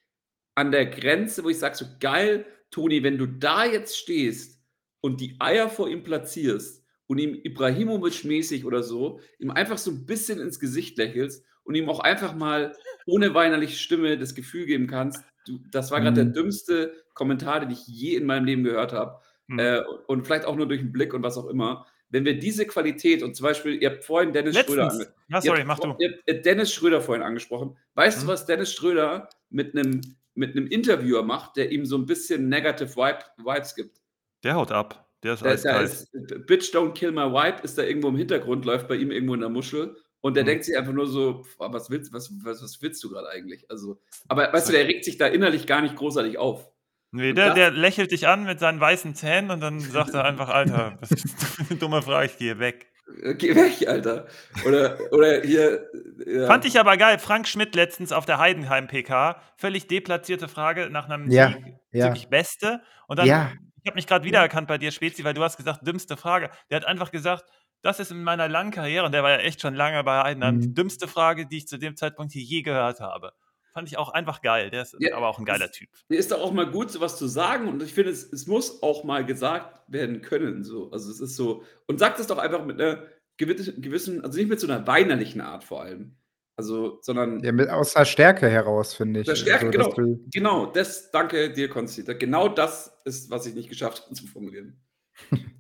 S2: an der Grenze, wo ich sage, so geil, Toni, wenn du da jetzt stehst und die Eier vor ihm platzierst und ihm Ibrahimovic-mäßig oder so, ihm einfach so ein bisschen ins Gesicht lächelst und ihm auch einfach mal ohne weinerliche Stimme das Gefühl geben kannst, das war gerade
S3: Mhm.
S2: der dümmste Kommentar, den ich je in meinem Leben gehört habe.
S1: Mhm.
S2: Äh, und vielleicht auch nur durch den Blick und was auch immer. Wenn wir diese Qualität und zum Beispiel, ihr habt vorhin Dennis Schröder
S1: Letztens.
S2: ange-
S1: Ja,
S2: Ihr
S1: sorry, mach du.
S2: Ihr habt äh, Dennis Schröder vorhin angesprochen. Weißt
S1: Mhm.
S2: du, was Dennis Schröder mit einem mit einem Interviewer macht, der ihm so ein bisschen negative Vibe, Vibes gibt?
S1: Der haut ab. Der ist
S2: da
S1: eiskalt.
S2: ist Bitch Don't Kill My Vibe ist da irgendwo im Hintergrund, läuft bei ihm irgendwo in der Muschel und der
S1: Mhm.
S2: denkt sich einfach nur so, pf, was willst, was, was, was willst du gerade eigentlich? Also, aber weißt du, der regt sich da innerlich gar nicht großartig auf.
S1: Nee, der, der lächelt dich an mit seinen weißen Zähnen und dann sagt er einfach, Alter, ist das für eine dumme Frage, ich gehe weg.
S2: Äh, Geh weg, Alter. Oder, oder hier. Ja.
S1: Fand ich aber geil. Frank Schmidt letztens auf der Heidenheim-PK, völlig deplatzierte Frage nach einem
S3: Ja,
S1: Sieg,
S3: ja.
S1: ziemlich Beste. Und dann,
S3: Ja.
S1: ich habe mich gerade wiedererkannt bei dir, Spezi, weil du hast gesagt, dümmste Frage. Der hat einfach gesagt, das ist in meiner langen Karriere, und der war ja echt schon lange bei Heidenheim, die
S3: Mhm.
S1: dümmste Frage, die ich zu dem Zeitpunkt hier je gehört habe. Fand ich auch einfach geil. Der ist
S2: Ja,
S1: aber auch ein geiler
S2: das-
S1: Typ.
S2: Ist doch auch mal gut, sowas zu sagen. Und ich finde, es, es muss auch mal gesagt werden können. So. Also es ist so. Und sagt es doch einfach mit einer gewissen, also nicht mit so einer weinerlichen Art vor allem. Also, sondern
S3: Ja, mit, aus der Stärke heraus, finde ich.
S2: der Stärke,
S3: Also,
S2: genau.
S3: du-
S2: Genau, das, danke dir, Konsti. Genau das ist, was ich nicht geschafft habe zu formulieren.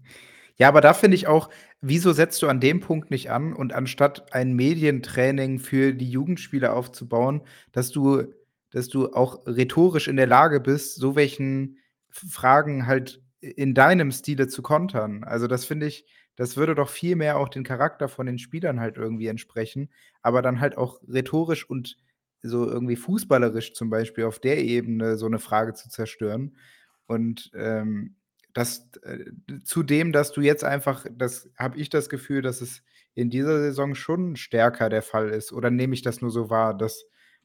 S3: Ja, aber da finde ich auch, wieso setzt du an dem Punkt nicht an und anstatt ein Medientraining für die Jugendspieler aufzubauen, dass du, dass du auch rhetorisch in der Lage bist, so welchen Fragen halt in deinem Stile zu kontern. Also das finde ich, das würde doch viel mehr auch den Charakter von den Spielern halt irgendwie entsprechen, aber dann halt auch rhetorisch und so irgendwie fußballerisch zum Beispiel auf der Ebene so eine Frage zu zerstören. Und ähm, das äh, zudem, dass du jetzt einfach, das habe ich das Gefühl, dass es in dieser Saison schon stärker der Fall ist. Oder nehme ich das nur so wahr, dass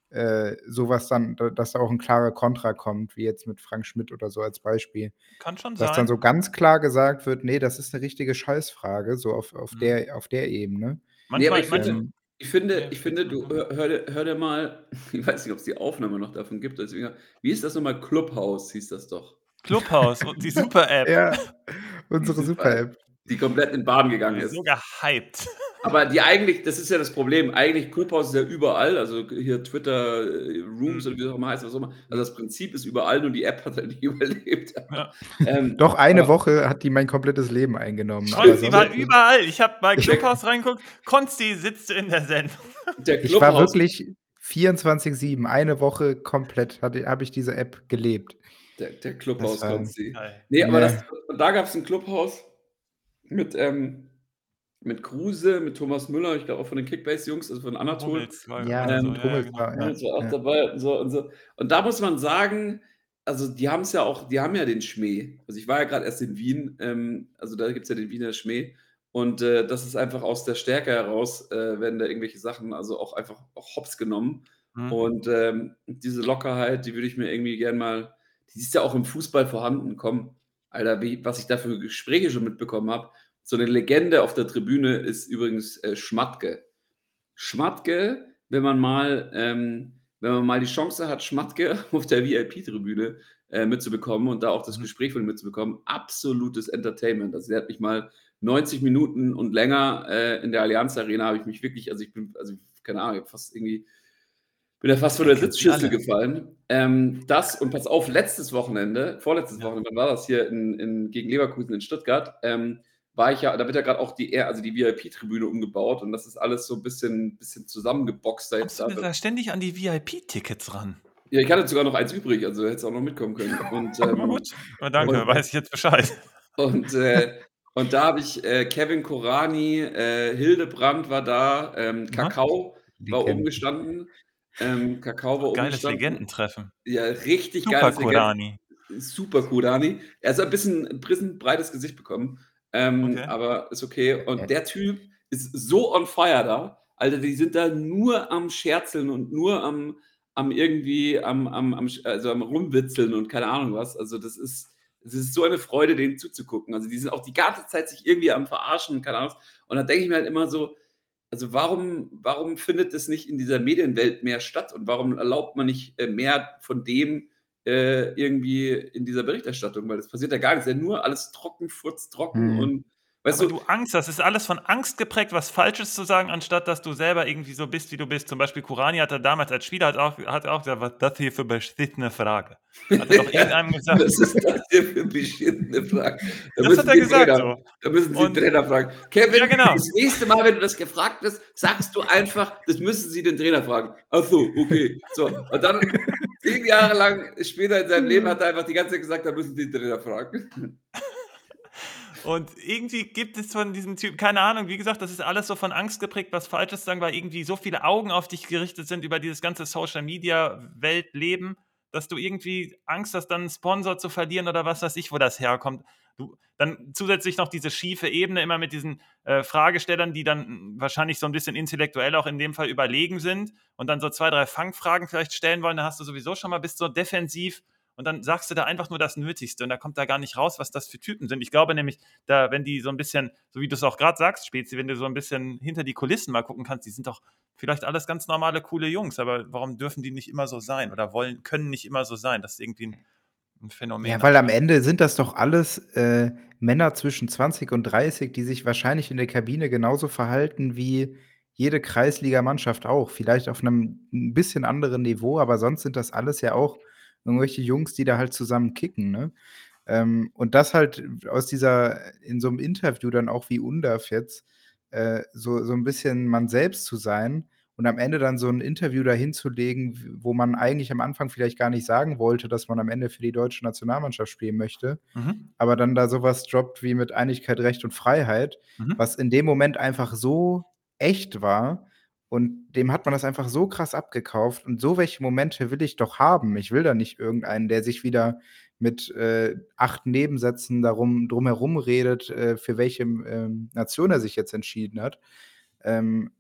S3: äh, sowas dann, da- dass da auch ein klarer Kontra kommt, wie jetzt mit Frank Schmidt oder so als Beispiel.
S1: Kann schon
S3: Dass
S1: sein.
S3: dann so ganz klar gesagt wird, nee, das ist eine richtige Scheißfrage, so auf, auf,
S1: Mhm.
S3: der, auf der Ebene.
S2: Nee, aber
S1: manchmal,
S2: ich finde-
S1: manche,
S3: Ähm,
S2: Ich finde, ich finde, du hör, hör dir mal, ich weiß nicht, ob es die Aufnahme noch davon gibt, deswegen, wie ist das nochmal? Clubhouse hieß das doch.
S1: Clubhouse und die Super-App.
S3: ja, unsere Super-App.
S2: Die komplett in den Baden gegangen ist.
S1: So gehypt.
S2: Aber die eigentlich, das ist ja das Problem, eigentlich Clubhouse ist ja überall, also hier Twitter, Rooms
S1: Mhm.
S2: oder wie das auch immer heißt, was auch immer. Also das Prinzip ist überall, nur die App hat halt nicht überlebt.
S1: Ja.
S2: Ähm,
S3: Doch eine Woche hat die mein komplettes Leben eingenommen. aber
S1: Konsti
S3: sonst-
S1: war überall. Ich habe bei Clubhouse reingeguckt. Konsti sitzt in der Sendung.
S2: Der
S3: Ich war
S2: Clubhouse,
S3: wirklich 24-7, eine Woche komplett habe ich diese App gelebt.
S2: Der, der Konsti.
S1: Geil.
S2: Nee, aber das, da gab es ein Clubhouse. mit, ähm, mit Kruse, mit Thomas Müller, ich glaube auch von den Kickbase-Jungs, also von Anatol.
S3: Ja,
S1: oder so,
S3: und
S1: ja,
S3: Hummels war ja,
S2: Hummels war auch
S3: ja.
S2: dabei und so und so. Und da muss man sagen, also die haben es ja auch, die haben ja den Schmäh. Also ich war ja gerade erst in Wien, ähm, also da gibt es ja den Wiener Schmäh. Und äh, das ist einfach aus der Stärke heraus, äh, werden da irgendwelche Sachen, also auch einfach auch hops genommen.
S1: Mhm.
S2: Und ähm, diese Lockerheit, die würde ich mir irgendwie gern mal, die ist ja auch im Fußball vorhanden. Komm, Alter, wie, was ich da für Gespräche schon mitbekommen habe. So eine Legende auf der Tribüne ist übrigens äh, Schmatke. Schmatke, wenn man mal, ähm, wenn man mal die Chance hat, Schmatke auf der VIP-Tribüne äh, mitzubekommen und da auch das
S1: Mhm.
S2: Gespräch von ihm mitzubekommen, absolutes Entertainment. Also der hat mich mal 90 Minuten und länger äh, in der Allianz Arena habe ich mich wirklich, also ich bin, also keine Ahnung, ich fast irgendwie, bin da fast von der Sitzschüssel
S1: alle.
S2: gefallen. Ähm, das und pass auf, letztes Wochenende, vorletztes
S1: Ja.
S2: Wochenende, wann war das hier in, in, gegen Leverkusen in Stuttgart, ähm, war ich ja, da wird ja gerade auch die, R- also die VIP-Tribüne umgebaut und das ist alles so ein bisschen, bisschen zusammengeboxt da jetzt.
S1: Kommst du
S2: Da.
S1: da ständig an die VIP-Tickets ran?
S2: Ja, ich hatte sogar noch eins übrig, also hätte es auch noch mitkommen können. Und, ähm,
S1: Gut, oh, danke,
S2: und-
S1: weiß ich jetzt Bescheid.
S2: Und, äh, und da habe ich äh, Kevin Korani, äh, Hildebrand war da, ähm, Kakao war
S3: Legende.
S2: oben gestanden. Ähm, Kakao war
S1: Geiles. Legendentreffen.
S2: Ja, richtig
S1: Super
S2: geiles Legenden.
S1: Kurani.
S2: Super Kurani. Er hat ein bisschen ein bisschen breites Gesicht bekommen, ähm,
S1: Okay.
S2: aber ist okay. Und der Typ ist so on fire da. Alter, die sind da nur am Scherzeln und nur am, am irgendwie am, am, am, also am Rumwitzeln und keine Ahnung was. Also das ist, es ist so eine Freude, denen zuzugucken. Also die sind auch die ganze Zeit sich irgendwie am Verarschen und keine Ahnung. was. Und da denke ich mir halt immer so, also warum, warum findet es nicht in dieser Medienwelt mehr statt und warum erlaubt man nicht äh, mehr von dem äh, irgendwie in dieser Berichterstattung? Weil das passiert ja gar nichts, ja nur alles trocken, furztrocken
S3: Mhm.
S2: und weißt
S1: Aber
S2: du,
S1: du Angst, das ist alles von Angst geprägt, was Falsches zu sagen, anstatt dass du selber irgendwie so bist, wie du bist. Zum Beispiel Kurani hat er damals als Spieler hat auch, hat auch gesagt, was das hier für beschissene Frage. Hat er doch irgendeinem gesagt.
S2: was ist das hier für beschissene Frage? Da
S1: Das hat er gesagt
S2: Trainer,
S1: so.
S2: Da müssen Sie
S1: Und-
S2: den Trainer fragen. Kevin,
S1: Ja, genau.
S2: das nächste Mal, wenn du das gefragt wirst, sagst du einfach, das müssen Sie den Trainer fragen. Ach so, okay. So, und dann zehn Jahre lang später in seinem Leben hat er einfach die ganze Zeit gesagt, da müssen Sie den Trainer fragen.
S1: Und irgendwie gibt es von diesem Typ, keine Ahnung, wie gesagt, das ist alles so von Angst geprägt, was Falsches sagen, weil irgendwie so viele Augen auf dich gerichtet sind über dieses ganze Social Media Weltleben, dass du irgendwie Angst hast, dann einen Sponsor zu verlieren oder was weiß ich, wo das herkommt. Du, dann zusätzlich noch diese schiefe Ebene immer mit diesen äh, Fragestellern, die dann wahrscheinlich so ein bisschen intellektuell auch in dem Fall überlegen sind und dann so zwei, drei Fangfragen vielleicht stellen wollen, da hast du sowieso schon mal, bist so defensiv und dann sagst du da einfach nur das Nötigste und da kommt da gar nicht raus, was das für Typen sind. Ich glaube nämlich, da, wenn die so ein bisschen, so wie du es auch gerade sagst, Spezi, wenn du so ein bisschen hinter die Kulissen mal gucken kannst, die sind doch vielleicht alles ganz normale, coole Jungs, aber warum dürfen die nicht immer so sein oder wollen, können nicht immer so sein? Das ist irgendwie ein, ein Phänomen.
S3: Ja, weil am Ende sind das doch alles äh, Männer zwischen 20 und 30, die sich wahrscheinlich in der Kabine genauso verhalten wie jede Kreisligamannschaft auch. Vielleicht auf einem ein bisschen anderen Niveau, aber sonst sind das alles ja auch irgendwelche Jungs, die da halt zusammen kicken, ne? Ähm, und das halt aus dieser in so einem Interview dann auch wie Undaf jetzt, äh, so so ein bisschen man selbst zu sein und am Ende dann so ein Interview dahin zu legen, wo man eigentlich am Anfang vielleicht gar nicht sagen wollte, dass man am Ende für die deutsche Nationalmannschaft spielen möchte,
S1: Mhm.
S3: aber dann da sowas droppt wie mit Einigkeit, Recht und Freiheit,
S1: Mhm.
S3: was in dem Moment einfach so echt war und dem hat man das einfach so krass abgekauft und so welche Momente will ich doch haben. Ich will da nicht irgendeinen, der sich wieder mit, äh, 8 Nebensätzen darum drumherum redet, äh, für welche, ähm, Nation er sich jetzt entschieden hat. Ähm,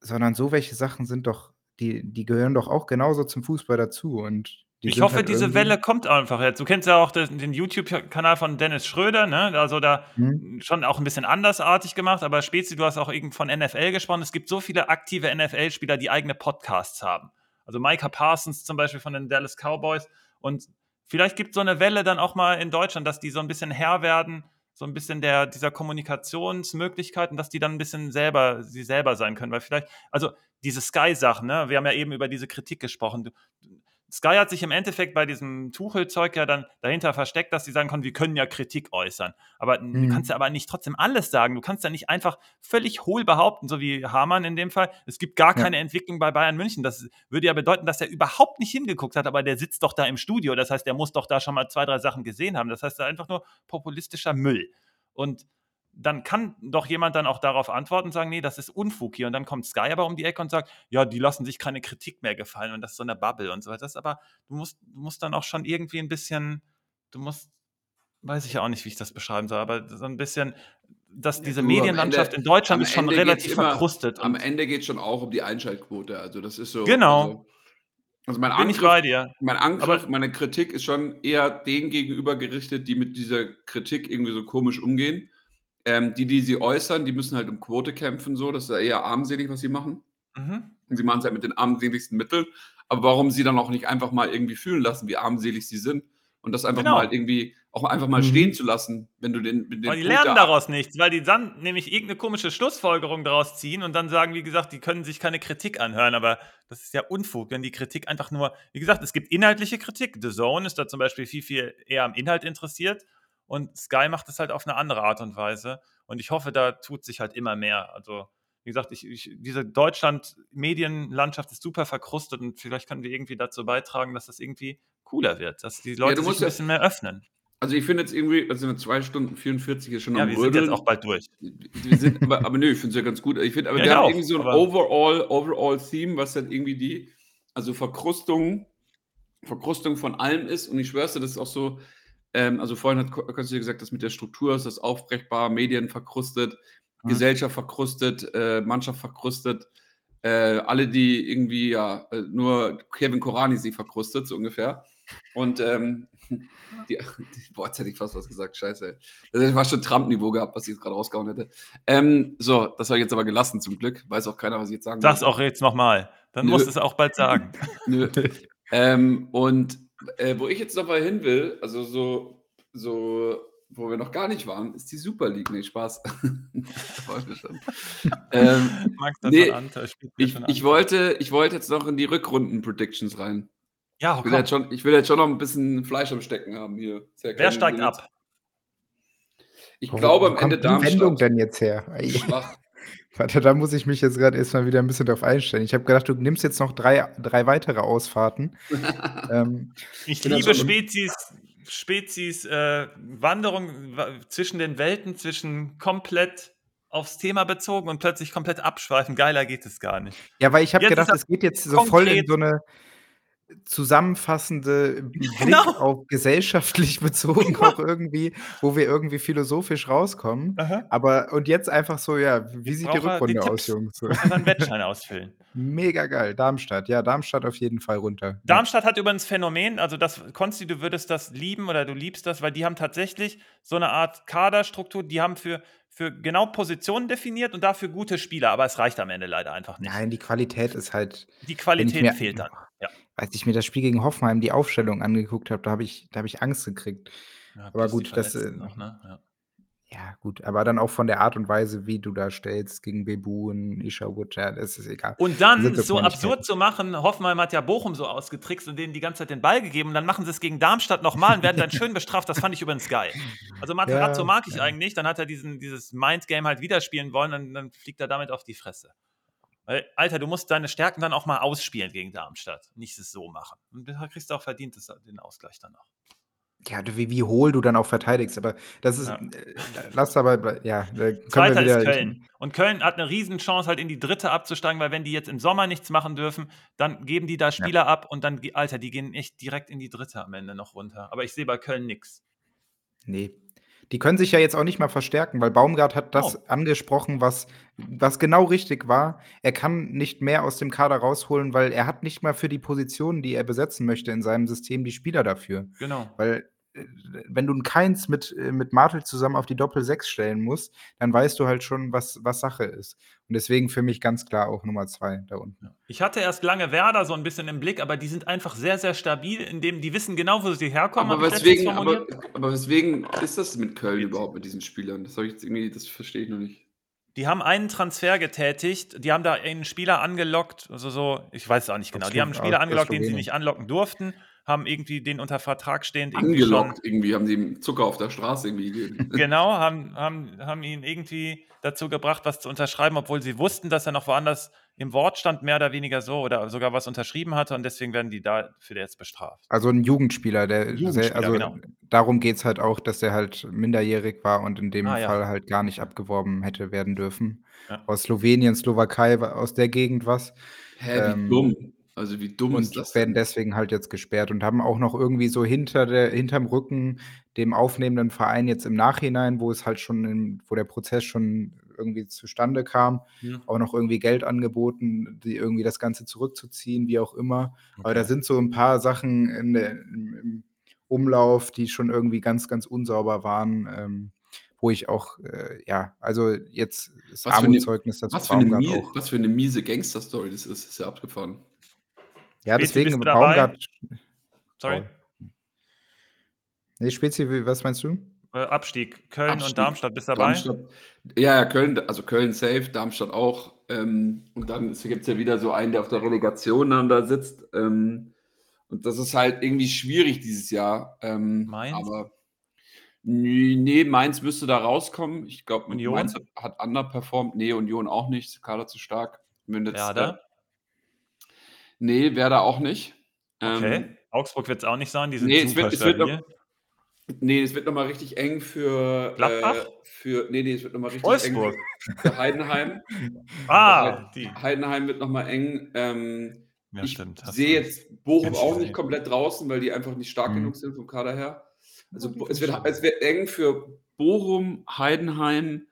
S3: sondern so welche Sachen sind doch die die gehören doch auch genauso zum Fußball dazu und die
S1: Ich hoffe,
S3: halt
S1: diese Welle kommt einfach jetzt. Du kennst ja auch den, den YouTube-Kanal von Dennis Schröder, ne? Also da
S3: Mhm.
S1: schon auch ein bisschen andersartig gemacht, aber Spezi, du hast auch irgend von NFL gesprochen. Es gibt so viele aktive NFL-Spieler, die eigene Podcasts haben. Also Micah Parsons zum Beispiel von den Dallas Cowboys. Und vielleicht gibt es so eine Welle dann auch mal in Deutschland, dass die so ein bisschen Herr werden, so ein bisschen der, dieser Kommunikationsmöglichkeiten, dass die dann ein bisschen selber, sie selber sein können. Weil vielleicht, also diese Sky-Sachen, ne? wir haben ja eben über diese Kritik gesprochen. Du, Sky hat sich im Endeffekt bei diesem Tuchel-Zeug ja dann dahinter versteckt, dass sie sagen können, wir können ja Kritik äußern. Aber
S3: Mhm.
S1: du kannst ja aber nicht trotzdem alles sagen. Du kannst ja nicht einfach völlig hohl behaupten, so wie Hamann in dem Fall, es gibt gar
S3: Ja.
S1: keine Entwicklung bei Bayern München. Das würde ja bedeuten, dass er überhaupt nicht hingeguckt hat, aber der sitzt doch da im Studio. Das heißt, der muss doch da schon mal zwei, drei Sachen gesehen haben. Das heißt, da einfach nur populistischer Müll. Und dann kann doch jemand dann auch darauf antworten und sagen, nee, das ist Unfug hier. Und dann kommt Sky aber um die Ecke und sagt, ja, die lassen sich keine Kritik mehr gefallen und das ist so eine Bubble und so weiter. Das aber, du musst, du musst dann auch schon irgendwie ein bisschen, du musst, weiß ich ja auch nicht, wie ich das beschreiben soll, aber so ein bisschen, dass diese
S2: am
S1: Medienlandschaft
S2: Ende-
S1: in Deutschland ist schon
S2: Ende
S1: relativ
S2: immer-
S1: verkrustet.
S2: Am Ende geht es schon auch um die Einschaltquote. Also das ist so.
S1: Genau.
S2: Also, also mein
S1: bin ich
S2: Angriff,
S1: bei dir.
S2: mein Angriff,
S1: Aber-
S2: meine Kritik ist schon eher denen gegenüber gerichtet, die mit dieser Kritik irgendwie so komisch umgehen. Ähm, die, die sie äußern, die müssen halt um Quote kämpfen, so. Das ist ja eher armselig, was sie machen.
S1: Mhm.
S2: Und sie machen es halt mit den armseligsten Mitteln. Aber warum sie dann auch nicht einfach mal irgendwie fühlen lassen, wie armselig sie sind? Und das einfach
S1: Genau.
S2: mal irgendwie, auch einfach mal
S3: Mhm.
S2: stehen zu lassen, wenn du den, mit den
S1: Aber die lernen
S2: da-
S1: daraus nichts, weil die dann nämlich irgendeine komische Schlussfolgerung daraus ziehen und dann sagen, wie gesagt, die können sich keine Kritik anhören, aber das ist ja Unfug, wenn die Kritik einfach nur, wie gesagt, es gibt inhaltliche Kritik. The Zone ist da zum Beispiel viel, viel eher am Inhalt interessiert und Sky macht es halt auf eine andere Art und Weise und ich hoffe, da tut sich halt immer mehr. Also, wie gesagt, ich, ich, diese Deutschland-Medienlandschaft ist super verkrustet und vielleicht können wir irgendwie dazu beitragen, dass das irgendwie cooler wird, dass die Leute
S2: du
S1: sich ein
S2: ja-
S1: bisschen mehr öffnen.
S2: Also ich finde jetzt irgendwie, also eine 2 Stunden 44 ist schon
S1: Ja,
S2: am
S1: wir sind jetzt
S2: Rödeln.
S1: auch bald durch.
S2: Wir sind, aber, aber nö, ich finde es ja ganz gut. Ich finde, aber
S1: Ja, ich
S2: haben
S1: auch,
S2: irgendwie so ein overall, overall Theme, was dann irgendwie die, also Verkrustung, Verkrustung von allem ist. Und ich schwör's dir, das ist auch so, ähm, also vorhin hat Konstantin gesagt, das mit der Struktur ist das aufbrechbar, Medien verkrustet,
S1: Mhm.
S2: Gesellschaft verkrustet, äh, Mannschaft verkrustet, äh, alle, die irgendwie, ja, äh, nur Kevin Korani sie verkrustet, so ungefähr. Und ähm, die, die, boah, jetzt hätte ich fast was gesagt, scheiße. Das hätte fast schon Trump-Niveau gehabt, was ich jetzt gerade rausgehauen hätte. Ähm, so, das habe ich jetzt aber gelassen zum Glück. Weiß auch keiner, was ich jetzt sagen
S1: Sag's
S2: wollte.
S1: auch jetzt nochmal. Dann
S2: Nö.
S1: musst du es auch bald sagen.
S2: Nö. ähm, und äh, wo ich jetzt noch mal hin will, also so, so, wo wir noch gar nicht waren, ist die Super League. Nee, Spaß. Ähm, Nee, ich, wollte, ich wollte jetzt noch in die Rückrunden-Predictions rein.
S1: Ja,
S2: Ich will,
S1: komm.
S2: jetzt schon, ich will jetzt schon noch ein bisschen Fleisch am Stecken haben hier. Sehr
S1: Wer steigt
S2: Limits.
S1: ab?
S2: Ich
S3: Wo-
S2: glaube
S3: wo
S2: am
S3: kommt
S2: Ende
S3: die Wendung
S2: Darmstadt.
S3: denn jetzt her?
S2: Schwach.
S3: Warte, da muss ich mich jetzt gerade erstmal wieder ein bisschen drauf einstellen. Ich habe gedacht, du nimmst jetzt noch drei, drei weitere Ausfahrten. ähm,
S1: Ich
S2: da
S1: liebe Spezies, Spezies äh, Wanderung wa- zwischen den Welten, zwischen komplett aufs Thema bezogen und plötzlich komplett abschweifen. Geiler geht es gar nicht.
S3: ja, weil ich habe gedacht, es geht jetzt so voll in so eine zusammenfassende Blick
S1: Genau.
S3: auf gesellschaftlich bezogen auch irgendwie, wo wir irgendwie philosophisch rauskommen. Aber und jetzt einfach so, ja, wie
S1: Jetzt
S3: sieht die
S1: er die
S3: Rückrunde aus. Jungs?
S1: Einen Wettschein ausfüllen.
S3: Mega geil. Darmstadt, ja, Darmstadt auf jeden Fall runter. Ja.
S1: Darmstadt hat übrigens Phänomen, also das, Konsti, du würdest das lieben oder du liebst das, weil die haben tatsächlich so eine Art Kaderstruktur, die haben für, für genau Positionen definiert und dafür gute Spieler, aber es reicht am Ende leider einfach nicht.
S3: Nein, die Qualität ist halt.
S1: Die Qualität fehlt dann. Ja.
S3: Als ich mir das Spiel gegen Hoffenheim die Aufstellung angeguckt habe, da habe ich, da habe ich Angst gekriegt.
S1: Ja,
S3: Aber gut, das, äh,
S1: noch, ne? ja.
S3: Ja, gut, aber dann auch von der Art und Weise, wie du da stellst gegen Bebu und Ishawood, ja, das ist egal.
S1: Und dann so absurd zu machen, Hoffenheim hat ja Bochum so ausgetrickst und denen die ganze Zeit den Ball gegeben und dann machen sie es gegen Darmstadt nochmal und werden dann schön bestraft. Das fand ich übrigens geil. Also Materazzo
S3: Ja,
S1: mag ich eigentlich, dann hat er diesen, dieses Mindgame halt wieder spielen wollen und dann fliegt er damit auf die Fresse. Weil, Alter, du musst deine Stärken dann auch mal ausspielen gegen Darmstadt, nicht es so machen. Und da kriegst du auch verdient den Ausgleich dann auch.
S3: Ja, wie, wie hohl du dann auch verteidigst, aber das ist,
S1: Ja.
S3: äh, lass aber, ja,
S1: Zweiter
S3: wieder,
S1: ist Köln. Und Köln hat eine Riesenchance, halt in die dritte abzusteigen, weil wenn die jetzt im Sommer nichts machen dürfen, dann geben die da Spieler ab und dann, Alter, die gehen echt direkt in die dritte am Ende noch runter. Aber ich sehe bei Köln nichts.
S3: Nee. Die können sich ja jetzt auch nicht mal verstärken, weil Baumgart hat das
S1: Oh.
S3: angesprochen, was, was genau richtig war. Er kann nicht mehr aus dem Kader rausholen, weil er hat nicht mal für die Positionen, die er besetzen möchte in seinem System, die Spieler dafür.
S1: Genau.
S3: Weil wenn du einen Keins mit, äh, mit Martel zusammen auf die Doppel-6 stellen musst, dann weißt du halt schon, was, was Sache ist. Und deswegen für mich ganz klar auch Nummer zwei da unten.
S1: Ich hatte erst lange Werder so ein bisschen im Blick, aber die sind einfach sehr, sehr stabil, indem die wissen genau, wo sie herkommen.
S2: Aber weswegen, aber, aber weswegen ist das mit Köln überhaupt mit diesen Spielern? Das ich jetzt irgendwie, das verstehe ich noch nicht.
S1: Die haben einen Transfer getätigt, die haben da einen Spieler angelockt, also so, ich weiß es auch nicht genau. Die haben einen Spieler angelockt, den sie nicht anlocken durften, haben irgendwie den unter Vertrag stehend irgendwie
S2: Angelockt irgendwie, haben sie ihm Zucker auf der Straße irgendwie gegeben.
S1: Genau, haben, haben, haben ihn irgendwie dazu gebracht, was zu unterschreiben, obwohl sie wussten, dass er noch woanders im Wort stand mehr oder weniger so oder sogar was unterschrieben hatte und deswegen werden die dafür jetzt bestraft.
S3: Also ein Jugendspieler, der
S1: Jugendspieler,
S3: also
S1: genau.
S3: darum geht es halt auch, dass der halt minderjährig war und in dem
S1: Ah, ja.
S3: Fall halt gar nicht abgeworben hätte werden dürfen.
S1: Ja.
S3: Aus Slowenien, Slowakei, wa- aus der Gegend was.
S2: Hä, wie
S3: Ähm,
S2: dumm. Also wie dumm ist
S3: Und
S2: das
S3: werden
S2: denn?
S3: deswegen halt jetzt gesperrt und haben auch noch irgendwie so hinter der, hinterm Rücken dem aufnehmenden Verein jetzt im Nachhinein, wo es halt schon, in, wo der Prozess schon irgendwie zustande kam,
S1: Hm.
S3: auch noch irgendwie Geld angeboten, die irgendwie das Ganze zurückzuziehen, wie auch immer. Aber da
S1: Okay.
S3: sind so ein paar Sachen in der, im, Umlauf, die schon irgendwie ganz, ganz unsauber waren, ähm, wo ich auch, äh, ja, also jetzt ist
S2: Was
S3: Armutszeugnis dazu
S2: Was für, eine was für eine miese Gangster-Story das ist, ist ja abgefahren.
S3: Ja,
S1: Spezi,
S3: deswegen
S1: bist du dabei?
S3: Baumgart.
S1: Sorry.
S3: Nee, Spezi, was meinst du?
S1: Äh, Abstieg. Köln
S2: Abstieg.
S1: und Darmstadt bist du dabei?
S2: Darmstadt, ja, ja, Köln, also Köln safe, Darmstadt auch. Ähm, und dann gibt es ja wieder so einen, der auf der Relegation dann da sitzt. Ähm, und das ist halt irgendwie schwierig dieses Jahr. Ähm,
S1: Mainz?
S2: Aber nee, Mainz müsste da rauskommen. Ich glaube,
S1: Union?
S2: Mainz hat, hat underperformed. Nee, Union auch nicht. Kader zu stark. Wenn jetzt,
S1: Werder?
S2: Äh, nee, Werder auch nicht.
S1: Okay.
S2: Ähm,
S1: Augsburg wird es auch nicht sein. Die sind
S2: nee, es
S1: super
S2: wird, es wird noch, Nee, es wird nochmal richtig eng für.
S1: Gladbach?
S2: Äh, für nee, nee, es wird nochmal richtig
S1: Wolfsburg.
S2: eng für Heidenheim.
S1: Ah, die.
S2: Heidenheim wird nochmal eng. Ähm,
S1: Ja,
S2: ich
S1: stimmt.
S2: sehe jetzt Bochum auch
S1: gesehen.
S2: nicht komplett draußen, weil die einfach nicht stark
S3: Mhm.
S2: genug sind vom Kader her. Also Bo- es wird, es wird eng für Bochum, Heidenheim,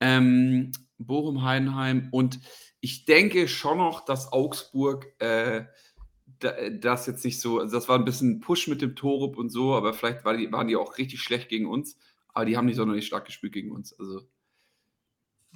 S2: ähm, Bochum, Heidenheim und ich denke schon noch, dass Augsburg äh, da- das jetzt nicht so, also das war ein bisschen Push mit dem Torup und so, aber vielleicht war die, waren die auch richtig schlecht gegen uns, aber die haben nicht sonderlich stark gespielt gegen uns. Also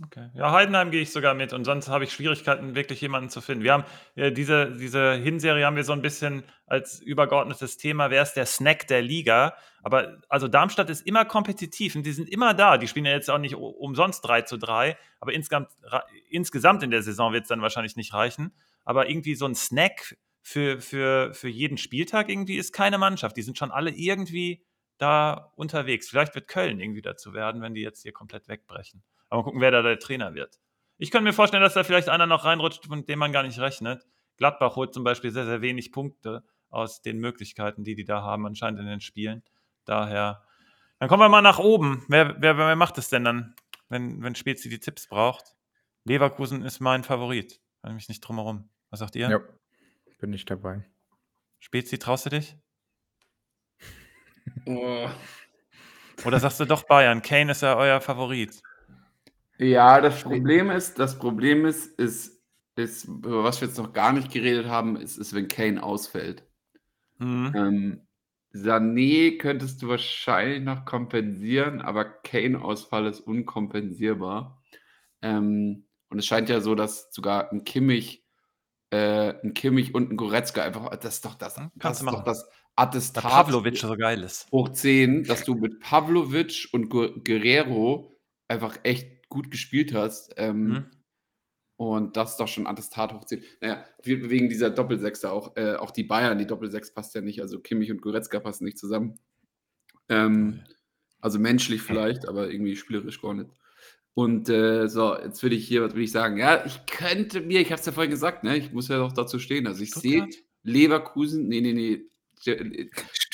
S1: Okay. Ja, Heidenheim gehe ich sogar mit und sonst habe ich Schwierigkeiten, wirklich jemanden zu finden. Wir haben äh, diese, diese Hinserie haben wir so ein bisschen als übergeordnetes Thema, wer ist der Snack der Liga? Aber also Darmstadt ist immer kompetitiv und die sind immer da. Die spielen ja jetzt auch nicht umsonst 3 zu 3, aber insgesamt, insgesamt in der Saison wird es dann wahrscheinlich nicht reichen. Aber irgendwie so ein Snack für, für, für jeden Spieltag irgendwie ist keine Mannschaft. Die sind schon alle irgendwie da unterwegs. Vielleicht wird Köln irgendwie dazu werden, wenn die jetzt hier komplett wegbrechen. Aber mal gucken, wer da der Trainer wird. Ich könnte mir vorstellen, dass da vielleicht einer noch reinrutscht, von dem man gar nicht rechnet. Gladbach holt zum Beispiel sehr, sehr wenig Punkte aus den Möglichkeiten, die die da haben, anscheinend in den Spielen. Daher, dann kommen wir mal nach oben. Wer, wer, wer macht es denn dann, wenn, wenn Spezi die Tipps braucht? Leverkusen ist mein Favorit. Kann ich mich nicht drum herum. Was sagt ihr?
S3: Ja, bin ich dabei.
S1: Spezi, traust du dich?
S2: oh.
S1: Oder sagst du doch Bayern? Kane ist ja euer Favorit.
S2: Ja, das Problem ist, das Problem ist, ist, ist, über was wir jetzt noch gar nicht geredet haben, ist, ist wenn Kane ausfällt.
S1: Mhm.
S2: Ähm, Sané könntest du wahrscheinlich noch kompensieren, aber Kane-Ausfall ist unkompensierbar. Ähm, und es scheint ja so, dass sogar ein Kimmich, äh, ein Kimmich und ein Goretzka einfach, das ist doch das,
S1: Hm,
S2: das,
S1: kannst
S2: ist
S1: du
S2: doch
S1: machen.
S2: das
S1: Da
S2: Attestat
S1: Pavlovic so geil ist.
S2: hoch 10, dass du mit Pavlovic und Gu- Guerrero einfach echt gut gespielt hast. Ähm,
S1: Mhm.
S2: Und das ist doch schon Attestat hoch 10. Naja, we- wegen dieser Doppelsechser auch. Äh, auch die Bayern, die Doppelsechs passt ja nicht. Also Kimmich und Goretzka passen nicht zusammen. Ähm, also menschlich vielleicht, aber irgendwie spielerisch gar nicht. Und äh, so, jetzt will ich hier, was will ich sagen? Ja, ich könnte mir, ich habe es ja vorhin gesagt, ne, ich muss ja doch dazu stehen. Also ich sehe? Leverkusen, nee, nee, nee.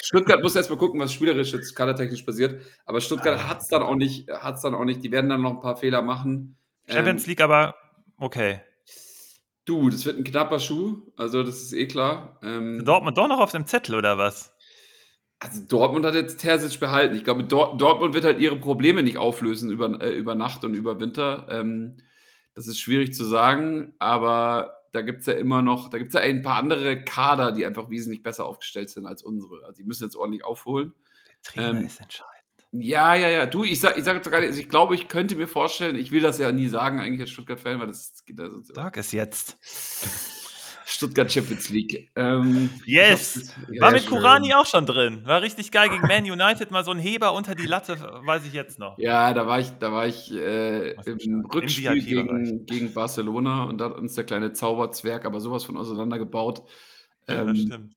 S2: Stuttgart muss erst mal gucken, was spielerisch jetzt kadertechnisch passiert. Aber Stuttgart
S1: Ah.
S2: hat es dann auch nicht, hat's dann auch nicht. Die werden dann noch ein paar Fehler machen.
S1: Champions
S2: Ähm,
S1: League aber okay.
S2: Du, das wird ein knapper Schuh, also das ist eh klar. Ähm,
S1: Dortmund doch noch auf dem Zettel oder was?
S2: also Dortmund hat jetzt Terzic behalten. Ich glaube, Dor Dortmund wird halt ihre Probleme nicht auflösen über, äh, über Nacht und über Winter. Ähm, das ist schwierig zu sagen, aber da gibt es ja immer noch, da gibt es ja ein paar andere Kader, die einfach wesentlich besser aufgestellt sind als unsere. Also die müssen jetzt ordentlich aufholen.
S1: Trainer
S2: Ähm,
S1: ist entscheidend.
S2: Ja, ja, ja. Du, ich sage ich sag jetzt gar nicht, also ich glaube, ich könnte mir vorstellen, ich will das ja nie sagen, eigentlich als Stuttgart-Fan, weil das geht da so.
S1: Sag es jetzt.
S2: Stuttgart Champions League. Ähm,
S1: Yes!
S2: glaub,
S1: War
S2: ja,
S1: mit
S3: schön.
S1: Kurani auch schon drin. War richtig geil gegen Man United. Mal so ein Heber unter die Latte, weiß ich jetzt noch.
S2: Ja, da war ich, da war ich äh, im Rückspiel gegen, gegen Barcelona und da hat uns der kleine Zauberzwerg aber sowas von auseinandergebaut.
S1: Ja,
S2: Ähm,
S1: das stimmt.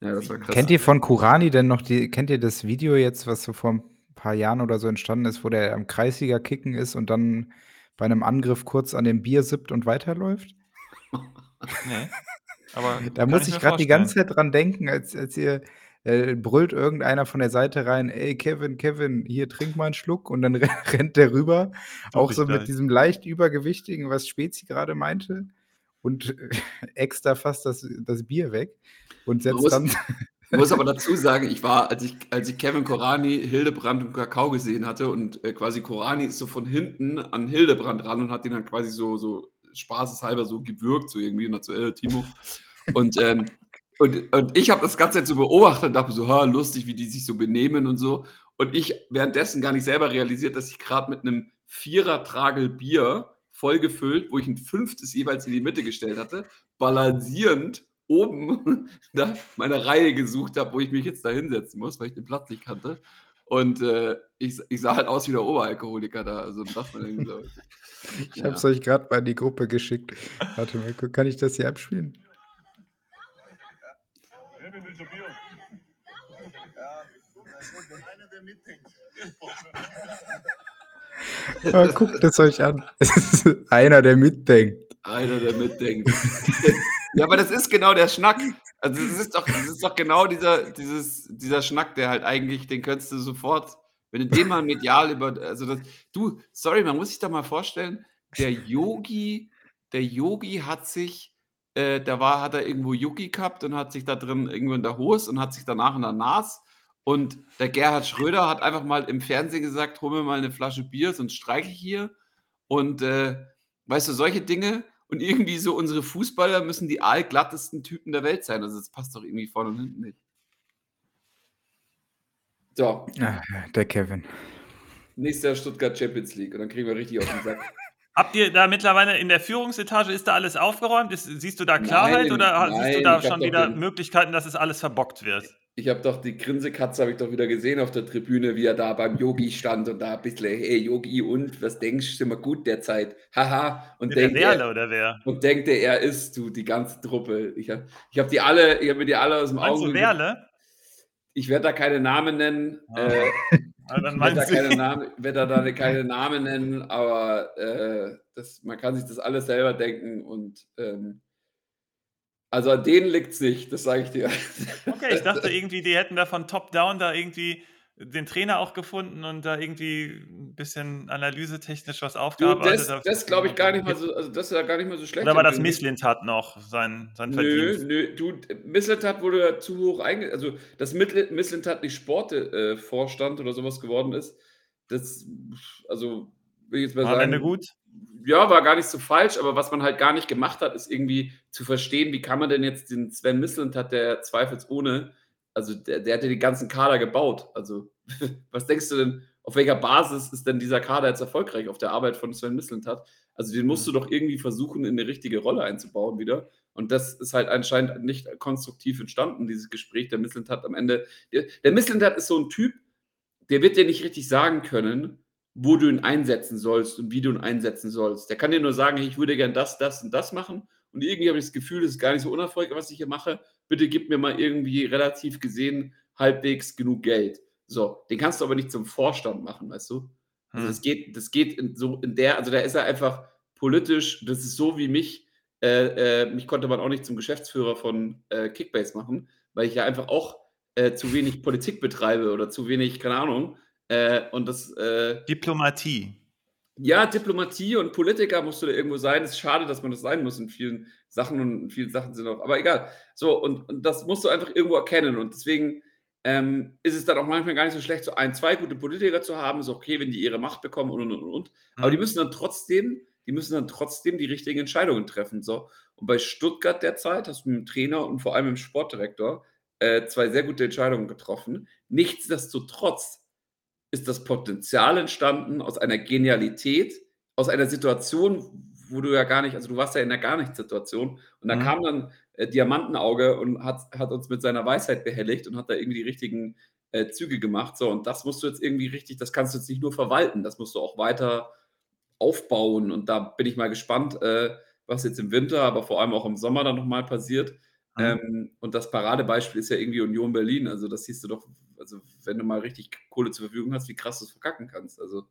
S2: Ja, das war krass.
S3: Kennt ihr von Kurani denn noch die, kennt ihr das Video jetzt, was so vor ein paar Jahren oder so entstanden ist, wo der am Kreisliga kicken ist und dann bei einem Angriff kurz an dem Bier sippt und weiterläuft?
S1: Ne. Aber
S3: Da
S1: kann
S3: muss
S1: ich
S3: ich
S1: mir
S3: grad die ganze
S1: vorstellen.
S3: Zeit dran denken, als als ihr äh, brüllt irgendeiner von der Seite rein: „Ey, Kevin, Kevin, hier trink mal 'n Schluck.“ Und dann ren rennt der rüber, auch
S1: ich
S3: so mit
S1: gleich.
S3: diesem leicht Übergewichtigen, was Spezi grade meinte und äxt da fast das das Bier weg und
S2: Man
S3: setzt
S2: muss
S3: dann
S2: muss aber dazu sagen, ich war als ich als ich Kevin Korani, Hildebrand und Kakao gesehen hatte und, äh, quasi Korani ist so von hinten an Hildebrand ran und hat ihn dann quasi so so spaßeshalber so gewürgt so irgendwie und hat so: „Äh, Timo.“ Und, ähm und und ich habe das ganze Zeit so beobachtet und dachte so: „Ha, lustig, wie die sich so benehmen und so.“ Und ich währenddessen gar nicht selber realisiert, dass ich grad mit 'nem Vierer-Tragel Bier vollgefüllt, wo ich 'n 5. jeweils in die Mitte gestellt hatte, balancierend oben nach meiner Reihe gesucht habe, wo ich mich jetzt da hinsetzen muss, weil ich den Platz nicht kannte. Und, äh, ich ich sah halt aus wie der Oberalkoholiker da, also dachte man irgendwie so
S3: Ich
S2: ja.
S3: habe es euch grad mal in die Gruppe geschickt. Warte mal, kann ich das hier abspielen?
S4: Ja, einer, der mitdenkt.
S3: Guckt es euch an. Es ist einer, der mitdenkt.
S2: Einer, der mitdenkt. Ja, aber das ist genau der Schnack. Also, das ist doch ist doch genau dieser dieses dieser Schnack, der halt eigentlich den könntest du sofort wenn du den mal medial über also, das du, sorry, man muss sich doch mal vorstellen, der Yogi der Yogi hat sich äh, da war hat er irgendwo Yogi gehabt und hat sich da drin irgendwo in der Hose und hat sich danach in der Nase und der Gerhard Schröder hat einfach mal im Fernsehen gesagt: „Hol mir mal 'ne Flasche Bier, sonst streike ich hier.“ Und, äh, weißt du, solche Dinge und irgendwie so unsere Fußballer müssen die aalglattesten Typen der Welt sein. Also, das passt doch irgendwie vorne und hinten nicht. So.
S3: Ah, ja, der Kevin.
S2: Nächstes Jahr Stuttgart Champions League und dann kriegen wir richtig auf den Sack.
S1: Habt ihr da mittlerweile in der Führungsetage ist da alles aufgeräumt? Ist siehst du da Klarheit
S2: Nein,
S1: oder ha siehst du
S2: nein,
S1: da schon wieder
S2: den
S1: Möglichkeiten, dass es alles verbockt wird?
S2: Ich habe doch die Grinsekatze habe ich doch wieder gesehen auf der Tribüne, wie er da beim Yogi stand und da bissle: „Hey Yogi und, was denkst, sind wir gut derzeit? Haha.“ Und
S1: Der
S2: denkt er
S1: Werle oder wer?
S2: und denkt er, er ist du, die ganze Truppe. Ich habe ich habe die alle ich habe mir die alle aus'm
S1: Meinst
S2: Auge
S1: du
S2: ge
S1: Werle?
S2: Ich werde da keine Namen nennen.
S1: Ah.
S2: Äh,
S1: Ah, dann
S2: ich werde da
S1: meinst du
S2: keine. Namen werde da keine Namen nennen, aber, äh, das man kann sich das alles selber denken und, ähm also, an denen liegt's nicht, das sage ich dir.
S1: Okay, ich dachte irgendwie, die hätten da von top down da irgendwie den Trainer auch gefunden und da irgendwie 'n bisschen analysetechnisch was
S2: Du,
S1: aufgearbeitet.
S2: das das glaube ich gar nicht mal so also, das ist ja gar nicht mal so schlecht
S1: Oder war das
S2: empfindet.
S1: Mislintat noch sein sein
S2: Nö,
S1: Verdienst?
S2: nö, du, Mislintat wurde ja zu hoch einge also, dass Mittel Mislintat nicht Sport äh, oder so was geworden ist, das also, will ich jetzt mal
S1: War am Ende
S2: sagen
S1: gut?
S2: Ja, war gar nicht so falsch, aber was man halt gar nicht gemacht hat, ist irgendwie zu verstehen, wie kann man denn jetzt den Sven Mislintat, der zweifelsohne also, der der hat ja den ganzen Kader gebaut. Also, was denkst du denn, auf welcher Basis ist denn dieser Kader jetzt erfolgreich? Auf der Arbeit von Sven Mislintat? Also, den musst du
S1: Mhm.
S2: doch irgendwie versuchen, in 'ne richtige Rolle einzubauen wieder. Und das ist halt anscheinend nicht konstruktiv entstanden, dieses Gespräch. Der Mislintat am Ende der der Mislintat ist so 'n Typ, der wird dir nicht richtig sagen können, wo du ihn einsetzen sollst und wie du ihn einsetzen sollst. Der kann dir nur sagen: „Ich würde gern das, das und das machen und irgendwie habe ich das Gefühl, das ist gar nicht so unerfolgreich, was ich hier mache. Bitte gib mir mal irgendwie relativ gesehen halbwegs genug Geld.“ So, den kannst du aber nicht zum Vorstand machen, weißt du? Also, das
S1: Mhm.
S2: geht das geht in so in der also, da ist er einfach politisch das ist so wie mich äh, äh, mich konnte man auch nicht zum Geschäftsführer von, äh, Kickbase machen, weil ich ja einfach auch, äh, zu wenig Politik betreibe oder zu wenig keine Ahnung, äh, und das, äh
S1: Diplomatie.
S2: Ja, Diplomatie und Politiker musst du da irgendwo sein. Ist schade, dass man das sein muss in vielen Sachen und in vielen Sachen sind auch aber egal. So, und und das musst du einfach irgendwo erkennen und deswegen, ähm, ist es dann auch manchmal gar nicht so schlecht, so 1, 2 gute Politiker zu haben. Ist okay, wenn die ihre Macht bekommen und, und, und, und. Aber die
S1: Mhm.
S2: müssen dann trotzdem die müssen dann trotzdem die richtigen Entscheidungen treffen, so. Und bei Stuttgart derzeit hast du mit'm Trainer und vor allem mit'm Sportdirektor, äh, 2 sehr gute Entscheidungen getroffen. Nichtsdestotrotz ist das Potenzial entstanden aus einer Genialität, aus einer Situation, wo du ja gar nicht also, du warst ja in 'ner Gar-nichts-Situation und da
S1: Mhm.
S2: kam dann, äh, Diamantenauge und hat hat uns mit seiner Weisheit behelligt und hat da irgendwie die richtigen, äh, Züge gemacht. So, und das musst du jetzt irgendwie richtig das kannst du jetzt nicht nur verwalten, das musst du auch weiter aufbauen. Und da bin ich mal gespannt, äh, was jetzt im Winter, aber vor allem auch im Sommer dann noch mal passiert.
S1: Mhm.
S2: Ähm, und das Paradebeispiel ist ja irgendwie Union Berlin. Also, das siehst du doch also, wenn du mal richtig Kohle zur Verfügung hast, wie krass du's verkacken kannst, also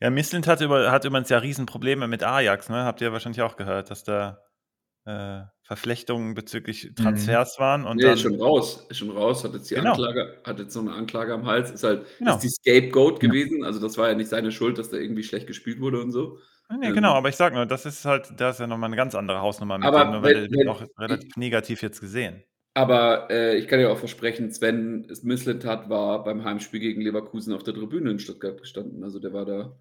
S1: Ja, Missland hat, über, hat übrigens ja Riesenprobleme mit Ajax, ne? Habt ihr wahrscheinlich auch gehört, dass da äh, Verflechtungen bezüglich
S3: Mhm.
S1: Transfers waren. Und
S2: Nee,
S1: dann,
S2: ist schon raus. Ist schon raus. Hat jetzt die
S1: Genau.
S2: Anklage, hat jetzt noch eine Anklage am Hals. Ist halt
S1: Genau.
S2: ist die Scapegoat
S3: Ja.
S2: gewesen. Also das war ja nicht seine Schuld, dass da irgendwie schlecht gespielt wurde und so.
S1: Nee,
S2: Ähm,
S1: genau, aber ich sag nur, das ist halt, da ist ja nochmal eine ganz andere Hausnummer mit
S2: Aber
S1: dem, nur weil wird auch relativ negativ jetzt gesehen.
S2: Aber äh, ich kann dir auch versprechen, Sven Mislintat war beim Heimspiel gegen Leverkusen auf der Tribüne in Stuttgart gestanden. Also der war da.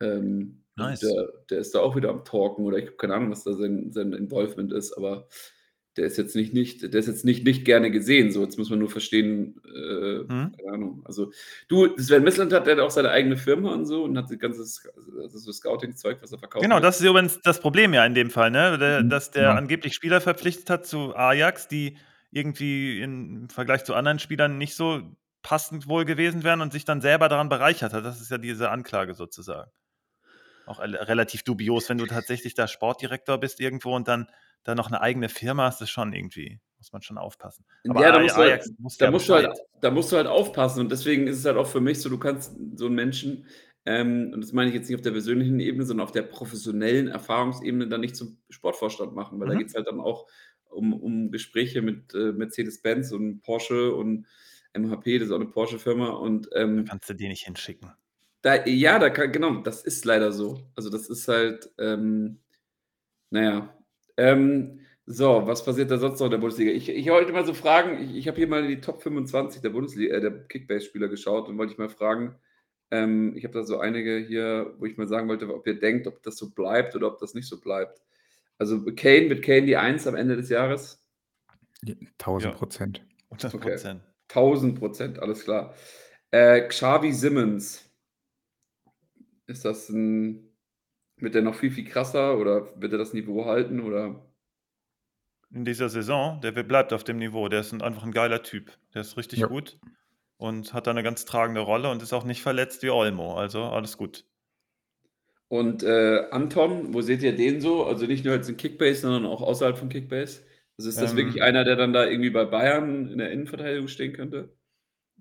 S2: Ähm,
S1: Nice.
S2: der, der ist da auch wieder am Talken oder ich habe keine Ahnung, was da sein, sein Involvement ist, aber der ist jetzt nicht, nicht, der ist jetzt nicht, nicht gerne gesehen. So, jetzt muss man nur verstehen, äh,
S1: Hm?
S2: keine Ahnung. Also du, Sven der hat auch seine eigene Firma und so und hat das ganze also so Scouting-Zeug, was er verkauft.
S1: Genau,
S2: hat.
S1: das ist übrigens das Problem ja in dem Fall, ne?
S3: Mhm,
S1: dass der
S3: genau.
S1: angeblich Spieler verpflichtet hat zu Ajax, die irgendwie im Vergleich zu anderen Spielern nicht so passend wohl gewesen wären und sich dann selber daran bereichert hat. Das ist ja diese Anklage sozusagen. Auch relativ dubios, wenn du tatsächlich da Sportdirektor bist irgendwo und dann da noch eine eigene Firma hast, ist schon irgendwie, muss man schon aufpassen. Aber
S2: Ja, da musst du halt-
S1: Ajax muss
S2: da
S1: ja
S2: musst, du halt,
S1: Bescheid.
S2: da musst du halt aufpassen und deswegen ist es halt auch für mich so, du kannst so einen Menschen, ähm, und das meine ich jetzt nicht auf der persönlichen Ebene, sondern auf der professionellen Erfahrungsebene dann nicht zum Sportvorstand machen, weil da
S1: Mhm.
S2: geht es halt dann auch um, um Gespräche mit äh, Mercedes-Benz und Porsche und MHP, das ist auch eine Porsche-Firma und ähm,
S1: Kannst du die nicht hinschicken.
S2: da, ja, da kann, genau, das ist leider so. Also das ist halt, ähm, naja. Ähm, so, was passiert da sonst noch in der Bundesliga? Ich, ich wollte mal so fragen, ich, ich habe hier mal in die Top 25 der Bundesliga, äh, der Kickbase-Spieler geschaut und wollte ich mal fragen, ähm, ich habe da so einige hier, wo ich mal sagen wollte, ob ihr denkt, ob das so bleibt oder ob das nicht so bleibt. Also Kane, wird Kane die Eins am Ende des Jahres?
S3: 1000
S1: Ja.
S3: Prozent.
S1: 100
S2: Okay.
S1: Prozent.
S2: 1000 Prozent, alles klar. Äh, Xavi Simmons. Ist das ein. Wird der noch viel, viel krasser oder wird er das Niveau halten? Oder?
S1: in dieser Saison, der bleibt auf dem Niveau. Der ist ein, einfach ein geiler Typ. Der ist richtig
S3: Ja.
S1: gut und hat da eine ganz tragende Rolle und ist auch nicht verletzt wie Olmo. Also alles gut.
S2: Und äh, Anton, wo seht ihr den so? Also nicht nur jetzt in Kickbase, sondern auch außerhalb von Kickbase? Also ist das
S1: Ähm,
S2: wirklich einer, der dann da irgendwie bei Bayern in der Innenverteidigung stehen könnte?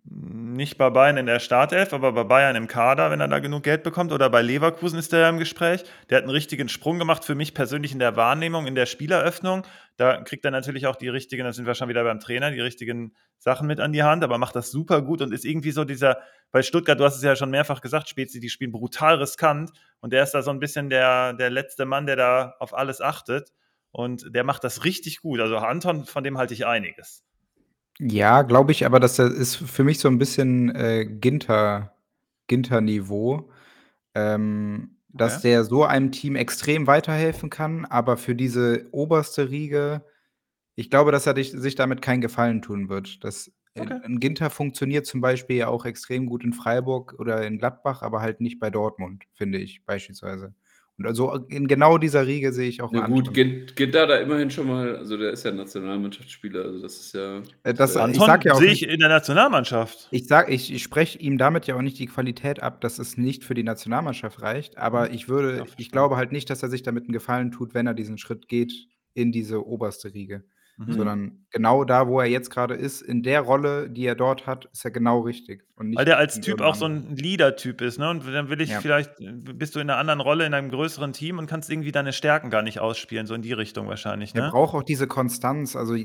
S1: Nicht bei Bayern in der Startelf, aber bei Bayern im Kader, wenn er da genug Geld bekommt. Oder bei Leverkusen ist der im Gespräch. Der hat einen richtigen Sprung gemacht für mich persönlich in der Wahrnehmung, in der Spieleröffnung. Da kriegt er natürlich auch die richtigen, da sind wir schon wieder beim Trainer, die richtigen Sachen mit an die Hand, aber macht das super gut und ist irgendwie so dieser, bei Stuttgart, du hast es ja schon mehrfach gesagt, Spezi, die spielen brutal riskant und der ist da so ein bisschen der, der letzte Mann, der da auf alles achtet und der macht das richtig gut. Also Anton, von dem halte ich einiges.
S3: Ja, glaube ich, aber das ist für mich so ein bisschen äh, Ginter, Ginter-Niveau, ähm, dass
S1: Okay.
S3: der so einem Team extrem weiterhelfen kann, aber für diese oberste Riege, ich glaube, dass er dich, sich damit keinen Gefallen tun wird. Das, äh,
S1: Okay.
S3: Ein Ginter funktioniert zum Beispiel ja auch extrem gut in Freiburg oder in Gladbach, aber halt nicht bei Dortmund, finde ich beispielsweise. Und also in genau dieser Riege sehe ich auch
S2: Na gut, geht, geht da da immerhin schon mal, also der ist ja Nationalmannschaftsspieler, also das ist ja.
S3: Äh, das-
S2: äh,
S3: Ich
S1: Anton
S3: sag ja auch
S1: sehe
S3: nicht-
S1: ich in der Nationalmannschaft.
S3: Ich sag, ich, ich spreche ihm damit ja auch nicht die Qualität ab, dass es nicht für die Nationalmannschaft reicht, aber ich
S1: Ja,
S3: würde, ich glaube halt nicht, dass er sich damit einen Gefallen tut, wenn er diesen Schritt geht in diese oberste Riege.
S1: Mhm.
S3: Sondern genau da, wo er jetzt gerade ist, in der Rolle, die er dort hat, ist er genau richtig. Und nicht
S1: Weil der als Typ auch so ein Leader-Typ ist, ne? Und dann will ich
S3: Ja.
S1: vielleicht, bist du in einer anderen Rolle, in einem größeren Team und kannst irgendwie deine Stärken gar nicht ausspielen, so in die Richtung wahrscheinlich,
S3: Er
S1: ne?
S3: braucht auch diese Konstanz, also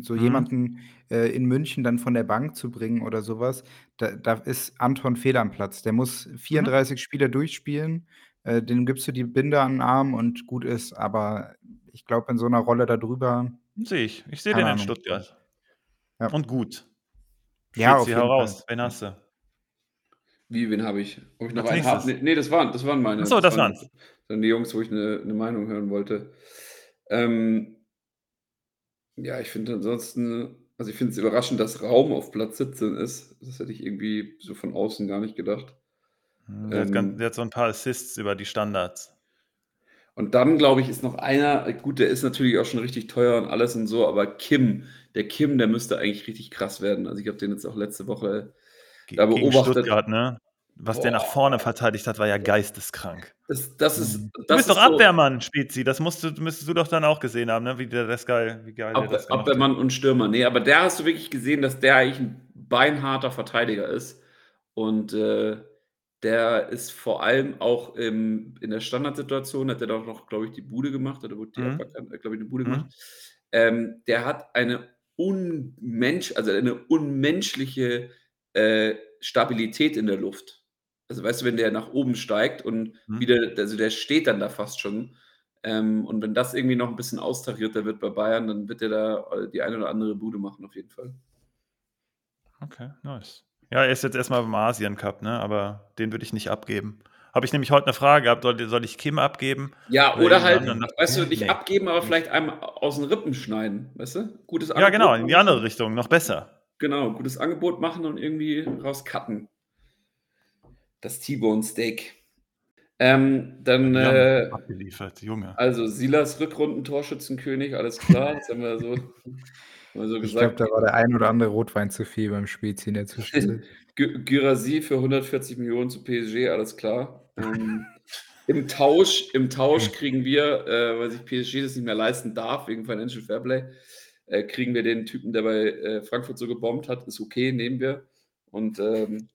S3: so
S1: Mhm.
S3: jemanden äh, in München dann von der Bank zu bringen oder sowas, da, da ist Anton fehl am Platz. Der muss
S1: Mhm.
S3: 34 Spiele durchspielen, äh, dem gibst du die Binde an den Arm und gut ist. Aber ich glaube, in so einer Rolle da drüber,
S1: Sehe ich. Ich sehe den in
S3: Ahnung.
S1: Stuttgart.
S3: Ja.
S1: Und gut.
S3: Ja, auf jeden
S1: hau
S3: Fall.
S1: raus. Wen hast du?
S2: Wie, wen habe ich? Ob ich noch
S1: Als
S2: einen habe? Nee, nee, das waren, das waren meine.
S1: Ach so, das
S2: waren. Dann die Jungs, wo ich eine, eine Meinung hören wollte. Ähm, ja, ich finde ansonsten, also ich finde es überraschend, dass Raum auf Platz 17 ist. Das hätte ich irgendwie so von außen gar nicht gedacht.
S1: Der, hat ganz,
S2: Ähm,
S1: der hat so ein paar Assists über die Standards.
S2: Und dann, glaube ich, ist noch einer, gut, der ist natürlich auch schon richtig teuer und alles und so, aber Kim, der Kim, der müsste eigentlich richtig krass werden. Also ich habe den jetzt auch letzte Woche
S1: Ge
S2: da
S1: gegen
S2: beobachtet.
S1: Stuttgart, ne? Was der nach
S2: Boah.
S1: vorne verteidigt hat, war ja geisteskrank.
S2: Das, das ist,
S3: Mhm.
S1: Du
S2: das
S1: bist
S2: ist
S1: doch
S2: so
S1: Abwehrmann, Spezi. Das musst du, müsstest du doch dann auch gesehen haben, ne? Wie der das geil, wie geil der
S2: Ab,
S1: das gemacht hat.
S2: Abwehrmann und Stürmer. Nee, aber der hast du wirklich gesehen, dass der eigentlich ein beinharter Verteidiger ist. Und äh, der ist vor allem auch im, in der Standardsituation, hat er doch noch, glaube ich, die Bude gemacht, oder wurde
S1: Mhm.
S2: Uppercut, glaube ich, eine Bude
S1: Mhm.
S2: gemacht. Ähm, der hat eine unmensch, also eine unmenschliche äh, Stabilität in der Luft. Also weißt du, wenn der nach oben steigt und
S1: Mhm.
S2: wieder, also der steht dann da fast schon. Ähm, und wenn das irgendwie noch ein bisschen austarierter wird bei Bayern, dann wird er da äh, die eine oder andere Bude machen, auf jeden Fall.
S1: Okay, nice. Ja, er ist jetzt erstmal beim Asien Cup, ne? aber den würde ich nicht abgeben. Habe ich nämlich heute eine Frage gehabt, soll, soll ich Kim abgeben?
S2: Ja,
S1: Oder
S2: oder halt, weißt du, nicht
S1: Nee.
S2: abgeben, aber vielleicht einmal aus den Rippen schneiden, weißt du? Gutes
S1: Ja, genau, in die andere Richtung, noch besser.
S2: Genau, gutes Angebot machen und irgendwie rauscutten. Das T-Bone Steak. Ähm, dann,
S1: haben
S2: äh,
S1: abgeliefert, Junge.
S2: also Silas Rückrunden-Torschützenkönig, alles klar, das haben wir so, so
S3: Ich glaube, da war der ein oder andere Rotwein zu viel beim Spezi in der Zwischenzeit.
S2: Gy- Gyrassi für 140 Millionen zu PSG, alles klar. Ähm, Im Tausch, im Tausch kriegen wir, äh, weil sich PSG das nicht mehr leisten darf, wegen Financial Fairplay, äh, kriegen wir den Typen, der bei äh, Frankfurt so gebombt hat, ist okay, nehmen wir. Und ähm,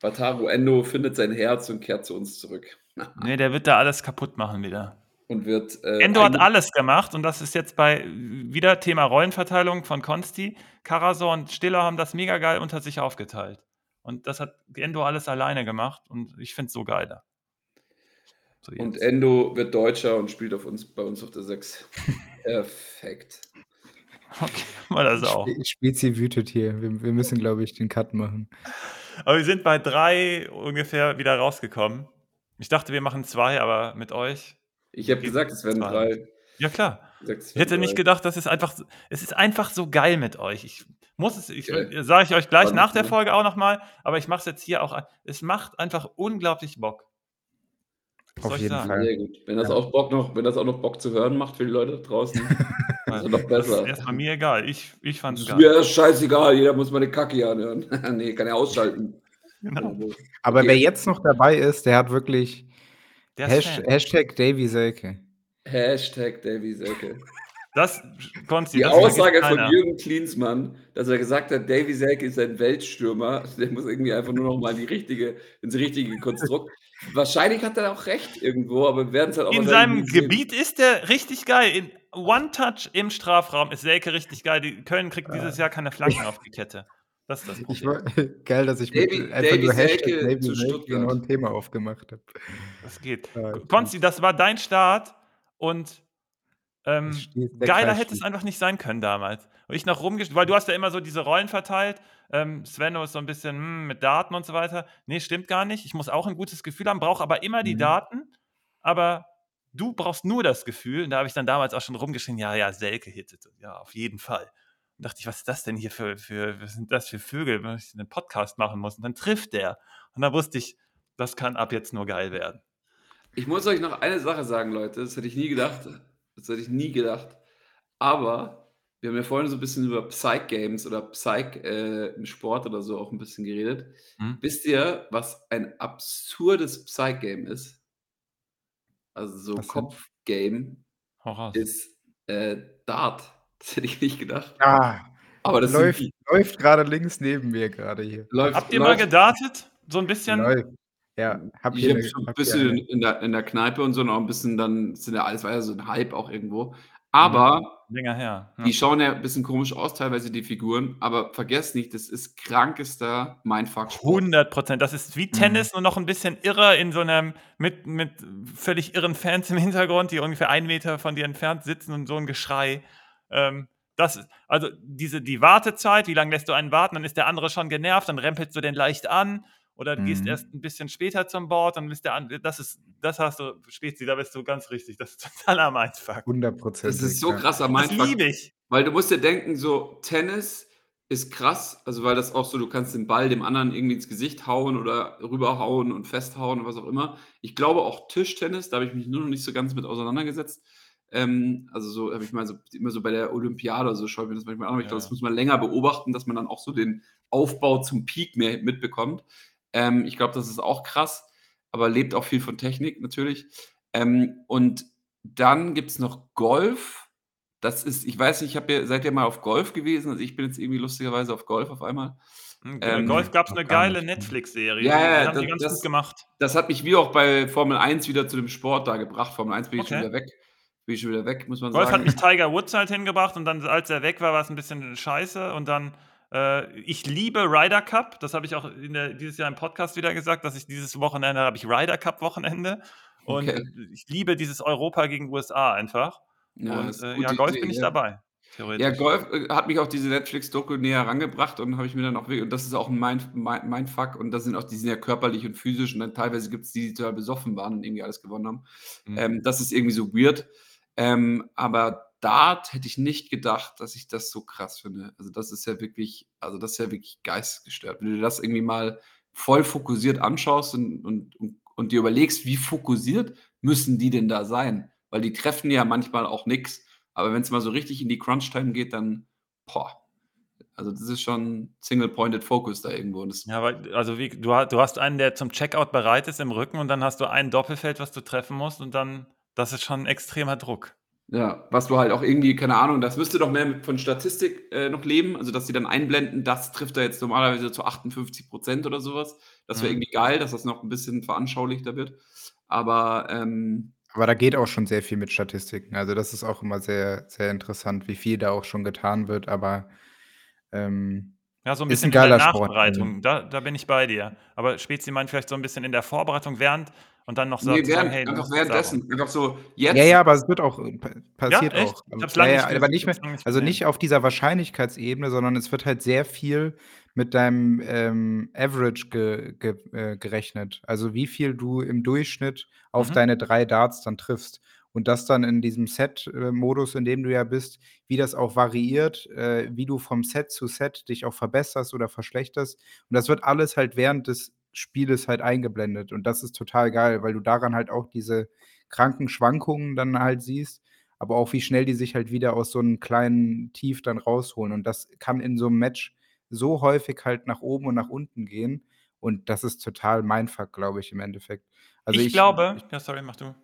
S2: Wataru Endo findet sein Herz und kehrt zu uns zurück.
S1: Nee, der wird da alles kaputt machen wieder.
S2: Und wird. Äh,
S1: Endo hat alles gemacht und das ist jetzt bei wieder Thema Rollenverteilung von Konsti. Karasor und Stiller haben das mega geil unter sich aufgeteilt. Und das hat Endo alles alleine gemacht und ich finde es so geiler. So
S2: Und. Endo wird Deutscher und spielt auf uns, bei uns auf der 6. Perfekt.
S1: Okay, mal das auch.
S3: Spe- Spezi wütet hier. Wir, wir müssen, glaube ich, den Cut machen.
S1: Aber wir sind bei drei ungefähr wieder rausgekommen. Ich dachte, wir machen zwei, aber mit euch.
S2: Ich habe gesagt, es werden
S1: zwei.
S2: drei.
S1: Ja, klar.
S2: Sechs,
S1: Ich hätte nicht gedacht, dass es einfach, so- es ist einfach so geil mit euch. Ich muss es, ich
S2: Geil.
S1: sage ich euch gleich
S2: Spannend,
S1: nach der? Folge auch nochmal, aber ich mache es jetzt hier auch. Es macht einfach unglaublich Bock. Was
S3: Auf jeden
S1: sagen?
S3: Fall.
S2: Sehr gut. Wenn das
S3: Ja.
S2: auch Bock noch, wenn das auch noch Bock zu hören macht für die Leute da draußen, ist noch
S1: Das ist
S2: besser.
S1: erstmal mir egal. Ich, ich fand es
S2: Ist
S1: geil.
S2: mir scheißegal, jeder muss meine Kacke hier anhören. nee, kann er ausschalten.
S1: Genau.
S3: Aber
S2: Okay.
S3: wer jetzt noch dabei ist, der hat wirklich
S1: Der ist
S3: Hash,
S1: Fan.
S3: Hashtag Davy Selke.
S2: Hashtag Davy Selke.
S1: Das, Konsti,
S2: Die
S1: das
S2: Aussage von. Jürgen Klinsmann, dass er gesagt hat, Davy Selke ist ein Weltstürmer, der muss irgendwie einfach nur noch mal die richtige, ins richtige Konstrukt. Wahrscheinlich hat er auch recht irgendwo, aber wir werden es halt auch
S1: In seinem. Gebiet ist der richtig geil. In One-Touch im Strafraum ist Selke richtig geil. Die Köln kriegt dieses Jahr keine Flanken auf die Kette. Das ist das
S3: Ich
S1: Problem.
S3: war, geil, dass ich mit
S2: Davy-
S3: einfach
S2: Davy
S3: nur Hashtag Davy
S2: zu Stuttgart.
S3: noch ein Thema aufgemacht habe.
S1: Das geht.
S3: Ja,
S1: Konsti, das war dein Start und ähm, geiler
S3: Kreis
S1: hätte es einfach nicht sein können damals. Und ich noch rumgesch weil du hast ja immer so diese Rollen verteilt. Ähm, Svenno ist so ein bisschen hm, mit Daten und so weiter. Nee, stimmt gar nicht. Ich muss auch ein gutes Gefühl haben, brauche aber immer die
S3: Mhm.
S1: Daten. Aber du brauchst nur das Gefühl. Und da habe ich dann damals auch schon rumgeschrien, ja, ja, Selke hittet. Ja, auf jeden Fall. Dachte ich, was ist das denn hier für, für was sind das für Vögel, wenn ich einen Podcast machen muss? Und dann trifft der. Und da wusste ich, das kann ab jetzt nur geil werden.
S2: Ich muss euch noch eine Sache sagen, Leute. Das hätte ich nie gedacht. Das hätte ich nie gedacht. Aber wir haben ja vorhin so ein bisschen über Psych-Games oder Psych äh, im Sport oder so auch ein bisschen geredet.
S1: Hm?
S2: Wisst ihr, was ein absurdes Psych-Game ist? Also so
S1: Hau raus.
S2: ist äh, Dart. Das hätte ich nicht gedacht.
S3: Ah,
S2: Aber das
S3: läuft,
S2: die-
S3: läuft gerade links neben mir gerade hier.
S2: läuft,
S1: Habt ihr mal
S2: läuft,
S1: gedartet? So ein bisschen?
S3: Läuft. Ja, hab
S2: Ich habe so ein bisschen in der, in der Kneipe und so noch ein bisschen, dann sind ja alles war ja so ein Hype auch irgendwo. Aber
S1: Länger her. Ja.
S2: die schauen ja ein bisschen komisch aus, teilweise die Figuren. Aber vergesst nicht, das ist krankester Mindfuck-Sport.
S1: 100 Prozent. Das ist wie Tennis, nur noch ein bisschen irrer in so einem, mit, mit völlig irren Fans im Hintergrund, die ungefähr einen Meter von dir entfernt sitzen und so ein Geschrei. Ähm, das ist, also diese, die Wartezeit, wie lange lässt du einen warten, dann ist der andere schon genervt, dann rempelst du den leicht an oder du gehst
S3: Mhm.
S1: erst ein bisschen später zum Board, dann bist der an, das ist, das hast du, Spezi, da bist du ganz richtig, das ist totaler Mindfuck.
S3: 100 Prozent.
S2: Das ist so krasser
S1: Das
S2: Mindfuck.
S1: liebe ich.
S2: Weil du musst dir denken, so Tennis ist krass, also weil das auch so, du kannst den Ball dem anderen irgendwie ins Gesicht hauen oder rüberhauen und festhauen und was auch immer. Ich glaube auch Tischtennis, da habe ich mich nur noch nicht so ganz mit auseinandergesetzt. Ähm, also so habe ich mal so immer so bei der Olympiade oder so schaue ich mir das manchmal an, aber ich glaube,
S1: Ja.
S2: das muss man länger beobachten, dass man dann auch so den Aufbau zum Peak mehr mitbekommt. Ähm, ich glaube, das ist auch krass, aber lebt auch viel von Technik natürlich. Ähm, und dann gibt es noch Golf. Das ist, ich weiß nicht, ich habe ja, seid ihr mal auf Golf gewesen? Also ich bin jetzt irgendwie lustigerweise auf Golf auf einmal.
S1: Hm,
S2: Ähm,
S1: Golf gab es eine geile. Netflix-Serie.
S2: Ja, ja,
S1: die haben die
S2: das-
S1: ganz
S2: das-
S1: gut gemacht.
S2: Das hat mich wie auch bei Formel 1 wieder zu dem Sport da gebracht. Formel 1 bin ich schon
S1: Okay.
S2: wieder weg. Bin ich schon wieder weg, muss man
S1: Golf
S2: sagen.
S1: hat mich Tiger Woods halt hingebracht und dann, als er weg war, war es ein bisschen scheiße. Und dann, äh, ich liebe Ryder Cup. Das habe ich auch in der, dieses Jahr im Podcast wieder gesagt, dass ich dieses Wochenende habe ich Ryder Cup Wochenende. Und
S2: Okay.
S1: ich liebe dieses Europa gegen USA einfach.
S2: Ja,
S1: und äh, ja, Golf
S2: die-
S1: bin ich
S2: ja.
S1: dabei.
S2: Ja, Golf äh, hat mich auch diese Netflix-Doku näher rangebracht und habe ich mir dann auch und das ist auch mein, mein, mein Fuck, und das sind auch, die sind ja körperlich und physisch und dann teilweise gibt es die, die total besoffen waren und irgendwie alles gewonnen haben.
S1: Mhm.
S2: Ähm, das ist irgendwie so weird. Ähm, aber Dart hätte ich nicht gedacht, dass ich das so krass finde. Also das ist ja wirklich, also das ist ja wirklich geistesgestört. Wenn du das irgendwie mal voll fokussiert anschaust und, und, und, und dir überlegst, wie fokussiert müssen die denn da sein? Weil die treffen ja manchmal auch nichts. Aber wenn es mal so richtig in die Crunch-Time geht, dann, boah. Also das ist schon Single-Pointed Focus da irgendwo.
S1: Ja, aber also wie, du, du hast einen, der zum Checkout bereit ist im Rücken und dann hast du ein Doppelfeld, was du treffen musst und dann, das ist schon ein extremer Druck.
S2: Ja, was du halt auch irgendwie, keine Ahnung, das müsste doch mehr von Statistik äh, noch leben, also dass sie dann einblenden, das trifft er jetzt normalerweise zu 58 Prozent oder sowas. Das wäre
S1: Mhm.
S2: irgendwie geil, dass das noch ein bisschen veranschaulichter wird. Aber ähm,
S3: Aber da geht auch schon sehr viel mit Statistiken. Also das ist auch immer sehr, sehr interessant, wie viel da auch schon getan wird. Aber ähm,
S1: Ja, so ein bisschen
S3: ein
S1: in der
S3: Sport,
S1: Nachbereitung, da, da bin ich bei dir. Aber Spezi meint vielleicht so ein bisschen in der Vorbereitung während und dann noch so
S2: nee,
S1: zu sagen,
S2: während,
S1: hey,
S2: einfach währenddessen, einfach so jetzt.
S3: ja, ja, aber es wird auch äh, pa- passiert
S1: echt?
S3: auch.
S1: Ich hab's
S3: ja,
S1: lange
S3: ja,
S1: nicht
S3: aber nicht
S1: ich
S3: mehr,
S1: hab's lange nicht
S3: also nicht auf dieser Wahrscheinlichkeitsebene, sondern es wird halt sehr viel mit deinem ähm, Average ge, ge, äh, gerechnet. Also wie viel du im Durchschnitt auf
S1: Mhm.
S3: deine drei Darts dann triffst. Und das dann in diesem Set-Modus, in dem du ja bist, wie das auch variiert, äh, wie du vom Set zu Set dich auch verbesserst oder verschlechterst. Und das wird alles halt während des Spieles halt eingeblendet. Und das ist total geil, weil du daran halt auch diese kranken Schwankungen dann halt siehst, aber auch wie schnell die sich halt wieder aus so einem kleinen Tief dann rausholen. Und das kann in so einem Match so häufig halt nach oben und nach unten gehen. Und das ist total Mindfuck, glaube ich, im Endeffekt. Also
S1: ich, glaube, ja, sorry, mach du.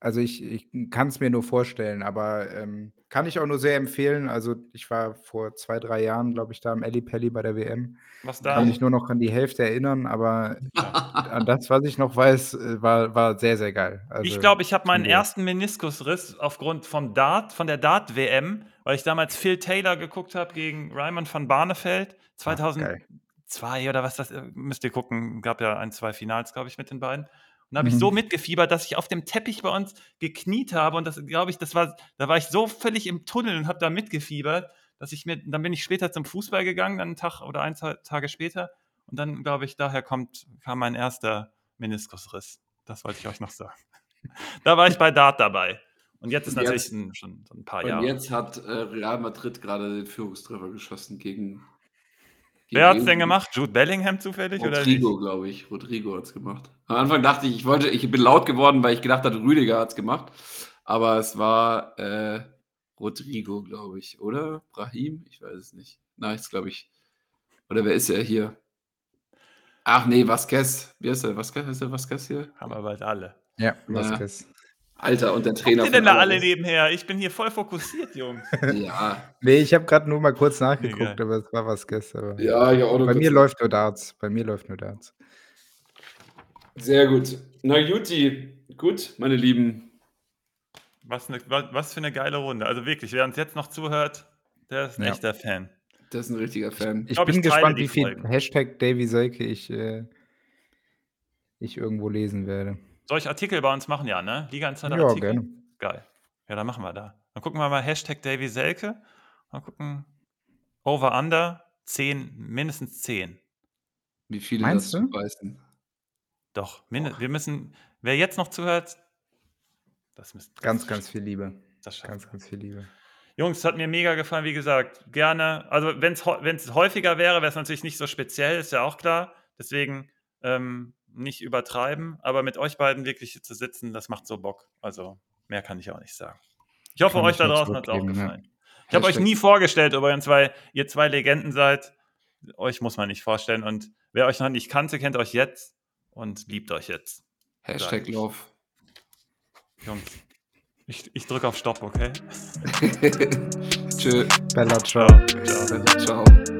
S3: Also ich, ich kann es mir nur vorstellen, aber ähm, kann ich auch nur sehr empfehlen. Also ich war vor zwei, drei Jahren, glaube ich, da im Elli Pelli bei der WM.
S1: Was
S3: Kann
S1: da?
S3: mich nur noch an die Hälfte erinnern, aber an das, was ich noch weiß, äh, war, war sehr, sehr geil. Also,
S1: ich glaube, ich habe meinen
S3: gut.
S1: ersten Meniskusriss aufgrund vom Dart, von der Dart-WM, weil ich damals Phil Taylor geguckt habe gegen Raymond van Barneveld.
S3: Ach, geil.
S1: 2002 oder was das, äh, müsst ihr gucken, gab ja ein, zwei Finals, glaube ich, mit den beiden. Und da habe ich
S3: Mhm.
S1: so mitgefiebert, dass ich auf dem Teppich bei uns gekniet habe und das, glaube ich, das war, da war ich so völlig im Tunnel und habe da mitgefiebert, dass ich mir, dann bin ich später zum Fußball gegangen, dann einen Tag oder ein, zwei Tage später und dann, glaube ich, daher kommt, kam mein erster Meniskusriss. Das wollte ich euch noch sagen. Da war ich bei Dart dabei. Und jetzt ist
S2: Und
S1: natürlich
S2: jetzt-
S1: ein, schon so ein paar
S2: Und
S1: Jahre.
S2: jetzt hat äh, Real Madrid gerade den Führungstreffer geschossen gegen.
S1: Wer hat es denn gemacht? Jude Bellingham zufällig?
S2: Rodrigo, glaube ich. Rodrigo hat es gemacht. Am Anfang dachte ich, ich wollte, ich bin laut geworden, weil ich gedacht hatte, Rüdiger hat es gemacht. Aber es war äh, Rodrigo, glaube ich. Oder? Brahim? Ich weiß es nicht. Nein, ist glaube ich. Oder wer ist er hier? Ach nee, Vasquez. Wie heißt er? Vasquez? Ist der Vasquez hier?
S1: Haben wir bald alle.
S3: Ja,
S2: Ja. Alter, und der Trainer
S1: ihr denn da alle nebenher? Ich bin hier voll fokussiert, Jungs.
S2: Ja,
S3: Nee, ich habe gerade nur mal kurz nachgeguckt,
S1: Egal.
S3: aber es war Vasquez. Aber
S2: ja, ja, auch noch
S3: Bei mir läuft nur Darts. Bei mir läuft nur Darts.
S2: Sehr gut. Na, Juti. Gut, meine Lieben.
S1: Was, ne, was, was für eine geile Runde. Also wirklich, wer uns jetzt noch zuhört, der ist ein
S3: Ja.
S1: echter Fan.
S2: Das ist ein richtiger Fan.
S3: Ich
S1: glaub,
S3: bin
S1: ich teile
S3: gespannt, wie viel
S1: Folgen.
S3: Hashtag Davy Selke ich, äh, ich irgendwo lesen werde.
S1: Soll ich Artikel bei uns machen? Ja, ne? Liga Insider
S3: Ja,
S1: Artikel.
S3: gerne.
S1: Geil. Ja, dann machen wir da. Dann gucken wir mal Hashtag Davy Selke. Mal gucken. Over Under 10, mindestens 10.
S2: Wie viele
S3: Meinst
S2: das
S3: du?
S2: beißen?
S1: Doch, minde, wir müssen, wer jetzt noch zuhört, das müsste.
S3: Ganz, ganz viel Liebe.
S1: Das
S3: Ganz,
S1: wir.
S3: ganz viel Liebe.
S1: Jungs, es hat mir mega gefallen, wie gesagt. Gerne, also wenn es häufiger wäre, wäre es natürlich nicht so speziell, ist ja auch klar. Deswegen ähm, nicht übertreiben, aber mit euch beiden wirklich hier zu sitzen, das macht so Bock. Also mehr kann ich auch nicht sagen. Ich hoffe,
S3: Kann
S1: euch da draußen hat es auch gefallen. Ich habe euch nie vorgestellt übrigens, weil ihr zwei Legenden seid. Euch muss man nicht vorstellen. Und wer euch noch nicht kannte, kennt euch jetzt und liebt euch jetzt.
S2: Hashtag Love.
S1: Jungs, ich, ich drücke auf Stopp, okay?
S2: Tschö.
S3: Bella, ciao.
S1: Ciao.
S2: Ciao.